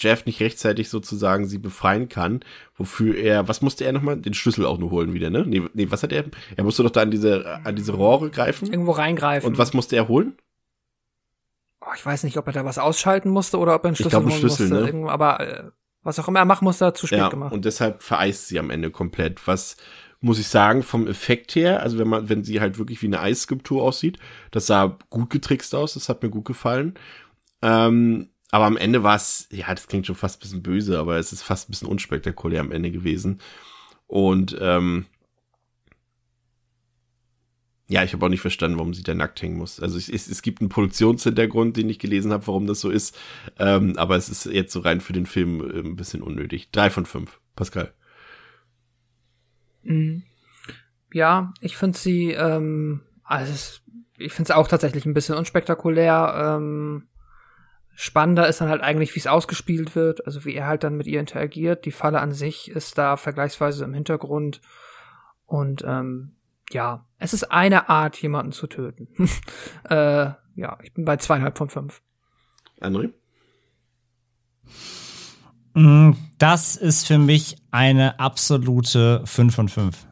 Jeff nicht rechtzeitig sozusagen sie befreien kann, wofür er, was musste er nochmal? Den Schlüssel auch nur holen wieder, ne? Nee, nee, was hat er? Er musste doch da an diese, an diese Rohre greifen.
Irgendwo reingreifen.
Und was musste er holen?
Oh, ich weiß nicht, ob er da was ausschalten musste oder ob er einen Schlüssel
ich glaub, einen
holen
Schlüssel,
musste.
Ne?
Irgendwo, aber äh, was auch immer er machen musste, hat zu spät
ja,
gemacht.
Und deshalb vereist sie am Ende komplett. Was muss ich sagen, vom Effekt her, also wenn man, wenn sie halt wirklich wie eine Eisskulptur aussieht, das sah gut getrickst aus, das hat mir gut gefallen. Ähm, aber am Ende war es, ja, das klingt schon fast ein bisschen böse, aber es ist fast ein bisschen unspektakulär am Ende gewesen. Und ähm, ja, ich habe auch nicht verstanden, warum sie da nackt hängen muss. Also es, es, gibt einen Produktionshintergrund, den ich gelesen habe, warum das so ist. Ähm, aber es ist jetzt so rein für den Film äh, ein bisschen unnötig. Drei von fünf. Pascal.
Mhm. Ja, ich finde sie, ähm, also ich finde es auch tatsächlich ein bisschen unspektakulär. Ähm, spannender ist dann halt eigentlich, wie es ausgespielt wird, also wie er halt dann mit ihr interagiert. Die Falle an sich ist da vergleichsweise im Hintergrund. Und ähm, ja, es ist eine Art, jemanden zu töten. äh, ja, ich bin bei zweieinhalb von fünf.
André?
Mm, Das ist für mich eine absolute 5 von 5.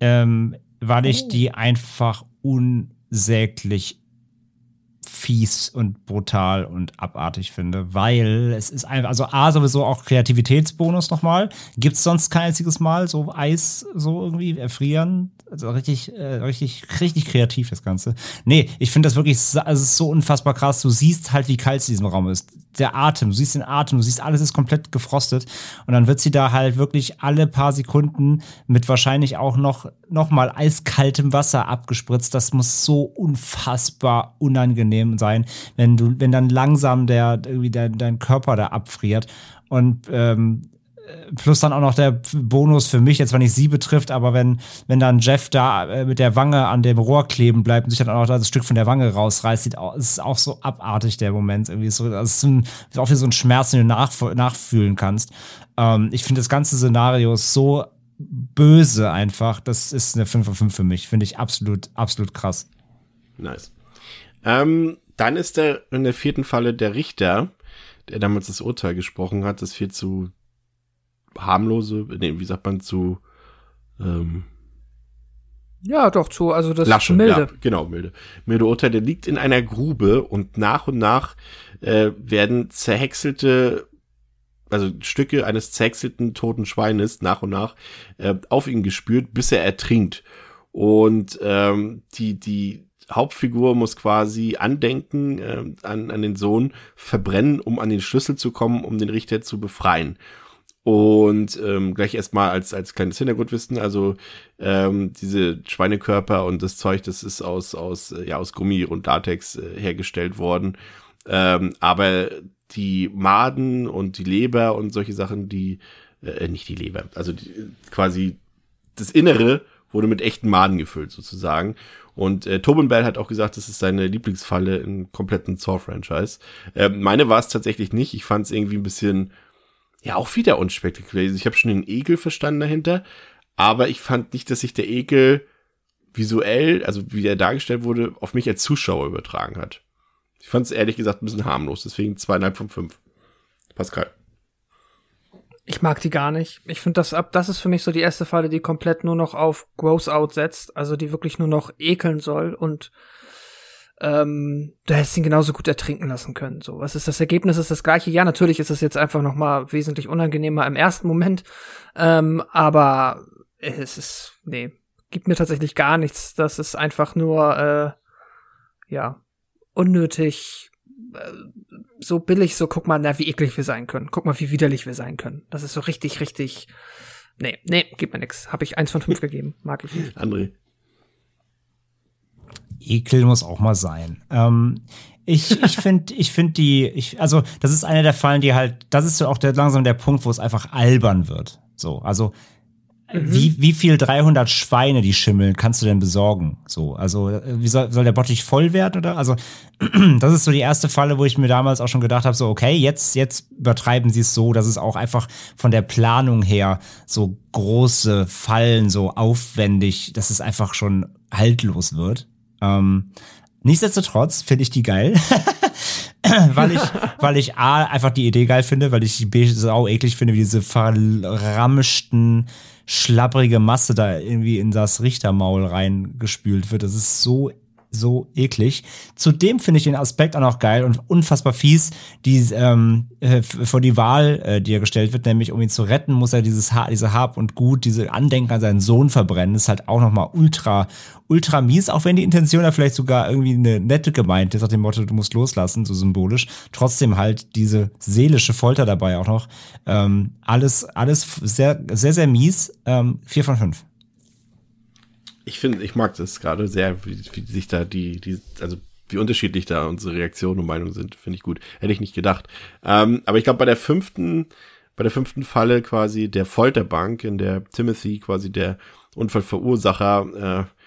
Ähm, weil ich die einfach unsäglich fies und brutal und abartig finde, weil es ist einfach, also A, sowieso auch Kreativitätsbonus nochmal. Gibt es sonst kein einziges Mal so Eis so irgendwie erfrieren? Also richtig, äh, richtig, richtig kreativ das Ganze. Nee, ich finde das wirklich, also es ist so unfassbar krass. Du siehst halt, wie kalt es in diesem Raum ist. Der Atem, du siehst den Atem, du siehst, alles ist komplett gefrostet. Und dann wird sie da halt wirklich alle paar Sekunden mit wahrscheinlich auch noch, noch mal eiskaltem Wasser abgespritzt. Das muss so unfassbar unangenehm sein, wenn du, wenn dann langsam der, irgendwie dein, dein Körper da abfriert. Und ähm, plus dann auch noch der Bonus für mich, jetzt wenn nicht sie betrifft, aber wenn, wenn dann Jeff da äh, mit der Wange an dem Rohr kleben bleibt und sich dann auch noch das Stück von der Wange rausreißt, sieht auch, ist auch so abartig, der Moment. Irgendwie so, das ist, ein, auch wie so ein Schmerz, den du nach, nachfühlen kannst. Ähm, ich finde das ganze Szenario so böse einfach. Das ist eine 5 von 5 für mich. Finde ich absolut, absolut krass.
Nice. Ähm, dann ist der in der vierten Falle der Richter, der damals das Urteil gesprochen hat, das 4 zu harmlose, nee, wie sagt man, zu ähm,
ja, doch, zu, also das
Lasche,
milde.
Ja, genau, milde. Milde Urteil, der liegt in einer Grube und nach und nach äh, werden zerhäckselte, also Stücke eines zerhäckselten toten Schweines nach und nach äh, auf ihn gespürt, bis er ertrinkt. Und ähm, die, die Hauptfigur muss quasi Andenken äh, an, an den Sohn verbrennen, um an den Schlüssel zu kommen, um den Richter zu befreien. Und ähm, gleich erstmal als, als kleines Hintergrundwissen, also ähm, diese Schweinekörper und das Zeug, das ist aus, aus, äh, ja, aus Gummi und Latex äh, hergestellt worden. Ähm, aber die Maden und die Leber und solche Sachen, die, äh, nicht die Leber, also die, quasi das Innere wurde mit echten Maden gefüllt sozusagen. Und äh, Tobin Bell hat auch gesagt, das ist seine Lieblingsfalle im kompletten Saw-Franchise. Äh, meine war es tatsächlich nicht. Ich fand es irgendwie ein bisschen ja auch wieder unspektakulär. Ich habe schon den Ekel verstanden dahinter, aber ich fand nicht, dass sich der Ekel visuell, also wie er dargestellt wurde, auf mich als Zuschauer übertragen hat. Ich fand es ehrlich gesagt ein bisschen harmlos, deswegen zweieinhalb von fünf. Pascal.
Ich mag die gar nicht. Ich finde das ab, das ist für mich so die erste Falle, die komplett nur noch auf Gross Out setzt, also die wirklich nur noch ekeln soll und ähm, du hättest ihn genauso gut ertrinken lassen können. So, was ist das Ergebnis? Ist das gleiche? Ja, natürlich ist es jetzt einfach noch mal wesentlich unangenehmer im ersten Moment, ähm, aber es ist nee, gibt mir tatsächlich gar nichts. Das ist einfach nur äh, ja unnötig. So billig, so guck mal, na, wie eklig wir sein können. Guck mal, wie widerlich wir sein können. Das ist so richtig, richtig. Nee, nee, gibt mir nix. Habe ich eins von fünf gegeben. Mag ich nicht.
André.
Ekel muss auch mal sein. Ähm, ich ich finde, ich finde die, ich, also das ist eine der Fallen, die halt, das ist so auch der, langsam der Punkt, wo es einfach albern wird. So, also mhm. wie, wie viel 300 Schweine, die schimmeln, kannst du denn besorgen? So, also wie soll, soll der Bottich voll werden oder? Also das ist so die erste Falle, wo ich mir damals auch schon gedacht habe, so okay, jetzt jetzt übertreiben sie es so, dass es auch einfach von der Planung her so große Fallen, so aufwendig, dass es einfach schon haltlos wird. Ähm, nichtsdestotrotz finde ich die geil. weil ich, weil ich A, einfach die Idee geil finde, weil ich die B sau eklig finde, wie diese verramschten, schlapprige Masse da irgendwie in das Richtermaul reingespült wird. Das ist so so eklig. Zudem finde ich den Aspekt auch noch geil und unfassbar fies, die ähm, äh, vor die Wahl, äh, die er gestellt wird, nämlich um ihn zu retten, muss er dieses ha diese Hab und Gut, diese Andenken an seinen Sohn verbrennen. Das ist halt auch noch mal ultra, ultra mies, auch wenn die Intention da vielleicht sogar irgendwie eine nette gemeint ist, nach dem Motto, du musst loslassen, so symbolisch. Trotzdem halt diese seelische Folter dabei auch noch. Ähm, alles, alles sehr, sehr, sehr mies. Ähm, vier von fünf
ich finde, ich mag das gerade sehr, wie, wie sich da die, die, also wie unterschiedlich da unsere Reaktionen und Meinungen sind, finde ich gut. Hätte ich nicht gedacht. Ähm, aber ich glaube, bei der fünften, bei der fünften Falle quasi der Folterbank, in der Timothy quasi der Unfallverursacher äh,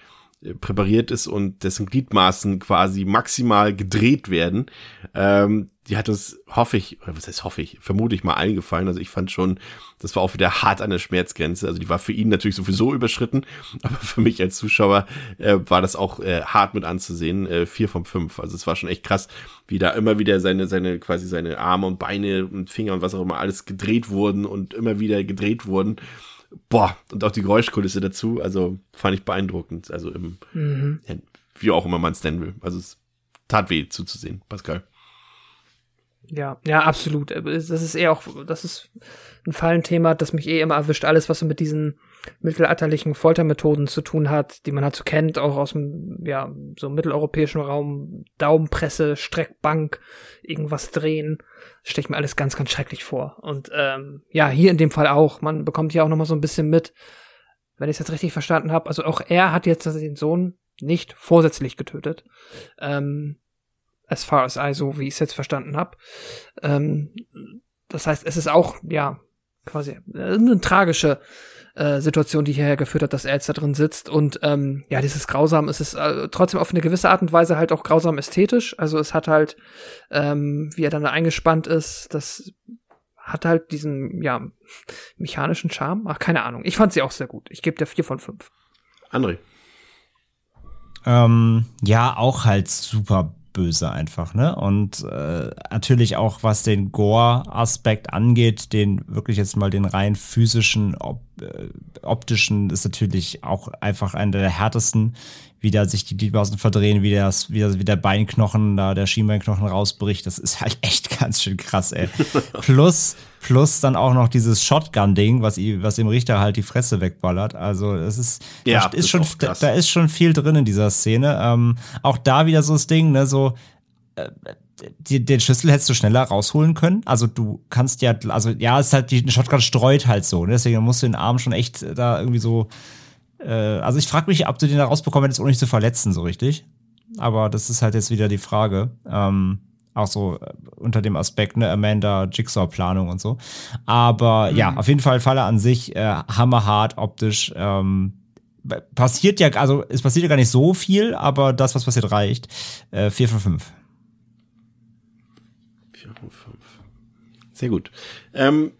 präpariert ist und dessen Gliedmaßen quasi maximal gedreht werden, ähm, die hat uns, hoffe ich, oder was heißt hoffe ich, vermute ich mal eingefallen. Also ich fand schon, das war auch wieder hart an der Schmerzgrenze. Also die war für ihn natürlich sowieso überschritten, aber für mich als Zuschauer äh, war das auch äh, hart mit anzusehen. Äh, vier von fünf. Also es war schon echt krass, wie da immer wieder seine, seine, quasi seine Arme und Beine und Finger und was auch immer alles gedreht wurden und immer wieder gedreht wurden. Boah, und auch die Geräuschkulisse dazu, also fand ich beeindruckend. Also im, mhm. ja, wie auch immer man es nennen will. Also es tat weh zuzusehen, Pascal.
Ja, ja, absolut. Das ist eher auch, das ist ein Fallenthema, das mich eh immer erwischt. Alles, was so mit diesen mittelalterlichen Foltermethoden zu tun hat, die man so kennt, auch aus dem, ja, so mitteleuropäischen Raum, Daumenpresse, Streckbank, irgendwas drehen, stelle ich mir alles ganz, ganz schrecklich vor. Und ähm, ja, hier in dem Fall auch. Man bekommt hier auch noch mal so ein bisschen mit, wenn ich es jetzt richtig verstanden habe. Also auch er hat jetzt den Sohn nicht vorsätzlich getötet. Ähm, as far as I, so wie ich es jetzt verstanden habe. Ähm, das heißt, es ist auch, ja, quasi eine tragische äh, Situation, die hierher geführt hat, dass er jetzt da drin sitzt. Und ähm, ja, dieses Grausam, es ist äh, trotzdem auf eine gewisse Art und Weise halt auch grausam ästhetisch. Also es hat halt, ähm, wie er dann da eingespannt ist, das hat halt diesen, ja, mechanischen Charme. Ach, keine Ahnung. Ich fand sie auch sehr gut. Ich gebe dir vier von fünf.
André.
Ähm, ja, auch halt super böse einfach, ne? Und äh, natürlich auch, was den Gore-Aspekt angeht, den wirklich jetzt mal den rein physischen, op äh, optischen, ist natürlich auch einfach einer der härtesten, wie da sich die Gliedmaßen verdrehen, wie, das, wie, das, wie der Beinknochen, da der Schienbeinknochen rausbricht. Das ist halt echt ganz schön krass, ey. plus, plus dann auch noch dieses Shotgun-Ding, was, was dem Richter halt die Fresse wegballert. Also, es ist,
Ja,
da,
das
ist
ist
schon, da, da ist schon viel drin in dieser Szene. Ähm, auch da wieder so das Ding, ne, so, äh, die, den Schlüssel hättest du schneller rausholen können. Also du kannst ja, also ja, es ist halt, die Shotgun streut halt so, ne? deswegen musst du den Arm schon echt da irgendwie so, äh, also ich frage mich, ob du den da rausbekommen hättest, ohne dich zu verletzen, so richtig. Aber das ist halt jetzt wieder die Frage. Ähm, auch so äh, unter dem Aspekt, ne, Amanda, Jigsaw-Planung und so. Aber ja, auf jeden Fall Falle an sich, äh, hammerhart optisch. Ähm, passiert ja, also es passiert ja gar nicht so viel, aber das, was passiert, reicht. Äh, 4 von 5.
Sehr gut. Ähm,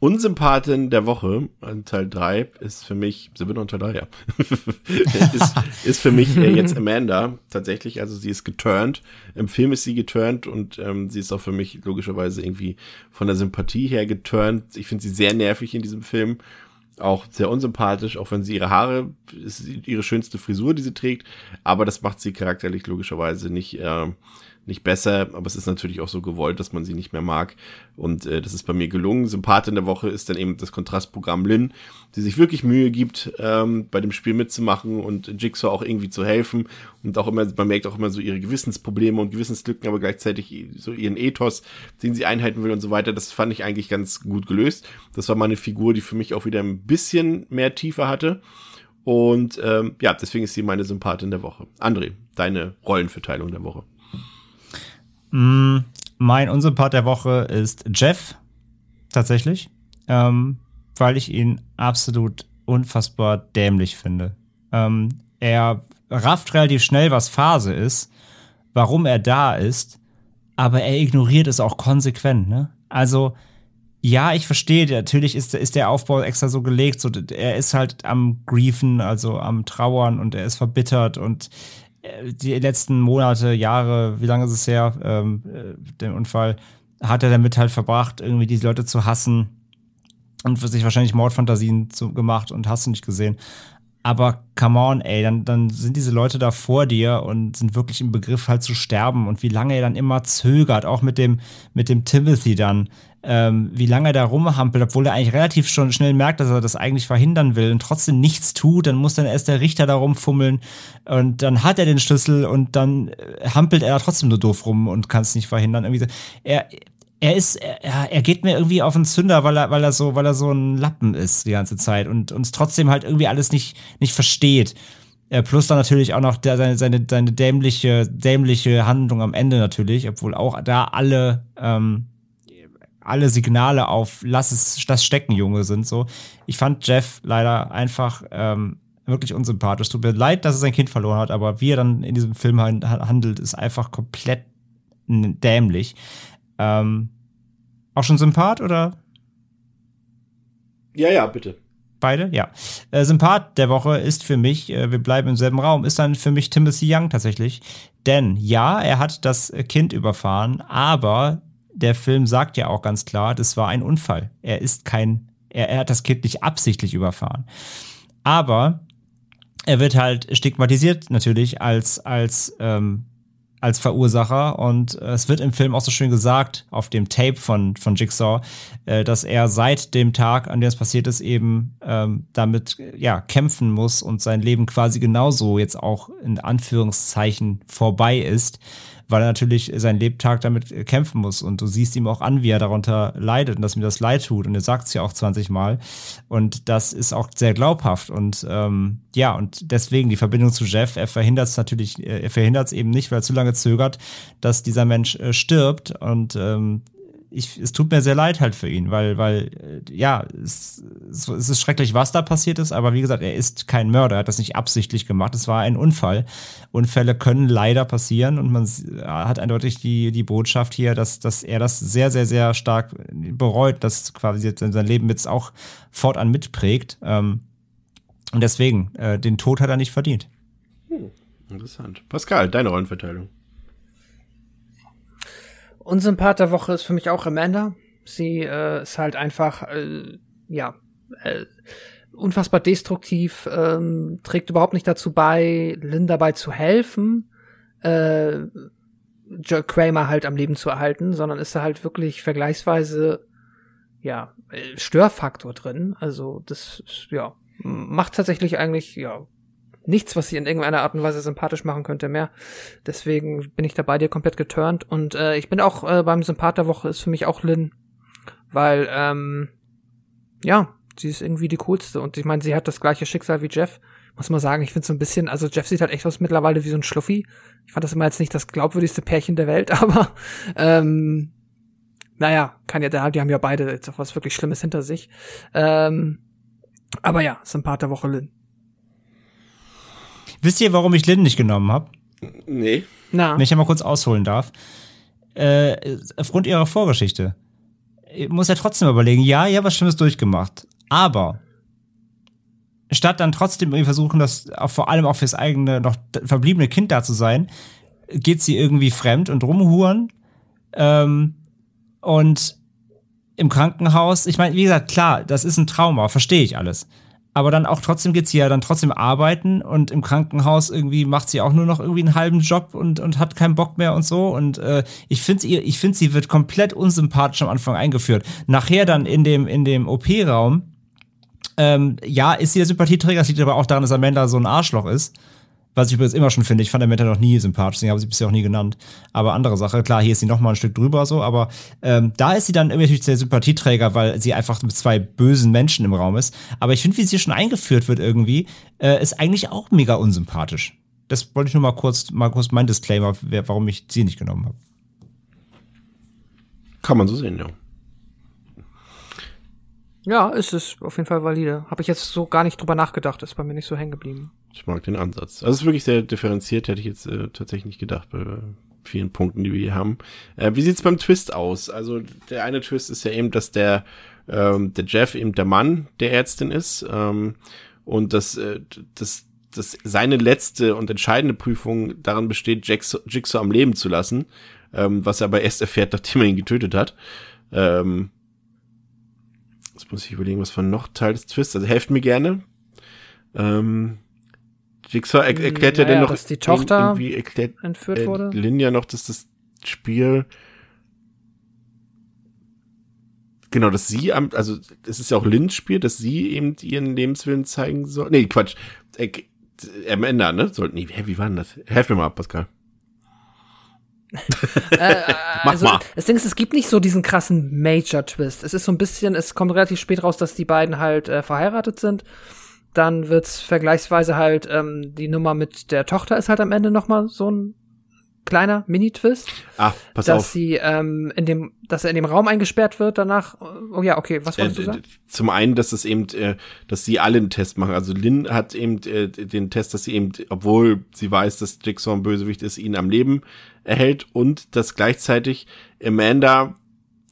Unsympathin der Woche, Teil 3, ist für mich, sind wir noch in Teil 3, ja. ist, ist für mich äh, jetzt Amanda, tatsächlich. Also sie ist geturnt. Im Film ist sie geturnt und ähm, sie ist auch für mich logischerweise irgendwie von der Sympathie her geturnt. Ich finde sie sehr nervig in diesem Film. Auch sehr unsympathisch, auch wenn sie ihre Haare, ist ihre schönste Frisur, die sie trägt. Aber das macht sie charakterlich logischerweise nicht, äh, nicht besser, aber es ist natürlich auch so gewollt, dass man sie nicht mehr mag. Und äh, das ist bei mir gelungen. Sympathin der Woche ist dann eben das Kontrastprogramm Lynn, die sich wirklich Mühe gibt, ähm, bei dem Spiel mitzumachen und Jigsaw auch irgendwie zu helfen. Und auch immer, man merkt auch immer so ihre Gewissensprobleme und Gewissenslücken, aber gleichzeitig so ihren Ethos, den sie einhalten will und so weiter. Das fand ich eigentlich ganz gut gelöst. Das war mal eine Figur, die für mich auch wieder ein bisschen mehr Tiefe hatte. Und ähm, ja, deswegen ist sie meine Sympathin der Woche. André, deine Rollenverteilung der Woche.
Mm, mein Unsympath der Woche ist Jeff, tatsächlich, ähm, weil ich ihn absolut unfassbar dämlich finde. Ähm, er rafft relativ schnell, was Phase ist, warum er da ist, aber er ignoriert es auch konsequent. Ne? Also, ja, ich verstehe, natürlich ist, ist der Aufbau extra so gelegt, so, er ist halt am Griefen, also am Trauern und er ist verbittert und die letzten Monate, Jahre, wie lange ist es her, ähm, äh, den Unfall, hat er damit halt verbracht, irgendwie diese Leute zu hassen und für sich wahrscheinlich Mordfantasien zu, gemacht und hast du nicht gesehen. Aber come on, ey, dann, dann sind diese Leute da vor dir und sind wirklich im Begriff halt zu sterben und wie lange er dann immer zögert, auch mit dem, mit dem Timothy dann, ähm, wie lange er da rumhampelt, obwohl er eigentlich relativ schon schnell merkt, dass er das eigentlich verhindern will und trotzdem nichts tut, dann muss dann erst der Richter da rumfummeln und dann hat er den Schlüssel und dann äh, hampelt er da trotzdem nur doof rum und kann es nicht verhindern. Irgendwie so. Er, er ist, er, er geht mir irgendwie auf den Zünder, weil er, weil er so, weil er so ein Lappen ist die ganze Zeit und uns trotzdem halt irgendwie alles nicht, nicht versteht. Äh, plus dann natürlich auch noch der, seine, seine, seine dämliche, dämliche Handlung am Ende natürlich, obwohl auch da alle, ähm, alle Signale auf lass es das stecken, Junge, sind so. Ich fand Jeff leider einfach ähm, wirklich unsympathisch. Tut mir leid, dass er sein Kind verloren hat, aber wie er dann in diesem Film han- handelt, ist einfach komplett dämlich. Ähm, auch schon Sympath oder
Ja, ja, bitte.
beide? Ja. Äh, Sympath der Woche ist für mich, äh, wir bleiben im selben Raum, ist dann für mich Timothy Young tatsächlich. Denn ja, er hat das Kind überfahren, aber der Film sagt ja auch ganz klar, das war ein Unfall. Er ist kein, er, er hat das Kind nicht absichtlich überfahren. Aber er wird halt stigmatisiert natürlich als, als, ähm, als Verursacher und äh, es wird im Film auch so schön gesagt, auf dem Tape von, von Jigsaw, äh, dass er seit dem Tag, an dem es passiert ist, eben ähm, damit äh, ja, kämpfen muss und sein Leben quasi genauso jetzt auch in Anführungszeichen vorbei ist, weil er natürlich seinen Lebtag damit äh, kämpfen muss. Und du siehst ihm auch an, wie er darunter leidet und dass ihm das leid tut. Und er sagt es ja auch 20 Mal. Und das ist auch sehr glaubhaft. Und ähm, ja, und deswegen die Verbindung zu Jeff, er verhindert es natürlich, äh, er verhindert es eben nicht, weil er zu lange zögert, dass dieser Mensch äh, stirbt. Und ähm, ich, es tut mir sehr leid halt für ihn, weil, weil, äh, ja, es, es ist schrecklich, was da passiert ist, aber wie gesagt, er ist kein Mörder, er hat das nicht absichtlich gemacht, es war ein Unfall. Unfälle können leider passieren und man hat eindeutig die, die Botschaft hier, dass, dass er das sehr, sehr, sehr stark bereut, dass quasi jetzt sein Leben jetzt auch fortan mitprägt. Ähm, und deswegen, äh, den Tod hat er nicht verdient.
Hm, interessant. Pascal, deine Rollenverteilung.
Unsympath der Woche ist für mich auch Amanda. Sie äh, ist halt einfach, äh, ja, äh, unfassbar destruktiv, ähm, trägt überhaupt nicht dazu bei, Lynn dabei zu helfen, äh, Joe Kramer halt am Leben zu erhalten, sondern ist da halt wirklich vergleichsweise, ja, äh, Störfaktor drin. Also das, ja, macht tatsächlich eigentlich, ja, nichts, was sie in irgendeiner Art und Weise sympathisch machen könnte mehr. Deswegen bin ich da bei dir komplett geturnt. Und äh, ich bin auch äh, beim Sympath der Woche ist für mich auch Lynn. Weil, ähm, ja, sie ist irgendwie die coolste. Und ich meine, sie hat das gleiche Schicksal wie Jeff. Muss man sagen, ich finde so ein bisschen, also Jeff sieht halt echt aus mittlerweile wie so ein Schluffi. Ich fand das immer jetzt nicht das glaubwürdigste Pärchen der Welt, aber ähm, naja, kann ja, die haben ja beide jetzt auch was wirklich Schlimmes hinter sich. Ähm, aber ja, Sympath der Woche Lynn.
Wisst ihr, warum ich Lynn nicht genommen habe?
Nee.
Na.
Wenn ich ja mal kurz ausholen darf. Äh, aufgrund ihrer Vorgeschichte. Ich muss ja trotzdem überlegen, ja, ja, was Schlimmes durchgemacht. Aber statt dann trotzdem irgendwie versuchen, das auch vor allem auch fürs eigene noch verbliebene Kind da zu sein, geht sie irgendwie fremd und rumhuren. Ähm, und im Krankenhaus, ich meine, wie gesagt, klar, das ist ein Trauma, verstehe ich alles aber dann auch trotzdem geht sie ja dann trotzdem arbeiten und im Krankenhaus irgendwie macht sie auch nur noch irgendwie einen halben Job und, und hat keinen Bock mehr und so. Und äh, ich finde ich finde sie wird komplett unsympathisch am Anfang eingeführt. Nachher dann in dem, in dem OP-Raum, ähm, ja, ist sie der Sympathieträger, das liegt aber auch daran, dass Amanda so ein Arschloch ist. Was ich übrigens immer schon finde. Ich fand Amanda noch nie sympathisch, deswegen habe sie bisher auch nie genannt. Aber andere Sache, klar, hier ist sie noch mal ein Stück drüber so, aber ähm, da ist sie dann irgendwie natürlich der Sympathieträger, weil sie einfach mit zwei bösen Menschen im Raum ist. Aber ich finde, wie sie schon eingeführt wird irgendwie, äh, ist eigentlich auch mega unsympathisch. Das wollte ich nur mal kurz, mal kurz mein Disclaimer, warum ich sie nicht genommen habe.
Kann man so sehen, ja.
Ja, ist es auf jeden Fall valide. Habe ich jetzt so gar nicht drüber nachgedacht, ist bei mir nicht so hängen geblieben.
Ich mag den Ansatz. Also es ist wirklich sehr differenziert, hätte ich jetzt äh, tatsächlich nicht gedacht bei vielen Punkten, die wir hier haben. Äh, wie sieht's beim Twist aus? Also der eine Twist ist ja eben, dass der, ähm, der Jeff eben der Mann der Ärztin ist ähm, und dass, äh, dass, dass seine letzte und entscheidende Prüfung darin besteht, Jigsaw, Jigsaw am Leben zu lassen, ähm, was er aber erst erfährt, nachdem er ihn getötet hat. Ähm, Jetzt muss ich überlegen, was von noch Teil des Twists. Also helft mir gerne. Ähm, Jigsaw er erklärt ja, ja dann noch,
dass die Tochter
irgendwie erklärt,
entführt wurde.
Äh, Lin ja noch, dass das Spiel genau, dass sie am, also es ist ja auch Lins Spiel, dass sie eben ihren Lebenswillen zeigen soll. Nee, Quatsch. Äh, am Ende, ne? Sollten, nee, wie war denn das? Helf mir mal, Pascal.
Äh, also, mal. Das Ding ist, es gibt nicht so diesen krassen Major-Twist. Es ist so ein bisschen, es kommt relativ spät raus, dass die beiden halt äh, verheiratet sind. Dann wird's vergleichsweise halt, ähm, die Nummer mit der Tochter ist halt am Ende noch mal so ein kleiner Mini-Twist.
Ah, pass
dass
auf.
sie ähm, in dem, dass er in dem Raum eingesperrt wird danach. Oh ja, okay, was wolltest
äh,
du sagen?
Zum einen, dass es eben, äh, dass sie alle einen Test machen. Also Lynn hat eben äh, den Test, dass sie eben, obwohl sie weiß, dass Jigsaw ein Bösewicht ist, ihn am Leben erhält und dass gleichzeitig Amanda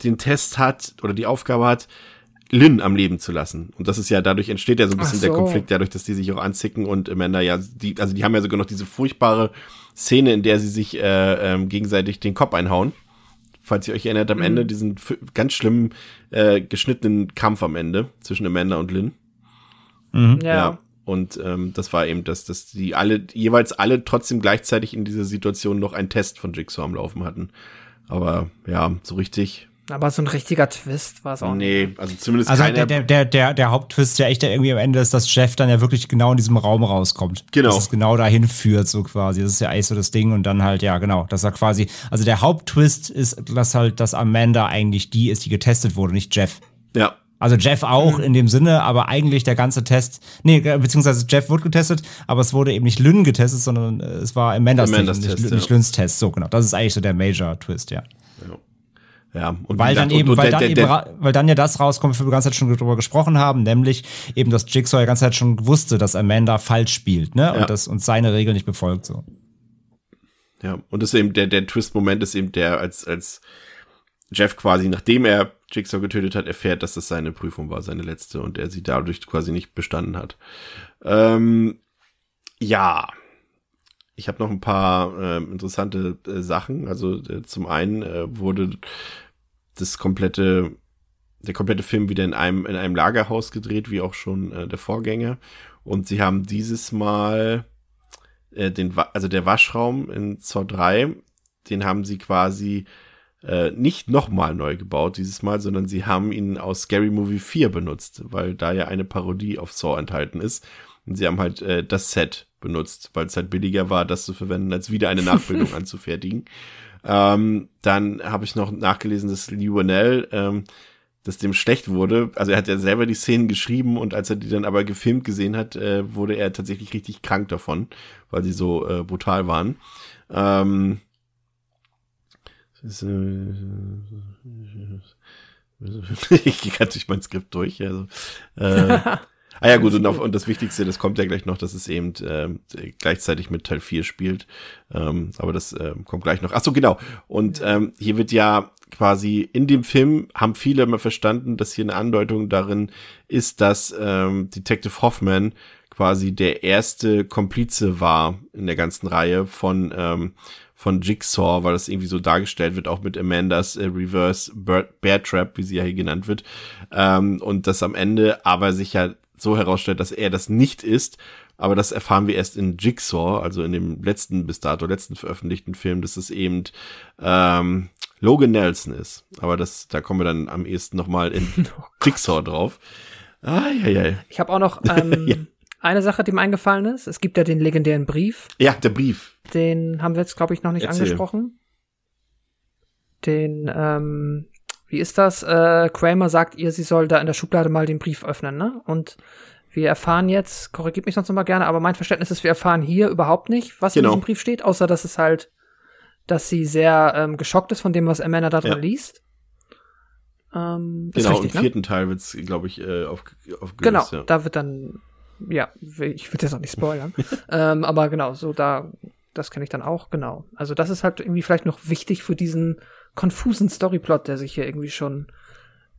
den Test hat oder die Aufgabe hat, Lynn am Leben zu lassen. Und das ist ja, dadurch entsteht ja so ein bisschen so. der Konflikt, dadurch, dass die sich auch anzicken und Amanda ja, die, also die haben ja sogar noch diese furchtbare Szene, in der sie sich äh, ähm, gegenseitig den Kopf einhauen. Falls ihr euch erinnert, am mhm. Ende diesen ganz schlimmen äh, geschnittenen Kampf am Ende zwischen Amanda und Lynn.
Mhm.
Ja. ja.
Und ähm, das war eben, dass, dass die alle, jeweils alle trotzdem gleichzeitig in dieser Situation noch einen Test von Jigsaw am Laufen hatten. Aber ja, so richtig.
Aber so ein richtiger Twist war es auch
nee, also zumindest
also
keiner.
Der, der, der, der Haupttwist ja echt irgendwie am Ende ist, dass Jeff dann ja wirklich genau in diesem Raum rauskommt.
Genau.
Dass es genau dahin führt, so quasi. Das ist ja eigentlich so das Ding. Und dann halt, ja, genau, dass er quasi, also der Haupttwist ist, dass halt, dass Amanda eigentlich die ist, die getestet wurde, nicht Jeff.
Ja,
also Jeff auch mhm. in dem Sinne, aber eigentlich der ganze Test, nee, beziehungsweise Jeff wurde getestet, aber es wurde eben nicht Lynn getestet, sondern äh, es war Amandas,
Amandas
Test,
Test,
nicht,
ja.
nicht Lynns Test. So genau, das ist eigentlich so der Major-Twist, ja.
ja. Ja, und
weil dann eben,
und,
weil, dann
der,
eben
der,
weil dann ja das rauskommt, wo wir die ganze Zeit schon drüber gesprochen haben, nämlich eben, dass Jigsaw ja ganze Zeit schon wusste, dass Amanda falsch spielt, ne? Und
Ja.
das und seine Regeln nicht befolgt, so.
Ja, und das ist eben der, der Twist-Moment ist eben der, als, als Jeff quasi, nachdem er Jigsaw getötet hat, erfährt, dass das seine Prüfung war, seine letzte, und er sie dadurch quasi nicht bestanden hat. Ähm, ja. Ich habe noch ein paar äh, interessante äh, Sachen. Also äh, zum einen äh, wurde das komplette der komplette Film wieder in einem in einem Lagerhaus gedreht, wie auch schon äh, der Vorgänger. Und sie haben dieses Mal äh, den also der Waschraum in Zor 3, den haben sie quasi äh, nicht nochmal neu gebaut dieses Mal, sondern sie haben ihn aus Scary Movie 4 benutzt, weil da ja eine Parodie auf Saw enthalten ist. Und sie haben halt äh, das Set benutzt, weil es halt billiger war, das zu verwenden, als wieder eine Nachbildung anzufertigen. Ähm, dann habe ich noch nachgelesen, dass Lee Wanell, ähm, dass dem schlecht wurde. Also er hat ja selber die Szenen geschrieben und als er die dann aber gefilmt gesehen hat, äh, wurde er tatsächlich richtig krank davon, weil sie so äh, brutal waren. Ähm, ich gehe gerade durch mein Skript durch. Also, äh, Ah ja, gut, und, auf, und das Wichtigste, das kommt ja gleich noch, dass es eben äh, gleichzeitig mit Teil 4 spielt. Ähm, aber das äh, kommt gleich noch. Ach so, genau. Und ähm, hier wird ja quasi in dem Film haben viele immer verstanden, dass hier eine Andeutung darin ist, dass ähm, Detective Hoffman quasi der erste Komplize war in der ganzen Reihe von ähm, von Jigsaw, weil das irgendwie so dargestellt wird, auch mit Amandas äh, Reverse Bear Trap, wie sie ja hier genannt wird. Ähm, und das am Ende aber sich ja so herausstellt, dass er das nicht ist. Aber das erfahren wir erst in Jigsaw, also in dem letzten, bis dato letzten veröffentlichten Film, dass es eben ähm, Logan Nelson ist. Aber das, da kommen wir dann am ehesten nochmal in oh Jigsaw drauf.
Ah, ja, ja. Ich habe auch noch ähm, ja. eine Sache, die mir eingefallen ist. Es gibt ja den legendären Brief.
Ja, der Brief.
Den haben wir jetzt, glaube ich, noch nicht Erzähl. angesprochen. Den, ähm, wie ist das? Äh, Kramer sagt ihr, sie soll da in der Schublade mal den Brief öffnen, ne? Und wir erfahren jetzt, korrigiert mich sonst noch mal gerne, aber mein Verständnis ist, wir erfahren hier überhaupt nicht, was genau. in diesem Brief steht, außer dass es halt, dass sie sehr ähm, geschockt ist von dem, was Amanda da drin ja. liest.
Ähm, genau, richtig, im ne? vierten ne? Teil wird's, glaube ich, äh, auf, aufgelöst.
Genau, ja. da wird dann, ja, ich will jetzt auch nicht spoilern, ähm, aber genau, so da, das kenne ich dann auch, genau. Also das ist halt irgendwie vielleicht noch wichtig für diesen konfusen Storyplot, der sich hier irgendwie schon,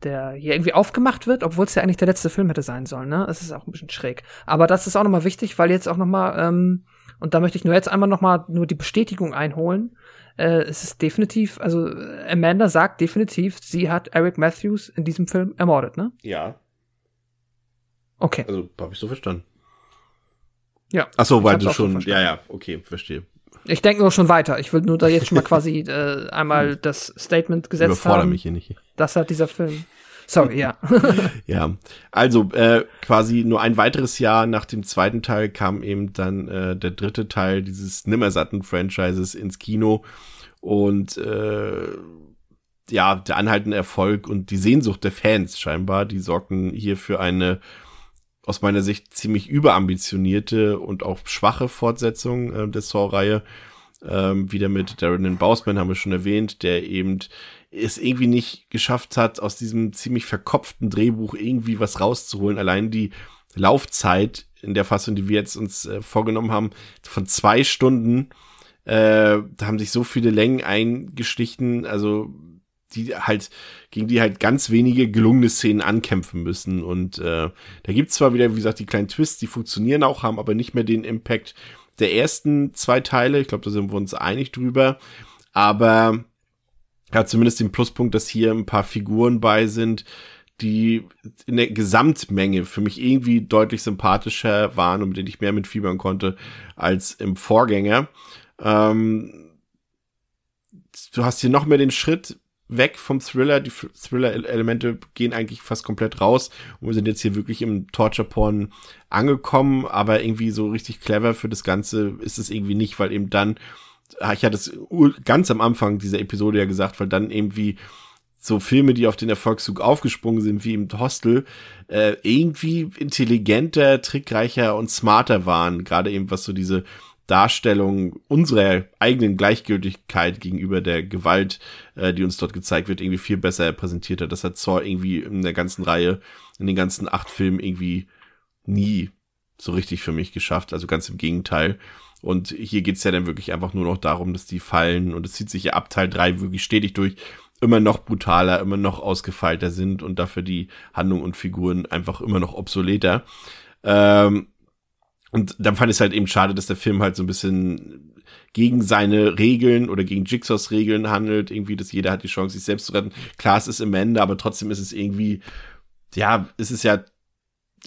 der hier irgendwie aufgemacht wird, obwohl es ja eigentlich der letzte Film hätte sein sollen, ne? Es ist auch ein bisschen schräg. Aber das ist auch nochmal wichtig, weil jetzt auch nochmal, ähm, und da möchte ich nur jetzt einmal nochmal nur die Bestätigung einholen. Äh, es ist definitiv, also Amanda sagt definitiv, sie hat Eric Matthews in diesem Film ermordet, ne?
Ja.
Okay.
Also, habe ich so verstanden.
Ja.
Ach so, weil du schon, ja, ja, okay, verstehe.
Ich denke nur schon weiter. Ich will nur da jetzt schon mal quasi äh, einmal das Statement gesetzt
Überfordere
haben.
mich hier nicht.
Das hat dieser Film. Sorry, ja.
ja, also äh, quasi nur ein weiteres Jahr nach dem zweiten Teil kam eben dann äh, der dritte Teil dieses Nimmersatten-Franchises ins Kino und äh, ja, der anhaltende Erfolg und die Sehnsucht der Fans scheinbar, die sorgten hier für eine aus meiner Sicht ziemlich überambitionierte und auch schwache Fortsetzung äh, der Saw-Reihe. Ähm, wieder mit Darren Bausman haben wir schon erwähnt, der eben es irgendwie nicht geschafft hat, aus diesem ziemlich verkopften Drehbuch irgendwie was rauszuholen. Allein die Laufzeit in der Fassung, die wir jetzt uns äh, vorgenommen haben, von zwei Stunden, äh, da haben sich so viele Längen eingestichen. Also die halt, gegen die halt ganz wenige gelungene Szenen ankämpfen müssen. Und äh, da gibt's zwar wieder, wie gesagt, die kleinen Twists, die funktionieren auch, haben aber nicht mehr den Impact der ersten zwei Teile. Ich glaube, da sind wir uns einig drüber. Aber hat zumindest den Pluspunkt, dass hier ein paar Figuren bei sind, die in der Gesamtmenge für mich irgendwie deutlich sympathischer waren und mit denen ich mehr mitfiebern konnte als im Vorgänger. Ähm, du hast hier noch mehr den Schritt weg vom Thriller. Die Thriller-Elemente gehen eigentlich fast komplett raus. Und wir sind jetzt hier wirklich im Torture-Porn angekommen, aber irgendwie so richtig clever für das Ganze ist es irgendwie nicht, weil eben dann, ah, ich hatte es ganz am Anfang dieser Episode ja gesagt, weil dann irgendwie so Filme, die auf den Erfolgszug aufgesprungen sind, wie im Hostel, äh, irgendwie intelligenter, trickreicher und smarter waren. Gerade eben was so diese Darstellung unserer eigenen Gleichgültigkeit gegenüber der Gewalt, äh, die uns dort gezeigt wird, irgendwie viel besser präsentiert hat. Das hat Saw irgendwie in der ganzen Reihe, in den ganzen acht Filmen irgendwie nie so richtig für mich geschafft. Also ganz im Gegenteil. Und hier geht's ja dann wirklich einfach nur noch darum, dass die Fallen, und es zieht sich ja ab Teil drei wirklich stetig durch, immer noch brutaler, immer noch ausgefeilter sind und dafür die Handlung und Figuren einfach immer noch obsoleter. Ähm, Und dann fand ich es halt eben schade, dass der Film halt so ein bisschen gegen seine Regeln oder gegen Jigsaws Regeln handelt. Irgendwie, dass jeder hat die Chance, sich selbst zu retten. Klar, es ist im Ende, aber trotzdem ist es irgendwie, ja, es ist ja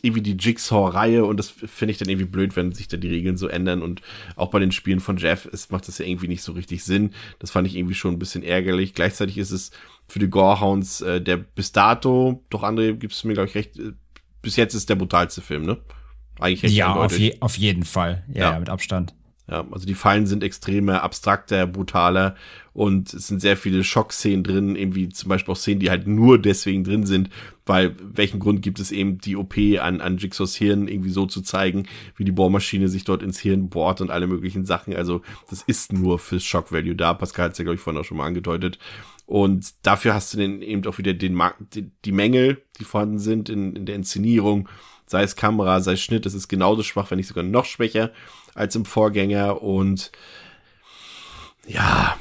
irgendwie die Jigsaw-Reihe und das finde ich dann irgendwie blöd, wenn sich da die Regeln so ändern und auch bei den Spielen von Jeff es macht das ja irgendwie nicht so richtig Sinn. Das fand ich irgendwie schon ein bisschen ärgerlich. Gleichzeitig ist es für die Gorehounds äh, der bis dato, doch André, gibst du mir glaube ich recht, äh, bis jetzt ist der brutalste Film, ne?
Eigentlich Ja, auf, je, auf, jeden Fall. Ja, ja, mit Abstand.
Ja, also die Fallen sind extremer, abstrakter, brutaler und es sind sehr viele Schockszenen drin, irgendwie zum Beispiel auch Szenen, die halt nur deswegen drin sind, weil welchen Grund gibt es eben die OP an, an Jigsaws Hirn irgendwie so zu zeigen, wie die Bohrmaschine sich dort ins Hirn bohrt und alle möglichen Sachen. Also das ist nur fürs Shock Value da. Pascal hat es ja, glaube ich, vorhin auch schon mal angedeutet. Und dafür hast du dann eben auch wieder den, die, die Mängel, die vorhanden sind in, in der Inszenierung, sei es Kamera, sei es Schnitt, es ist genauso schwach, wenn nicht sogar noch schwächer als im Vorgänger und ja,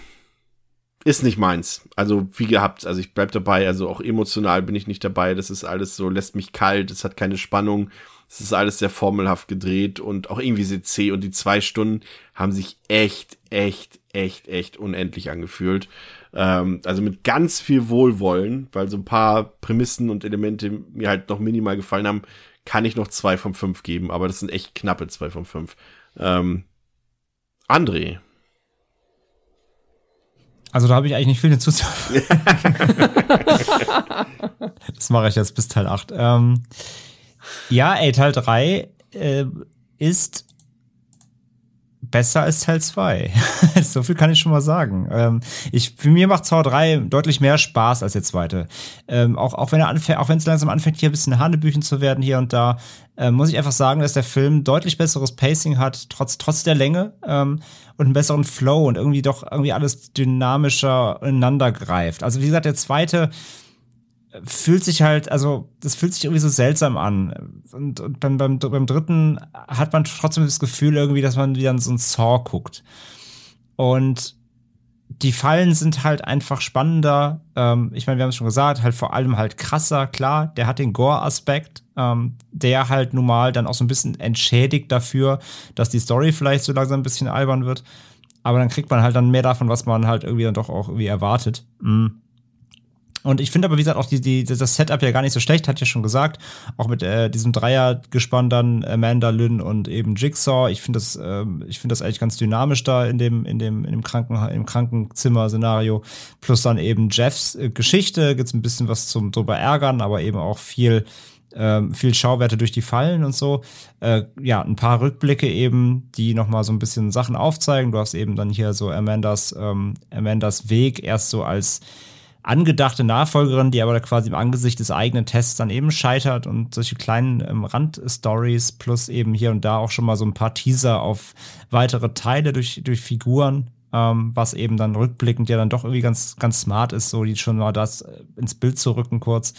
ist nicht meins. Also wie gehabt, also ich bleib dabei, also auch emotional bin ich nicht dabei. Das ist alles so, lässt mich kalt, es hat keine Spannung. Es ist alles sehr formelhaft gedreht und auch irgendwie zäh und die zwei Stunden haben sich echt, echt, echt, echt unendlich angefühlt. Ähm, also mit ganz viel Wohlwollen, weil so ein paar Prämissen und Elemente mir halt noch minimal gefallen haben, kann ich noch zwei von fünf geben, aber das sind echt knappe zwei von fünf. Ähm, André.
Also da habe ich eigentlich nicht viel hinzuzufügen. das mache ich jetzt bis Teil 8. Ähm, ja, ey, Teil 3 äh, ist besser als Teil 2. so viel kann ich schon mal sagen. Ähm, ich, für mir macht Zauber 3 deutlich mehr Spaß als der zweite. Ähm, auch, auch wenn er anfängt, auch wenn es langsam anfängt, hier ein bisschen Hanebüchen zu werden hier und da, äh, muss ich einfach sagen, dass der Film deutlich besseres Pacing hat, trotz, trotz der Länge, ähm, und einen besseren Flow und irgendwie doch irgendwie alles dynamischer ineinander greift. Also wie gesagt, der zweite, fühlt sich halt, also das fühlt sich irgendwie so seltsam an. Und, und beim, beim, beim dritten hat man trotzdem das Gefühl irgendwie, dass man wieder in so ein Saw guckt. Und die Fallen sind halt einfach spannender. Ähm, ich meine, wir haben es schon gesagt, halt vor allem halt krasser, klar, der hat den Gore-Aspekt, ähm, der halt nun mal dann auch so ein bisschen entschädigt dafür, dass die Story vielleicht so langsam ein bisschen albern wird. Aber dann kriegt man halt dann mehr davon, was man halt irgendwie dann doch auch irgendwie erwartet. Mhm. Und ich finde aber, wie gesagt, auch die, die, das Setup ja gar nicht so schlecht, hat ja schon gesagt. Auch mit äh, diesem Dreiergespann dann Amanda, Lynn und eben Jigsaw. Ich finde das, äh, ich finde das eigentlich ganz dynamisch da in dem, in dem, in dem Kranken, im Krankenzimmer-Szenario. Plus dann eben Jeffs äh, Geschichte, gibt's ein bisschen was zum drüber ärgern, aber eben auch viel, ähm, viel Schauwerte durch die Fallen und so. Äh, ja, ein paar Rückblicke eben, die nochmal so ein bisschen Sachen aufzeigen. Du hast eben dann hier so Amandas, ähm, Amandas Weg erst so als angedachte Nachfolgerin, die aber quasi im Angesicht des eigenen Tests dann eben scheitert und solche kleinen ähm, Randstories plus eben hier und da auch schon mal so ein paar Teaser auf weitere Teile durch, durch Figuren, ähm, was eben dann rückblickend ja dann doch irgendwie ganz, ganz smart ist, so die schon mal das äh, ins Bild zu rücken kurz.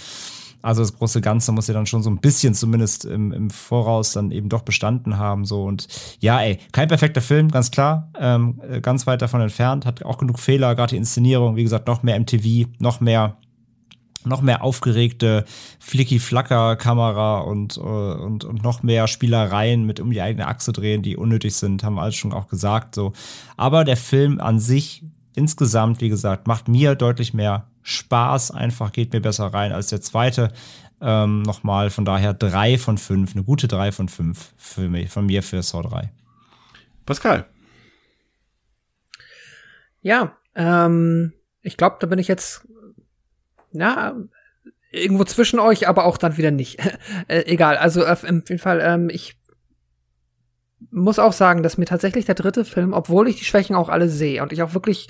Also das große Ganze muss ja dann schon so ein bisschen zumindest im, im Voraus dann eben doch bestanden haben. So und ja, ey, kein perfekter Film, ganz klar, ähm, äh, ganz weit davon entfernt, hat auch genug Fehler, gerade die Inszenierung, wie gesagt, noch mehr MTV, noch mehr noch mehr aufgeregte Flicky-Flacker-Kamera und, äh, und, und noch mehr Spielereien mit um die eigene Achse drehen, die unnötig sind, haben wir alles schon auch gesagt. So. Aber der Film an sich insgesamt, wie gesagt, macht mir deutlich mehr Spaß, einfach geht mir besser rein als der zweite. Ähm, nochmal, von daher drei von fünf, eine gute drei von fünf für mich, von mir für Saw 3.
Pascal.
Ja, ähm, ich glaube, da bin ich jetzt, na, irgendwo zwischen euch, aber auch dann wieder nicht. äh, egal, also auf jeden Fall, ähm, ich muss auch sagen, dass mir tatsächlich der dritte Film, obwohl ich die Schwächen auch alle sehe und ich auch wirklich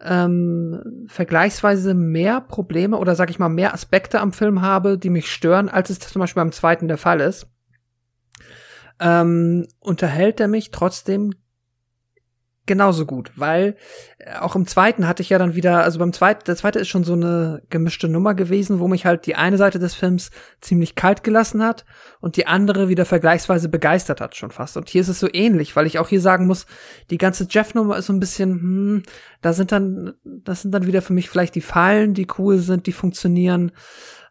ähm, vergleichsweise mehr Probleme oder sag ich mal mehr Aspekte am Film habe, die mich stören, als es zum Beispiel beim zweiten der Fall ist, ähm, unterhält er mich trotzdem genauso gut, weil äh, auch im zweiten hatte ich ja dann wieder, also beim zweiten, der zweite ist schon so eine gemischte Nummer gewesen, wo mich halt die eine Seite des Films ziemlich kalt gelassen hat und die andere wieder vergleichsweise begeistert hat schon fast. Und hier ist es so ähnlich, weil ich auch hier sagen muss, die ganze Jeff-Nummer ist so ein bisschen, hm, da sind dann, das sind dann wieder für mich vielleicht die Fallen, die cool sind, die funktionieren.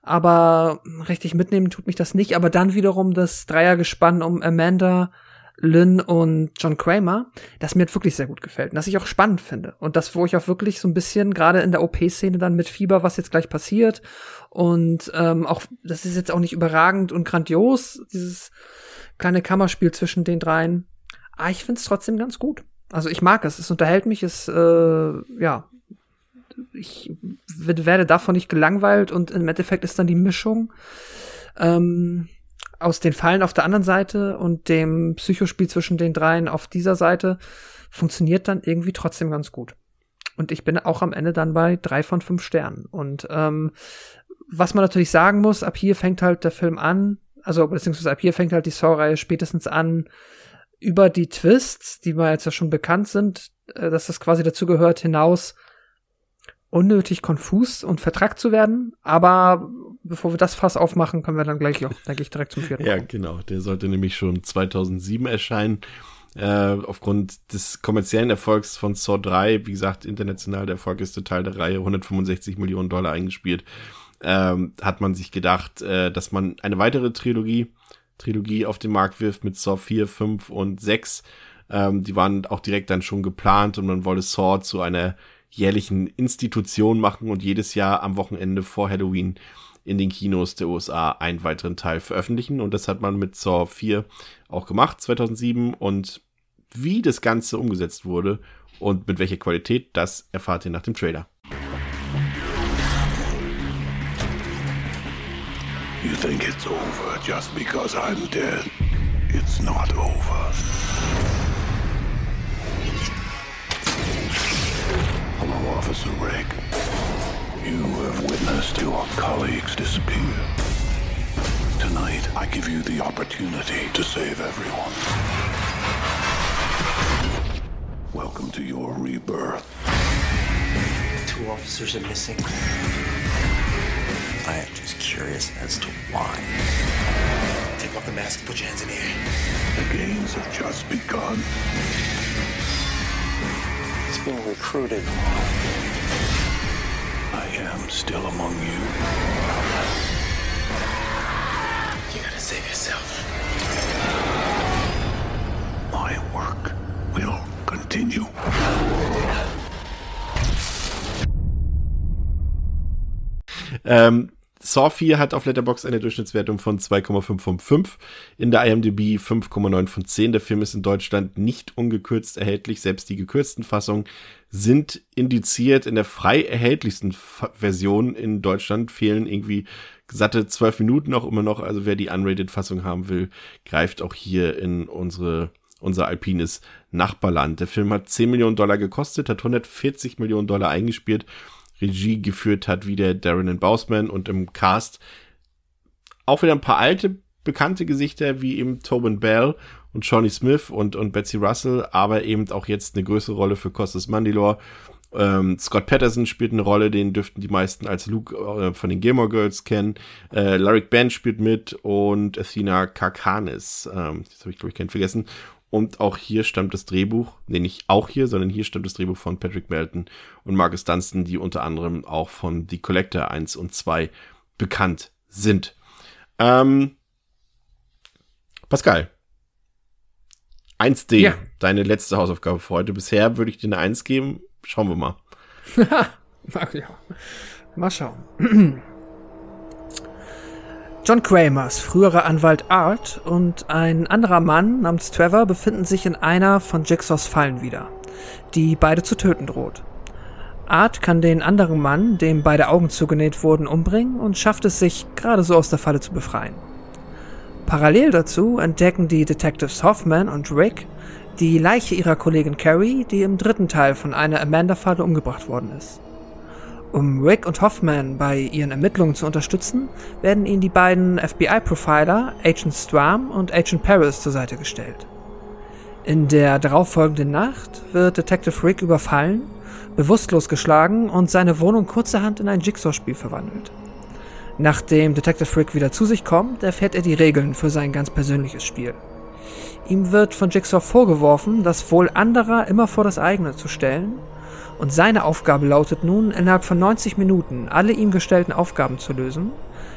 Aber richtig mitnehmen tut mich das nicht. Aber dann wiederum das Dreiergespann um Amanda, Lynn und John Kramer, das mir wirklich sehr gut gefällt und das ich auch spannend finde. Und das, wo ich auch wirklich so ein bisschen gerade in der OP-Szene dann mit Fieber, was jetzt gleich passiert. Und ähm, auch, das ist jetzt auch nicht überragend und grandios, dieses kleine Kammerspiel zwischen den dreien. Aber ich finde es trotzdem ganz gut. Also ich mag es, es unterhält mich, es, äh, ja, ich werde davon nicht gelangweilt und im Endeffekt ist dann die Mischung ähm, aus den Fallen auf der anderen Seite und dem Psychospiel zwischen den dreien auf dieser Seite funktioniert dann irgendwie trotzdem ganz gut. Und ich bin auch am Ende dann bei drei von fünf Sternen. Und ähm, was man natürlich sagen muss, ab hier fängt halt der Film an, also beziehungsweise ab hier fängt halt die Saw-Reihe spätestens an, über die Twists, die mir jetzt ja schon bekannt sind, äh, dass das quasi dazu gehört, hinaus unnötig konfus und vertrackt zu werden. Aber bevor wir das Fass aufmachen, können wir dann gleich auch, denke ich, direkt zum vierten.
ja, genau. Der sollte nämlich schon 2007 erscheinen. Äh, aufgrund des kommerziellen Erfolgs von Saw 3, wie gesagt, international der erfolgreichste Teil der Reihe, 165 Millionen Dollar eingespielt, ähm, hat man sich gedacht, äh, dass man eine weitere Trilogie, Trilogie auf den Markt wirft mit Saw 4, 5 und 6. Ähm, die waren auch direkt dann schon geplant und man wollte Saw zu einer jährlichen Institution machen und jedes Jahr am Wochenende vor Halloween in den Kinos der USA einen weiteren Teil veröffentlichen. Und das hat man mit Saw 4 auch gemacht, 2007. Und wie das Ganze umgesetzt wurde und mit welcher Qualität, das erfahrt ihr nach dem Trailer.
You think it's over just because I'm dead? It's not over. Hello, Officer Rick. You have witnessed your colleagues disappear. Tonight, I give you the opportunity to save everyone. Welcome to your rebirth.
Two officers are missing. I am just curious as to why. Take off the mask and put your hands in the air.
The games have just begun.
He's being recruited.
I am still among you.
You gotta save yourself.
My work will continue.
Ähm, Saw 4 hat auf Letterboxd eine Durchschnittswertung von 2,5 von 5. In der IMDb 5,9 von 10. Der Film ist in Deutschland nicht ungekürzt erhältlich. Selbst die gekürzten Fassungen sind indiziert. In der frei erhältlichsten Version in Deutschland fehlen irgendwie satte 12 Minuten auch immer noch. Also wer die Unrated-Fassung haben will, greift auch hier in unsere unser alpines Nachbarland. Der Film hat 10 Millionen Dollar gekostet, hat 140 Millionen Dollar eingespielt Regie geführt hat, wie der Darren Bausman und im Cast auch wieder ein paar alte, bekannte Gesichter, wie eben Tobin Bell und Shawnee Smith und, und Betsy Russell, aber eben auch jetzt eine größere Rolle für Costas Mandylor. Ähm, Scott Patterson spielt eine Rolle, den dürften die meisten als Luke äh, von den Gilmore Girls kennen. Äh, Larry Ben spielt mit und Athena Karkanis. Ähm, das habe ich, glaube ich, keinen vergessen. Und auch hier stammt das Drehbuch, nee, nicht auch hier, sondern hier stammt das Drehbuch von Patrick Melton und Marcus Dunstan, die unter anderem auch von The Collector 1 und 2 bekannt sind. Ähm, Pascal. 1D, ja. deine letzte Hausaufgabe für heute. Bisher würde ich dir eine 1 geben. Schauen wir mal.
Ja. Mal schauen. John Kramers früherer Anwalt Art und ein anderer Mann namens Trevor befinden sich in einer von Jigsaws Fallen wieder, die beide zu töten droht. Art kann den anderen Mann, dem beide Augen zugenäht wurden, umbringen und schafft es sich gerade so aus der Falle zu befreien. Parallel dazu entdecken die Detectives Hoffman und Rick die Leiche ihrer Kollegin Carrie, die im dritten Teil von einer Amanda-Falle umgebracht worden ist. Um Rick und Hoffman bei ihren Ermittlungen zu unterstützen, werden ihnen die beiden FBI-Profiler Agent Stram und Agent Paris zur Seite gestellt. In der darauffolgenden Nacht wird Detective Rick überfallen, bewusstlos geschlagen und seine Wohnung kurzerhand in ein Jigsaw-Spiel verwandelt. Nachdem Detective Rick wieder zu sich kommt, erfährt er die Regeln für sein ganz persönliches Spiel. Ihm wird von Jigsaw vorgeworfen, das Wohl anderer immer vor das eigene zu stellen und seine Aufgabe lautet nun, innerhalb von 90 Minuten alle ihm gestellten Aufgaben zu lösen.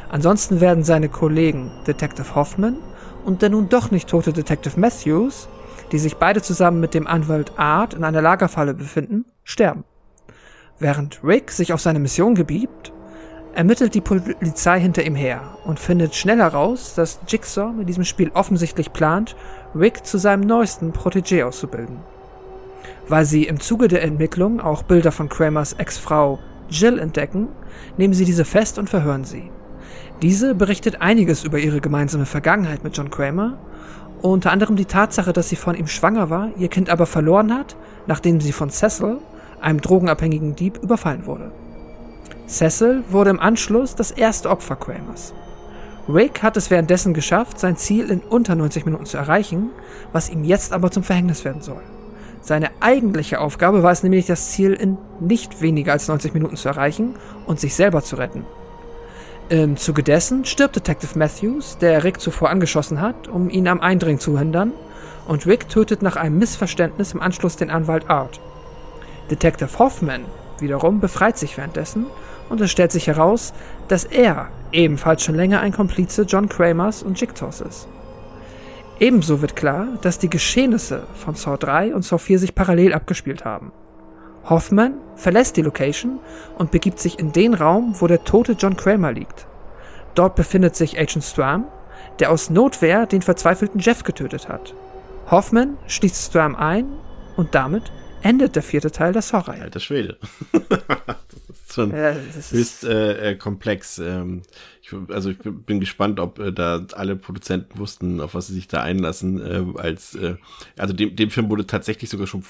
Ansonsten werden seine Kollegen Detective Hoffman und der nun doch nicht tote Detective Matthews, die sich beide zusammen mit dem Anwalt Art in einer Lagerfalle befinden, sterben. Während Rick sich auf seine Mission gebibt, ermittelt die Polizei hinter ihm her und findet schnell heraus, dass Jigsaw mit diesem Spiel offensichtlich plant, Rick zu seinem neuesten Protégé auszubilden. Weil sie im Zuge der Entwicklung auch Bilder von Kramers Ex-Frau Jill entdecken, nehmen sie diese fest und verhören sie. Diese berichtet einiges über ihre gemeinsame Vergangenheit mit John Kramer, unter anderem die Tatsache, dass sie von ihm schwanger war, ihr Kind aber verloren hat, nachdem sie von Cecil, einem drogenabhängigen Dieb, überfallen wurde. Cecil wurde im Anschluss das erste Opfer Kramers. Rick hat es währenddessen geschafft, sein Ziel in unter 90 Minuten zu erreichen, was ihm jetzt aber zum Verhängnis werden soll. Seine eigentliche Aufgabe war es nämlich, das Ziel in nicht weniger als 90 Minuten zu erreichen und sich selber zu retten. Im Zuge dessen stirbt Detective Matthews, der Rick zuvor angeschossen hat, um ihn am Eindringen zu hindern, und Rick tötet nach einem Missverständnis im Anschluss den Anwalt Art. Detective Hoffman wiederum befreit sich währenddessen und es stellt sich heraus, dass er ebenfalls schon länger ein Komplize John Kramers und Jigsaws ist. Ebenso wird klar, dass die Geschehnisse von Saw 3 und Saw 4 sich parallel abgespielt haben. Hoffman verlässt die Location und begibt sich in den Raum, wo der tote John Kramer liegt. Dort befindet sich Agent Stram, der aus Notwehr den verzweifelten Jeff getötet hat. Hoffman schließt Stram ein und damit endet der vierte Teil der Saw-Reihe.
Alter Schwede. schon ja, höchst äh, äh, komplex. Ähm, ich, also ich bin gespannt, ob äh, da alle Produzenten wussten, auf was sie sich da einlassen. Äh, als äh, also dem, dem Film wurde tatsächlich sogar schon,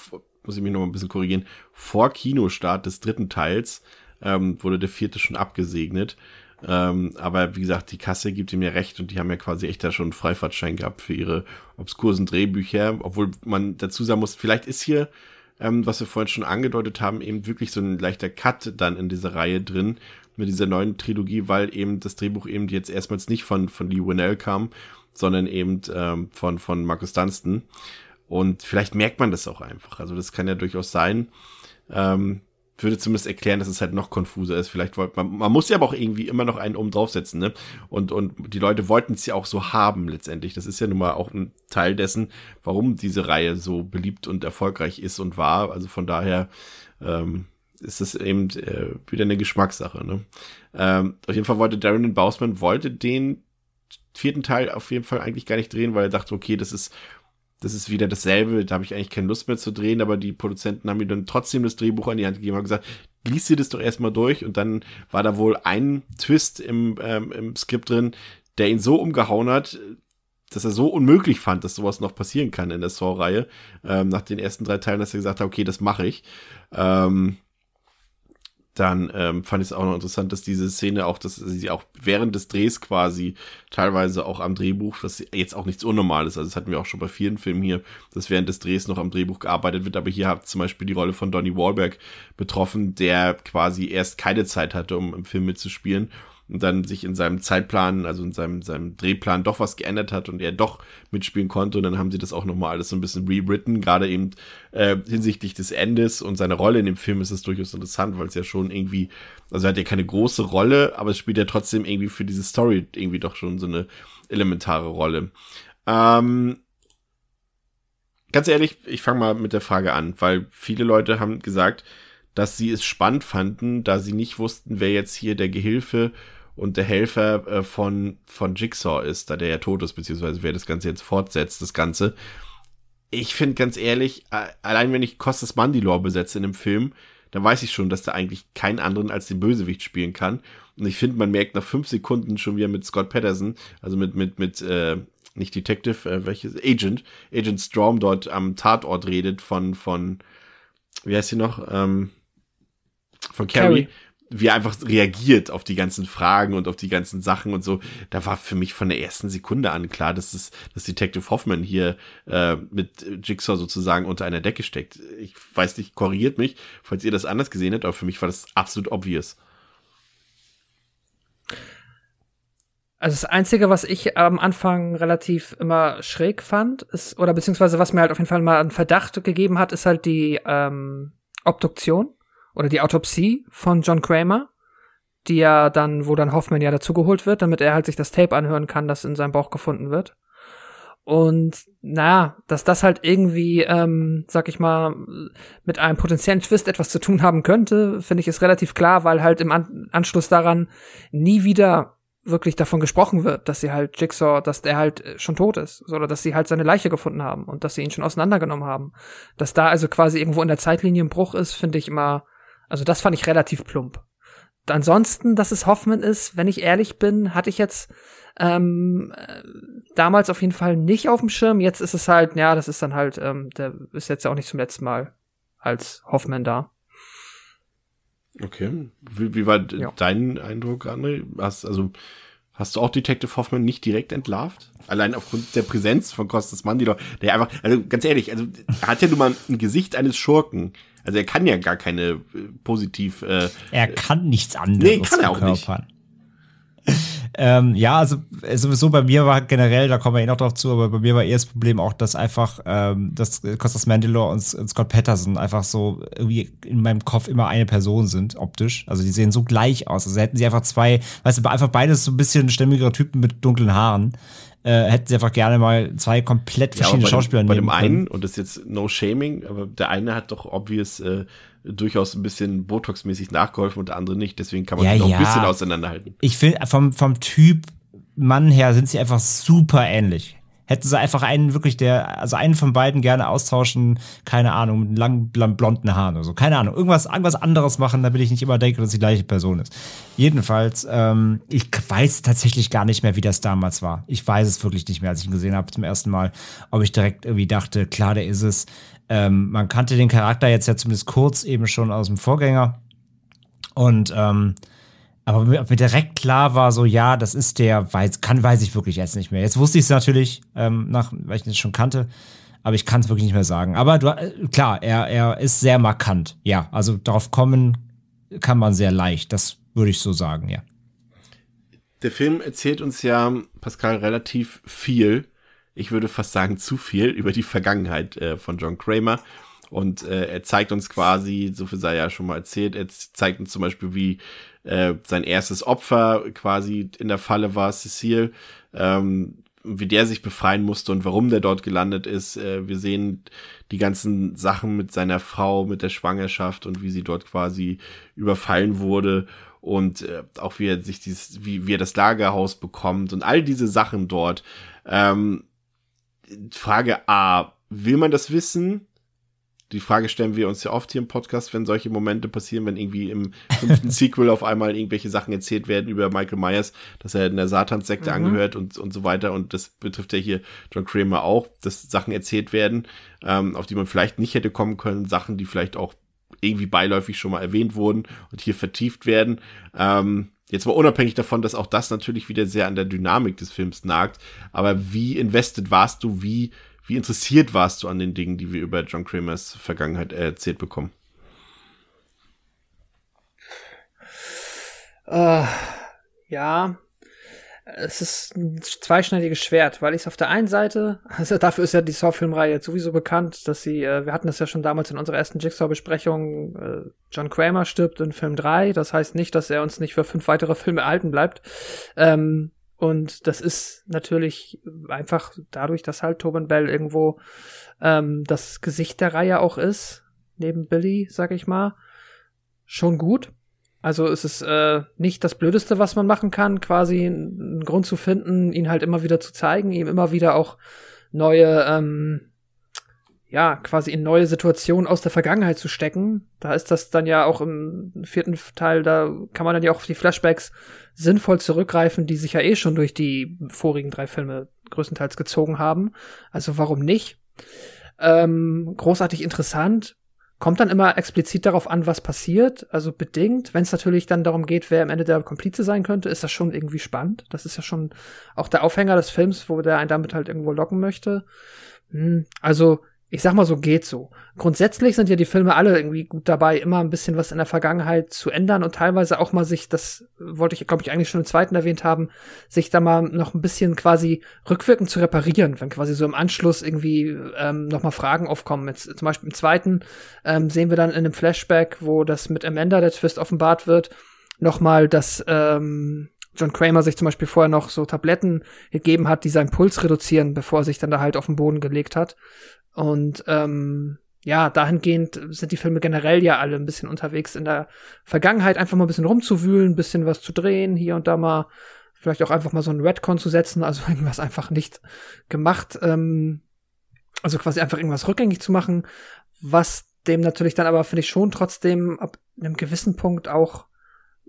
muss ich mich noch mal ein bisschen korrigieren, vor Kinostart des dritten Teils ähm, wurde der vierte schon abgesegnet. Ähm, aber wie gesagt, die Kasse gibt ihm ja recht und die haben ja quasi echt da schon einen Freifahrtschein gehabt für ihre obskursen Drehbücher, obwohl man dazu sagen muss, vielleicht ist hier ähm, was wir vorhin schon angedeutet haben, eben wirklich so ein leichter Cut dann in dieser Reihe drin mit dieser neuen Trilogie, weil eben das Drehbuch eben jetzt erstmals nicht von, von Lee Winnell kam, sondern eben ähm, von, von Marcus Dunstan. Und vielleicht merkt man das auch einfach. Also das kann ja durchaus sein. Ähm, würde zumindest erklären, dass es halt noch konfuser ist. Vielleicht wollte man, man muss ja aber auch irgendwie immer noch einen oben draufsetzen, ne? Und, und die Leute wollten es ja auch so haben letztendlich. Das ist ja nun mal auch ein Teil dessen, warum diese Reihe so beliebt und erfolgreich ist und war. Also von daher, ähm, ist es eben äh, wieder eine Geschmackssache, ne? Ähm, auf jeden Fall wollte Darren Bausman wollte den vierten Teil auf jeden Fall eigentlich gar nicht drehen, weil er dachte, okay, das ist das ist wieder dasselbe, da habe ich eigentlich keine Lust mehr zu drehen, aber die Produzenten haben mir dann trotzdem das Drehbuch an die Hand gegeben und gesagt, lies dir das doch erstmal durch und dann war da wohl ein Twist im, ähm, im Skript drin, der ihn so umgehauen hat, dass er so unmöglich fand, dass sowas noch passieren kann in der Saw-Reihe, ähm, nach den ersten drei Teilen, dass er gesagt hat, okay, das mache ich. Ähm, dann ähm, fand ich es auch noch interessant, dass diese Szene auch, dass sie auch während des Drehs quasi teilweise auch am Drehbuch, was jetzt auch nichts Unnormales, also das hatten wir auch schon bei vielen Filmen hier, dass während des Drehs noch am Drehbuch gearbeitet wird, aber hier hat zum Beispiel die Rolle von Donny Wahlberg betroffen, der quasi erst keine Zeit hatte, um im Film mitzuspielen und dann sich in seinem Zeitplan, also in seinem, seinem Drehplan doch was geändert hat und er doch mitspielen konnte. Und dann haben sie das auch nochmal alles so ein bisschen rewritten, gerade eben äh, hinsichtlich des Endes und seiner Rolle in dem Film ist es durchaus interessant, weil es ja schon irgendwie, also er hat ja keine große Rolle, aber es spielt ja trotzdem irgendwie für diese Story irgendwie doch schon so eine elementare Rolle. Ähm, ganz ehrlich, ich fange mal mit der Frage an, weil viele Leute haben gesagt, dass sie es spannend fanden, da sie nicht wussten, wer jetzt hier der Gehilfe und der Helfer äh, von, von Jigsaw ist, da der ja tot ist, beziehungsweise wer das Ganze jetzt fortsetzt, das Ganze. Ich finde ganz ehrlich, allein wenn ich Costas Mandilor besetze in einem Film, dann weiß ich schon, dass der eigentlich keinen anderen als den Bösewicht spielen kann. Und ich finde, man merkt nach fünf Sekunden schon wieder mit Scott Patterson, also mit, mit, mit, äh, nicht Detective, äh, welches, Agent, Agent Storm dort am Tatort redet von, von, wie heißt sie noch, ähm, von Carrie. Carrie wie er einfach reagiert auf die ganzen Fragen und auf die ganzen Sachen und so. Da war für mich von der ersten Sekunde an klar, dass es, dass Detective Hoffman hier äh, mit Jigsaw sozusagen unter einer Decke steckt. Ich weiß nicht, korrigiert mich, falls ihr das anders gesehen habt, aber für mich war das absolut obvious.
Also das Einzige, was ich am Anfang relativ immer schräg fand, ist, oder beziehungsweise was mir halt auf jeden Fall mal einen Verdacht gegeben hat, ist halt die ähm, Obduktion oder die Autopsie von John Kramer, die ja dann, wo dann Hoffman ja dazugeholt wird, damit er halt sich das Tape anhören kann, das in seinem Bauch gefunden wird. Und na, dass das halt irgendwie, ähm, sag ich mal, mit einem potenziellen Twist etwas zu tun haben könnte, finde ich ist relativ klar, weil halt im An Anschluss daran nie wieder wirklich davon gesprochen wird, dass sie halt Jigsaw, dass der halt äh, schon tot ist, oder dass sie halt seine Leiche gefunden haben und dass sie ihn schon auseinandergenommen haben. Dass da also quasi irgendwo in der Zeitlinie ein Bruch ist, finde ich immer, also das fand ich relativ plump. Ansonsten, dass es Hoffman ist, wenn ich ehrlich bin, hatte ich jetzt ähm, äh, damals auf jeden Fall nicht auf dem Schirm. Jetzt ist es halt, ja, das ist dann halt, ähm, der ist jetzt ja auch nicht zum letzten Mal als Hoffman da.
Okay. Wie, wie war ja. dein Eindruck, André? Hast, also, hast du auch Detective Hoffman nicht direkt entlarvt? Allein aufgrund der Präsenz von Costas Mandylor, der einfach, also ganz ehrlich, also er hat ja nun mal ein Gesicht eines Schurken. Also er kann ja gar keine äh, positiv. Äh,
er kann nichts anderes. Nee, kann er auch nicht. ähm, ja, also sowieso bei mir war generell, da kommen wir eh noch drauf zu, aber bei mir war eher das Problem auch, dass einfach, ähm, dass Costas Mandylor und, und Scott Patterson einfach so irgendwie in meinem Kopf immer eine Person sind, optisch. Also die sehen so gleich aus. Also hätten sie einfach zwei, weißt du, einfach beides so ein bisschen stämmigere Typen mit dunklen Haaren. Äh, hätten sie einfach gerne mal zwei komplett verschiedene ja, Schauspieler
nehmen Bei dem einen, und das ist jetzt no shaming, aber der eine hat doch obvious äh, durchaus ein bisschen Botox-mäßig nachgeholfen und der andere nicht. Deswegen kann man
ja,
sich noch
ja.
ein bisschen auseinanderhalten.
Ich finde, vom, vom Typ Mann her sind sie einfach super ähnlich. Hätten sie einfach einen wirklich der, also einen von beiden gerne austauschen, keine Ahnung, mit langen blonden Haaren oder so. Keine Ahnung. Irgendwas, irgendwas anderes machen, damit ich nicht immer denke, dass die gleiche Person ist. Jedenfalls, ähm, ich weiß tatsächlich gar nicht mehr, wie das damals war. Ich weiß es wirklich nicht mehr, als ich ihn gesehen habe zum ersten Mal, ob ich direkt irgendwie dachte, klar, der ist es. Ähm, man kannte den Charakter jetzt ja zumindest kurz eben schon aus dem Vorgänger. Und ähm, aber mir, mir direkt klar war, so ja, das ist der, weiß, kann, weiß ich wirklich jetzt nicht mehr. Jetzt wusste ich es natürlich, ähm, nach, weil ich es schon kannte, aber ich kann es wirklich nicht mehr sagen. Aber du, äh, klar, er, er ist sehr markant. Ja, also darauf kommen kann man sehr leicht. Das würde ich so sagen, ja.
Der Film erzählt uns ja, Pascal, relativ viel ich würde fast sagen, zu viel über die Vergangenheit äh, von John Kramer. Und äh, er zeigt uns quasi, so viel sei ja schon mal erzählt, er zeigt uns zum Beispiel, wie äh, sein erstes Opfer quasi in der Falle war, Cecile, ähm, wie der sich befreien musste und warum der dort gelandet ist. Äh, wir sehen die ganzen Sachen mit seiner Frau, mit der Schwangerschaft und wie sie dort quasi überfallen wurde und äh, auch wie er sich dieses, wie, wie er das Lagerhaus bekommt und all diese Sachen dort. Ähm, Frage A, will man das wissen? Die Frage stellen wir uns ja oft hier im Podcast, wenn solche Momente passieren, wenn irgendwie im fünften Sequel auf einmal irgendwelche Sachen erzählt werden über Michael Myers, dass er in der Satanssekte mhm. angehört und, und so weiter. Und das betrifft ja hier John Kramer auch, dass Sachen erzählt werden, ähm, auf die man vielleicht nicht hätte kommen können, Sachen, die vielleicht auch irgendwie beiläufig schon mal erwähnt wurden und hier vertieft werden. Ähm, Jetzt mal unabhängig davon, dass auch das natürlich wieder sehr an der Dynamik des Films nagt. Aber wie invested warst du, wie, wie interessiert warst du an den Dingen, die wir über John Kramers Vergangenheit erzählt bekommen?
Uh, ja, es ist ein zweischneidiges Schwert, weil ich es auf der einen Seite, also dafür ist ja die Saw-Filmreihe jetzt sowieso bekannt, dass sie, äh, wir hatten das ja schon damals in unserer ersten Jigsaw-Besprechung, äh, John Kramer stirbt in Film 3, das heißt nicht, dass er uns nicht für fünf weitere Filme erhalten bleibt. Ähm, und das ist natürlich einfach dadurch, dass halt Tobin Bell irgendwo ähm, das Gesicht der Reihe auch ist, neben Billy, sag ich mal, schon gut. Also es ist äh, nicht das Blödeste, was man machen kann, quasi einen Grund zu finden, ihn halt immer wieder zu zeigen, ihm immer wieder auch neue, ähm, ja, quasi in neue Situationen aus der Vergangenheit zu stecken. Da ist das dann ja auch im vierten Teil, da kann man dann ja auch auf die Flashbacks sinnvoll zurückgreifen, die sich ja eh schon durch die vorigen drei Filme größtenteils gezogen haben. Also warum nicht? Ähm, großartig interessant. Kommt dann immer explizit darauf an, was passiert, also bedingt. Wenn es natürlich dann darum geht, wer am Ende der Komplize sein könnte, ist das schon irgendwie spannend. Das ist ja schon auch der Aufhänger des Films, wo der einen damit halt irgendwo locken möchte. Hm, also ich sag mal so, geht so. Grundsätzlich sind ja die Filme alle irgendwie gut dabei, immer ein bisschen was in der Vergangenheit zu ändern und teilweise auch mal sich, das wollte ich, glaube ich, eigentlich schon im zweiten erwähnt haben, sich da mal noch ein bisschen quasi rückwirkend zu reparieren, wenn quasi so im Anschluss irgendwie ähm, noch mal Fragen aufkommen. Jetzt, zum Beispiel im zweiten ähm, sehen wir dann in einem Flashback, wo das mit Amanda der Twist offenbart wird, noch mal das ähm, John Kramer sich zum Beispiel vorher noch so Tabletten gegeben hat, die seinen Puls reduzieren, bevor er sich dann da halt auf den Boden gelegt hat. Und ähm, ja, dahingehend sind die Filme generell ja alle ein bisschen unterwegs in der Vergangenheit, einfach mal ein bisschen rumzuwühlen, ein bisschen was zu drehen, hier und da mal vielleicht auch einfach mal so ein Redcon zu setzen, also irgendwas einfach nicht gemacht, ähm, also quasi einfach irgendwas rückgängig zu machen, was dem natürlich dann aber, finde ich, schon trotzdem ab einem gewissen Punkt auch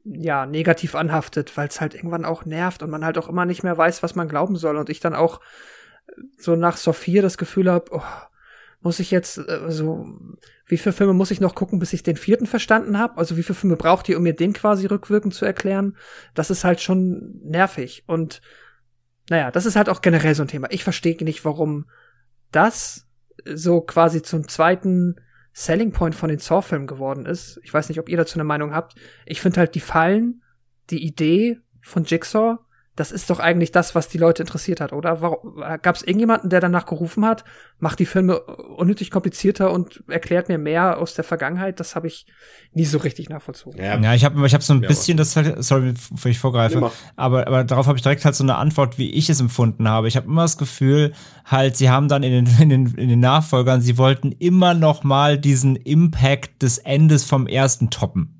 ja, negativ anhaftet, weil es halt irgendwann auch nervt und man halt auch immer nicht mehr weiß, was man glauben soll. Und ich dann auch so nach Sophia das Gefühl habe, oh, muss ich jetzt, also, wie viele Filme muss ich noch gucken, bis ich den vierten verstanden habe? Also wie viele Filme braucht ihr, um mir den quasi rückwirkend zu erklären? Das ist halt schon nervig. Und naja, das ist halt auch generell so ein Thema. Ich verstehe nicht, warum das so quasi zum zweiten Selling Point von den Saw-Filmen geworden ist. Ich weiß nicht, ob ihr dazu eine Meinung habt. Ich finde halt die Fallen, die Idee von Jigsaw das ist doch eigentlich das, was die Leute interessiert hat, oder? Gab es irgendjemanden, der danach gerufen hat, macht die Filme unnötig komplizierter und erklärt mir mehr aus der Vergangenheit? Das habe ich nie so richtig nachvollzogen.
Ja, ja ich habe ich hab so ein ja, bisschen, das halt, sorry, wenn ich vorgreife, aber, aber darauf habe ich direkt halt so eine Antwort, wie ich es empfunden habe. Ich habe immer das Gefühl, halt, sie haben dann in den, in den, in den Nachfolgern, sie wollten immer noch mal diesen Impact des Endes vom ersten toppen.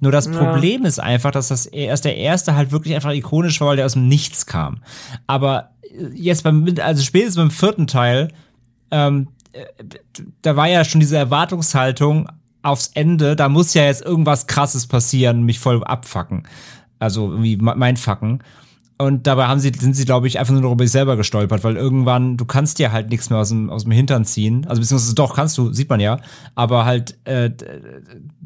Nur das ja. Problem ist einfach, dass das erst der erste halt wirklich einfach ikonisch war, weil der aus dem Nichts kam. Aber jetzt beim, also spätestens beim vierten Teil, ähm, da war ja schon diese Erwartungshaltung aufs Ende, da muss ja jetzt irgendwas krasses passieren, mich voll abfacken. Also irgendwie mein Facken. Und dabei haben sie, sind sie, glaube ich, einfach nur über sich selber gestolpert, weil irgendwann, du kannst dir halt nichts mehr aus dem, aus dem Hintern ziehen. Also beziehungsweise doch, kannst du, sieht man ja. Aber halt, äh,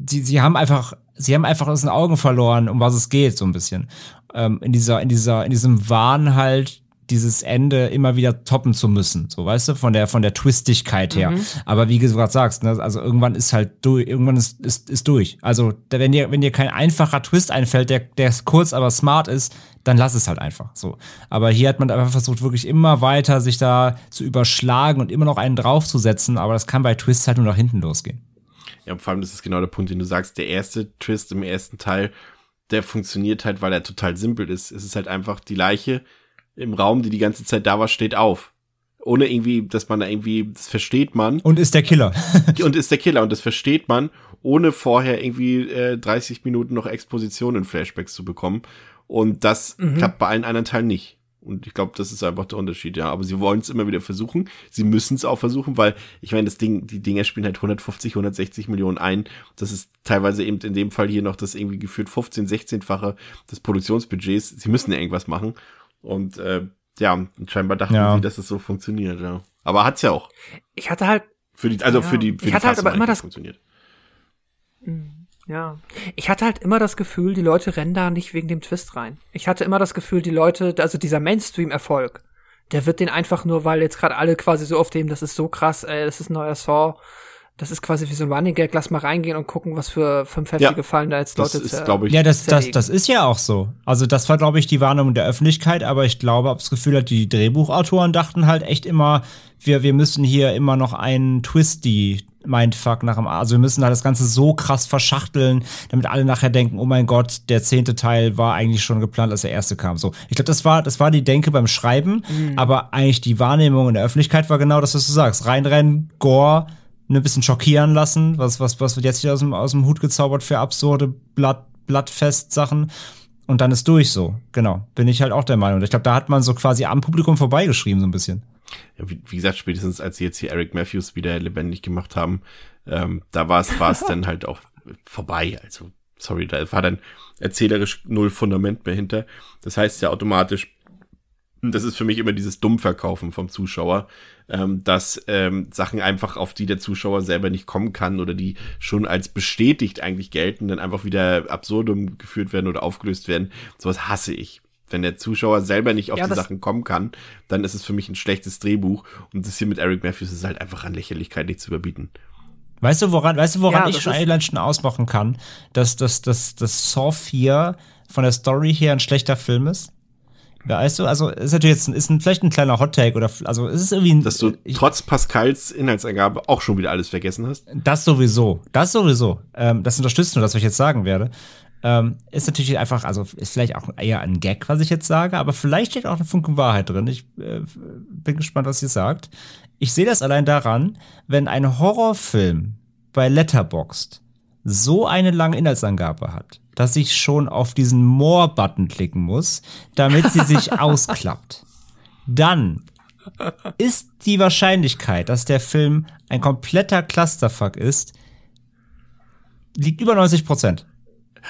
sie, sie haben einfach, sie haben einfach aus den Augen verloren, um was es geht, so ein bisschen. Ähm, in dieser, in dieser, in diesem Wahn halt, dieses Ende immer wieder toppen zu müssen, so weißt du, von der von der Twistigkeit her. Mhm. Aber wie du gerade sagst, ne, also irgendwann ist halt durch, irgendwann ist, ist, ist durch. Also wenn dir wenn dir kein einfacher Twist einfällt, der der kurz aber smart ist, dann lass es halt einfach so. Aber hier hat man einfach versucht wirklich immer weiter sich da zu überschlagen und immer noch einen draufzusetzen, aber das kann bei Twists halt nur nach hinten losgehen.
Ja, vor allem das ist genau der Punkt, den du sagst. Der erste Twist im ersten Teil, der funktioniert halt, weil er total simpel ist. Es ist halt einfach die Leiche im Raum, die die ganze Zeit da war, steht auf. Ohne irgendwie, dass man da irgendwie, das versteht man.
Und ist der Killer.
und ist der Killer. Und das versteht man, ohne vorher irgendwie äh, 30 Minuten noch Exposition in Flashbacks zu bekommen. Und das mhm. klappt bei allen anderen Teilen nicht. Und ich glaube, das ist einfach der Unterschied, ja. Aber sie wollen es immer wieder versuchen. Sie müssen es auch versuchen, weil ich meine, das Ding, die Dinger spielen halt 150, 160 Millionen ein. Das ist teilweise eben in dem Fall hier noch das irgendwie geführt 15, 16-fache des Produktionsbudgets. Sie müssen ja irgendwas machen. Und äh, ja, scheinbar dachten ja. sie, dass es so funktioniert, ja. Aber hat's ja auch.
Ich hatte halt.
Für die, also
ja,
für die, für
ich
die
hatte halt aber immer das
funktioniert.
Hm, ja. Ich hatte halt immer das Gefühl, die Leute rennen da nicht wegen dem Twist rein. Ich hatte immer das Gefühl, die Leute, also dieser Mainstream-Erfolg, der wird den einfach nur, weil jetzt gerade alle quasi so auf dem, das ist so krass, ey, das ist ein neuer Saw, das ist quasi wie so ein Running Gag, lass mal reingehen und gucken, was für fünf heftige ja, Fallen da jetzt Leute
das ist, glaube ich.
Ja, das, das, das ist ja auch so. Also das war, glaube ich, die Warnung der Öffentlichkeit, aber ich glaube, hab das Gefühl, die Drehbuchautoren dachten halt echt immer, wir, wir müssen hier immer noch einen Twisty Mindfuck nach dem, also wir müssen halt das Ganze so krass verschachteln, damit alle nachher denken, oh mein Gott, der zehnte Teil war eigentlich schon geplant, als der erste kam. So, ich glaube, das war, das war die Denke beim Schreiben, mhm. aber eigentlich die Wahrnehmung in der Öffentlichkeit war genau das, was du sagst. Reinrennen, Gore, ein bisschen schockieren lassen. Was, was, was wird jetzt hier aus dem, aus dem Hut gezaubert für absurde Blatt, Blattfest-Sachen? Und dann ist durch so. Genau. Bin ich halt auch der Meinung. Ich glaube, da hat man so quasi am Publikum vorbeigeschrieben, so ein bisschen.
Ja, wie, wie, gesagt, spätestens als sie jetzt hier Eric Matthews wieder lebendig gemacht haben, ähm, da war es war es dann halt auch vorbei. Also, sorry, da war dann erzählerisch null Fundament mehr hinter. Das heißt ja automatisch, das ist für mich immer dieses Dummverkaufen vom Zuschauer, ähm, dass ähm, Sachen einfach, auf die der Zuschauer selber nicht kommen kann oder die schon als bestätigt eigentlich gelten, dann einfach wieder absurdum geführt werden oder aufgelöst werden. Sowas hasse ich. Wenn der Zuschauer selber nicht auf ja, die Sachen kommen kann, dann ist es für mich ein schlechtes Drehbuch. Und das hier mit Eric Matthews ist halt einfach an Lächerlichkeit nicht zu überbieten.
Weißt du, woran, weißt du, woran ja, ich schon allein schon ausmachen kann, dass, dass, dass, dass Saw 4 von der Story her ein schlechter Film ist? Ja, weißt du, also ist natürlich jetzt ist ein, vielleicht ein kleiner Hottake oder also es ist irgendwie ein,
dass du trotz Pascals Inhaltsangabe auch schon wieder alles vergessen hast.
Das sowieso, das sowieso. Ähm, das unterstützt nur das, was ich jetzt sagen werde. Ähm, ist natürlich einfach, also ist vielleicht auch eher ein Gag, was ich jetzt sage, aber vielleicht steht auch eine Funken Wahrheit drin. Ich äh, bin gespannt, was ihr sagt. Ich sehe das allein daran, wenn ein Horrorfilm bei Letterboxd so eine lange Inhaltsangabe hat, dass ich schon auf diesen More-Button klicken muss, damit sie sich ausklappt. Dann ist die Wahrscheinlichkeit, dass der Film ein kompletter Clusterfuck ist, liegt über 90 Prozent.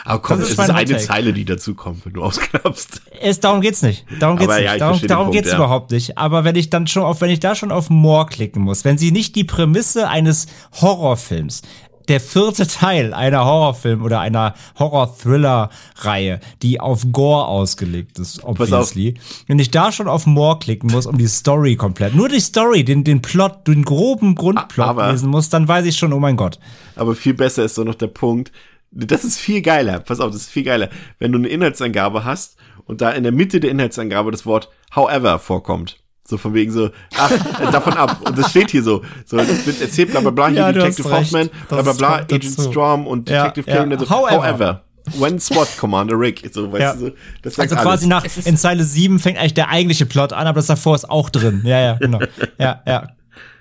Aber komm, das ist, das ist eine Zeile, die dazu kommt, wenn du ausklappst.
Es, darum geht's nicht. Darum geht's nicht. Ja, darum, darum Punkt, geht's ja. überhaupt nicht. Aber wenn ich dann schon auf, wenn ich da schon auf More klicken muss, wenn sie nicht die Prämisse eines Horrorfilms, der vierte Teil einer Horrorfilm oder einer Horror-Thriller-Reihe, die auf Gore ausgelegt ist, obviously. Wenn ich da schon auf More klicken muss, um die Story komplett, nur die Story, den, den Plot, den groben Grundplot aber, lesen muss, dann weiß ich schon, oh mein Gott.
Aber viel besser ist so noch der Punkt, das ist viel geiler, pass auf, das ist viel geiler, wenn du eine Inhaltsangabe hast und da in der Mitte der Inhaltsangabe das Wort however vorkommt. So von wegen so, ach, äh, davon ab. Und das steht hier so. So, das wird erzählt, bla bla bla, hier
ja,
Detective Hoffman, bla bla bla, Agent Strom und Detective ja, Karen. Ja. So, however. however. When SWAT Commander Rick. So, weißt ja. du, so,
das also quasi alles. nach, in Zeile 7 fängt eigentlich der eigentliche Plot an, aber das davor ist auch drin. Ja, ja, genau. ja, ja.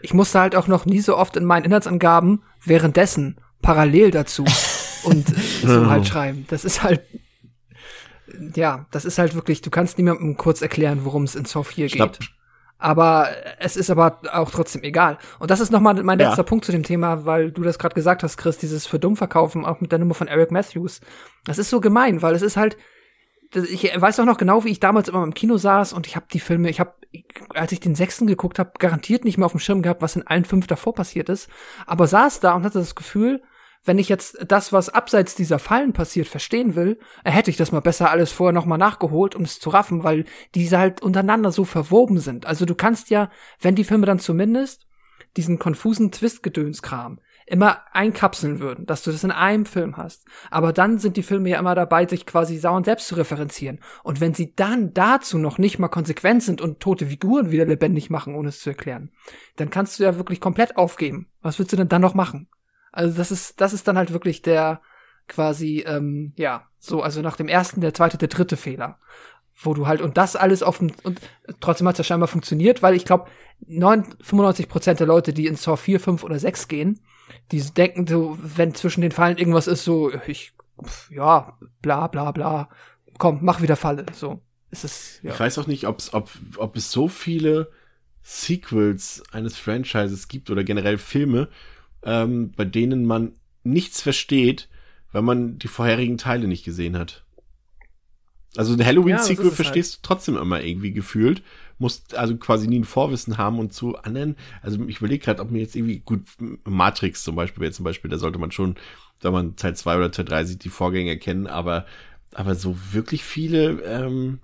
Ich musste halt auch noch nie so oft in meinen Inhaltsangaben währenddessen parallel dazu und so halt schreiben. Das ist halt ja, das ist halt wirklich, du kannst niemandem kurz erklären, worum es in Saw 4 geht. Aber es ist aber auch trotzdem egal. Und das ist nochmal mein letzter ja. Punkt zu dem Thema, weil du das gerade gesagt hast, Chris, dieses für dumm verkaufen, auch mit der Nummer von Eric Matthews. Das ist so gemein, weil es ist halt, ich weiß auch noch genau, wie ich damals immer im Kino saß und ich habe die Filme, ich habe, als ich den sechsten geguckt habe, garantiert nicht mehr auf dem Schirm gehabt, was in allen fünf davor passiert ist, aber saß da und hatte das Gefühl, wenn ich jetzt das, was abseits dieser Fallen passiert, verstehen will, hätte ich das mal besser alles vorher nochmal nachgeholt, um es zu raffen, weil diese halt untereinander so verwoben sind. Also du kannst ja, wenn die Filme dann zumindest diesen konfusen Twist-Gedönskram immer einkapseln würden, dass du das in einem Film hast. Aber dann sind die Filme ja immer dabei, sich quasi sauer selbst zu referenzieren. Und wenn sie dann dazu noch nicht mal konsequent sind und tote Figuren wieder lebendig machen, ohne es zu erklären, dann kannst du ja wirklich komplett aufgeben. Was willst du denn dann noch machen? Also das ist, das ist dann halt wirklich der quasi, ähm, ja, so, also nach dem ersten, der zweite, der dritte Fehler. Wo du halt, und das alles auf dem, und trotzdem hat es ja scheinbar funktioniert, weil ich glaube, 95 Prozent der Leute, die in Saw 4, 5 oder 6 gehen, die denken so, wenn zwischen den Fallen irgendwas ist, so, ich, ja, bla, bla, bla, komm, mach wieder Falle, so. Es ist,
ja. Ich weiß auch nicht, ob's, ob, ob es so viele Sequels eines Franchises gibt oder generell Filme, ähm, bei denen man nichts versteht, weil man die vorherigen Teile nicht gesehen hat. Also ein Halloween-Sequel ja, verstehst halt. du trotzdem immer irgendwie gefühlt. Musst also quasi nie ein Vorwissen haben und zu anderen, also ich überlege gerade, ob mir jetzt irgendwie, gut, Matrix zum Beispiel, zum Beispiel, da sollte man schon, wenn man Teil 2 oder Teil 3 sieht, die Vorgänger kennen, aber, aber so wirklich viele, ähm,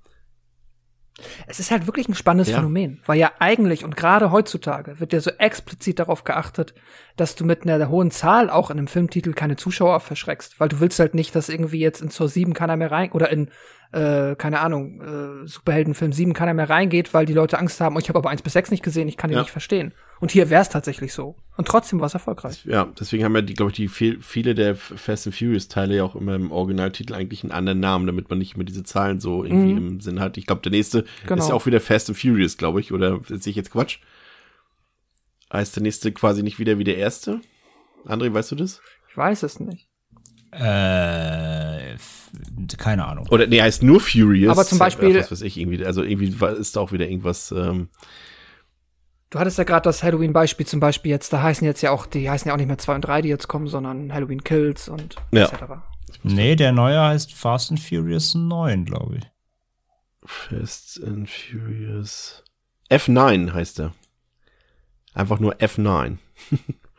es ist halt wirklich ein spannendes ja. Phänomen, weil ja eigentlich und gerade heutzutage wird ja so explizit darauf geachtet, dass du mit einer hohen Zahl auch in einem Filmtitel keine Zuschauer verschreckst, weil du willst halt nicht, dass irgendwie jetzt in Zur 7 keiner mehr rein oder in äh, keine Ahnung, äh, Superheldenfilm 7 keiner mehr reingeht, weil die Leute Angst haben, oh, ich habe aber 1 bis 6 nicht gesehen, ich kann ihn ja. nicht verstehen. Und hier wäre es tatsächlich so. Und trotzdem war es erfolgreich.
Ja, deswegen haben ja die, glaube ich, die viel, viele der Fast and Furious Teile ja auch immer im Originaltitel eigentlich einen anderen Namen, damit man nicht immer diese Zahlen so irgendwie mhm. im Sinn hat. Ich glaube, der nächste genau. ist ja auch wieder Fast and Furious, glaube ich, oder sehe ich jetzt Quatsch? Heißt der nächste quasi nicht wieder wie der erste? André, weißt du das?
Ich weiß es nicht.
Äh, keine Ahnung.
Oder nee, heißt nur Furious.
Aber zum Beispiel.
Was weiß ich, irgendwie, also irgendwie ist da auch wieder irgendwas. Ähm,
Du hattest ja gerade das Halloween-Beispiel zum Beispiel jetzt, da heißen jetzt ja auch, die heißen ja auch nicht mehr 2 und 3, die jetzt kommen, sondern Halloween Kills und
ja.
etc.
Nee, der neue heißt Fast and Furious 9, glaube ich.
Fast and Furious. F9 heißt er. Einfach nur F9.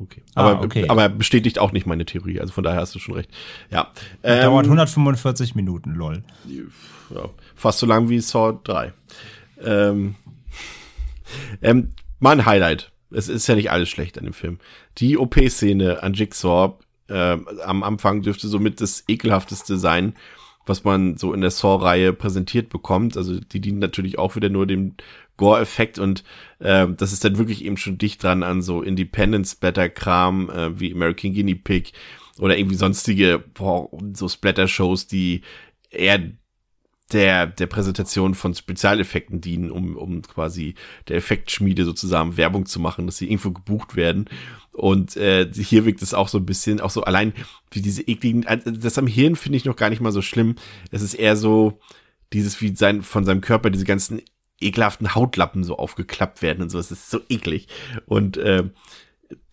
okay. Aber, ah, okay. aber bestätigt auch nicht meine Theorie, also von daher hast du schon recht. Ja.
Ähm, Dauert 145 Minuten, lol.
Ja, fast so lang wie Saw 3. Ähm, ähm, mein Highlight. Es ist ja nicht alles schlecht an dem Film. Die OP-Szene an Jigsaw äh, am Anfang dürfte somit das ekelhafteste sein, was man so in der Saw-Reihe präsentiert bekommt. Also die dienen natürlich auch wieder nur dem Gore-Effekt und äh, das ist dann wirklich eben schon dicht dran an so Independence-Better-Kram äh, wie American Guinea Pig oder irgendwie sonstige boah, so Splatter-Shows, die eher der, der Präsentation von Spezialeffekten dienen, um, um quasi der Effektschmiede sozusagen Werbung zu machen, dass sie irgendwo gebucht werden. Und äh, hier wirkt es auch so ein bisschen, auch so allein wie diese ekligen, äh, das am Hirn finde ich noch gar nicht mal so schlimm. Es ist eher so dieses, wie sein, von seinem Körper diese ganzen ekelhaften Hautlappen so aufgeklappt werden und so. Es ist so eklig. Und äh,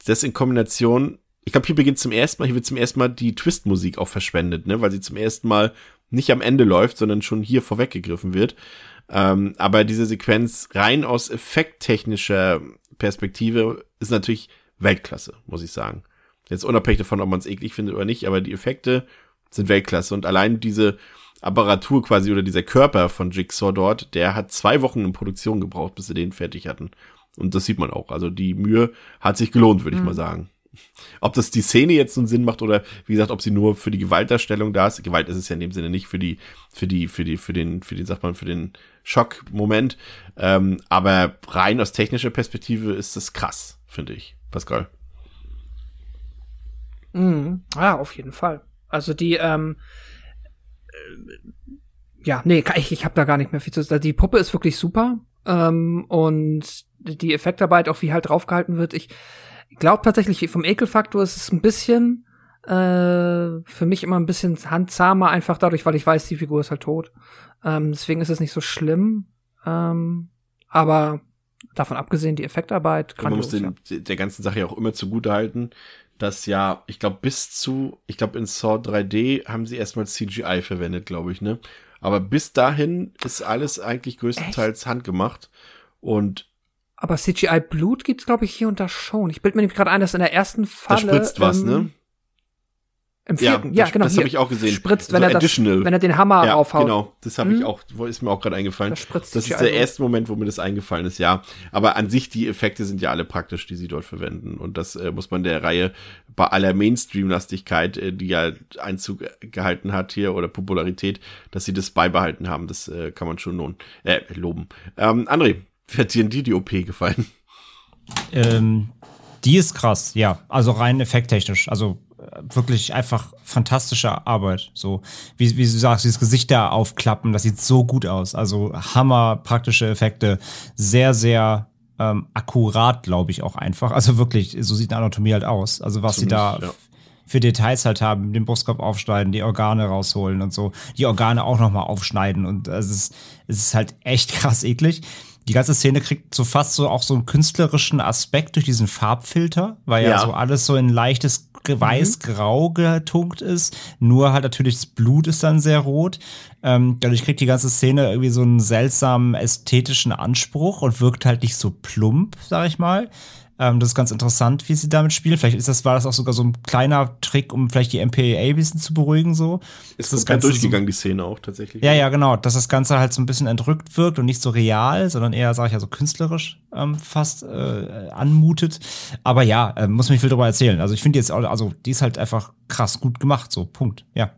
das in Kombination, ich glaube, hier beginnt zum ersten Mal, hier wird zum ersten Mal die Twist-Musik auch verschwendet, ne, weil sie zum ersten Mal nicht am Ende läuft, sondern schon hier vorweggegriffen wird. Ähm, aber diese Sequenz rein aus effekttechnischer Perspektive ist natürlich Weltklasse, muss ich sagen. Jetzt unabhängig davon, ob man es eklig findet oder nicht, aber die Effekte sind Weltklasse. Und allein diese Apparatur quasi oder dieser Körper von Jigsaw dort, der hat zwei Wochen in Produktion gebraucht, bis sie den fertig hatten. Und das sieht man auch. Also die Mühe hat sich gelohnt, würde ich mhm. mal sagen. Ob das die Szene jetzt so einen Sinn macht oder wie gesagt, ob sie nur für die Gewaltdarstellung da ist. Gewalt ist es ja in dem Sinne nicht für die, für die, für die, für den, für den, sagt man, für den Schockmoment. Ähm, aber rein aus technischer Perspektive ist das krass, finde ich. Pascal.
Mhm. Ja, auf jeden Fall. Also die, ähm, äh, ja, nee, ich, ich habe da gar nicht mehr viel zu sagen. Die Puppe ist wirklich super. Ähm, und die Effektarbeit, auch wie halt draufgehalten wird, ich glaube tatsächlich, vom Ekelfaktor ist es ein bisschen äh, für mich immer ein bisschen handzahmer, einfach dadurch, weil ich weiß, die Figur ist halt tot. Ähm, deswegen ist es nicht so schlimm. Ähm, aber davon abgesehen, die Effektarbeit
kann Man muss den, ja. der ganzen Sache ja auch immer zugute halten, dass ja, ich glaube, bis zu, ich glaube, in Saw 3D haben sie erstmal CGI verwendet, glaube ich, ne? Aber bis dahin ist alles eigentlich größtenteils Echt? handgemacht. Und
aber CGI Blut gibt's glaube ich hier und da schon. Ich bild mir nämlich gerade ein, dass in der ersten Falle
da spritzt was, ähm, ne?
Im vierten, ja,
ja
genau.
Das habe ich auch gesehen.
Spritzt, wenn, so er das, wenn er den Hammer ja, raufhaut.
Genau, das habe ich hm? auch, ist mir auch gerade eingefallen. Das, spritzt das ist der erste Moment, wo mir das eingefallen ist, ja. Aber an sich, die Effekte sind ja alle praktisch, die sie dort verwenden. Und das äh, muss man der Reihe bei aller Mainstream-Lastigkeit, äh, die ja Einzug gehalten hat hier oder Popularität, dass sie das beibehalten haben. Das äh, kann man schon lohnen, äh, loben. Ähm, André, wie hat dir die, die OP gefallen?
Ähm, die ist krass, ja. Also rein effekttechnisch. Also wirklich einfach fantastische Arbeit. So, wie, wie du sagst, dieses Gesicht da aufklappen, das sieht so gut aus. Also Hammer, praktische Effekte, sehr, sehr ähm, akkurat, glaube ich, auch einfach. Also wirklich, so sieht eine Anatomie halt aus. Also was Ziemlich, sie da ja. für Details halt haben, den Brustkopf aufschneiden, die Organe rausholen und so, die Organe auch nochmal aufschneiden und es ist, es ist halt echt krass eklig die ganze Szene kriegt so fast so auch so einen künstlerischen Aspekt durch diesen Farbfilter, weil ja, ja so alles so in leichtes weiß-grau getunkt ist. Nur halt natürlich das Blut ist dann sehr rot. Ähm, dadurch kriegt die ganze Szene irgendwie so einen seltsamen ästhetischen Anspruch und wirkt halt nicht so plump, sag ich mal. Ähm, das ist ganz interessant, wie sie damit spielen. Vielleicht ist das, war das auch sogar so ein kleiner Trick, um vielleicht die MPAA ein bisschen zu beruhigen, so.
Ist das, ganz durchgegangen, so, die Szene auch tatsächlich?
Ja, ja, genau. Dass das Ganze halt so ein bisschen entrückt wirkt und nicht so real, sondern eher, sag ich ja, so künstlerisch ähm, fast äh, anmutet. Aber ja, äh, muss mich viel darüber erzählen. Also ich finde jetzt, also die ist halt einfach krass gut gemacht, so, Punkt, ja.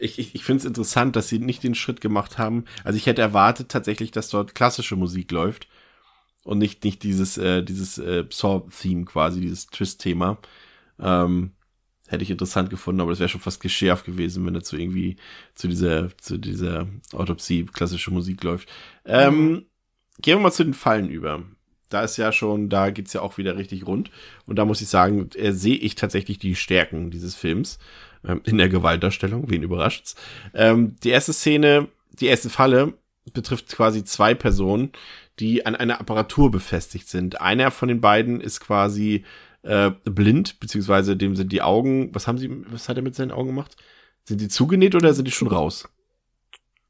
Ich, ich, ich finde es interessant, dass sie nicht den Schritt gemacht haben. Also ich hätte erwartet tatsächlich, dass dort klassische Musik läuft und nicht, nicht dieses, äh, dieses äh, Saw-Theme quasi, dieses Twist-Thema. Ähm, hätte ich interessant gefunden, aber das wäre schon fast geschärft gewesen, wenn dazu irgendwie zu dieser, zu dieser Autopsie klassische Musik läuft. Ähm, mhm. Gehen wir mal zu den Fallen über. Da ist ja schon, da geht's ja auch wieder richtig rund. Und da muss ich sagen, äh, sehe ich tatsächlich die Stärken dieses Films ähm, in der Gewaltdarstellung. Wen überrascht's? Ähm, die erste Szene, die erste Falle betrifft quasi zwei Personen, die an einer Apparatur befestigt sind. Einer von den beiden ist quasi äh, blind, beziehungsweise dem sind die Augen, was haben sie, was hat er mit seinen Augen gemacht? Sind die zugenäht oder sind die schon raus?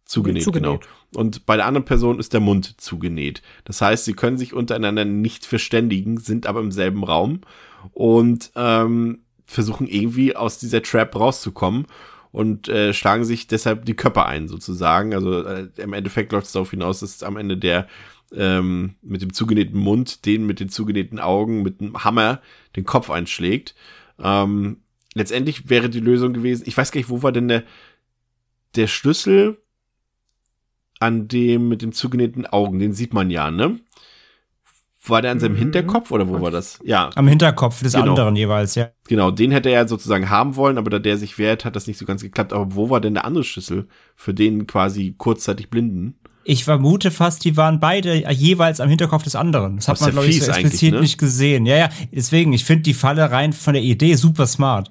Zugenäht, zugenäht, genau. Und bei der anderen Person ist der Mund zugenäht. Das heißt, sie können sich untereinander nicht verständigen, sind aber im selben Raum und ähm, versuchen irgendwie aus dieser Trap rauszukommen und äh, schlagen sich deshalb die Köpfe ein, sozusagen. Also äh, im Endeffekt läuft es darauf hinaus, dass am Ende der ähm, mit dem zugenähten Mund, den mit den zugenähten Augen, mit dem Hammer den Kopf einschlägt. Ähm, letztendlich wäre die Lösung gewesen, ich weiß gar nicht, wo war denn der, der Schlüssel an dem mit den zugenähten Augen, den sieht man ja, ne? war der an seinem Hinterkopf oder wo war das? Ja.
Am Hinterkopf des
Genau.
anderen jeweils, ja.
Genau, den hätte er sozusagen haben wollen, aber da der sich wehrt, hat das nicht so ganz geklappt. Aber wo war denn der andere Schlüssel für den quasi kurzzeitig Blinden?
Ich vermute fast, die waren beide jeweils am Hinterkopf des anderen. Das hat man,
ja
glaube ich, so explizit
ne?
nicht gesehen. Ja, ja, deswegen, ich finde die Falle rein von der Idee super smart.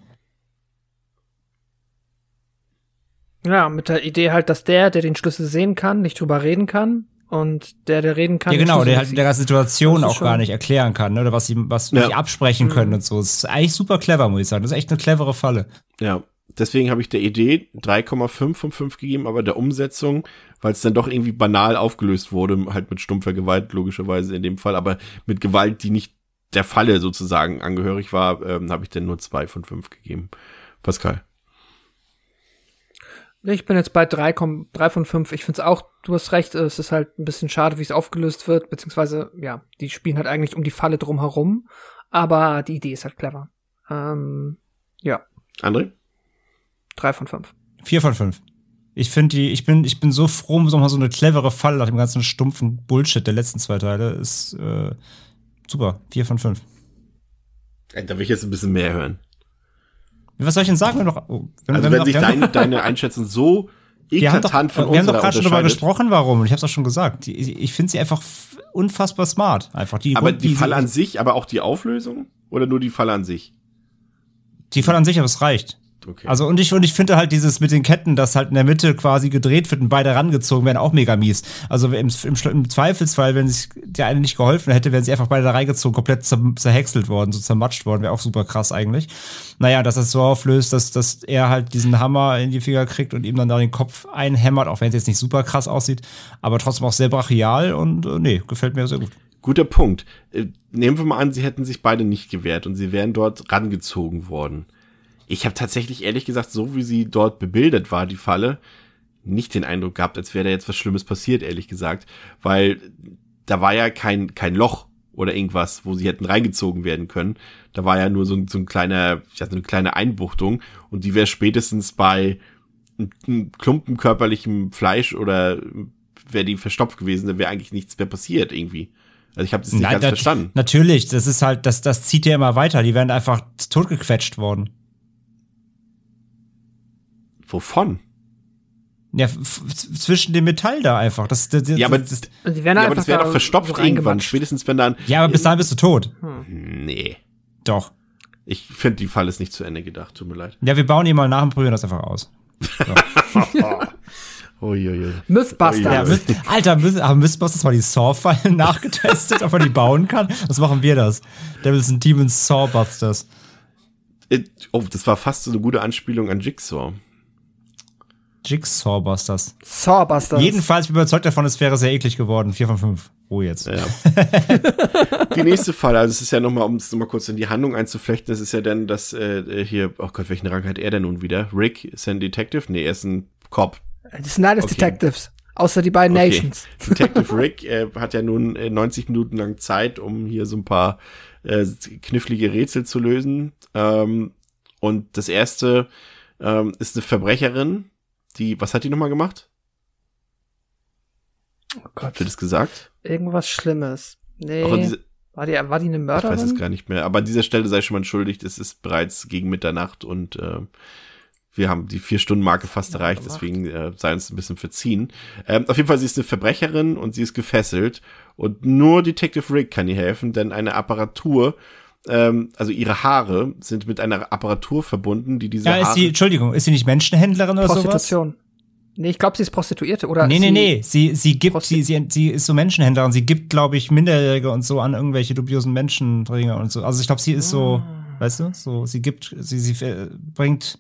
Ja, mit der Idee halt, dass der, der den Schlüssel sehen kann, nicht drüber reden kann und der, der reden kann.
ja, genau, der
nicht
halt der ganze
sieht.
Situation auch gar nicht erklären kann, ne, oder was sie, was
Ja.
sie absprechen können und so. Das ist eigentlich super clever, muss ich sagen. Das ist echt eine clevere Falle.
Ja, deswegen habe ich der Idee 3,5 von 5 gegeben, aber der Umsetzung, weil es dann doch irgendwie banal aufgelöst wurde, halt mit stumpfer Gewalt, logischerweise in dem Fall, aber mit Gewalt, die nicht der Falle sozusagen angehörig war, ähm, habe ich dann nur 2 von 5 gegeben. Pascal.
Ich bin jetzt bei 3, komm- 3 von 5. Ich finde es auch, du hast recht, es ist halt ein bisschen schade, wie es aufgelöst wird, beziehungsweise, ja, die spielen halt eigentlich um die Falle drum herum, aber die Idee ist halt clever. Ähm, ja,
André?
3 von 5.
Vier von fünf. Ich finde die, ich bin, ich bin so froh, um so mal so eine clevere Falle nach dem ganzen stumpfen Bullshit der letzten zwei Teile. Ist äh, super. Vier von fünf.
Da will ich jetzt ein bisschen mehr hören.
Was soll ich denn sagen? Haben doch, oh, haben-
Also wenn
doch-
sich
haben
deine, Einschätzung so
wir haben doch,
eklatant von
wir haben doch gerade schon darüber gesprochen, warum. Und ich habe es auch schon gesagt. Die, ich ich finde sie einfach unfassbar smart. Einfach die,
aber die
sie-
Falle an sich, aber auch die Auflösung? Oder nur die Falle an sich?
Die Falle an sich, aber es reicht.
Okay.
Also und ich und ich finde halt dieses mit den Ketten, dass halt in der Mitte quasi gedreht wird und beide rangezogen werden, auch mega mies. Also im, im, im Zweifelsfall, wenn sich der eine nicht geholfen hätte, wären sie einfach beide da reingezogen, komplett zer, zerhäckselt worden, so zermatscht worden, wäre auch super krass eigentlich. Naja, dass es so auflöst, dass, dass er halt diesen Hammer in die Finger kriegt und ihm dann da den Kopf einhämmert, auch wenn es jetzt nicht super krass aussieht, aber trotzdem auch sehr brachial und äh, nee, gefällt mir sehr gut.
Guter Punkt. Äh, Nehmen wir mal an, sie hätten sich beide nicht gewehrt und sie wären dort rangezogen worden. Ich habe tatsächlich ehrlich gesagt, so wie sie dort bebildet war, die Falle, nicht den Eindruck gehabt, als wäre da jetzt was Schlimmes passiert, ehrlich gesagt. Weil da war ja kein, kein Loch oder irgendwas, wo sie hätten reingezogen werden können. Da war ja nur so ein, so ein kleiner, ich hatte eine kleine Einbuchtung und die wäre spätestens bei einem- Klumpen körperlichem Fleisch oder wäre die verstopft gewesen, da wäre eigentlich nichts mehr passiert irgendwie. Also ich habe das nicht ganz
das-
verstanden.
Natürlich, das ist halt, das, das zieht ja immer weiter. Die werden einfach totgequetscht worden.
Wovon?
Ja, zwischen dem Metall da einfach. Das, das, das,
Ja, aber,
das,
ja, das wäre
da
doch verstopft
so
irgendwann. Spätestens wenn dann.
ja, aber bis dahin bist du tot.
Nee.
Doch.
Ich finde, die Fall ist nicht zu Ende gedacht. Tut mir leid.
Ja, wir bauen ihn mal nach und probieren das einfach aus.
Uiuiui.
Mythbusters.
Ja, Myth, Alter, Myth, haben Mythbusters mal die Saw-Fallen nachgetestet, ob man die bauen kann? Was machen wir das? Devils and Demons Sawbusters.
Äh, Oh, das war fast so eine gute Anspielung an Jigsaw.
Jigsaw-Busters.
Sawbusters.
Jedenfalls bin ich überzeugt davon, es wäre sehr eklig geworden. Vier von fünf. Oh, jetzt.
Ja. die nächste Fall, also es ist ja nochmal, um es nochmal kurz in die Handlung einzuflechten, das ist ja dann, dass äh, hier, oh Gott, welchen Rang hat er denn nun wieder? Rick ist ein Detective? Nee, er ist ein Cop.
Das sind alles
Okay.
Detectives. Außer die beiden
Okay.
Nations.
Detective Rick äh, hat ja nun äh, 90 Minuten lang Zeit, um hier so ein paar äh, knifflige Rätsel zu lösen. Ähm, und das erste ähm, ist eine Verbrecherin, die, was hat die nochmal gemacht?
Oh Gott.
Wird es gesagt?
Irgendwas Schlimmes. Nee.
Diese,
war, die, war die eine
ich weiß es
Mörderin?
gar nicht mehr. Aber an dieser Stelle sei schon mal entschuldigt, es ist bereits gegen Mitternacht und äh, wir haben die Vier-Stunden-Marke fast erreicht, deswegen äh, sei uns ein bisschen verziehen. Ähm, auf jeden Fall, sie ist eine Verbrecherin und sie ist gefesselt und nur Detective Rick kann ihr helfen, denn eine Apparatur, ähm, also ihre Haare sind mit einer Apparatur verbunden, die diese
Ja, ist
Haare...
sie, Entschuldigung, ist sie nicht Menschenhändlerin oder sowas?
Prostitution. Nee, ich glaube, sie ist Prostituierte, oder?
Nee, nee,
sie-
nee. Sie, sie gibt, sie, sie, sie ist so Menschenhändlerin. Sie gibt, glaube ich, Minderjährige und so an irgendwelche dubiosen Menschenbringer und so. Also ich glaube, sie ist so,
Ah.
weißt du, so, sie gibt, sie, sie äh, bringt,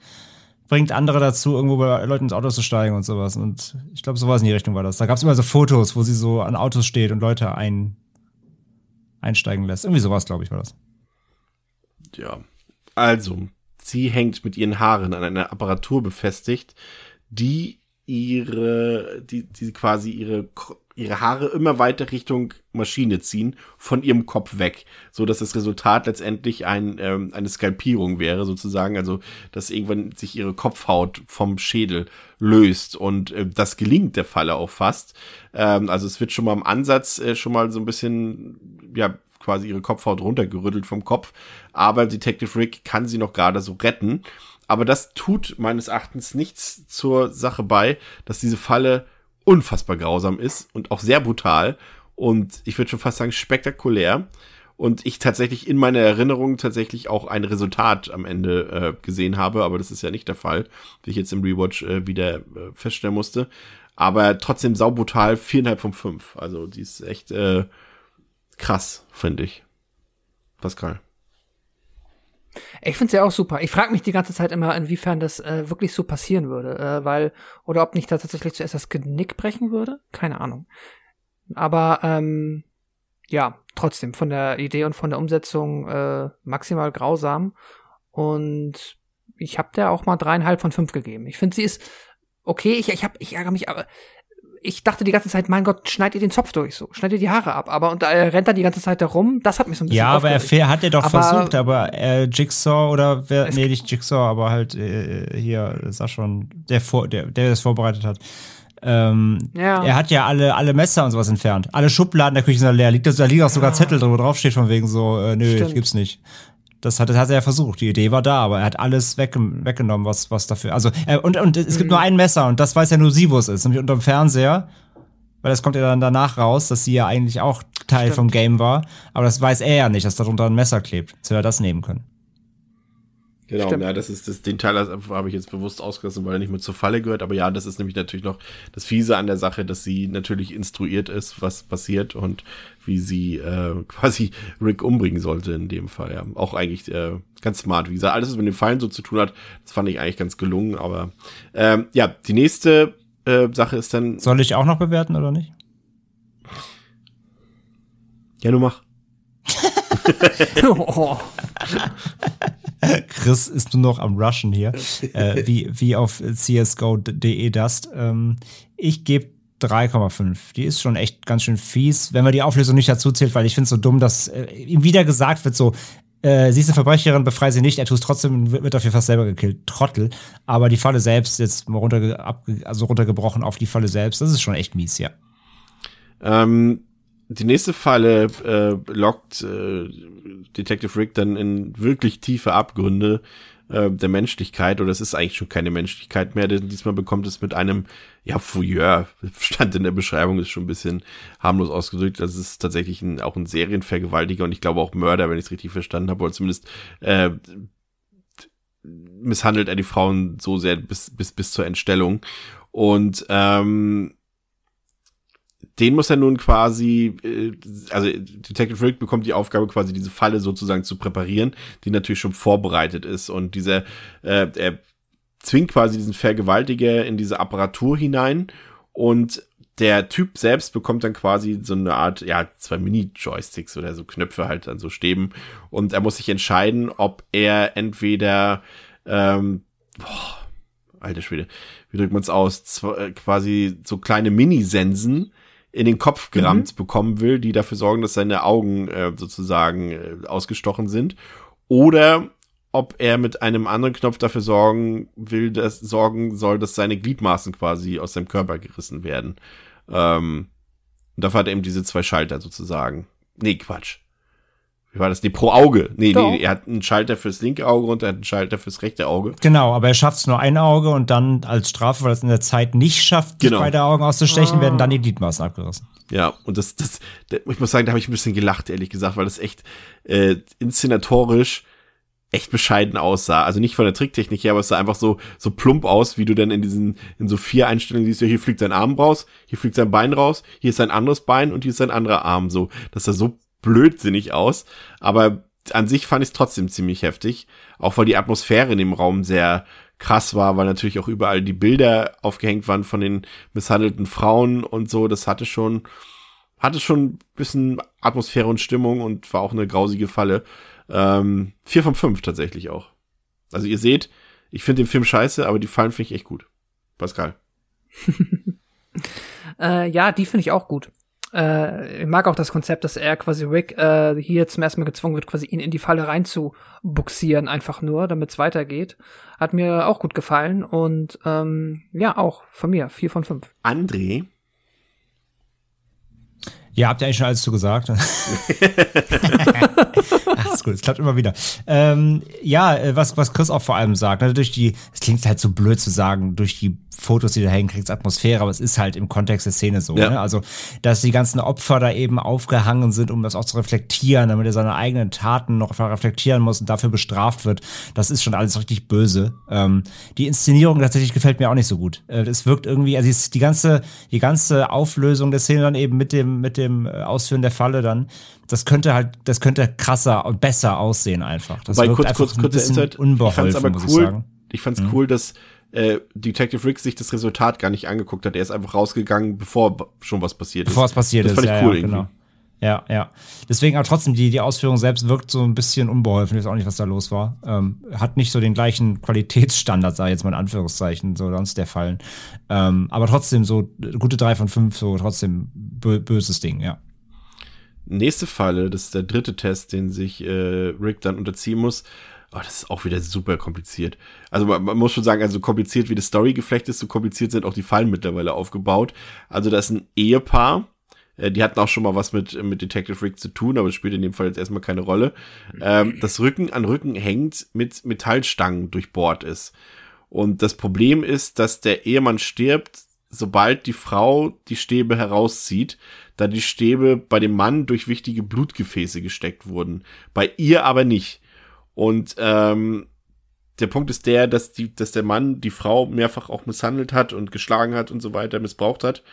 bringt andere dazu, irgendwo bei Leuten ins Auto zu steigen und sowas. Und ich glaube, sowas in die Richtung war das. Da gab es immer so Fotos, wo sie so an Autos steht und Leute ein, einsteigen lässt. Irgendwie sowas, glaube ich, war das.
Ja. Also, sie hängt mit ihren Haaren an einer Apparatur befestigt, die ihre, die, die quasi ihre, ihre Haare immer weiter Richtung Maschine ziehen, von ihrem Kopf weg, so dass das Resultat letztendlich ein, ähm, eine Skalpierung wäre, sozusagen, also, dass irgendwann sich ihre Kopfhaut vom Schädel löst und äh, das gelingt der Falle auch fast. Ähm, also es wird schon mal im Ansatz äh, schon mal so ein bisschen, ja, quasi ihre Kopfhaut runtergerüttelt vom Kopf. Aber Detective Rick kann sie noch gerade so retten. Aber das tut meines Erachtens nichts zur Sache bei, dass diese Falle unfassbar grausam ist und auch sehr brutal und ich würde schon fast sagen spektakulär. Und ich tatsächlich in meiner Erinnerung tatsächlich auch ein Resultat am Ende äh, gesehen habe, aber das ist ja nicht der Fall, wie ich jetzt im Rewatch äh, wieder äh, feststellen musste. Aber trotzdem saubrutal, viereinhalb von fünf. Also die ist echt äh, krass, finde ich. Pascal.
Ich finde es ja auch super. Ich frage mich die ganze Zeit immer, inwiefern das äh, wirklich so passieren würde, äh, weil oder ob nicht da tatsächlich zuerst das Genick brechen würde. Keine Ahnung. Aber ähm, ja, trotzdem von der Idee und von der Umsetzung äh, maximal grausam. Und ich habe der auch mal dreieinhalb von fünf gegeben. Ich finde, sie ist okay. Ich, ich, hab, ich ärgere mich, aber ich dachte die ganze Zeit, mein Gott, schneid ihr den Zopf durch, so, schneid ihr die Haare ab. Aber und er rennt da die ganze Zeit herum. Das hat mich so ein bisschen
Ja, aber
aufgeregt.
er hat er doch
Aber-
versucht, aber äh, Jigsaw oder wer, nee, nicht Jigsaw, aber halt äh, hier, sag schon, der, vor, der, der das vorbereitet hat. Ähm,
Ja.
Er hat ja alle, alle Messer und sowas entfernt. Alle Schubladen der Küche sind leer. Liegt, da liegen auch sogar Zettel drin, wo drauf steht von wegen so, äh, nö,
Stimmt.
gibt's nicht. Das hat, das hat er ja versucht. Die Idee war da, aber er hat alles wegge weggenommen, was, was dafür. Also, äh, und, und es gibt nur ein Messer und das weiß ja nur sie, wo es ist, nämlich unterm Fernseher. Weil das kommt ja dann danach raus, dass sie ja eigentlich auch Teil vom Game war. Aber das weiß er ja nicht, dass darunter ein Messer klebt. Jetzt hätte er das nehmen können.
Genau,
Stimmt.
ja, das ist das, den Teil habe ich jetzt bewusst ausgelassen, weil er nicht mehr zur Falle gehört. Aber ja, das ist nämlich natürlich noch das Fiese an der Sache, dass sie natürlich instruiert ist, was passiert und wie sie äh, quasi Rick umbringen sollte in dem Fall. Ja, auch eigentlich äh, ganz smart. Wie gesagt, alles, was mit den Fallen so zu tun hat, das fand ich eigentlich ganz gelungen. Aber ähm, ja, die nächste äh, Sache ist dann.
Soll ich auch noch bewerten oder nicht?
Ja, du mach.
oh.
Chris ist nur noch am Rushen hier, äh, wie, wie auf csgo.de Dust. Ähm, ich gebe 3,5. Die ist schon echt ganz schön fies, wenn man die Auflösung nicht dazu zählt, weil ich finde es so dumm, dass äh, ihm wieder gesagt wird, so, äh, sie ist eine Verbrecherin, befrei sie nicht, er tut es trotzdem und wird, dafür fast selber gekillt. Trottel. Aber die Falle selbst, jetzt mal runterge also runtergebrochen auf die Falle selbst, das ist schon echt mies, ja.
Ähm, die nächste Falle äh, lockt äh, Detective Rick dann in wirklich tiefe Abgründe äh, der Menschlichkeit, oder es ist eigentlich schon keine Menschlichkeit mehr, denn diesmal bekommt es mit einem, ja, Fouilleur, stand in der Beschreibung, ist schon ein bisschen harmlos ausgedrückt, das ist tatsächlich ein, auch ein Serienvergewaltiger und ich glaube auch Mörder, wenn ich es richtig verstanden habe, oder zumindest äh, misshandelt er die Frauen so sehr bis, bis, bis zur Entstellung. Und ähm, den muss er nun quasi, äh, also Detective Rick bekommt die Aufgabe, quasi diese Falle sozusagen zu präparieren, die natürlich schon vorbereitet ist. Und dieser, äh, er zwingt quasi diesen Vergewaltiger in diese Apparatur hinein und der Typ selbst bekommt dann quasi so eine Art, ja, zwei Mini-Joysticks oder so Knöpfe halt an so Stäben. Und er muss sich entscheiden, ob er entweder, ähm, boah, alter Schwede, wie drückt man es aus, Zw äh, quasi so kleine Mini-Sensen in den Kopf gerammt bekommen will, die dafür sorgen, dass seine Augen äh, sozusagen äh, ausgestochen sind. Oder ob er mit einem anderen Knopf dafür sorgen will, dass sorgen soll, dass seine Gliedmaßen quasi aus seinem Körper gerissen werden. Ähm, und dafür hat er eben diese zwei Schalter sozusagen. Nee, Quatsch. Wie war das? Nee, pro Auge. Nee,
Doch.
nee, er hat einen Schalter fürs linke Auge und er hat einen Schalter fürs rechte Auge.
Genau, aber er schafft es nur ein Auge und dann als Strafe, weil er es in der Zeit nicht schafft, sich
Genau.
beide Augen auszustechen,
Ah.
werden dann die Gliedmaßen abgerissen.
Ja, und das, das, da- ich muss sagen, da habe ich ein bisschen gelacht, ehrlich gesagt, weil das echt äh, inszenatorisch echt bescheiden aussah. Also nicht von der Tricktechnik her, aber es sah einfach so, so plump aus, wie du dann in diesen, in so vier Einstellungen siehst, ja, hier fliegt sein Arm raus, hier fliegt sein Bein raus, hier ist sein anderes Bein und hier ist sein anderer Arm. So, das sah so blödsinnig aus. Aber an sich fand ich es trotzdem ziemlich heftig. Auch weil die Atmosphäre in dem Raum sehr krass war, weil natürlich auch überall die Bilder aufgehängt waren von den misshandelten Frauen und so. Das hatte schon, hatte schon ein bisschen Atmosphäre und Stimmung und war auch eine grausige Falle. Ähm, vier von fünf tatsächlich auch. Also ihr seht, ich finde den Film scheiße, aber die Fallen finde ich echt gut. Pascal.
Äh, ja, die finde ich auch gut. Äh, ich mag auch das Konzept, dass er quasi Rick äh, hier zum ersten Mal gezwungen wird, quasi ihn in die Falle reinzubuxieren, einfach nur, damit es weitergeht. Hat mir auch gut gefallen und ähm, ja, auch von mir, vier von fünf.
André,
Ja, habt ihr eigentlich schon alles zu gesagt? Ach, ist gut, es klappt immer wieder. Ähm, ja, äh, was, was Chris auch vor allem sagt, ne, durch die, es klingt halt so blöd zu sagen, durch die Fotos, die da hängen, kriegt's Atmosphäre, aber es ist halt im Kontext der Szene so. Ja. Ne? Also, dass die ganzen Opfer da eben aufgehangen sind, um das auch zu reflektieren, damit er seine eigenen Taten noch reflektieren muss und dafür bestraft wird, das ist schon alles richtig böse. Ähm, die Inszenierung tatsächlich gefällt mir auch nicht so gut. Äh, es wirkt irgendwie, also die ganze, die ganze Auflösung der Szene dann eben mit dem, mit dem äh, Ausführen der Falle dann, das könnte halt, das könnte krasser und besser aussehen einfach. Das
Wobei, kurz, kurz, kurz, Insight, ich fand's aber cool, ich, ich fand's mhm. cool, dass äh, Detective Rick sich das Resultat gar nicht angeguckt hat. Er ist einfach rausgegangen, bevor schon was passiert
bevor ist. Bevor es passiert
das
ist.
Das fand ich cool
ja,
irgendwie.
Genau. Ja, ja. Deswegen aber trotzdem, die, die Ausführung selbst wirkt so ein bisschen unbeholfen. Ich weiß auch nicht, was da los war. Ähm, hat nicht so den gleichen Qualitätsstandard, sag ich jetzt mal in Anführungszeichen, so sonst der Fallen. Ähm, aber trotzdem so gute drei von fünf, so trotzdem böses Ding, ja.
Nächste Falle, das ist der dritte Test, den sich äh, Rick dann unterziehen muss. Oh, das ist auch wieder super kompliziert. Also man, man, muss schon sagen, also kompliziert wie das Storygeflecht ist, so kompliziert sind auch die Fallen mittlerweile aufgebaut. Also das ist ein Ehepaar. Äh, die hatten auch schon mal was mit, mit Detective Rick zu tun, aber es spielt in dem Fall jetzt erstmal keine Rolle. Ähm, das Rücken an Rücken hängt mit Metallstangen durchbohrt ist. Und das Problem ist, dass der Ehemann stirbt, sobald die Frau die Stäbe herauszieht, da die Stäbe bei dem Mann durch wichtige Blutgefäße gesteckt wurden. Bei ihr aber nicht. Und ähm, der Punkt ist der, dass, die, dass der Mann die Frau mehrfach auch misshandelt hat und geschlagen hat und so weiter, missbraucht hat.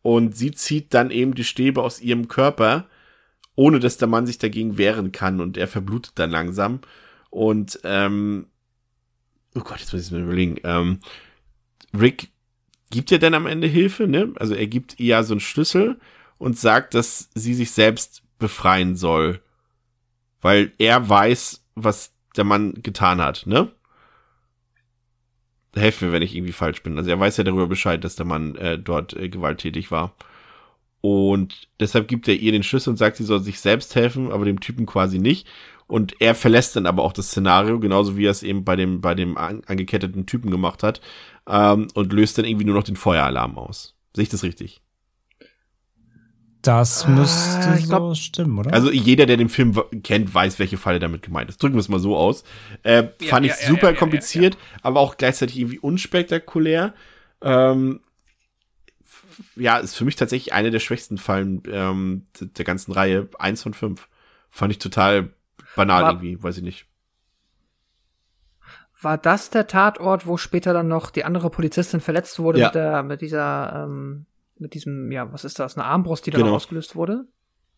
Und sie zieht dann eben die Stäbe aus ihrem Körper, ohne dass der Mann sich dagegen wehren kann. Und er verblutet dann langsam. Und, ähm, oh Gott, jetzt muss ich es mir überlegen. Ähm, Rick gibt ja dann am Ende Hilfe, ne? Also er gibt ihr ja so einen Schlüssel und sagt, dass sie sich selbst befreien soll. Weil er weiß, was der Mann getan hat, ne? Helft mir, wenn ich irgendwie falsch bin. Also er weiß ja darüber Bescheid, dass der Mann äh, dort äh, gewalttätig war. Und deshalb gibt er ihr den Schlüssel und sagt, sie soll sich selbst helfen, aber dem Typen quasi nicht. Und er verlässt dann aber auch das Szenario, genauso wie er es eben bei dem, bei dem angeketteten Typen gemacht hat, ähm, und löst dann irgendwie nur noch den Feueralarm aus. Sehe ich das richtig?
Das müsste äh, glaub, so stimmen, oder?
Also jeder, der den Film kennt, weiß, welche Falle damit gemeint ist. Drücken wir es mal so aus. Äh, ja, fand ja, ich super ja, kompliziert, aber auch gleichzeitig irgendwie unspektakulär. Ähm, ja, ist für mich tatsächlich eine der schwächsten Fallen ähm, der ganzen Reihe. Eins von fünf. Fand ich total banal war, irgendwie, weiß ich nicht.
War das der Tatort, wo später dann noch die andere Polizistin verletzt wurde mit, der, mit dieser ähm mit diesem, ja, was ist das, eine Armbrust, die dann genau. ausgelöst wurde?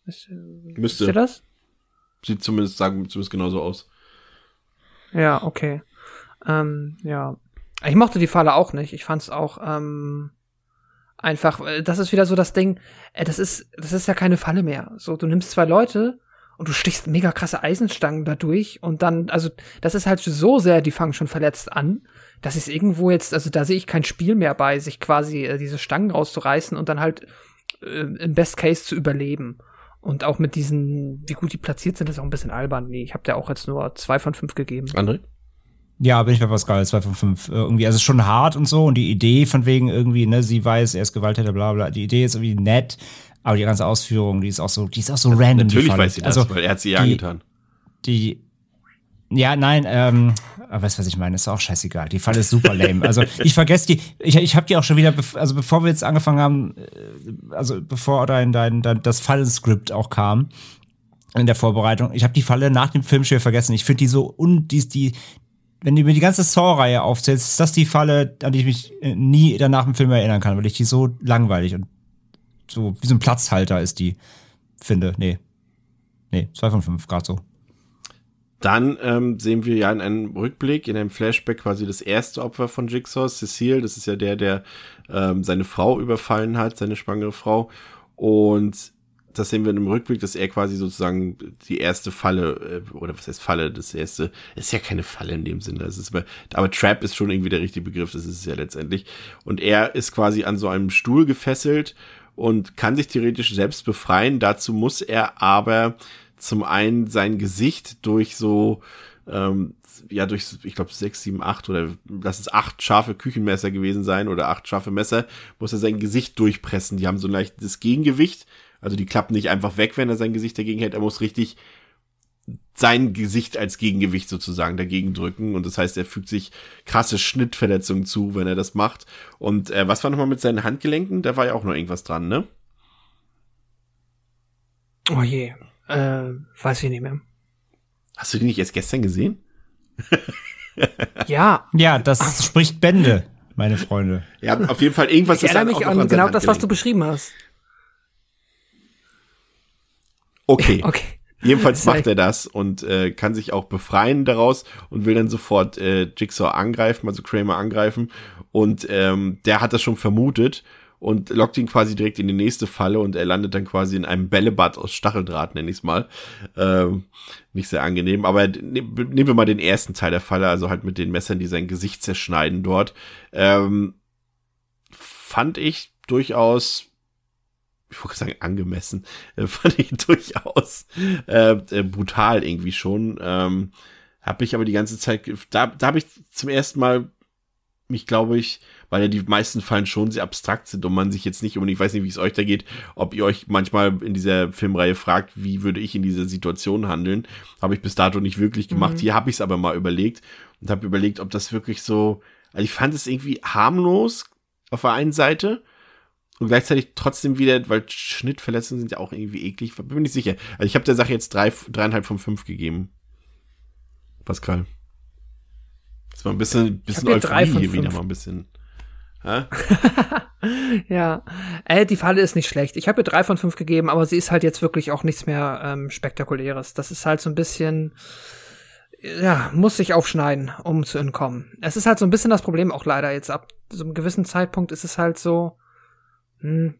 Ist,
äh, Müsste. Ist das? Sieht zumindest, sagen zumindest genauso aus.
Ja, okay. Ähm, ja. Ich mochte die Falle auch nicht. Ich fand's auch, ähm, einfach, äh, das ist wieder so das Ding, äh, das ist, das ist ja keine Falle mehr. So, du nimmst zwei Leute und du stichst mega krasse Eisenstangen dadurch und dann, also, das ist halt so sehr, die fangen schon verletzt an das ist irgendwo jetzt, also da sehe ich kein Spiel mehr bei, sich quasi äh, diese Stangen rauszureißen und dann halt äh, im Best Case zu überleben. Und auch mit diesen, wie gut die platziert sind, ist auch ein bisschen albern. Nee, ich habe da auch jetzt nur zwei von fünf gegeben.
André?
Ja, bin ich bei Pascal, zwei von fünf. Irgendwie, also schon hart und so. Und die Idee von wegen irgendwie, ne, sie weiß, er ist Gewalttäter, bla bla. Die Idee ist irgendwie nett, aber die ganze Ausführung, die ist auch so, die ist auch so random.
Natürlich weiß sie das, also, weil er hat sie ja angetan.
Die, ja, nein, ähm, weißt du, was ich meine? Ist auch scheißegal. Die Falle ist super lame. Also ich vergesse die, ich, ich habe die auch schon wieder, also bevor wir jetzt angefangen haben, äh, also bevor dein, dein, dein das Fallenskript auch kam in der Vorbereitung, ich habe die Falle nach dem Film schon vergessen. Ich finde die so und die, die, wenn du mir die ganze Saw-Reihe aufzählst, ist das die Falle, an die ich mich äh, nie danach im Film erinnern kann, weil ich die so langweilig und so wie so ein Platzhalter ist die, finde. Nee. Nee, zwei von fünf, gerade so.
Dann ähm, sehen wir ja in einem Rückblick, in einem Flashback quasi das erste Opfer von Jigsaw, Cecile. Das ist ja der, der ähm, seine Frau überfallen hat, seine schwangere Frau. Und das sehen wir in einem Rückblick, dass er quasi sozusagen die erste Falle, äh, oder was heißt Falle, das erste, ist ja keine Falle in dem Sinne. Das ist aber, aber Trap ist schon irgendwie der richtige Begriff, das ist es ja letztendlich. Und er ist quasi an so einem Stuhl gefesselt und kann sich theoretisch selbst befreien. Dazu muss er aber zum einen sein Gesicht durch so, ähm, ja, durch, ich glaube, sechs, sieben, acht oder lass es acht scharfe Küchenmesser gewesen sein oder acht scharfe Messer, muss er sein Gesicht durchpressen. Die haben so ein leichtes Gegengewicht Also die klappen nicht einfach weg, wenn er sein Gesicht dagegen hält. Er muss richtig sein Gesicht als Gegengewicht sozusagen dagegen drücken. Und das heißt, er fügt sich krasse Schnittverletzungen zu, wenn er das macht. Und äh, was war nochmal mit seinen Handgelenken? Da war ja auch noch irgendwas dran, ne?
Oh je, äh, weiß ich nicht mehr.
Hast du die nicht erst gestern gesehen?
ja.
Ja, das Ach. spricht Bände, meine Freunde.
Ja, auf jeden Fall irgendwas
ich erinnere mich an, an genau das, was du beschrieben hast.
Okay. okay. Jedenfalls macht er das und äh, kann sich auch befreien daraus und will dann sofort äh, Jigsaw angreifen, also Kramer angreifen. Und ähm, der hat das schon vermutet und lockt ihn quasi direkt in die nächste Falle und er landet dann quasi in einem Bällebad aus Stacheldraht, nenne ich es mal. Ähm, nicht sehr angenehm, aber ne, nehmen wir mal den ersten Teil der Falle, also halt mit den Messern, die sein Gesicht zerschneiden dort. Ähm, fand ich durchaus ich wollte sagen angemessen, äh, fand ich durchaus äh, äh, brutal irgendwie schon. Ähm, habe ich aber die ganze Zeit, da, da habe ich zum ersten Mal mich, glaube ich, weil ja die meisten Fallen schon sehr abstrakt sind und man sich jetzt nicht unbedingt, ich weiß nicht, wie es euch da geht, ob ihr euch manchmal in dieser Filmreihe fragt, wie würde ich in dieser Situation handeln, habe ich bis dato nicht wirklich gemacht. Mhm. Hier habe ich es aber mal überlegt und habe überlegt, ob das wirklich so, also ich fand es irgendwie harmlos auf der einen Seite, und gleichzeitig trotzdem wieder, weil Schnittverletzungen sind ja auch irgendwie eklig, bin mir nicht sicher. Also ich habe der Sache jetzt drei, dreieinhalb von fünf gegeben. Pascal. Das war ein bisschen, bisschen Euphorie hier wieder mal ein bisschen.
ja, äh, die Falle ist nicht schlecht. Ich habe ihr drei von fünf gegeben, aber sie ist halt jetzt wirklich auch nichts mehr ähm, spektakuläres. Das ist halt so ein bisschen, ja, muss sich aufschneiden, um zu entkommen. Es ist halt so ein bisschen das Problem auch leider jetzt ab so einem gewissen Zeitpunkt ist es halt so, hm,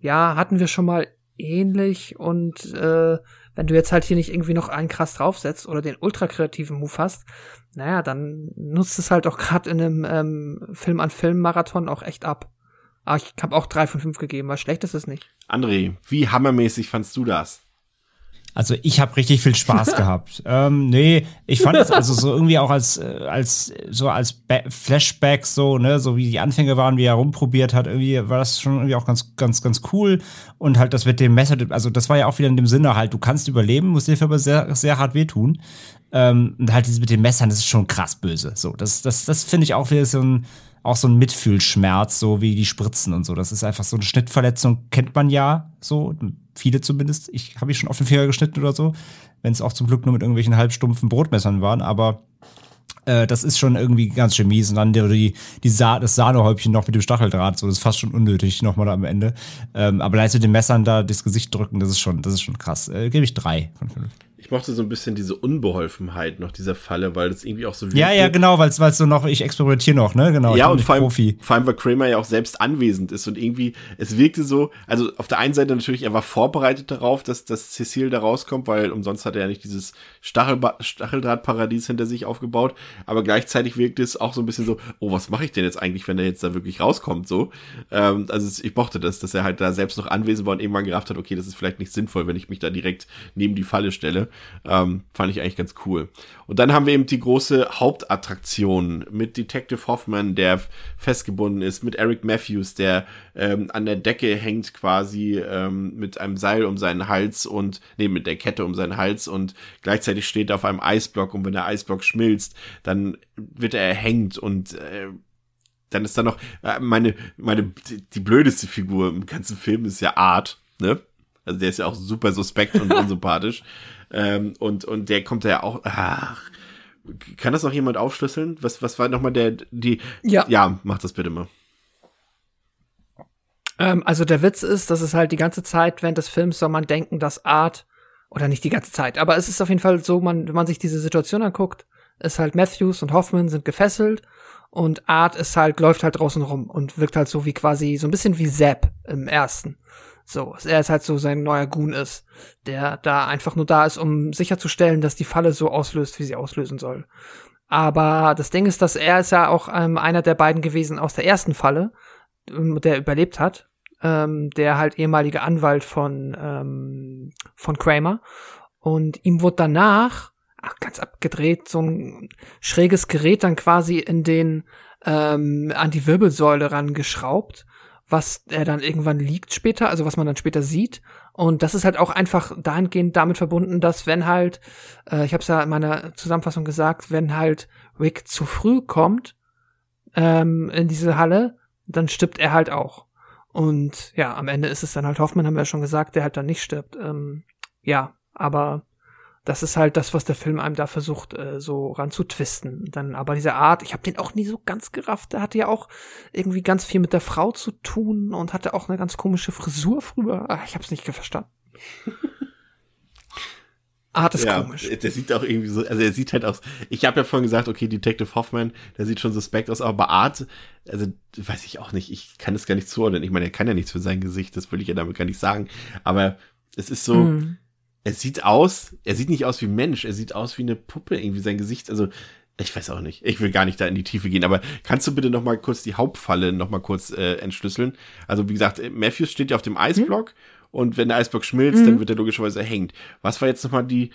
ja, hatten wir schon mal ähnlich und äh, wenn du jetzt halt hier nicht irgendwie noch einen krass draufsetzt oder den ultra kreativen Move hast, naja, dann nutzt es halt auch gerade in einem ähm, Film an Film Marathon auch echt ab. Aber ich habe auch drei von fünf gegeben, weil schlecht ist es nicht.
André, wie hammermäßig fandst du das?
Also ich habe richtig viel Spaß gehabt. Ähm, nee, ich fand es also so irgendwie auch als äh, als so als ba Flashback so ne, so wie die Anfänge waren, wie er rumprobiert hat, irgendwie war das schon irgendwie auch ganz ganz ganz cool und halt das mit dem Messer, also das war ja auch wieder in dem Sinne halt, du kannst überleben, musst dir aber sehr sehr hart wehtun. Ähm, und halt dieses mit den Messern, das ist schon krass böse. So, das das das finde ich auch wieder so ein auch so ein Mitfühlschmerz, so wie die Spritzen und so. Das ist einfach so eine Schnittverletzung, kennt man ja so, viele zumindest. Ich habe ich schon auf den Finger geschnitten oder so, wenn es auch zum Glück nur mit irgendwelchen halbstumpfen Brotmessern waren, aber äh, das ist schon irgendwie ganz schön mies. Und dann die, die Sa das Sahnehäubchen noch mit dem Stacheldraht, so, das ist fast schon unnötig nochmal am Ende. Ähm, aber leise mit den Messern da das Gesicht drücken, das ist schon, das ist schon krass. Äh, Gebe ich drei von fünf
ich mochte so ein bisschen diese Unbeholfenheit noch dieser Falle, weil das irgendwie auch so
Ja, ja, genau, weil es so noch, ich experimentiere noch, ne? Genau.
Ja, und vor allem, Profi. vor allem, weil Kramer ja auch selbst anwesend ist und irgendwie, es wirkte so, also auf der einen Seite natürlich, er war vorbereitet darauf, dass, dass Cecile da rauskommt, weil umsonst hat er ja nicht dieses Stachelba Stacheldrahtparadies hinter sich aufgebaut, aber gleichzeitig wirkte es auch so ein bisschen so, oh, was mache ich denn jetzt eigentlich, wenn er jetzt da wirklich rauskommt, so. Ähm, also ich mochte das, dass er halt da selbst noch anwesend war und irgendwann gerafft hat, okay, das ist vielleicht nicht sinnvoll, wenn ich mich da direkt neben die Falle stelle. Ähm, fand ich eigentlich ganz cool. Und dann haben wir eben die große Hauptattraktion mit Detective Hoffman, der festgebunden ist, mit Eric Matthews, der ähm, an der Decke hängt quasi ähm, mit einem Seil um seinen Hals und, nee, mit der Kette um seinen Hals und gleichzeitig steht er auf einem Eisblock und wenn der Eisblock schmilzt, dann wird er erhängt und äh, dann ist da noch äh, meine, meine, die, die blödeste Figur im ganzen Film ist ja Art, ne? Also der ist ja auch super suspekt und unsympathisch. Ähm, und, und der kommt ja auch, ach, kann das noch jemand aufschlüsseln? Was, was war nochmal der, die,
ja.
ja, mach das bitte mal.
Ähm, also der Witz ist, dass es halt die ganze Zeit während des Films soll man denken, dass Art, oder nicht die ganze Zeit, aber es ist auf jeden Fall so, man, wenn man sich diese Situation anguckt, ist halt Matthews und Hoffman sind gefesselt und Art ist halt, läuft halt draußen rum und wirkt halt so wie quasi, so ein bisschen wie Zapp im ersten. So, er ist halt so sein neuer Goon ist, der da einfach nur da ist, um sicherzustellen, dass die Falle so auslöst, wie sie auslösen soll. Aber das Ding ist, dass er ist ja auch ähm, einer der beiden gewesen aus der ersten Falle, ähm, der überlebt hat, ähm, der halt ehemalige Anwalt von ähm, von Kramer. Und ihm wurde danach ach, ganz abgedreht so ein schräges Gerät dann quasi in den ähm, an die Wirbelsäule rangeschraubt was er dann irgendwann liegt später, also was man dann später sieht. Und das ist halt auch einfach dahingehend damit verbunden, dass wenn halt, äh, ich habe es ja in meiner Zusammenfassung gesagt, wenn halt Rick zu früh kommt ähm, in diese Halle, dann stirbt er halt auch. Und ja, am Ende ist es dann halt Hoffmann, haben wir ja schon gesagt, der halt dann nicht stirbt. Ähm, ja, aber das ist halt das, was der Film einem da versucht, äh, so ranzutwisten. Dann aber diese Art, ich habe den auch nie so ganz gerafft. Der hatte ja auch irgendwie ganz viel mit der Frau zu tun und hatte auch eine ganz komische Frisur früher. Ach, ich habe es nicht verstanden. Art ist
ja,
komisch.
Der sieht auch irgendwie so, also er sieht halt aus. Ich habe ja vorhin gesagt, okay, Detective Hoffman, der sieht schon suspekt aus, aber Art, also weiß ich auch nicht, ich kann das gar nicht zuordnen. Ich meine, er kann ja nichts für sein Gesicht, das will ich ja damit gar nicht sagen. Aber es ist so,
Hm.
Er sieht aus, er sieht nicht aus wie ein Mensch, er sieht aus wie eine Puppe, irgendwie sein Gesicht, also ich weiß auch nicht. Ich will gar nicht da in die Tiefe gehen, aber kannst du bitte noch mal kurz die Hauptfalle noch mal kurz äh, entschlüsseln? Also wie gesagt, Matthews steht ja auf dem Eisblock und wenn der Eisblock schmilzt,
Mhm.
dann wird er logischerweise erhängt. Was war jetzt noch mal die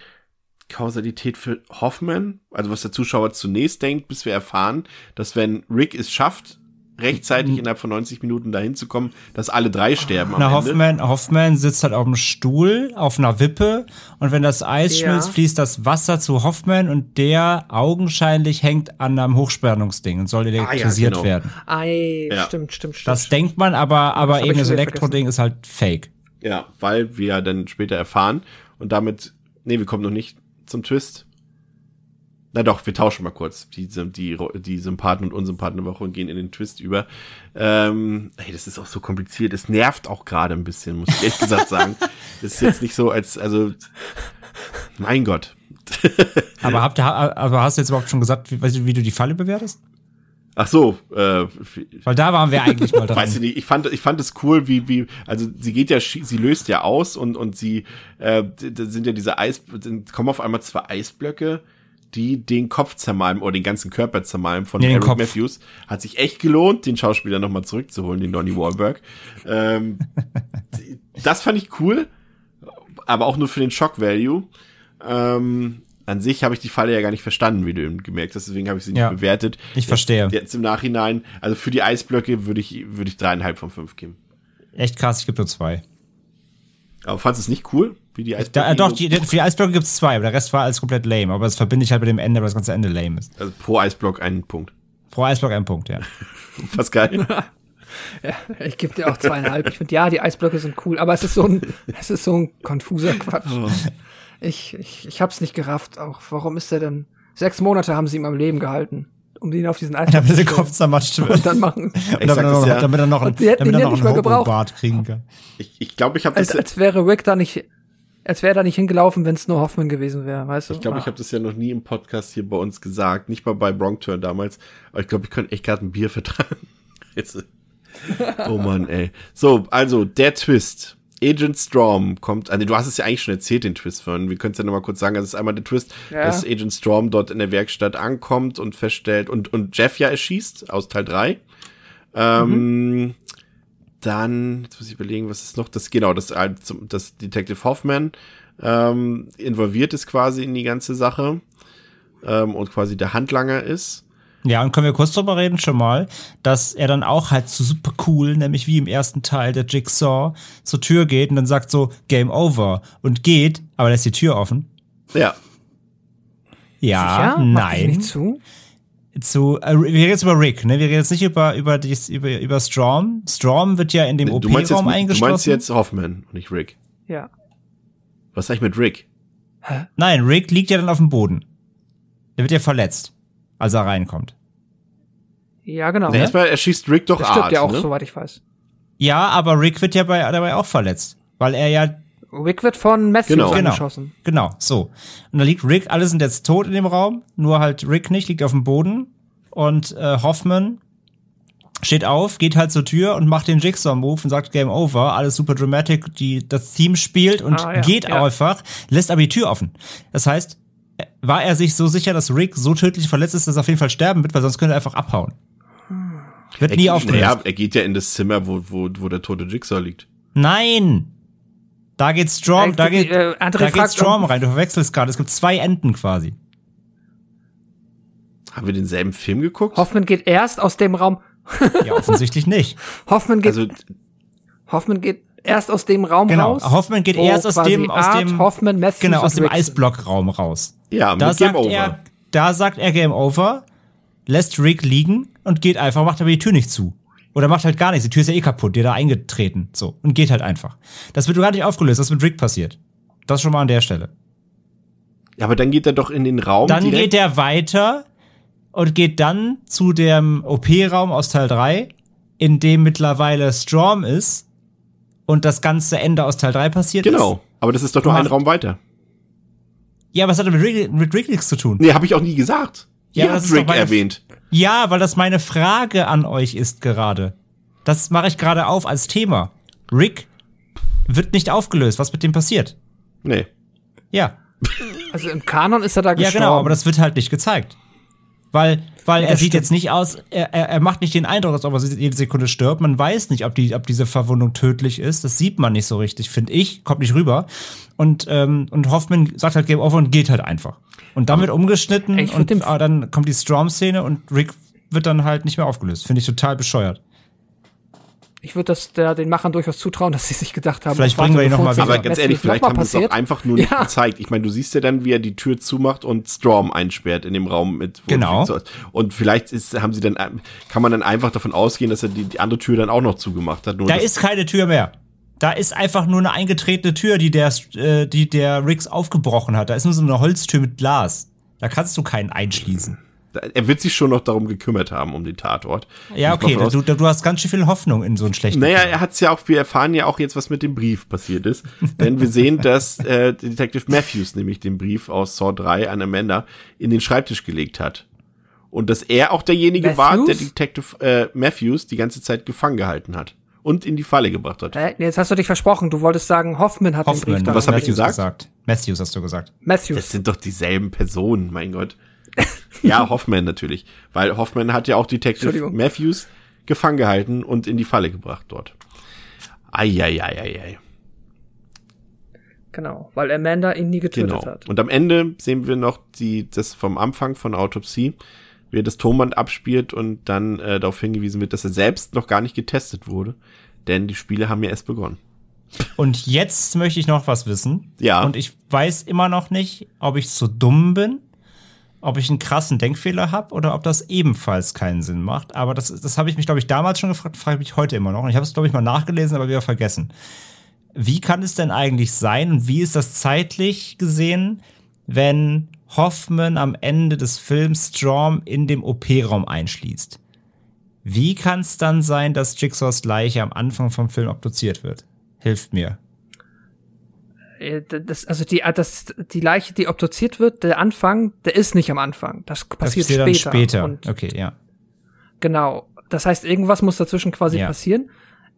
Kausalität für Hoffman? Also was der Zuschauer zunächst denkt, bis wir erfahren, dass wenn Rick es schafft, rechtzeitig innerhalb von 90 Minuten dahin zu kommen, dass alle drei sterben am
Na,
Ende.
Hoffman, Hoffman sitzt halt auf dem Stuhl, auf einer Wippe und wenn das Eis
Ja.
schmilzt, fließt das Wasser zu Hoffman und der augenscheinlich hängt an einem Hochspannungsding und soll elektrisiert
genau.
werden.
Ei,
Ja.
stimmt, stimmt, stimmt.
Das denkt man, aber, aber
hab
eben das Elektroding ist halt fake.
Ja, weil wir ja dann später erfahren und damit, nee, wir kommen noch nicht zum Twist. Na doch, wir tauschen mal kurz die, die, die Sympathen und Unsympathen der Woche und gehen in den Twist über. Ähm, ey, das ist auch so kompliziert. Es nervt auch gerade ein bisschen, muss ich ehrlich gesagt sagen. Das ist jetzt nicht so als, also, mein Gott.
Aber, habt ihr, aber hast du jetzt überhaupt schon gesagt, wie, wie du die Falle bewertest?
Ach so, äh,
Weil da waren wir eigentlich mal dran.
Weiß ich nicht, ich fand, ich fand es cool, wie, wie, also sie geht ja, sie löst ja aus und, und sie, äh, da sind ja diese Eis, kommen auf einmal zwei Eisblöcke, die den Kopf zermalmen oder den ganzen Körper zermalmen von
Nee, den
Eric. Matthews. Hat sich echt gelohnt, den Schauspieler nochmal zurückzuholen, den Donnie Wahlberg. ähm, das fand ich cool, aber auch nur für den Shock Value. Ähm, an sich habe ich die Falle ja gar nicht verstanden, wie du eben gemerkt hast, deswegen habe ich sie nicht
Ja,
bewertet.
ich
Jetzt-
verstehe.
Jetzt im Nachhinein, also für die Eisblöcke würde ich, würde ich dreieinhalb von fünf geben.
Echt krass, ich gebe nur zwei.
Aber fandest du es nicht cool, wie die Eisblöcke?
Da, äh, doch, die, für die Eisblöcke gibt es zwei, aber der Rest war alles komplett lame. Aber das verbinde ich halt mit dem Ende, weil das ganze Ende lame ist.
also pro Eisblock einen Punkt.
Pro Eisblock ein Punkt, ja.
Pascal?
Ich gebe dir auch zweieinhalb. Ich finde, ja, die Eisblöcke sind cool, aber es ist so ein, es ist so ein konfuser Quatsch.
Oh.
Ich, ich, ich hab's nicht gerafft auch. Warum ist er denn? Sechs Monate haben sie ihm am Leben gehalten, um ihn auf diesen Eisblock
Damit
zu
der. Kopf zermatscht wird.
Und dann machen,
Und damit, er noch,
ja.
damit er noch,
hätten
damit er
ja
noch einen. Hobo-Bart kriegen kann.
Ich, ich glaube, ich habe das,
als, als wäre Rick da nicht, als wäre er da nicht hingelaufen, wenn es nur Hoffman gewesen wäre, weißt du?
ich glaube, ich
Ah.
habe das ja noch nie im Podcast hier bei uns gesagt, nicht mal bei Bronkturn damals, aber ich glaube, ich könnte echt gerade ein Bier vertragen. Oh Mann, ey. So, also der Twist. Agent Storm kommt, also du hast es ja eigentlich schon erzählt, den Twist von. Wir können es ja nochmal kurz sagen. Das ist einmal der Twist,
Ja.
dass Agent Storm dort in der Werkstatt ankommt und feststellt und, und Jeff ja erschießt aus Teil 3. Ähm, Dann, jetzt muss ich überlegen, was ist noch? Das, genau, das, äh, das Detective Hoffman ähm, involviert ist quasi in die ganze Sache ähm, und quasi der Handlanger ist.
Ja, und können wir kurz drüber reden schon mal, dass er dann auch halt so super cool, nämlich wie im ersten Teil der Jigsaw, zur Tür geht und dann sagt so Game Over und geht, aber lässt die Tür offen.
Ja.
Ja,
Sicher? Macht dich
nein.
nicht zu?
Zu, äh, wir reden jetzt über Rick, ne? Wir reden jetzt nicht über, über, dies, über, über Storm. Storm wird ja in dem
Du
OP-Raum
du
eingeschlossen.
meinst jetzt Hoffman und nicht Rick.
Ja.
Was sag ich mit Rick?
Nein, Rick liegt ja dann auf dem Boden. Der wird ja verletzt, als er reinkommt.
Ja, genau.
Nee, Erstmal erschießt Rick doch
Das stimmt
Art.
ja auch,
ne?
soweit ich weiß.
Ja, aber Rick wird ja bei, dabei auch verletzt. Weil er ja
Rick wird von Matthews
Genau.
Genau.
angeschossen.
Genau, so. Und da liegt Rick, alle sind jetzt tot in dem Raum, nur halt Rick nicht, liegt auf dem Boden. Und äh, Hoffman steht auf, geht halt zur Tür und macht den Jigsaw-Move und sagt Game Over, alles super dramatic, die, das Theme spielt und
Ah, ja,
geht
ja.
einfach, lässt aber die Tür offen. Das heißt, äh, war er sich so sicher, dass Rick so tödlich verletzt ist, dass er auf jeden Fall sterben wird, weil sonst könnte er einfach abhauen. Wird
Er,
nie aufgelöst.
naja, er geht ja in das Zimmer, wo, wo, wo der tote Jigsaw liegt.
Nein! Da geht Storm,
Äh,
da geht,
äh,
da geht Storm rein. Du verwechselst gerade. Es gibt zwei Enden quasi.
Haben wir denselben Film geguckt?
Hoffman geht erst aus dem Raum.
Ja, offensichtlich nicht.
Hoffman geht,
Also,
Hoffman geht erst aus dem Raum
genau,
raus.
Hoffman geht erst aus dem, aus
Art,
dem,
Hoffman, Matthews
genau, aus dem. Eisblockraum raus.
Ja,
Da
Game
sagt
Over.
er, da sagt er Game Over, lässt Rick liegen und geht einfach, macht aber die Tür nicht zu. Oder macht halt gar nichts. Die Tür ist ja eh kaputt, die hat da eingetreten. So. Und geht halt einfach. Das wird gar nicht aufgelöst, was mit Rick passiert. Das schon mal an der Stelle.
Ja, aber dann geht er doch in den Raum.
Dann
direkt.
geht er weiter und geht dann zu dem OP-Raum aus Teil 3, in dem mittlerweile Storm ist und das ganze Ende aus Teil 3 passiert ist.
Genau. Aber das ist doch nur ein Raum weiter.
Ja, aber es hat mit Rick, mit Rick nichts zu tun.
Nee, habe ich auch nie gesagt.
Ja, das doch
Rick erwähnt.
Ja, weil das meine Frage an euch ist gerade. Das mache ich gerade auf als Thema. Rick wird nicht aufgelöst. Was mit dem passiert?
Nee.
Ja.
Also im Kanon ist er da
Ja,
gestorben.
genau, aber das wird halt nicht gezeigt. Weil, weil
Ja,
er sieht
stimmt.
jetzt nicht aus, er, er, er macht nicht den Eindruck, als ob er jede Sekunde stirbt. Man weiß nicht, ob, die, ob diese Verwundung tödlich ist. Das sieht man nicht so richtig, finde ich. Kommt nicht rüber. Und, ähm, und Hoffman sagt halt Game Over und geht halt einfach. Und damit umgeschnitten
Ey,
und ah, dann kommt die Storm-Szene und Rick wird dann halt nicht mehr aufgelöst. Finde ich total bescheuert.
Ich würde das der, den Machern durchaus zutrauen, dass sie sich gedacht haben.
Vielleicht
warte,
bringen wir ihn noch
bevor
mal
uns
wieder.
Aber
das
ganz ehrlich, vielleicht haben sie es auch einfach nur nicht
Ja.
gezeigt. Ich meine, du siehst ja dann, wie er die Tür zumacht und Storm einsperrt in dem Raum mit. wo
Genau.
Rick so ist. Und vielleicht ist, haben sie dann, kann man dann einfach davon ausgehen, dass er die, die andere Tür dann auch noch zugemacht hat. Nur
Da ist keine Tür mehr. Da ist einfach nur eine eingetretene Tür, die der, äh, die der Riggs aufgebrochen hat. Da ist nur so eine Holztür mit Glas. Da kannst du keinen einschließen.
Er wird sich schon noch darum gekümmert haben, um den Tatort.
Ja, okay, du, du hast ganz schön viel Hoffnung in so einen schlechten
Naja,
Film.
er hat's ja auch, wir erfahren ja auch jetzt, was mit dem Brief passiert ist. Denn wir sehen, dass äh, Detective Matthews nämlich den Brief aus Saw 3 an Amanda in den Schreibtisch gelegt hat. Und dass er auch derjenige war, der
Matthews?
Detective äh, Matthews die ganze Zeit gefangen gehalten hat. Und in die Falle gebracht hat.
Nee, Jetzt hast du dich versprochen. Du wolltest sagen, Hoffman hat den
Hoffman,
Brief da.
was hab ich
Matthews
gesagt?
Matthews hast du gesagt.
Matthews.
Das sind doch dieselben Personen, mein Gott. Ja, Hoffman natürlich. Weil Hoffman hat ja auch Detective. Matthews gefangen gehalten und in die Falle gebracht dort. Eieieiei.
Genau, weil Amanda ihn nie getötet
Genau.
hat.
Und am Ende sehen wir noch die, das vom Anfang von Autopsie, wie er das Tonband abspielt und dann äh, darauf hingewiesen wird, dass er selbst noch gar nicht getestet wurde. Denn die Spiele haben ja erst begonnen.
Und jetzt möchte ich noch was wissen.
Ja.
Und ich weiß immer noch nicht, ob ich zu dumm bin, ob ich einen krassen Denkfehler habe oder ob das ebenfalls keinen Sinn macht. Aber das, das habe ich mich, glaube ich, damals schon gefragt, frage ich mich heute immer noch. Und ich habe es, glaube ich, mal nachgelesen, aber wieder vergessen. Wie kann es denn eigentlich sein und wie ist das zeitlich gesehen, wenn Hoffman am Ende des Films Storm in dem OP-Raum einschließt? Wie kann es dann sein, dass Jigsaws Leiche am Anfang vom Film obduziert wird? Hilft mir.
Äh, Das, also die, äh, das, die Leiche, die obduziert wird, der Anfang, der ist nicht am Anfang. Das passiert
das passiert
später.
dann später. Okay, ja.
Genau. Das heißt, irgendwas muss dazwischen quasi
Ja.
passieren.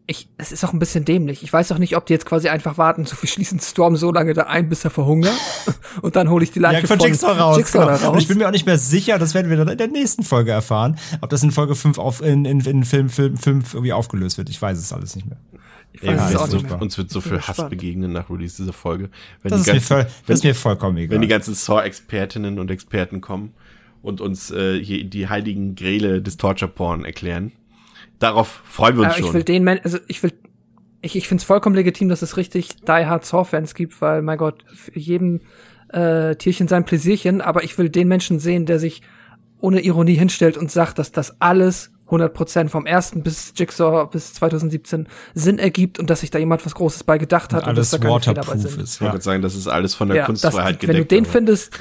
Ich, es ist auch ein bisschen dämlich. Ich weiß auch nicht, ob die jetzt quasi einfach warten, so wir schließen Storm so lange da ein, bis er verhungert. und dann hole ich die Leiche
Ja, von Jigsaw raus.
Jigsaw
genau.
raus.
Und ich bin mir auch nicht mehr sicher, das werden wir dann in der nächsten Folge erfahren, ob das in Folge 5 auf, in, in, in Film, Film 5 irgendwie aufgelöst wird. Ich weiß es alles nicht mehr.
Ich
Ey,
weiß es
uns,
auch
uns wird so viel Hass
gespannt.
begegnen nach Release dieser Folge. Wenn
Das
die
ist, mir
ganzen-
voll,
wenn-
das ist mir vollkommen egal.
wenn die ganzen Saw-Expertinnen und Experten kommen und uns äh, hier die heiligen Grele des Torture-Porn erklären. Darauf freuen wir uns
Aber ich
schon.
will den, Men also ich will, ich, ich finde es vollkommen legitim, dass es richtig Die Hard Saw-Fans gibt, weil, mein Gott, für jedem äh, Tierchen sein Pläsierchen, aber ich will den Menschen sehen, der sich ohne Ironie hinstellt und sagt, dass das alles 100% vom ersten bis Jigsaw bis 2017 Sinn ergibt und dass sich da jemand was Großes bei gedacht hat
Und
und dass
alles
da keine Fehler bei
waterproof
sind.
ist.
ich
Ja.
gerade sagen, das ist alles von der
Ja,
Kunstfreiheit
das, wenn du
gedeckt.
den
aber-
findest,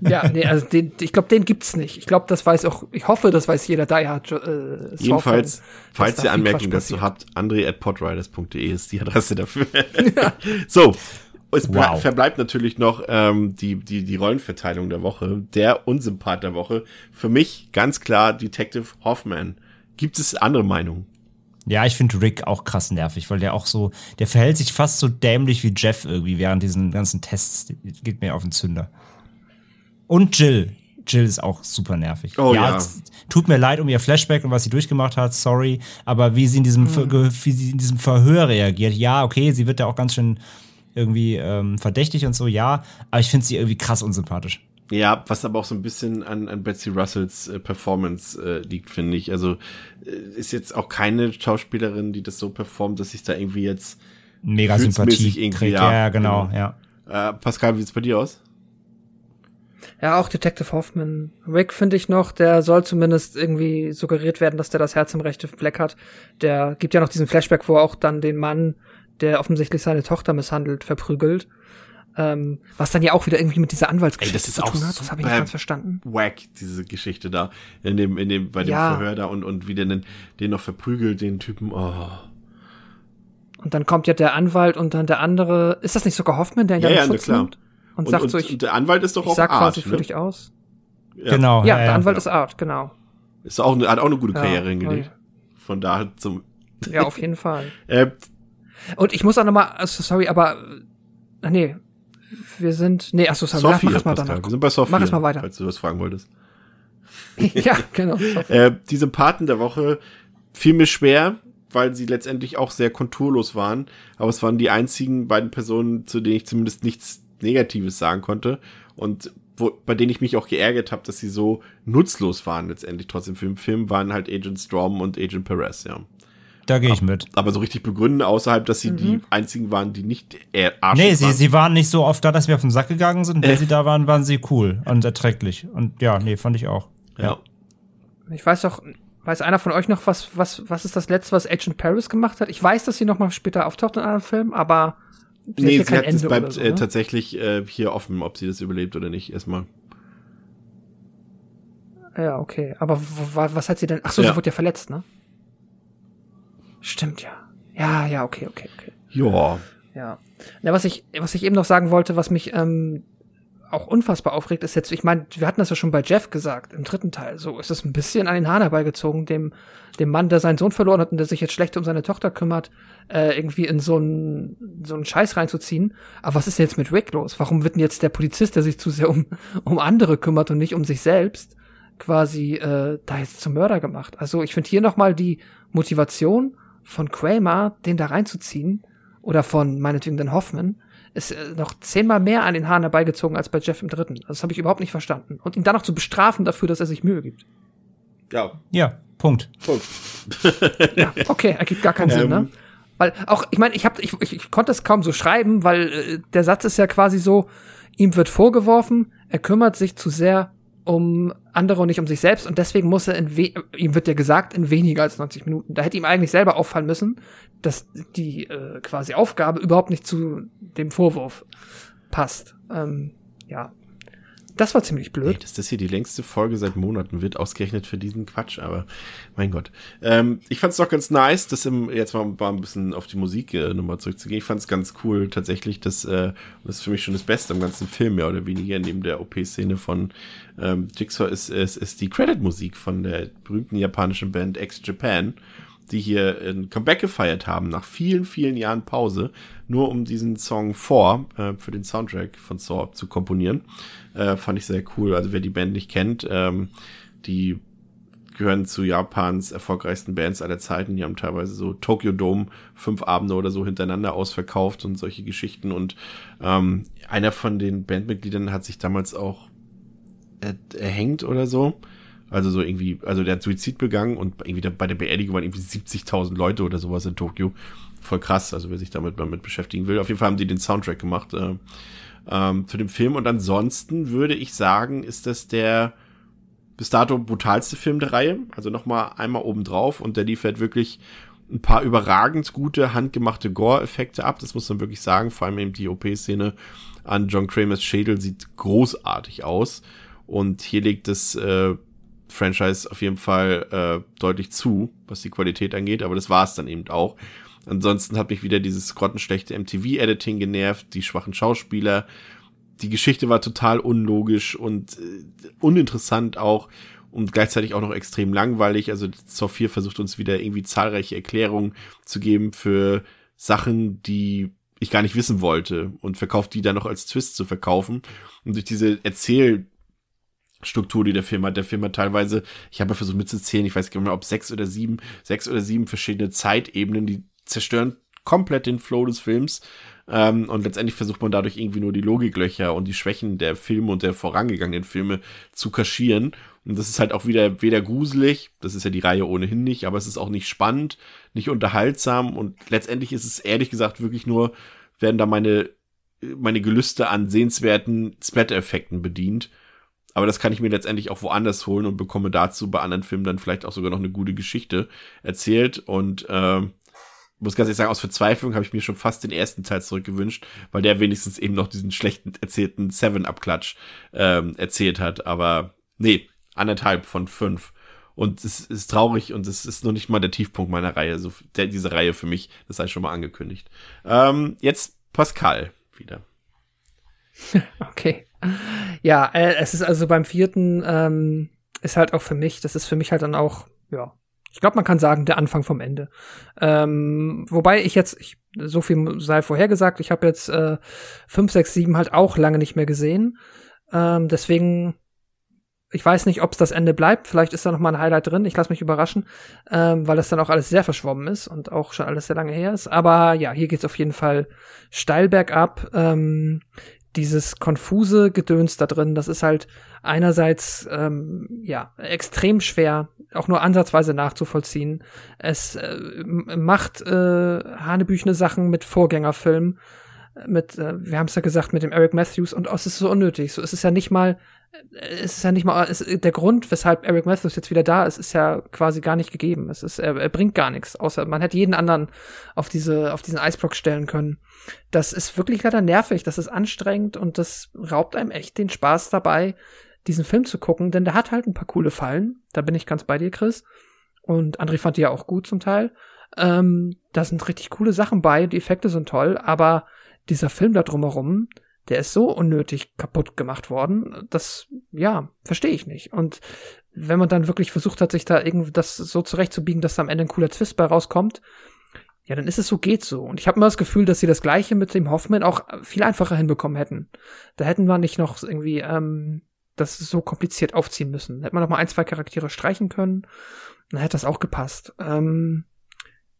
ja, nee, also den, ich glaube, den gibt's nicht. Ich glaube, das weiß auch, ich hoffe, das weiß jeder Die Hard. Äh,
Jedenfalls,
dass
falls
da
ihr Anmerkungen dazu habt, andre at podriders.de ist die Adresse dafür. so, es
Wow.
verbleibt natürlich noch ähm, die, die, die Rollenverteilung der Woche, der Unsympath der Woche. Für mich ganz klar Detective Hoffman. Gibt es andere Meinungen?
Ja, ich finde Rick auch krass nervig, weil der auch so, der verhält sich fast so dämlich wie Jeff irgendwie während diesen ganzen Tests. Geht mir auf den Zünder. Und Jill. Jill ist auch super nervig.
Oh ja.
es tut mir leid um ihr Flashback und was sie durchgemacht hat, sorry. Aber wie sie in diesem, ge- wie sie in diesem Verhör reagiert, ja, okay, sie wird da auch ganz schön irgendwie ähm, verdächtig und so, ja. Aber ich finde sie irgendwie krass unsympathisch.
Ja, was aber auch so ein bisschen an, an Betsy Russells äh, Performance äh, liegt, finde ich. Also äh, ist jetzt auch keine Schauspielerin, die das so performt, dass ich da irgendwie jetzt
mega Sympathie trägt. Ja, ja, genau, ja.
Äh, Pascal, wie sieht's bei dir aus?
Ja, auch Detective Hoffman. Rick finde ich noch, der soll zumindest irgendwie suggeriert werden, dass der das Herz im rechten Fleck hat. Der gibt ja noch diesen Flashback, wo er auch dann den Mann, der offensichtlich seine Tochter misshandelt, verprügelt. Ähm, was dann ja auch wieder irgendwie mit dieser Anwaltsgeschichte
Ey, das ist zu tun
hat. Das habe ich nicht ganz verstanden.
Wack, diese Geschichte da. In dem, in dem, bei dem
Ja.
Verhör da und, und wie der den, den noch verprügelt, den Typen. Oh.
Und dann kommt ja der Anwalt und dann der andere. Ist das nicht sogar Hoffman, der ihn
Ja, ja,
Schutz
klar.
nimmt? Und,
Und,
sagt
und,
so, ich,
und der Anwalt ist doch
ich
auch
sag
Art,
quasi
ne?
für dich aus.
Ja.
Genau.
Ja,
ja,
der
ja.
Anwalt ist Art, genau.
Ist auch hat auch eine gute
Ja,
Karriere hingelegt. Von da zum.
Ja, auf jeden Fall.
Äh,
Und ich muss auch noch mal, also sorry, aber äh, nee, wir sind, nee, ach so, sorry,
Saw
mach
4,
erst mal danach.
Wir sind bei 4,
Mach erst mal weiter.
falls du was fragen wolltest.
ja, genau.
Äh, diese Paten der Woche fiel mir schwer, weil sie letztendlich auch sehr konturlos waren. Aber es waren die einzigen beiden Personen, zu denen ich zumindest nichts Negatives sagen konnte. Und wo, bei denen ich mich auch geärgert habe, dass sie so nutzlos waren letztendlich trotzdem für den Film, waren halt Agent Storm und Agent Perez, ja.
Da gehe ich mit.
Aber so richtig begründen, außerhalb, dass sie die einzigen waren, die nicht äh, arschig
Nee, sie,
waren.
sie waren nicht so oft da, dass wir auf den Sack gegangen sind. Wenn sie da waren, waren sie cool und erträglich. Und ja, nee, fand ich auch.
ja.
Ich weiß doch, weiß einer von euch noch, was, was, was ist das letzte, was Agent Paris gemacht hat? Ich weiß, dass sie noch mal später auftaucht in einem Film, aber sie
Nee,
hier
sie hat, es
Ende
bleibt
so,
äh,
ne?
tatsächlich äh, hier offen, ob sie das überlebt oder nicht, erstmal.
Ja, okay. Aber was hat sie denn? Ach so,
Ja.
sie wurde ja verletzt, ne? Stimmt ja. Ja, ja, okay, okay, okay.
Ja.
Ja. Na, was ich, was ich eben noch sagen wollte, was mich ähm, auch unfassbar aufregt, ist jetzt, ich meine, wir hatten das ja schon bei Jeff gesagt, im dritten Teil. So ist es ein bisschen an den Hahn herbeigezogen, dem, dem Mann, der seinen Sohn verloren hat und der sich jetzt schlecht um seine Tochter kümmert, äh, irgendwie in so einen, so einen Scheiß reinzuziehen. Aber was ist denn jetzt mit Rick los? Warum wird denn jetzt der Polizist, der sich zu sehr um, um andere kümmert und nicht um sich selbst, quasi äh, da jetzt zum Mörder gemacht? Also ich finde hier nochmal die Motivation von Kramer, den da reinzuziehen, oder von meinetwegen den Hoffman, ist äh, noch zehnmal mehr an den Haaren herbeigezogen als bei Jeff im dritten. Also das habe ich überhaupt nicht verstanden. Und ihn dann noch zu bestrafen dafür, dass er sich Mühe gibt.
Ja.
Ja, Punkt.
Punkt.
Ja, okay, ergibt gar keinen Sinn, ne? Weil auch, ich meine, ich, hab, ich, ich, ich konnte es kaum so schreiben, weil äh, der Satz ist ja quasi so, ihm wird vorgeworfen, er kümmert sich zu sehr um andere und nicht um sich selbst und deswegen muss er in we ihm wird ja gesagt in weniger als 90 Minuten. Da hätte ihm eigentlich selber auffallen müssen, dass die äh, quasi Aufgabe überhaupt nicht zu dem Vorwurf passt. Ähm, ja, das war ziemlich
Ey,
blöd.
dass das hier die längste Folge seit Monaten wird, ausgerechnet für diesen Quatsch, aber mein Gott. Ähm, ich fand es doch ganz nice, das im, jetzt mal, mal ein bisschen auf die Musik äh, nochmal zurückzugehen. Ich fand es ganz cool tatsächlich, dass, äh, das ist für mich schon das Beste am ganzen Film, mehr oder weniger, neben der OP-Szene von ähm, Jigsaw, ist, ist, ist die Credit-Musik von der berühmten japanischen Band X Japan, die hier ein Comeback gefeiert haben, nach vielen, vielen Jahren Pause, nur um diesen Song 4 äh, für den Soundtrack von Saw zu komponieren. Äh, fand ich sehr cool. Also wer die Band nicht kennt, ähm, die gehören zu Japans erfolgreichsten Bands aller Zeiten. Die haben teilweise so Tokyo Dome fünf Abende oder so hintereinander ausverkauft und solche Geschichten. Und ähm, einer von den Bandmitgliedern hat sich damals auch er erhängt oder so. Also so irgendwie, also der hat Suizid begangen und irgendwie bei der Beerdigung waren irgendwie 70.000 Leute oder sowas in Tokio. Voll krass, also wer sich damit mal mit beschäftigen will. Auf jeden Fall haben die den Soundtrack gemacht äh, ähm, zu dem Film. Und ansonsten würde ich sagen, ist das der bis dato brutalste Film der Reihe. Also nochmal einmal obendrauf und der liefert wirklich ein paar überragend gute handgemachte Gore-Effekte ab. Das muss man wirklich sagen. Vor allem eben die OP-Szene an John Kramers Schädel sieht großartig aus. Und hier legt das äh, Franchise auf jeden Fall äh, deutlich zu, was die Qualität angeht. Aber das war es dann eben auch. Ansonsten hat mich wieder dieses grottenschlechte MTV-Editing genervt, die schwachen Schauspieler. Die Geschichte war total unlogisch und äh, uninteressant auch und gleichzeitig auch noch extrem langweilig. Also Saw 4 versucht uns wieder irgendwie zahlreiche Erklärungen zu geben für Sachen, die ich gar nicht wissen wollte und verkauft die dann noch als Twist zu verkaufen. Und durch diese Erzählstruktur, die der Film hat, der Film hat teilweise, ich habe versucht mitzuzählen, ich weiß gar nicht mehr, ob sechs oder sieben, sechs oder sieben verschiedene Zeitebenen, die zerstören komplett den Flow des Films. Ähm, und letztendlich versucht man dadurch irgendwie nur die Logiklöcher und die Schwächen der Filme und der vorangegangenen Filme zu kaschieren. Und das ist halt auch wieder weder gruselig, das ist ja die Reihe ohnehin nicht, aber es ist auch nicht spannend, nicht unterhaltsam und letztendlich ist es ehrlich gesagt wirklich nur, werden da meine, meine Gelüste an sehenswerten Splatter-Effekten bedient. Aber das kann ich mir letztendlich auch woanders holen und bekomme dazu bei anderen Filmen dann vielleicht auch sogar noch eine gute Geschichte erzählt. Und äh, muss ganz ehrlich sagen, aus Verzweiflung habe ich mir schon fast den ersten Teil zurückgewünscht, weil der wenigstens eben noch diesen schlechten erzählten Seven-Up-Klatsch ähm, erzählt hat. Aber nee, anderthalb von fünf. Und es ist traurig und es ist noch nicht mal der Tiefpunkt meiner Reihe, so der, diese Reihe für mich, das sei schon mal angekündigt. Ähm, jetzt Pascal wieder.
okay. Ja, äh, es ist also beim vierten, ähm, ist halt auch für mich, das ist für mich halt dann auch, ja, ich glaube, man kann sagen, der Anfang vom Ende. Ähm, wobei ich jetzt, ich, so viel sei vorhergesagt, ich habe jetzt äh, 5, 6, 7 halt auch lange nicht mehr gesehen. Ähm, deswegen, ich weiß nicht, ob es das Ende bleibt. Vielleicht ist da noch mal ein Highlight drin. Ich lasse mich überraschen, ähm, weil das dann auch alles sehr verschwommen ist und auch schon alles sehr lange her ist. Aber ja, hier geht's auf jeden Fall steil bergab. Ähm, dieses konfuse Gedöns da drin, das ist halt einerseits ähm, ja extrem schwer, auch nur ansatzweise nachzuvollziehen. Es äh, macht äh, hanebüchene Sachen mit Vorgängerfilmen, mit, äh, wir haben es ja gesagt, mit dem Eric Matthews und oh, es ist so unnötig. So, es ist ja nicht mal, es ist ja nicht mal, es, der Grund, weshalb Eric Matthews jetzt wieder da ist, ist ja quasi gar nicht gegeben. Es ist, er, er bringt gar nichts, außer man hätte jeden anderen auf diese, auf diesen Eisblock stellen können. Das ist wirklich leider nervig, das ist anstrengend und das raubt einem echt den Spaß dabei, diesen Film zu gucken, denn der hat halt ein paar coole Fallen. Da bin ich ganz bei dir, Chris. Und André fand die ja auch gut zum Teil. Ähm, da sind richtig coole Sachen bei, die Effekte sind toll, aber dieser Film da drumherum, der ist so unnötig kaputt gemacht worden, das, ja, verstehe ich nicht. Und wenn man dann wirklich versucht hat, sich da irgendwie das so zurechtzubiegen, dass da am Ende ein cooler Twist bei rauskommt, ja, dann ist es so, geht so. Und ich habe immer das Gefühl, dass sie das Gleiche mit dem Hoffman auch viel einfacher hinbekommen hätten. Da hätten wir nicht noch irgendwie ähm, das so kompliziert aufziehen müssen. Hätte man noch mal ein, zwei Charaktere streichen können, dann hätte das auch gepasst. Ähm,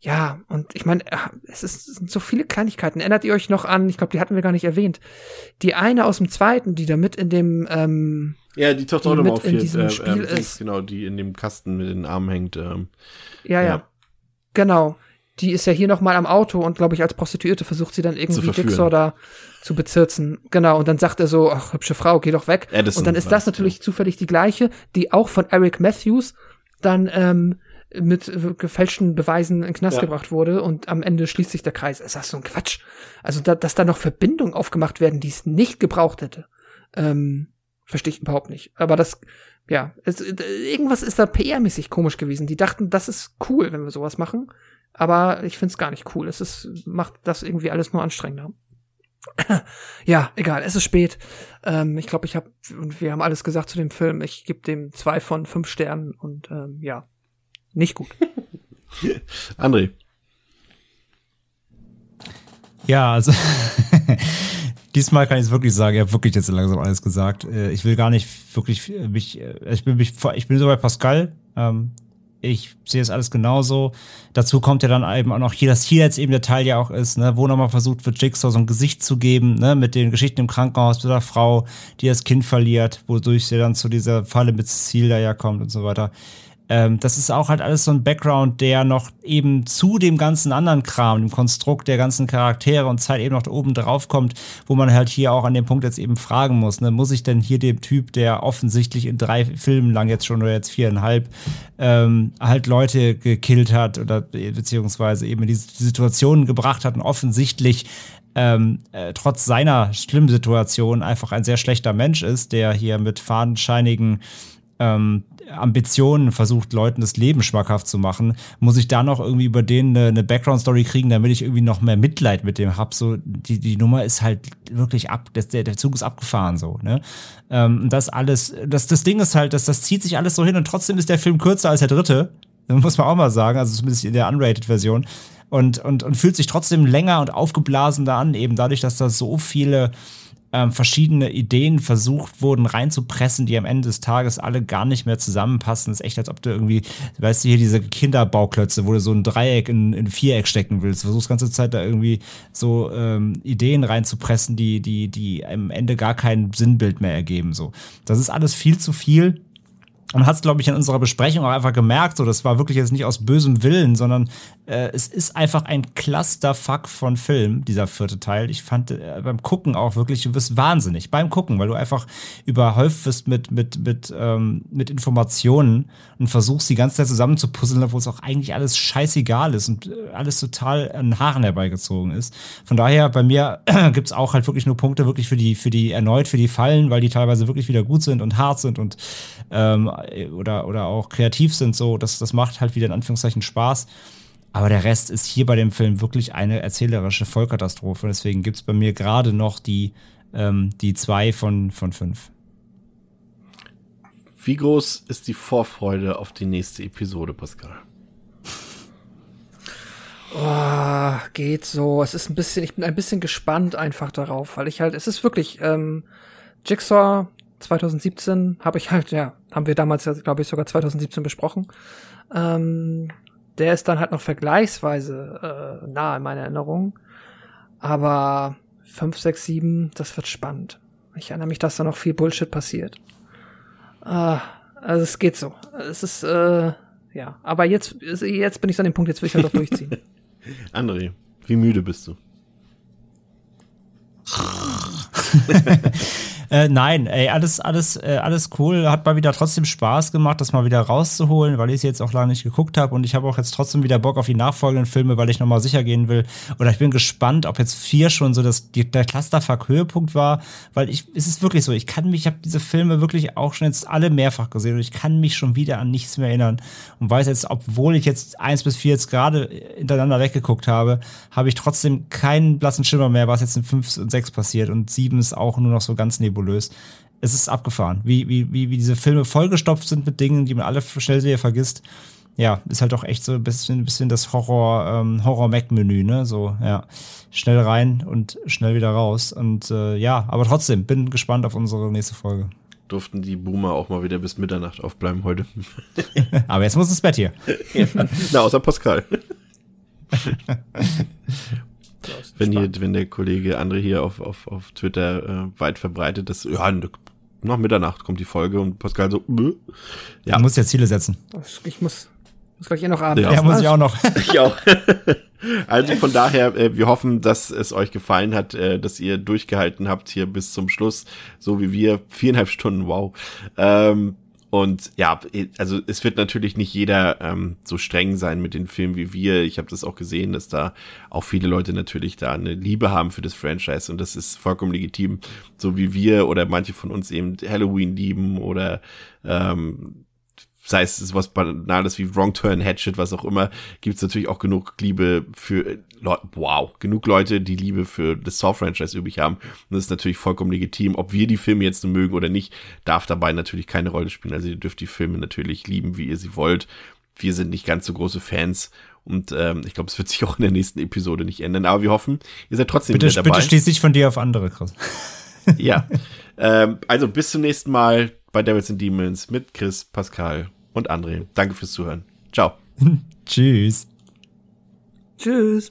ja, und ich meine, äh, es, ist, es sind so viele Kleinigkeiten. Erinnert ihr euch noch an, ich glaube, die hatten wir gar nicht erwähnt, die eine aus dem zweiten, die da mit in dem ähm,
Ja, die Tochter die
mit in diesem äh, Spiel
äh,
ist.
Genau, die in dem Kasten mit den Armen hängt. Ähm,
ja, ja, ja, Genau. Die ist ja hier noch mal am Auto und glaube ich als Prostituierte versucht sie dann irgendwie Dixor da zu bezirzen. Genau, und dann sagt er so, ach, hübsche Frau, geh doch weg.
Addison
und dann ist das natürlich ja. zufällig die gleiche, die auch von Eric Matthews dann ähm, mit gefälschten Beweisen in den Knast ja. gebracht wurde und am Ende schließt sich der Kreis. Ist das so ein Quatsch? Also, da, dass da noch Verbindungen aufgemacht werden, die es nicht gebraucht hätte, ähm, verstehe ich überhaupt nicht. Aber das, ja, es, irgendwas ist da PR-mäßig komisch gewesen. Die dachten, das ist cool, wenn wir sowas machen. Aber ich finde es gar nicht cool. Es ist, macht das irgendwie alles nur anstrengender. ja, egal, es ist spät. Ähm, ich glaube, ich habe, und wir haben alles gesagt zu dem Film. Ich gebe dem zwei von fünf Sternen und ähm, ja, nicht gut.
André.
Ja, also diesmal kann ich es wirklich sagen. Ich habe wirklich jetzt langsam alles gesagt. Äh, ich will gar nicht wirklich mich, äh, ich bin mich, ich bin so bei Pascal. Ähm, ich sehe es alles genauso. Dazu kommt ja dann eben auch noch hier, dass hier jetzt eben der Teil ja auch ist, ne, wo nochmal versucht wird, Jigsaw so ein Gesicht zu geben, ne, mit den Geschichten im Krankenhaus mit der Frau, die das Kind verliert, wodurch sie dann zu dieser Falle mit da ja kommt und so weiter. Ähm, das ist auch halt alles so ein Background, der noch eben zu dem ganzen anderen Kram, dem Konstrukt der ganzen Charaktere und Zeit eben noch oben drauf kommt, wo man halt hier auch an dem Punkt jetzt eben fragen muss, ne, muss ich denn hier dem Typ, der offensichtlich in drei Filmen lang jetzt schon oder jetzt viereinhalb, ähm, halt Leute gekillt hat oder beziehungsweise eben in diese Situationen gebracht hat und offensichtlich ähm, äh, trotz seiner schlimmen Situation einfach ein sehr schlechter Mensch ist, der hier mit fadenscheinigen ähm, Ambitionen versucht, Leuten das Leben schmackhaft zu machen, muss ich da noch irgendwie über den eine, eine Background-Story kriegen, damit ich irgendwie noch mehr Mitleid mit dem hab. So, die, die Nummer ist halt wirklich ab, das, der, der Zug ist abgefahren so, ne? Ähm, das alles, das, das Ding ist halt, dass das zieht sich alles so hin und trotzdem ist der Film kürzer als der dritte. Muss man auch mal sagen, also zumindest in der Unrated-Version. Und, und, und fühlt sich trotzdem länger und aufgeblasener an, eben dadurch, dass da so viele ähm, verschiedene Ideen versucht wurden reinzupressen, die am Ende des Tages alle gar nicht mehr zusammenpassen. Das ist echt, als ob du irgendwie, weißt du, hier diese Kinderbauklötze, wo du so ein Dreieck in, in ein Viereck stecken willst. Du versuchst ganze Zeit da irgendwie so ähm, Ideen reinzupressen, die, die, die am Ende gar kein Sinnbild mehr ergeben. So. Das ist alles viel zu viel und hat es, glaube ich, in unserer Besprechung auch einfach gemerkt, so das war wirklich jetzt nicht aus bösem Willen, sondern äh, es ist einfach ein Clusterfuck von Film, dieser vierte Teil. Ich fand äh, beim Gucken auch wirklich, du wirst wahnsinnig beim Gucken, weil du einfach überhäuft wirst mit, mit, mit, ähm, mit Informationen und versuchst die ganze Zeit zusammenzupuzzeln, obwohl es auch eigentlich alles scheißegal ist und äh, alles total an Haaren herbeigezogen ist. Von daher, bei mir gibt's auch halt wirklich nur Punkte wirklich für die, für die, erneut für die Fallen, weil die teilweise wirklich wieder gut sind und hart sind und ähm, oder, oder auch kreativ sind, so, das, das macht halt wieder in Anführungszeichen Spaß. Aber der Rest ist hier bei dem Film wirklich eine erzählerische Vollkatastrophe. Deswegen gibt es bei mir gerade noch die, ähm, die zwei von, von fünf.
Wie groß ist die Vorfreude auf die nächste Episode, Pascal?
Oh, geht so. Es ist ein bisschen, ich bin ein bisschen gespannt einfach darauf, weil ich halt, es ist wirklich, ähm, Jigsaw 2017 habe ich halt, ja, haben wir damals, glaube ich, sogar 2017 besprochen. Ähm, der ist dann halt noch vergleichsweise äh, nah in meiner Erinnerung. Aber 5, 6, 7, das wird spannend. Ich erinnere mich, dass da noch viel Bullshit passiert. Äh, also es geht so. Es ist, äh, ja. Aber jetzt, jetzt bin ich an dem Punkt, jetzt will ich halt doch durchziehen.
André, wie müde bist du?
Äh, nein, ey, alles, alles, äh, alles cool. Hat mal wieder trotzdem Spaß gemacht, das mal wieder rauszuholen, weil ich es jetzt auch lange nicht geguckt habe. Und ich habe auch jetzt trotzdem wieder Bock auf die nachfolgenden Filme, weil ich nochmal sicher gehen will. Oder ich bin gespannt, ob jetzt vier schon so das, die, der Clusterfuck-Höhepunkt war. Weil ich, es ist wirklich so, ich kann mich, ich habe diese Filme wirklich auch schon jetzt alle mehrfach gesehen und ich kann mich schon wieder an nichts mehr erinnern. Und weiß jetzt, obwohl ich jetzt eins bis vier jetzt gerade hintereinander weggeguckt habe, habe ich trotzdem keinen blassen Schimmer mehr, was jetzt in fünf und sechs passiert. Und sieben ist auch nur noch so ganz nebulös nebulös. Es ist abgefahren, wie, wie, wie, wie diese Filme vollgestopft sind mit Dingen, die man alle schnell sehr vergisst. Ja, ist halt auch echt so ein bisschen, ein bisschen das Horror, ähm, Horror-Mac-Menü, ne? So, ja. Schnell rein und schnell wieder raus. Und äh, ja, aber trotzdem, bin gespannt auf unsere nächste Folge.
Durften die Boomer auch mal wieder bis Mitternacht aufbleiben heute.
aber jetzt muss ins Bett hier.
ja. Na, außer Pascal. wenn hier, wenn der Kollege André hier auf, auf, auf Twitter äh, weit verbreitet, dass ja, nach Mitternacht kommt die Folge und Pascal so, Bäh.
ja. Du musst ja Ziele setzen.
Ich muss, muss gleich eh noch Abend.
Ja, ja muss ich auch noch.
ich auch. also von daher, äh, wir hoffen, dass es euch gefallen hat, äh, dass ihr durchgehalten habt hier bis zum Schluss, so wie wir. Viereinhalb Stunden, wow. Ähm, und ja, also es wird natürlich nicht jeder ähm, so streng sein mit den Filmen wie wir. Ich habe das auch gesehen, dass da auch viele Leute natürlich da eine Liebe haben für das Franchise und das ist vollkommen legitim, so wie wir oder manche von uns eben Halloween lieben oder ähm, sei es sowas Banales wie Wrong Turn, Hatchet, was auch immer, gibt es natürlich auch genug Liebe für Leute, wow, genug Leute, die Liebe für das Saw-Franchise übrig haben. Und das ist natürlich vollkommen legitim. Ob wir die Filme jetzt nur mögen oder nicht, darf dabei natürlich keine Rolle spielen. Also ihr dürft die Filme natürlich lieben, wie ihr sie wollt. Wir sind nicht ganz so große Fans und ähm, ich glaube, es wird sich auch in der nächsten Episode nicht ändern. Aber wir hoffen, ihr seid trotzdem
bitte,
wieder dabei.
Bitte schließ dich von dir auf andere, Chris.
ja. Ähm, also bis zum nächsten Mal bei Devils and Demons mit Chris, Pascal und André. Danke fürs Zuhören. Ciao.
Tschüss.
Tschüss.